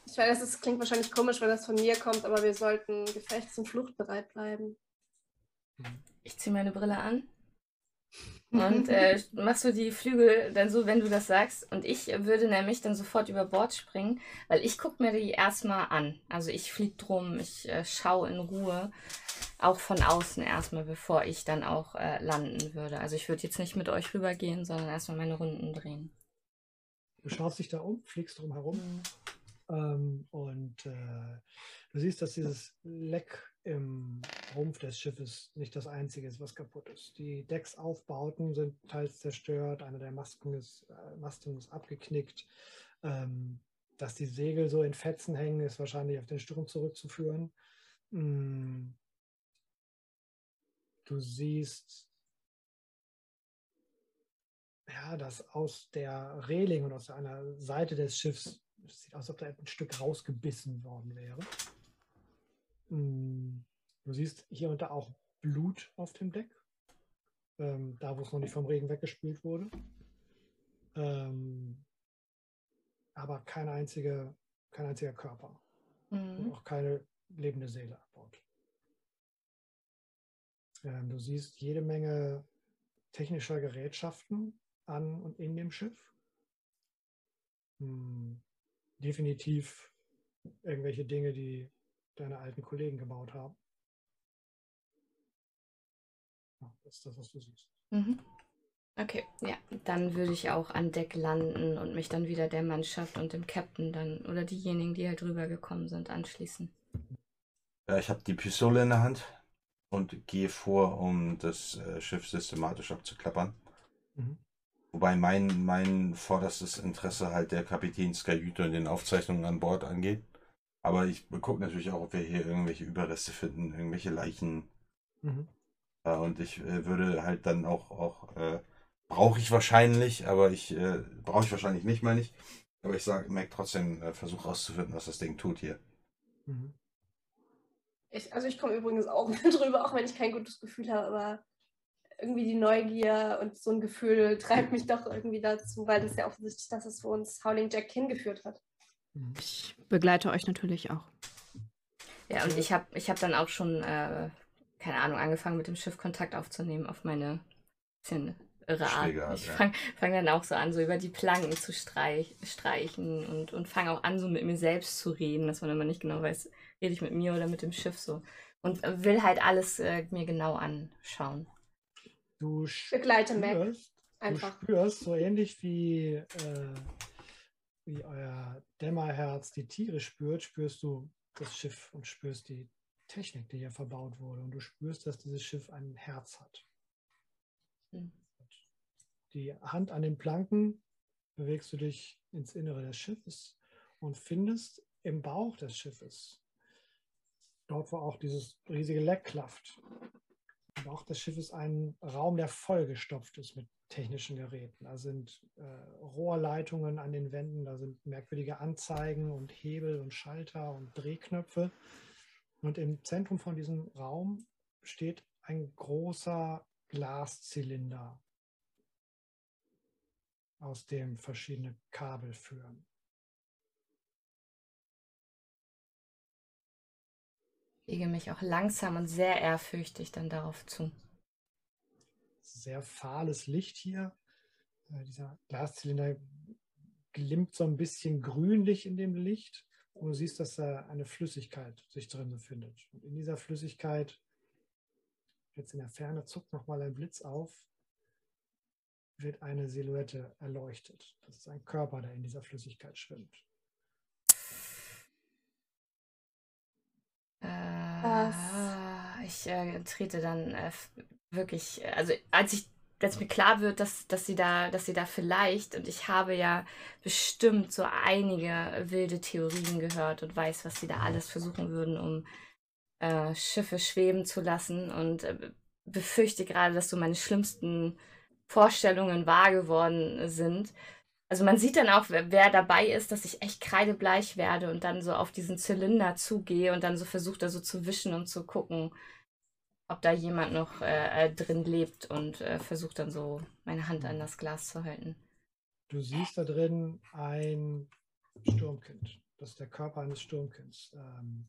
[SPEAKER 7] ich weiß, es klingt wahrscheinlich komisch, wenn das von mir kommt, aber wir sollten gefechts- und fluchtbereit bleiben.
[SPEAKER 1] Ich ziehe meine Brille an und äh, machst du die Flügel dann so, wenn du das sagst. Und ich würde nämlich dann sofort über Bord springen, weil ich gucke mir die erstmal an. Also ich fliege drum, ich äh, schaue in Ruhe, auch von außen erstmal, bevor ich dann auch äh, landen würde. Also ich würde jetzt nicht mit euch rübergehen, sondern erstmal meine Runden drehen.
[SPEAKER 4] Du schaust dich da um, fliegst drum herum ähm, und äh, du siehst, dass dieses Leck im Rumpf des Schiffes nicht das einzige ist, was kaputt ist. Die Decksaufbauten sind teils zerstört, eine der Masken ist, äh, Masten ist abgeknickt. Ähm, dass die Segel so in Fetzen hängen, ist wahrscheinlich auf den Sturm zurückzuführen. Mm. Du siehst ja, dass aus der Reling und aus einer Seite des Schiffs, es sieht aus, als ob da ein Stück rausgebissen worden wäre. Mm, Du siehst hier und da auch Blut auf dem Deck, ähm, da wo es noch nicht vom Regen weggespült wurde. Ähm, aber kein, einzige, kein einziger Körper und
[SPEAKER 1] Mhm.
[SPEAKER 4] auch keine lebende Seele an Bord. Ähm, du siehst jede Menge technischer Gerätschaften an und in dem Schiff. Hm, definitiv irgendwelche Dinge, die deine alten Kollegen gebaut haben. Ja, das ist das, was du siehst.
[SPEAKER 1] Mhm. Okay, ja, dann würde ich auch an Deck landen und mich dann wieder der Mannschaft und dem Captain dann oder diejenigen, die halt rübergekommen sind, anschließen.
[SPEAKER 2] Ja, ich habe die Pistole in der Hand und gehe vor, um das äh, Schiff systematisch abzuklappern.
[SPEAKER 4] Mhm.
[SPEAKER 2] Wobei mein, mein vorderstes Interesse halt der Kapitänskajüte und den Aufzeichnungen an Bord angeht. Aber ich gucke natürlich auch, ob wir hier irgendwelche Überreste finden, irgendwelche Leichen.
[SPEAKER 4] Mhm.
[SPEAKER 2] Äh, und ich äh, würde halt dann auch, auch äh, brauche ich wahrscheinlich, aber ich äh, brauche ich wahrscheinlich nicht, meine ich. Aber ich sage, merke trotzdem, äh, versuch rauszufinden, was das Ding tut hier.
[SPEAKER 4] Mhm.
[SPEAKER 7] Ich, also ich komme übrigens auch mit drüber, auch wenn ich kein gutes Gefühl habe, aber irgendwie die Neugier und so ein Gefühl treibt mich doch irgendwie dazu, weil das ja offensichtlich das ist, wo uns Howling Jack hingeführt hat.
[SPEAKER 6] Mhm. Ich begleite euch natürlich auch.
[SPEAKER 1] Ja, und ich habe ich hab dann auch schon, äh, keine Ahnung, angefangen mit dem Schiff Kontakt aufzunehmen auf meine bisschen irre Art. Ich fange fang dann auch so an, so über die Planken zu streich, streichen und, und fange auch an, so mit mir selbst zu reden, dass man immer nicht genau weiß, rede ich mit mir oder mit dem Schiff so. Und will halt alles äh, mir genau anschauen.
[SPEAKER 4] Du
[SPEAKER 7] Begleite Mac. Einfach.
[SPEAKER 4] Du spürst, so ähnlich wie, äh, wie euer Dämmerherz die Tiere spürt, spürst du das Schiff und spürst die Technik, die hier verbaut wurde. Und du spürst, dass dieses Schiff ein Herz hat. Hm. Die Hand an den Planken bewegst du dich ins Innere des Schiffes und findest im Bauch des Schiffes, dort wo auch dieses riesige Leck klafft, im Bauch des Schiffes einen Raum, der vollgestopft ist mit technischen Geräten. Da sind äh, Rohrleitungen an den Wänden, da sind merkwürdige Anzeigen und Hebel und Schalter und Drehknöpfe. Und im Zentrum von diesem Raum steht ein großer Glaszylinder, aus dem verschiedene Kabel führen.
[SPEAKER 1] Ich lege mich auch langsam und sehr ehrfürchtig dann darauf zu
[SPEAKER 4] sehr fahles Licht hier. Äh, dieser Glaszylinder glimmt so ein bisschen grünlich in dem Licht. Und du siehst, dass da eine Flüssigkeit sich drin befindet. Und in dieser Flüssigkeit, jetzt in der Ferne zuckt nochmal ein Blitz auf, wird eine Silhouette erleuchtet. Das ist ein Körper, der in dieser Flüssigkeit schwimmt.
[SPEAKER 1] Äh, ich äh, trete dann äh, wirklich, also als ich als mir klar wird, dass, dass sie da, dass sie da vielleicht, und ich habe ja bestimmt so einige wilde Theorien gehört und weiß, was sie da alles versuchen würden, um äh, Schiffe schweben zu lassen und äh, befürchte gerade, dass so meine schlimmsten Vorstellungen wahr geworden sind. Also man sieht dann auch, wer, wer dabei ist, dass ich echt kreidebleich werde und dann so auf diesen Zylinder zugehe und dann so versuche, da so zu wischen und zu gucken, ob da jemand noch äh, äh, drin lebt und äh, versucht dann so meine Hand an das Glas zu halten.
[SPEAKER 4] Du siehst da drin ein Sturmkind. Das ist der Körper eines Sturmkinds. Ähm,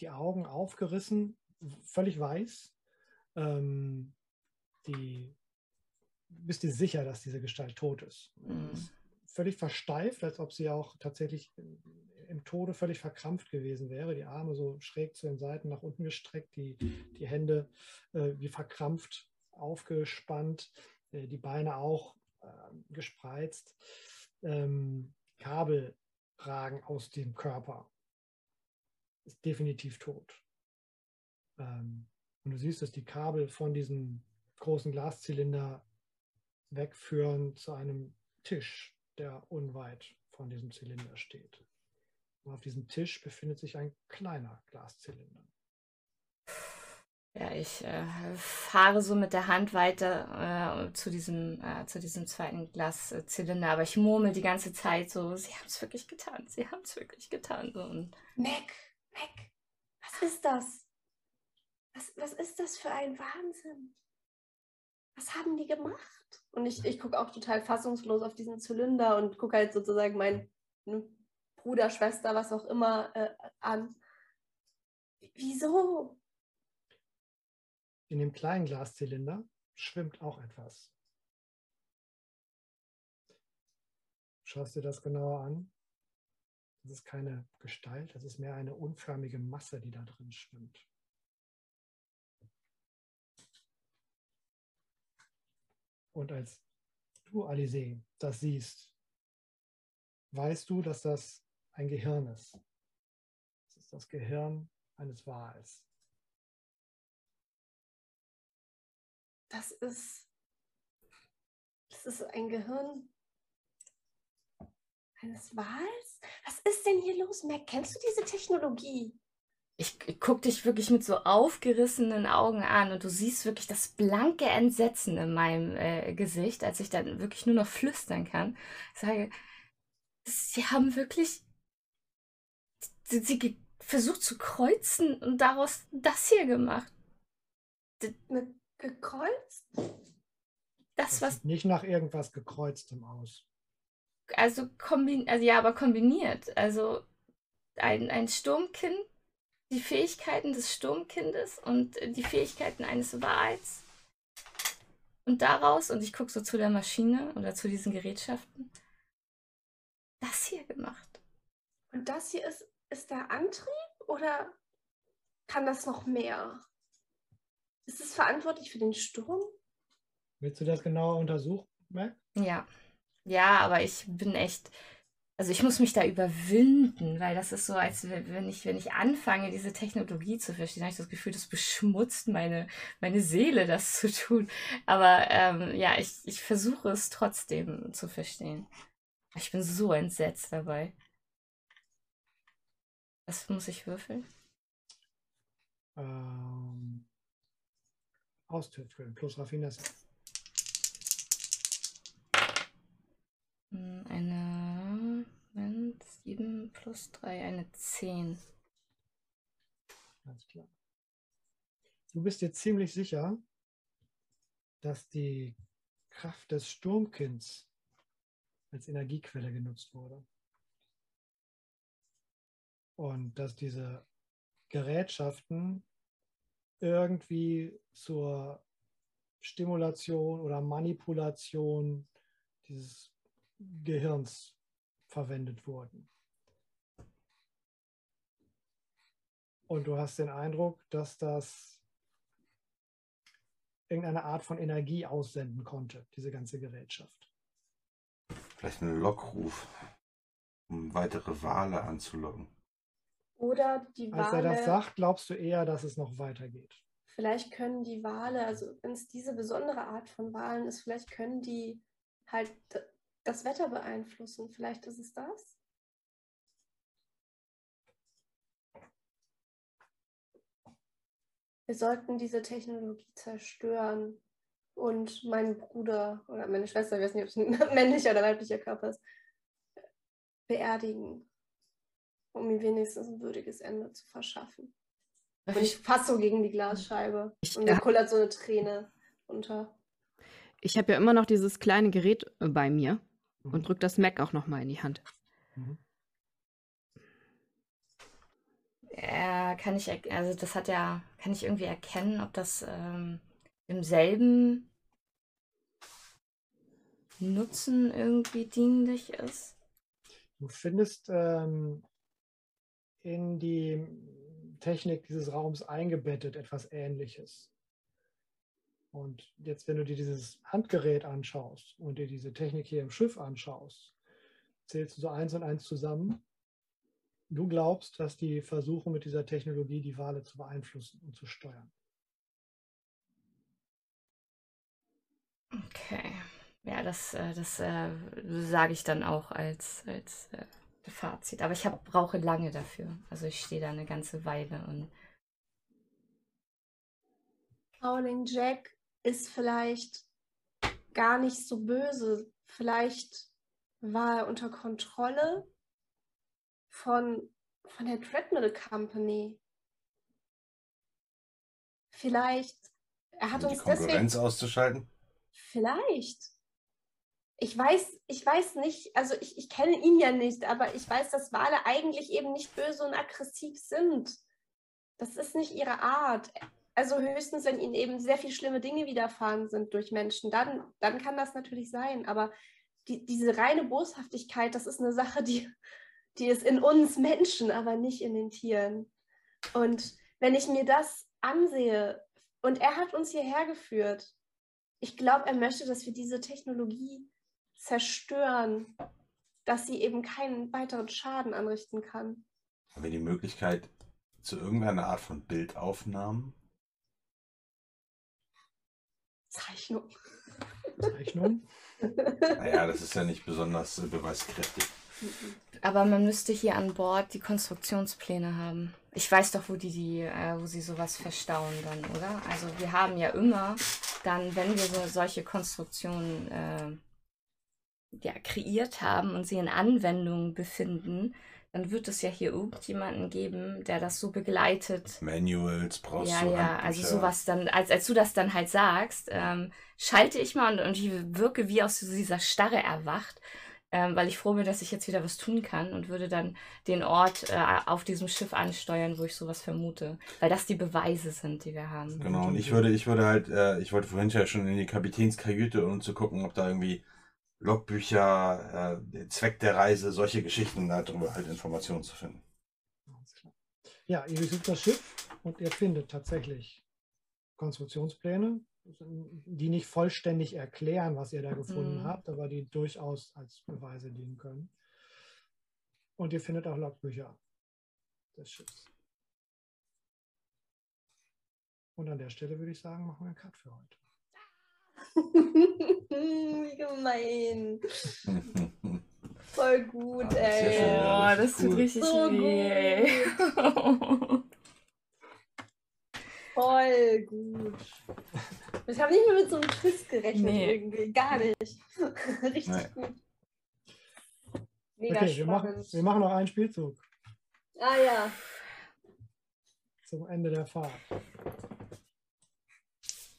[SPEAKER 4] die Augen aufgerissen, völlig weiß. Ähm, die bist dir sicher, dass diese Gestalt tot ist. Mhm. ist völlig versteift, als ob sie auch tatsächlich im Tode völlig verkrampft gewesen wäre. Die Arme so schräg zu den Seiten nach unten gestreckt, die, die Hände äh, wie verkrampft aufgespannt, äh, die Beine auch äh, gespreizt. Ähm, Kabel ragen aus dem Körper. Ist definitiv tot. Ähm, und du siehst, dass die Kabel von diesem großen Glaszylinder wegführen zu einem Tisch, der unweit von diesem Zylinder steht. Und auf diesem Tisch befindet sich ein kleiner Glaszylinder.
[SPEAKER 1] Ja, ich äh, fahre so mit der Hand weiter äh, zu, diesem, äh, zu diesem zweiten Glaszylinder, aber ich murmel die ganze Zeit so, sie haben es wirklich getan, sie haben es wirklich getan. So, und
[SPEAKER 7] Mac, Mac, was ist das? Was, was ist das für ein Wahnsinn? Was haben die gemacht? Und ich, ich gucke auch total fassungslos auf diesen Zylinder und gucke halt sozusagen meinen Bruder, Schwester, was auch immer äh, an. Wieso?
[SPEAKER 4] In dem kleinen Glaszylinder schwimmt auch etwas. Schaust dir das genauer an? Das ist keine Gestalt, das ist mehr eine unförmige Masse, die da drin schwimmt. Und als du, Alice, das siehst, weißt du, dass das ein Gehirn ist. Das ist das Gehirn eines Wals.
[SPEAKER 7] Das ist, das ist ein Gehirn eines Wals? Was ist denn hier los, Mac? Kennst du diese Technologie?
[SPEAKER 1] Ich, ich gucke dich wirklich mit so aufgerissenen Augen an und du siehst wirklich das blanke Entsetzen in meinem äh, Gesicht, als ich dann wirklich nur noch flüstern kann. Ich sage, sie haben wirklich sie, sie versucht zu kreuzen und daraus das hier gemacht.
[SPEAKER 7] Eine Gekreuzt?
[SPEAKER 1] Das,
[SPEAKER 4] Das
[SPEAKER 1] was,
[SPEAKER 4] sieht nicht nach irgendwas gekreuztem aus.
[SPEAKER 1] also, kombin also ja, aber kombiniert. Also ein, ein Sturmkind, die Fähigkeiten des Sturmkindes und die Fähigkeiten eines Wals. Und daraus, und ich gucke so zu der Maschine oder zu diesen Gerätschaften, das hier gemacht.
[SPEAKER 7] Und das hier ist, ist der Antrieb oder kann das noch mehr? Ist es verantwortlich für den Sturm?
[SPEAKER 4] Willst du das genauer untersuchen, Mac?
[SPEAKER 1] Ja. Ja, aber ich bin echt. Also ich muss mich da überwinden, weil das ist so, als wenn ich, wenn ich anfange, diese Technologie zu verstehen, habe ich das Gefühl, das beschmutzt meine, meine Seele, das zu tun. Aber ähm, ja, ich, ich versuche es trotzdem zu verstehen. Ich bin so entsetzt dabei. Was muss ich würfeln?
[SPEAKER 4] Ähm, Austüfteln plus Raffinesse.
[SPEAKER 1] Hm, Eine Moment, 7 plus 3, eine 10.
[SPEAKER 4] Ganz klar. Du bist dir ziemlich sicher, dass die Kraft des Sturmkinds als Energiequelle genutzt wurde. Und dass diese Gerätschaften irgendwie zur Stimulation oder Manipulation dieses Gehirns verwendet wurden. Und du hast den Eindruck, dass das irgendeine Art von Energie aussenden konnte, diese ganze Gerätschaft.
[SPEAKER 2] Vielleicht ein Lockruf, um weitere Wale anzulocken.
[SPEAKER 7] Oder die
[SPEAKER 4] Als er das
[SPEAKER 7] Wale,
[SPEAKER 4] sagt, glaubst du eher, dass es noch weitergeht.
[SPEAKER 7] vielleicht können die Wale, also wenn es diese besondere Art von Walen ist, vielleicht können die halt das Wetter beeinflussen. Vielleicht ist es das? Wir sollten diese Technologie zerstören und meinen Bruder oder meine Schwester, ich weiß nicht, ob es ein männlicher oder weiblicher Körper ist, beerdigen, um ihm wenigstens ein würdiges Ende zu verschaffen. Und ich fasse so gegen die Glasscheibe
[SPEAKER 1] Ich-
[SPEAKER 7] und mir kullert so eine Träne runter.
[SPEAKER 1] Ich habe ja immer noch dieses kleine Gerät bei mir
[SPEAKER 4] Mhm.
[SPEAKER 1] und drück das Mac auch noch mal in die Hand.
[SPEAKER 4] Mhm.
[SPEAKER 1] Äh, kann ich, also das hat ja, kann ich irgendwie erkennen, ob das ähm, im selben Nutzen irgendwie dienlich ist?
[SPEAKER 4] Du findest ähm, in die Technik dieses Raums eingebettet etwas Ähnliches. Und jetzt, wenn du dir dieses Handgerät anschaust und dir diese Technik hier im Schiff anschaust, zählst du so eins und eins zusammen. Du glaubst, dass die versuchen, mit dieser Technologie die Wale zu beeinflussen und zu steuern.
[SPEAKER 1] Okay. Ja, das, äh, das äh, sage ich dann auch als, als äh, Fazit. Aber ich hab, brauche lange dafür. Also ich stehe da eine ganze Weile und
[SPEAKER 7] Howling Jack ist vielleicht gar nicht so böse. Vielleicht war er unter Kontrolle von, von der Treadmill Company. Vielleicht, er hat
[SPEAKER 2] Um die
[SPEAKER 7] uns deswegen,
[SPEAKER 2] Konkurrenz auszuschalten?
[SPEAKER 7] vielleicht. Ich weiß, ich weiß nicht, also ich, ich kenne ihn ja nicht, aber ich weiß, dass Wale eigentlich eben nicht böse und aggressiv sind. Das ist nicht ihre Art. Also höchstens, wenn ihnen eben sehr viel schlimme Dinge widerfahren sind durch Menschen, dann, dann kann das natürlich sein. Aber die, diese reine Boshaftigkeit, das ist eine Sache, die, die ist in uns Menschen, aber nicht in den Tieren. Und wenn ich mir das ansehe, und er hat uns hierher geführt, ich glaube, er möchte, dass wir diese Technologie zerstören, dass sie eben keinen weiteren Schaden anrichten kann.
[SPEAKER 2] Haben wir die Möglichkeit zu irgendeiner Art von Bildaufnahmen?
[SPEAKER 7] Zeichnung.
[SPEAKER 4] Zeichnung?
[SPEAKER 2] Naja, das ist ja nicht besonders äh, beweiskräftig.
[SPEAKER 1] Aber man müsste hier an Bord die Konstruktionspläne haben. Ich weiß doch, wo die, die äh, wo sie sowas verstauen dann, oder? Also wir haben ja immer dann, wenn wir so, solche Konstruktionen äh, ja, kreiert haben und sie in Anwendung befinden, dann wird es ja hier irgendjemanden geben, der das so begleitet.
[SPEAKER 2] Manuals brauchst
[SPEAKER 1] Ja,
[SPEAKER 2] du.
[SPEAKER 1] ja, also
[SPEAKER 2] Handbücher.
[SPEAKER 1] sowas dann, als, als du das dann halt sagst, ähm, schalte ich mal und, und ich wirke wie aus dieser Starre erwacht, ähm, weil ich froh bin, dass ich jetzt wieder was tun kann und würde dann den Ort äh, auf diesem Schiff ansteuern, wo ich sowas vermute. Weil das die Beweise sind, die wir haben.
[SPEAKER 2] Genau, und ich würde, ich würde halt, äh, ich wollte vorhin ja schon in die Kapitänskajüte, um zu gucken, ob da irgendwie Logbücher, äh, Zweck der Reise, solche Geschichten, darüber halt Informationen zu finden.
[SPEAKER 4] Alles klar. Ja, ihr besucht das Schiff und ihr findet tatsächlich Konstruktionspläne, die nicht vollständig erklären, was ihr da gefunden
[SPEAKER 1] Mhm.
[SPEAKER 4] habt, aber die durchaus als Beweise dienen können. Und ihr findet auch Logbücher des Schiffs. Und an der Stelle würde ich sagen, machen wir einen Cut für heute.
[SPEAKER 7] Gemein. Voll gut,
[SPEAKER 2] Ah,
[SPEAKER 7] ey.
[SPEAKER 2] schön, ja.
[SPEAKER 1] Oh, das tut
[SPEAKER 2] cool.
[SPEAKER 1] richtig
[SPEAKER 7] So
[SPEAKER 1] weh.
[SPEAKER 7] Voll gut. Ich habe nicht mehr mit so einem Twist gerechnet
[SPEAKER 1] Nee.
[SPEAKER 7] irgendwie. Gar nicht. Richtig
[SPEAKER 2] Nee.
[SPEAKER 7] gut. Mega
[SPEAKER 4] Okay, wir machen, wir machen noch einen Spielzug
[SPEAKER 7] Ah ja.
[SPEAKER 4] zum Ende der Fahrt.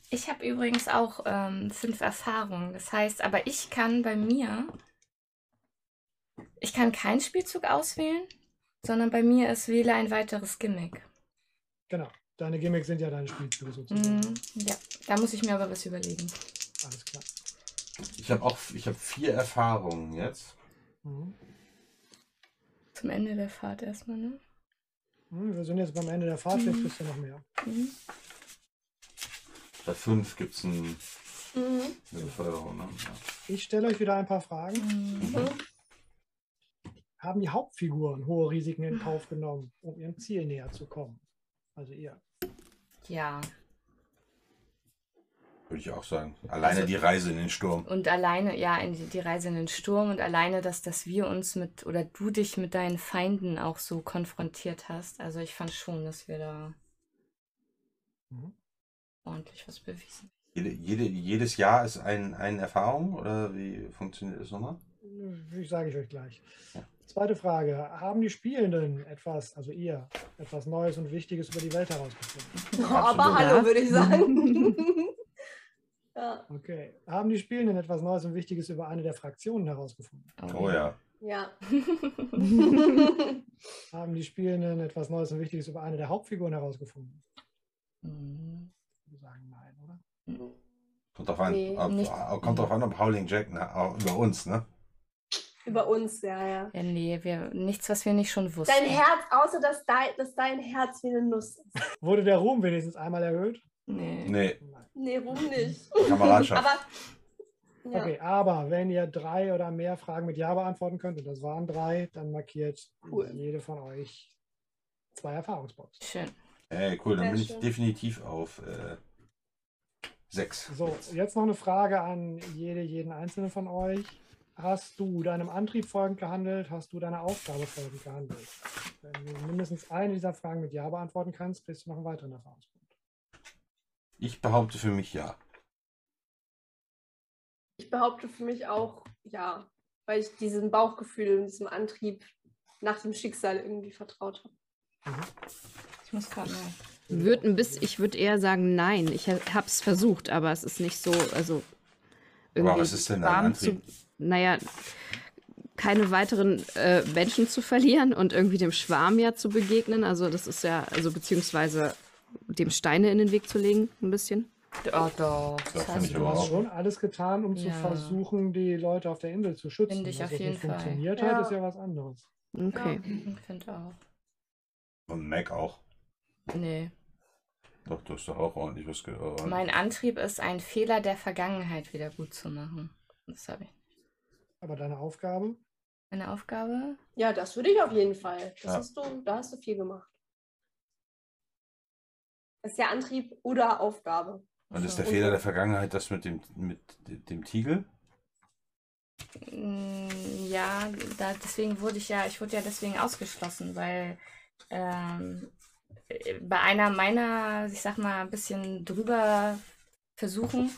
[SPEAKER 1] Ich habe übrigens auch ähm, fünf Erfahrungen. Das heißt, aber ich kann bei mir, ich kann keinen Spielzug auswählen, sondern bei mir ist wähle ein weiteres Gimmick.
[SPEAKER 4] Genau. Deine Gimmicks sind ja deine Spielzüge sozusagen.
[SPEAKER 1] Mhm, ja, da muss ich mir aber was überlegen.
[SPEAKER 4] Alles klar.
[SPEAKER 2] Ich habe auch, ich habe vier Erfahrungen jetzt.
[SPEAKER 4] Mhm.
[SPEAKER 1] Zum Ende der Fahrt erstmal, ne?
[SPEAKER 4] Mhm, Wir sind jetzt beim Ende der Fahrt, vielleicht bist du noch mehr.
[SPEAKER 1] Mhm.
[SPEAKER 2] Bei fünf gibt es ein,
[SPEAKER 7] Mhm.
[SPEAKER 2] eine Beförderung. Ne? Ja.
[SPEAKER 4] Ich stelle euch wieder ein paar Fragen.
[SPEAKER 1] Mhm.
[SPEAKER 4] Haben die Hauptfiguren hohe Risiken in Kauf genommen, um ihrem Ziel näher zu kommen? Also ihr.
[SPEAKER 1] Ja.
[SPEAKER 2] Würde ich auch sagen. Alleine
[SPEAKER 1] Also-
[SPEAKER 2] die Reise in den Sturm.
[SPEAKER 1] Und alleine, ja, in die, die Reise in den Sturm und alleine, dass, dass wir uns mit, oder du dich mit deinen Feinden auch so konfrontiert hast. Also ich fand schon, dass wir da
[SPEAKER 4] Mhm.
[SPEAKER 1] Ordentlich was bewiesen.
[SPEAKER 2] Jede, jede, jedes Jahr ist ein, eine Erfahrung oder wie funktioniert das nochmal?
[SPEAKER 4] Ich sage ich euch gleich.
[SPEAKER 2] Ja.
[SPEAKER 4] Zweite Frage. Haben die Spielenden etwas, also ihr, etwas Neues und Wichtiges über die Welt herausgefunden?
[SPEAKER 7] Oh, aber
[SPEAKER 1] Absolut.
[SPEAKER 7] hallo, würde ich sagen. ja.
[SPEAKER 4] Okay. Haben die Spielenden etwas Neues und Wichtiges über eine der Fraktionen herausgefunden?
[SPEAKER 2] Oh ja.
[SPEAKER 7] ja.
[SPEAKER 4] Haben die Spielenden etwas Neues und Wichtiges über eine der Hauptfiguren herausgefunden?
[SPEAKER 1] Mhm.
[SPEAKER 4] Ich würde sagen, nein, oder?
[SPEAKER 2] Kommt drauf an,
[SPEAKER 7] Nee,
[SPEAKER 2] ob,
[SPEAKER 1] nicht-
[SPEAKER 2] kommt drauf an, ob Howling Jack auch über uns, ne?
[SPEAKER 7] Über uns, ja, ja.
[SPEAKER 1] Ja, nee, wir, nichts, was wir nicht schon wussten.
[SPEAKER 7] Dein Herz, außer dass dein, dass dein Herz wie eine Nuss ist.
[SPEAKER 4] Wurde der Ruhm wenigstens einmal erhöht?
[SPEAKER 1] Nee.
[SPEAKER 2] Nee.
[SPEAKER 7] Nee, Ruhm nicht.
[SPEAKER 2] Kameradschaft.
[SPEAKER 7] Aber. Ja.
[SPEAKER 4] Okay, aber wenn ihr drei oder mehr Fragen mit Ja beantworten könnt, und das waren drei, dann markiert
[SPEAKER 7] Cool.
[SPEAKER 4] jede von euch zwei Erfahrungspunkte.
[SPEAKER 1] Schön.
[SPEAKER 2] Hey, cool, dann
[SPEAKER 7] Sehr
[SPEAKER 2] bin ich
[SPEAKER 7] schön.
[SPEAKER 2] definitiv auf äh, sechs.
[SPEAKER 4] So, jetzt noch eine Frage an jede, jeden einzelnen von euch. Hast du deinem Antrieb folgend gehandelt? Hast du deiner Aufgabe folgend gehandelt? Wenn du mindestens eine dieser Fragen mit Ja beantworten kannst, kriegst du noch einen weiteren Erfahrungspunkt.
[SPEAKER 2] Ich behaupte für mich ja.
[SPEAKER 7] Ich behaupte für mich auch, ja, weil ich diesem Bauchgefühl und diesem Antrieb nach dem Schicksal irgendwie vertraut habe.
[SPEAKER 1] Ich muss gerade mal.
[SPEAKER 6] Würd ein bisschen, ich würde eher sagen, nein. Ich habe es versucht, aber es ist nicht so, also irgendwie
[SPEAKER 2] was ist denn dein
[SPEAKER 6] warm? Zu, naja, keine weiteren äh, Menschen zu verlieren und irgendwie dem Schwarm ja zu begegnen. Also das ist ja, also beziehungsweise dem Steine in den Weg zu legen, ein bisschen.
[SPEAKER 1] Oh, doch.
[SPEAKER 2] Das
[SPEAKER 1] Das
[SPEAKER 2] ich
[SPEAKER 1] du.
[SPEAKER 2] Aber
[SPEAKER 4] hast schon alles getan, um zu
[SPEAKER 1] Ja.
[SPEAKER 4] versuchen, die Leute auf der Insel zu schützen.
[SPEAKER 1] Finde ich
[SPEAKER 4] Dass
[SPEAKER 1] auf
[SPEAKER 4] das
[SPEAKER 1] jeden
[SPEAKER 4] nicht
[SPEAKER 1] Fall.
[SPEAKER 4] funktioniert
[SPEAKER 7] Ja.
[SPEAKER 4] hat, ist ja was anderes.
[SPEAKER 6] Okay.
[SPEAKER 1] Ich finde auch.
[SPEAKER 2] Und Mac auch.
[SPEAKER 1] Nee.
[SPEAKER 2] Doch, du hast doch auch ordentlich was gehört.
[SPEAKER 1] Mein Antrieb ist, einen Fehler der Vergangenheit wieder gut zu machen. Das habe ich.
[SPEAKER 4] Aber deine Aufgabe?
[SPEAKER 1] Meine Aufgabe?
[SPEAKER 7] Ja, das würde ich auf jeden Fall. Das
[SPEAKER 2] Ja.
[SPEAKER 7] hast du, da hast du viel gemacht. Das ist ja Antrieb oder Aufgabe.
[SPEAKER 2] Und ist der
[SPEAKER 7] Und-
[SPEAKER 2] Fehler der Vergangenheit das mit dem, mit dem Tiegel?
[SPEAKER 1] Mm, Ja, da, deswegen wurde ich ja, ich wurde ja deswegen ausgeschlossen, weil ähm, äh, bei einer meiner, ich sag mal, ein bisschen drüber Versuchen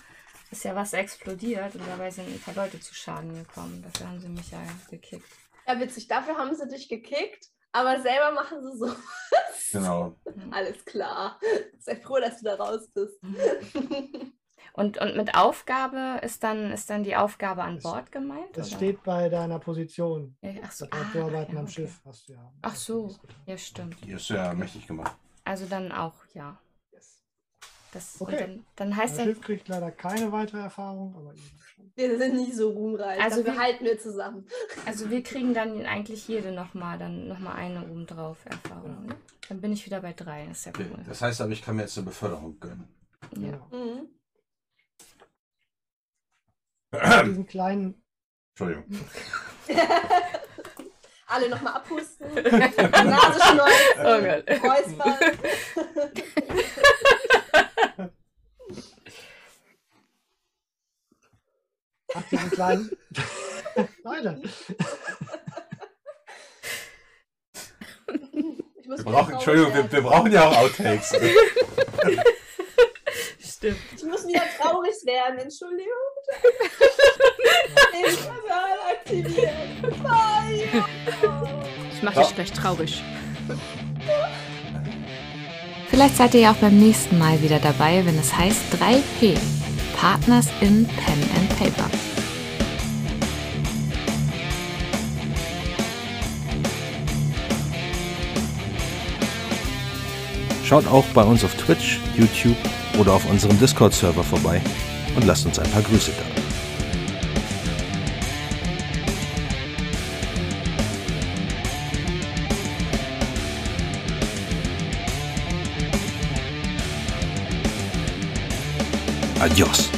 [SPEAKER 1] ist ja was explodiert und dabei sind ein paar Leute zu Schaden gekommen. Dafür haben sie mich ja gekickt.
[SPEAKER 7] Ja, witzig. Dafür haben sie dich gekickt, aber selber machen sie so.
[SPEAKER 2] Genau.
[SPEAKER 7] Alles klar. Sei froh, dass du da raus bist.
[SPEAKER 1] Und, und mit Aufgabe ist dann, ist dann die Aufgabe an Bord gemeint?
[SPEAKER 4] Das
[SPEAKER 1] oder?
[SPEAKER 4] steht bei deiner Position.
[SPEAKER 1] Ja, Ach so,
[SPEAKER 4] Bei
[SPEAKER 1] ah,
[SPEAKER 4] Vorarbeiten
[SPEAKER 1] ja,
[SPEAKER 4] am
[SPEAKER 1] okay.
[SPEAKER 4] Schiff hast du ja.
[SPEAKER 1] Ach so. Ja, stimmt.
[SPEAKER 2] Die ist ja mächtig gemacht.
[SPEAKER 1] Also dann auch, ja.
[SPEAKER 4] Yes.
[SPEAKER 1] Das,
[SPEAKER 4] Okay.
[SPEAKER 1] dann, dann heißt
[SPEAKER 4] Das Schiff kriegt leider keine weitere Erfahrung, aber schon.
[SPEAKER 7] Wir sind nie so ruhmreich.
[SPEAKER 1] Also wir-
[SPEAKER 7] halten wir zusammen.
[SPEAKER 1] also wir kriegen dann eigentlich jede nochmal, dann nochmal eine obendrauf Erfahrung. Ne? Dann bin ich wieder bei drei. Das ist ja
[SPEAKER 2] Okay.
[SPEAKER 1] cool.
[SPEAKER 2] Das heißt aber, ich kann mir jetzt eine Beförderung gönnen.
[SPEAKER 1] Ja.
[SPEAKER 4] Genau.
[SPEAKER 7] Mhm.
[SPEAKER 4] Diesen kleinen,
[SPEAKER 2] Entschuldigung.
[SPEAKER 7] Alle nochmal abhusten. Nase schneuzen.
[SPEAKER 1] Oh Gott.
[SPEAKER 7] Räuspern.
[SPEAKER 4] ach, diesen kleinen. Weiter.
[SPEAKER 7] Ich muss
[SPEAKER 2] Wir brauchen, Entschuldigung, wir, wir brauchen ja auch Outtakes.
[SPEAKER 1] Stimmt.
[SPEAKER 7] Ich muss wieder traurig werden. Entschuldigung. Den Kanal aktivieren. Nein.
[SPEAKER 6] Ich mache dich gleich traurig.
[SPEAKER 8] Vielleicht seid ihr ja auch beim nächsten Mal wieder dabei, wenn es heißt 3P. Partners in Pen and Paper.
[SPEAKER 5] Schaut auch bei uns auf Twitch, YouTube oder auf unserem Discord-Server vorbei und lasst uns ein paar Grüße da. Adios.